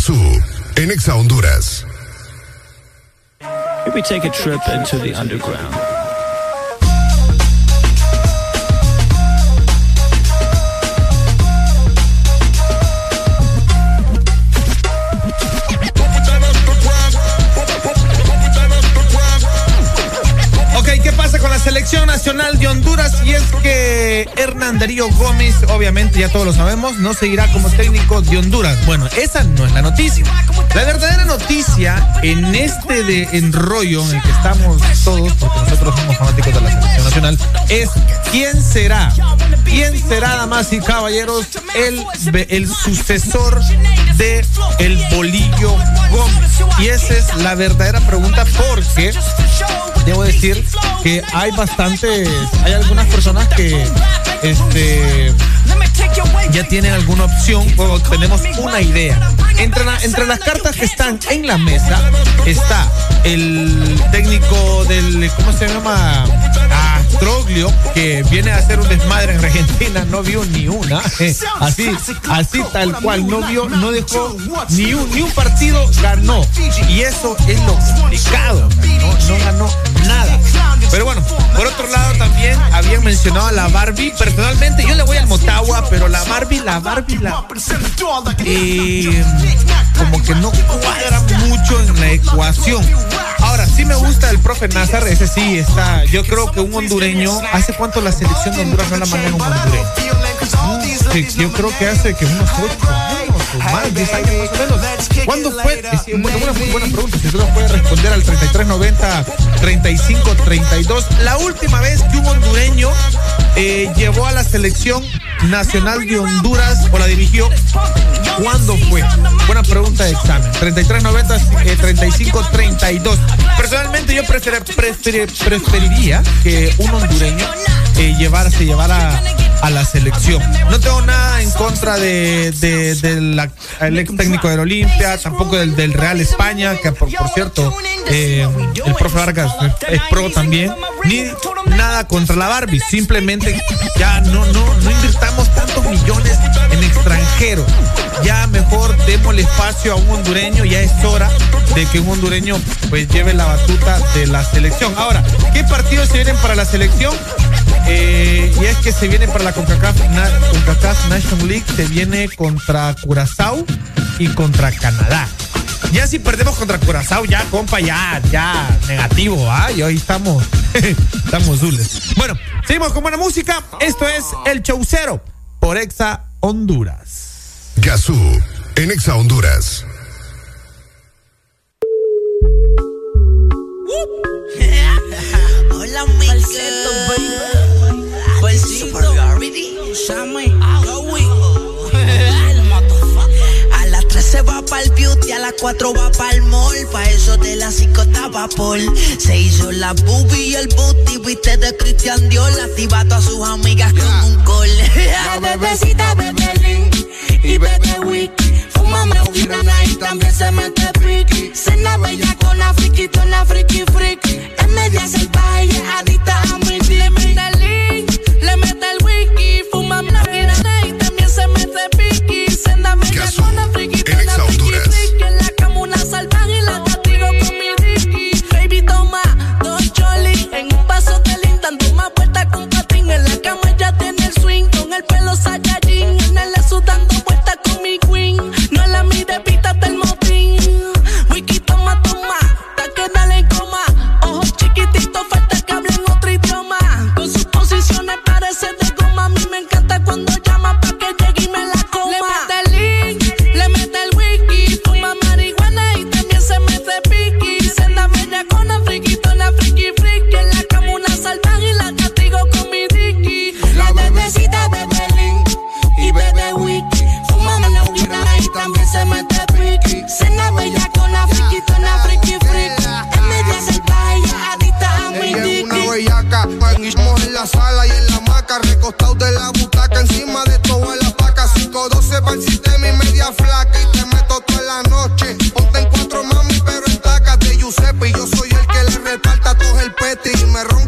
Gazú, en Exa Honduras. Take a trip into the underground. Selección nacional de Honduras y es que Hernán Darío Gómez, obviamente ya todos lo sabemos, no seguirá como técnico de Honduras. Bueno, esa no es la noticia. La verdadera noticia en este de enrollo en el que estamos todos, porque nosotros somos fanáticos de la selección nacional, es quién será, quién será, damas y caballeros, el, el sucesor de el Bolillo Gómez. Y esa es la verdadera pregunta porque debo decir que hay bastantes, hay algunas personas que este ya tienen alguna opción o tenemos una idea. Entre, entre las cartas que están en la mesa está el técnico del, ¿cómo se llama? Astroglio, que viene a hacer un desmadre en Argentina, no vio ni una. (laughs) así, así tal cual, no vio, no dejó ni un, ni un partido, ganó. Y eso es lo complicado, no, no ganó nada. Pero bueno, por otro lado también habían mencionado a la Barbie. Personalmente yo le voy al Motagua, pero la Barbie, la Barbie, la... Eh, como que no cuadra mucho en la ecuación. Ahora, sí me gusta el profe Nazar, ese sí está. Yo creo que un hondureño, ¿hace cuánto la selección de Honduras no la maneja un hondureño? yo creo que hace que unos ocho años o más, 10 años más o menos. ¿Cuándo fue? Bueno, una muy buena pregunta. Si usted nos puede responder al 3390 3532. La última vez que un hondureño eh, llevó a la selección nacional de Honduras o la dirigió, ¿cuándo fue? Buena pregunta de examen. 3390 3532. Personalmente yo preferiría que un hondureño eh, llevarse, llevara a la selección. No tengo nada en contra de, del ex técnico del Olimpia, tampoco del, del Real España, que por, cierto, eh, el profe Vargas es pro también, ni nada contra la Barbie, simplemente ya no, no, no invirtamos tantos millones en extranjeros. Ya mejor démosle espacio a un hondureño, ya es hora de que un hondureño pues lleve la batuta de la selección. Ahora, ¿qué partidos se vienen para la selección? Eh, y es que se viene para la CONCACAF, CONCACAF National League, se viene contra Curazao y contra Canadá. Ya si perdemos contra Curazao, ya, compa, ya, ya, negativo, ¿ah? Y hoy estamos, (laughs) estamos dules. Bueno, seguimos con buena música. Esto es El Chaucero por Exa Honduras. Gazú, en Exa Honduras. (laughs) Hola, mi A las 3 se va para el beauty, a las 4 va para el mall. Pa' eso de las 5 estaba Paul. Se hizo la boobie y el booty, viste de Christian Dior. Activa a todas sus amigas con un call. La (laughs) bebecita bebe link y bebe wiki. Fúmame un y también se mete friki. Cena bella con la friki, la friki friki. En media baile, adicta a mi link, le mete el wiki. Fúmame la vida y también se mete piqui. Cena bella con la friki, la friki. En la cama una salvaje y la castigo con mi ricky. Baby toma dos choli en un paso de link dando más vueltas con patín. En la cama ya tiene el swing con el pelo saiyajin. En el sudando vueltas con mi queen. No la mide, pítate el Cena bella con la friquito, la friki. En media adicta a mi es una bellaca, estamos en la sala y en la maca, recostado de la butaca, encima de toda la paca, 512 para el sistema y media flaca, y te meto toda la noche, ponte en cuatro mami, pero en tacas de Giuseppe, y yo soy el que le reparta a todos el peti, y me roncan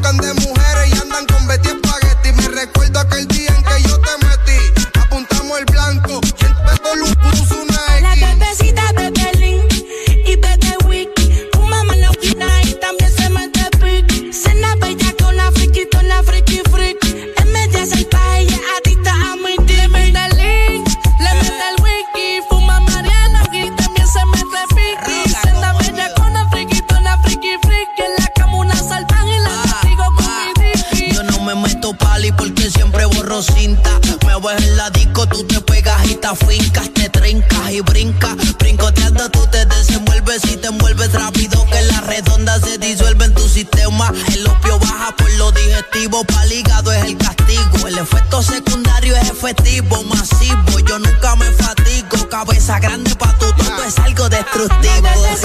Me voy en la disco, tú te pegas y te fincas, te trincas y brincas. Brincoteando tú te desenvuelves y te envuelves rápido que la redonda se disuelve en tu sistema. El opio baja por lo digestivo, pa'l hígado es el castigo. El efecto secundario es efectivo, masivo. Yo nunca me fatigo, cabeza grande pa' tu tonto es algo destructivo. No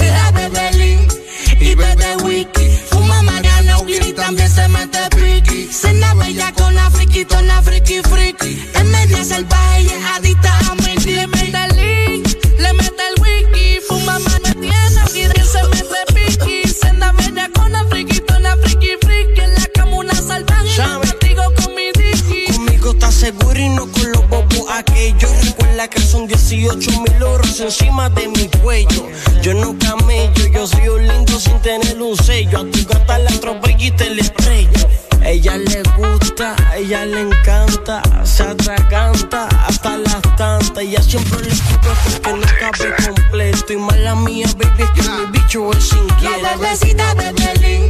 y bebe wiki, fuma mariana y también se mete piqui. Cena bella es salvaje y es adicta a Le mete el link, le mete el wiki. Fuma Mariana y se mete piqui. Cena bella con la friquitona friki friki. En la cama una salvaje. Contigo con mi dicky. Conmigo estás seguro y no con los bobos aquellos. Recuerda que son 18 mil euros encima de mi cuello. Yo no camello, yo soy un lindo sin tener un sello. A tu gata la atropello y te le estrello. Ella le gusta, ella le encanta, se atraganta hasta las tantas. Ella siempre le escupe porque no cabe completo. Y mala mía, baby, es que mi bicho es inquieto. La bebecita de Belín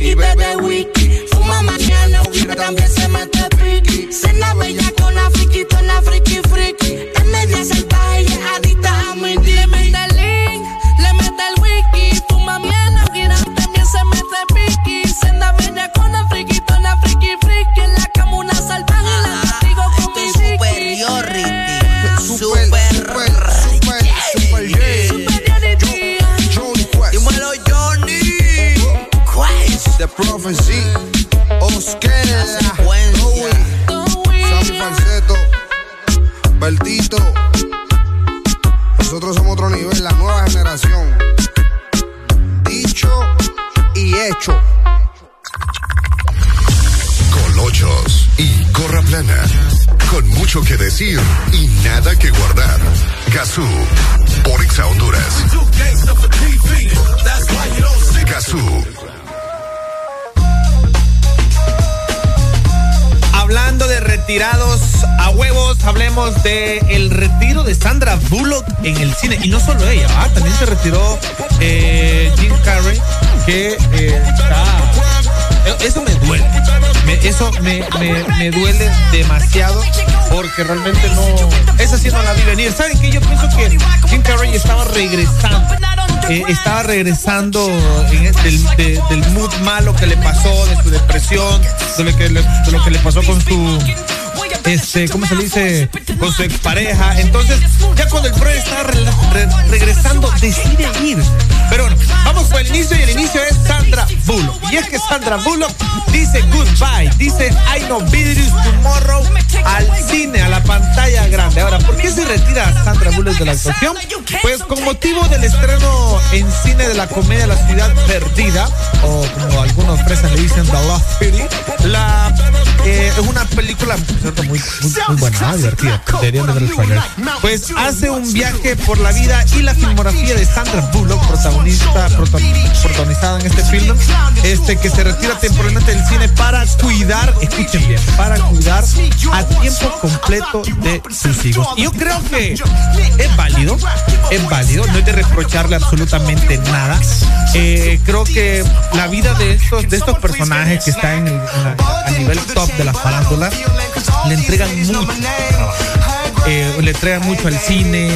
y bebe wiki. Fuma mañana también se mete piqui. Cena bella con la friquitona friki friki. Es media salvaje y es adicta a mi Le mete el link, le mete el wiki. Fuma mañana y también se mete piqui. Cena bella con la friquitona friki friki. En la cama una salvaje la castigo con mi. Superiority. Super, super, super, super, yeah. Johnny Quest. Dímelo, Johnny. The Prophecy. Oscar. Sammy Falseto. Bertito. Nosotros somos otro nivel, la nueva generación. Dicho y hecho. Colochos y gorra plana. Con mucho que decir y nada que guardar. Gazú. Por Exa Honduras. Gazú. Hablando de retirados a huevos, hablemos de el retiro de Sandra Bullock en el cine. Y no solo ella, también se retiró eh, Jim Carrey, que eh, está... eh, Eso me duele. Me- eso me, me- me duele demasiado porque realmente no... Esa sí no la vi venir. ¿Saben qué? Yo pienso que Jim Carrey estaba regresando. Eh, estaba regresando del, de- del mood malo que le pasó, de su depresión, de lo que le pasó con su este, ¿cómo se dice? Con su expareja. Entonces, ya cuando el pro está re- re- regresando, decide ir. Pero bueno, vamos por el inicio y el inicio es Sandra Bullock. Y es que Sandra Bullock dice goodbye, dice I know videos tomorrow al cine, a la pantalla grande. Ahora, ¿por qué se retira Sandra Bullock de la actuación? Pues con motivo del estreno en cine de la comedia La Ciudad Perdida, o como algunos fresas le dicen The Lost City, la, eh, es una película cierto, muy, muy, muy buena, divertida. Deberían de ver el trailer. Pues hace un viaje por la vida y la filmografía de Sandra Bullock, protagonista, prota- protagonizada en este film, este que se retira temporalmente del cine para cuidar, escuchen bien, para cuidar a tiempo completo de sus hijos. Y yo creo que es válido, es válido, no es de reprocharle absolutamente nada. Eh, creo que la vida de estos, de estos personajes que están en el- en la- a nivel top de las farándulas le entregan mucho. Eh, le entregan mucho al cine,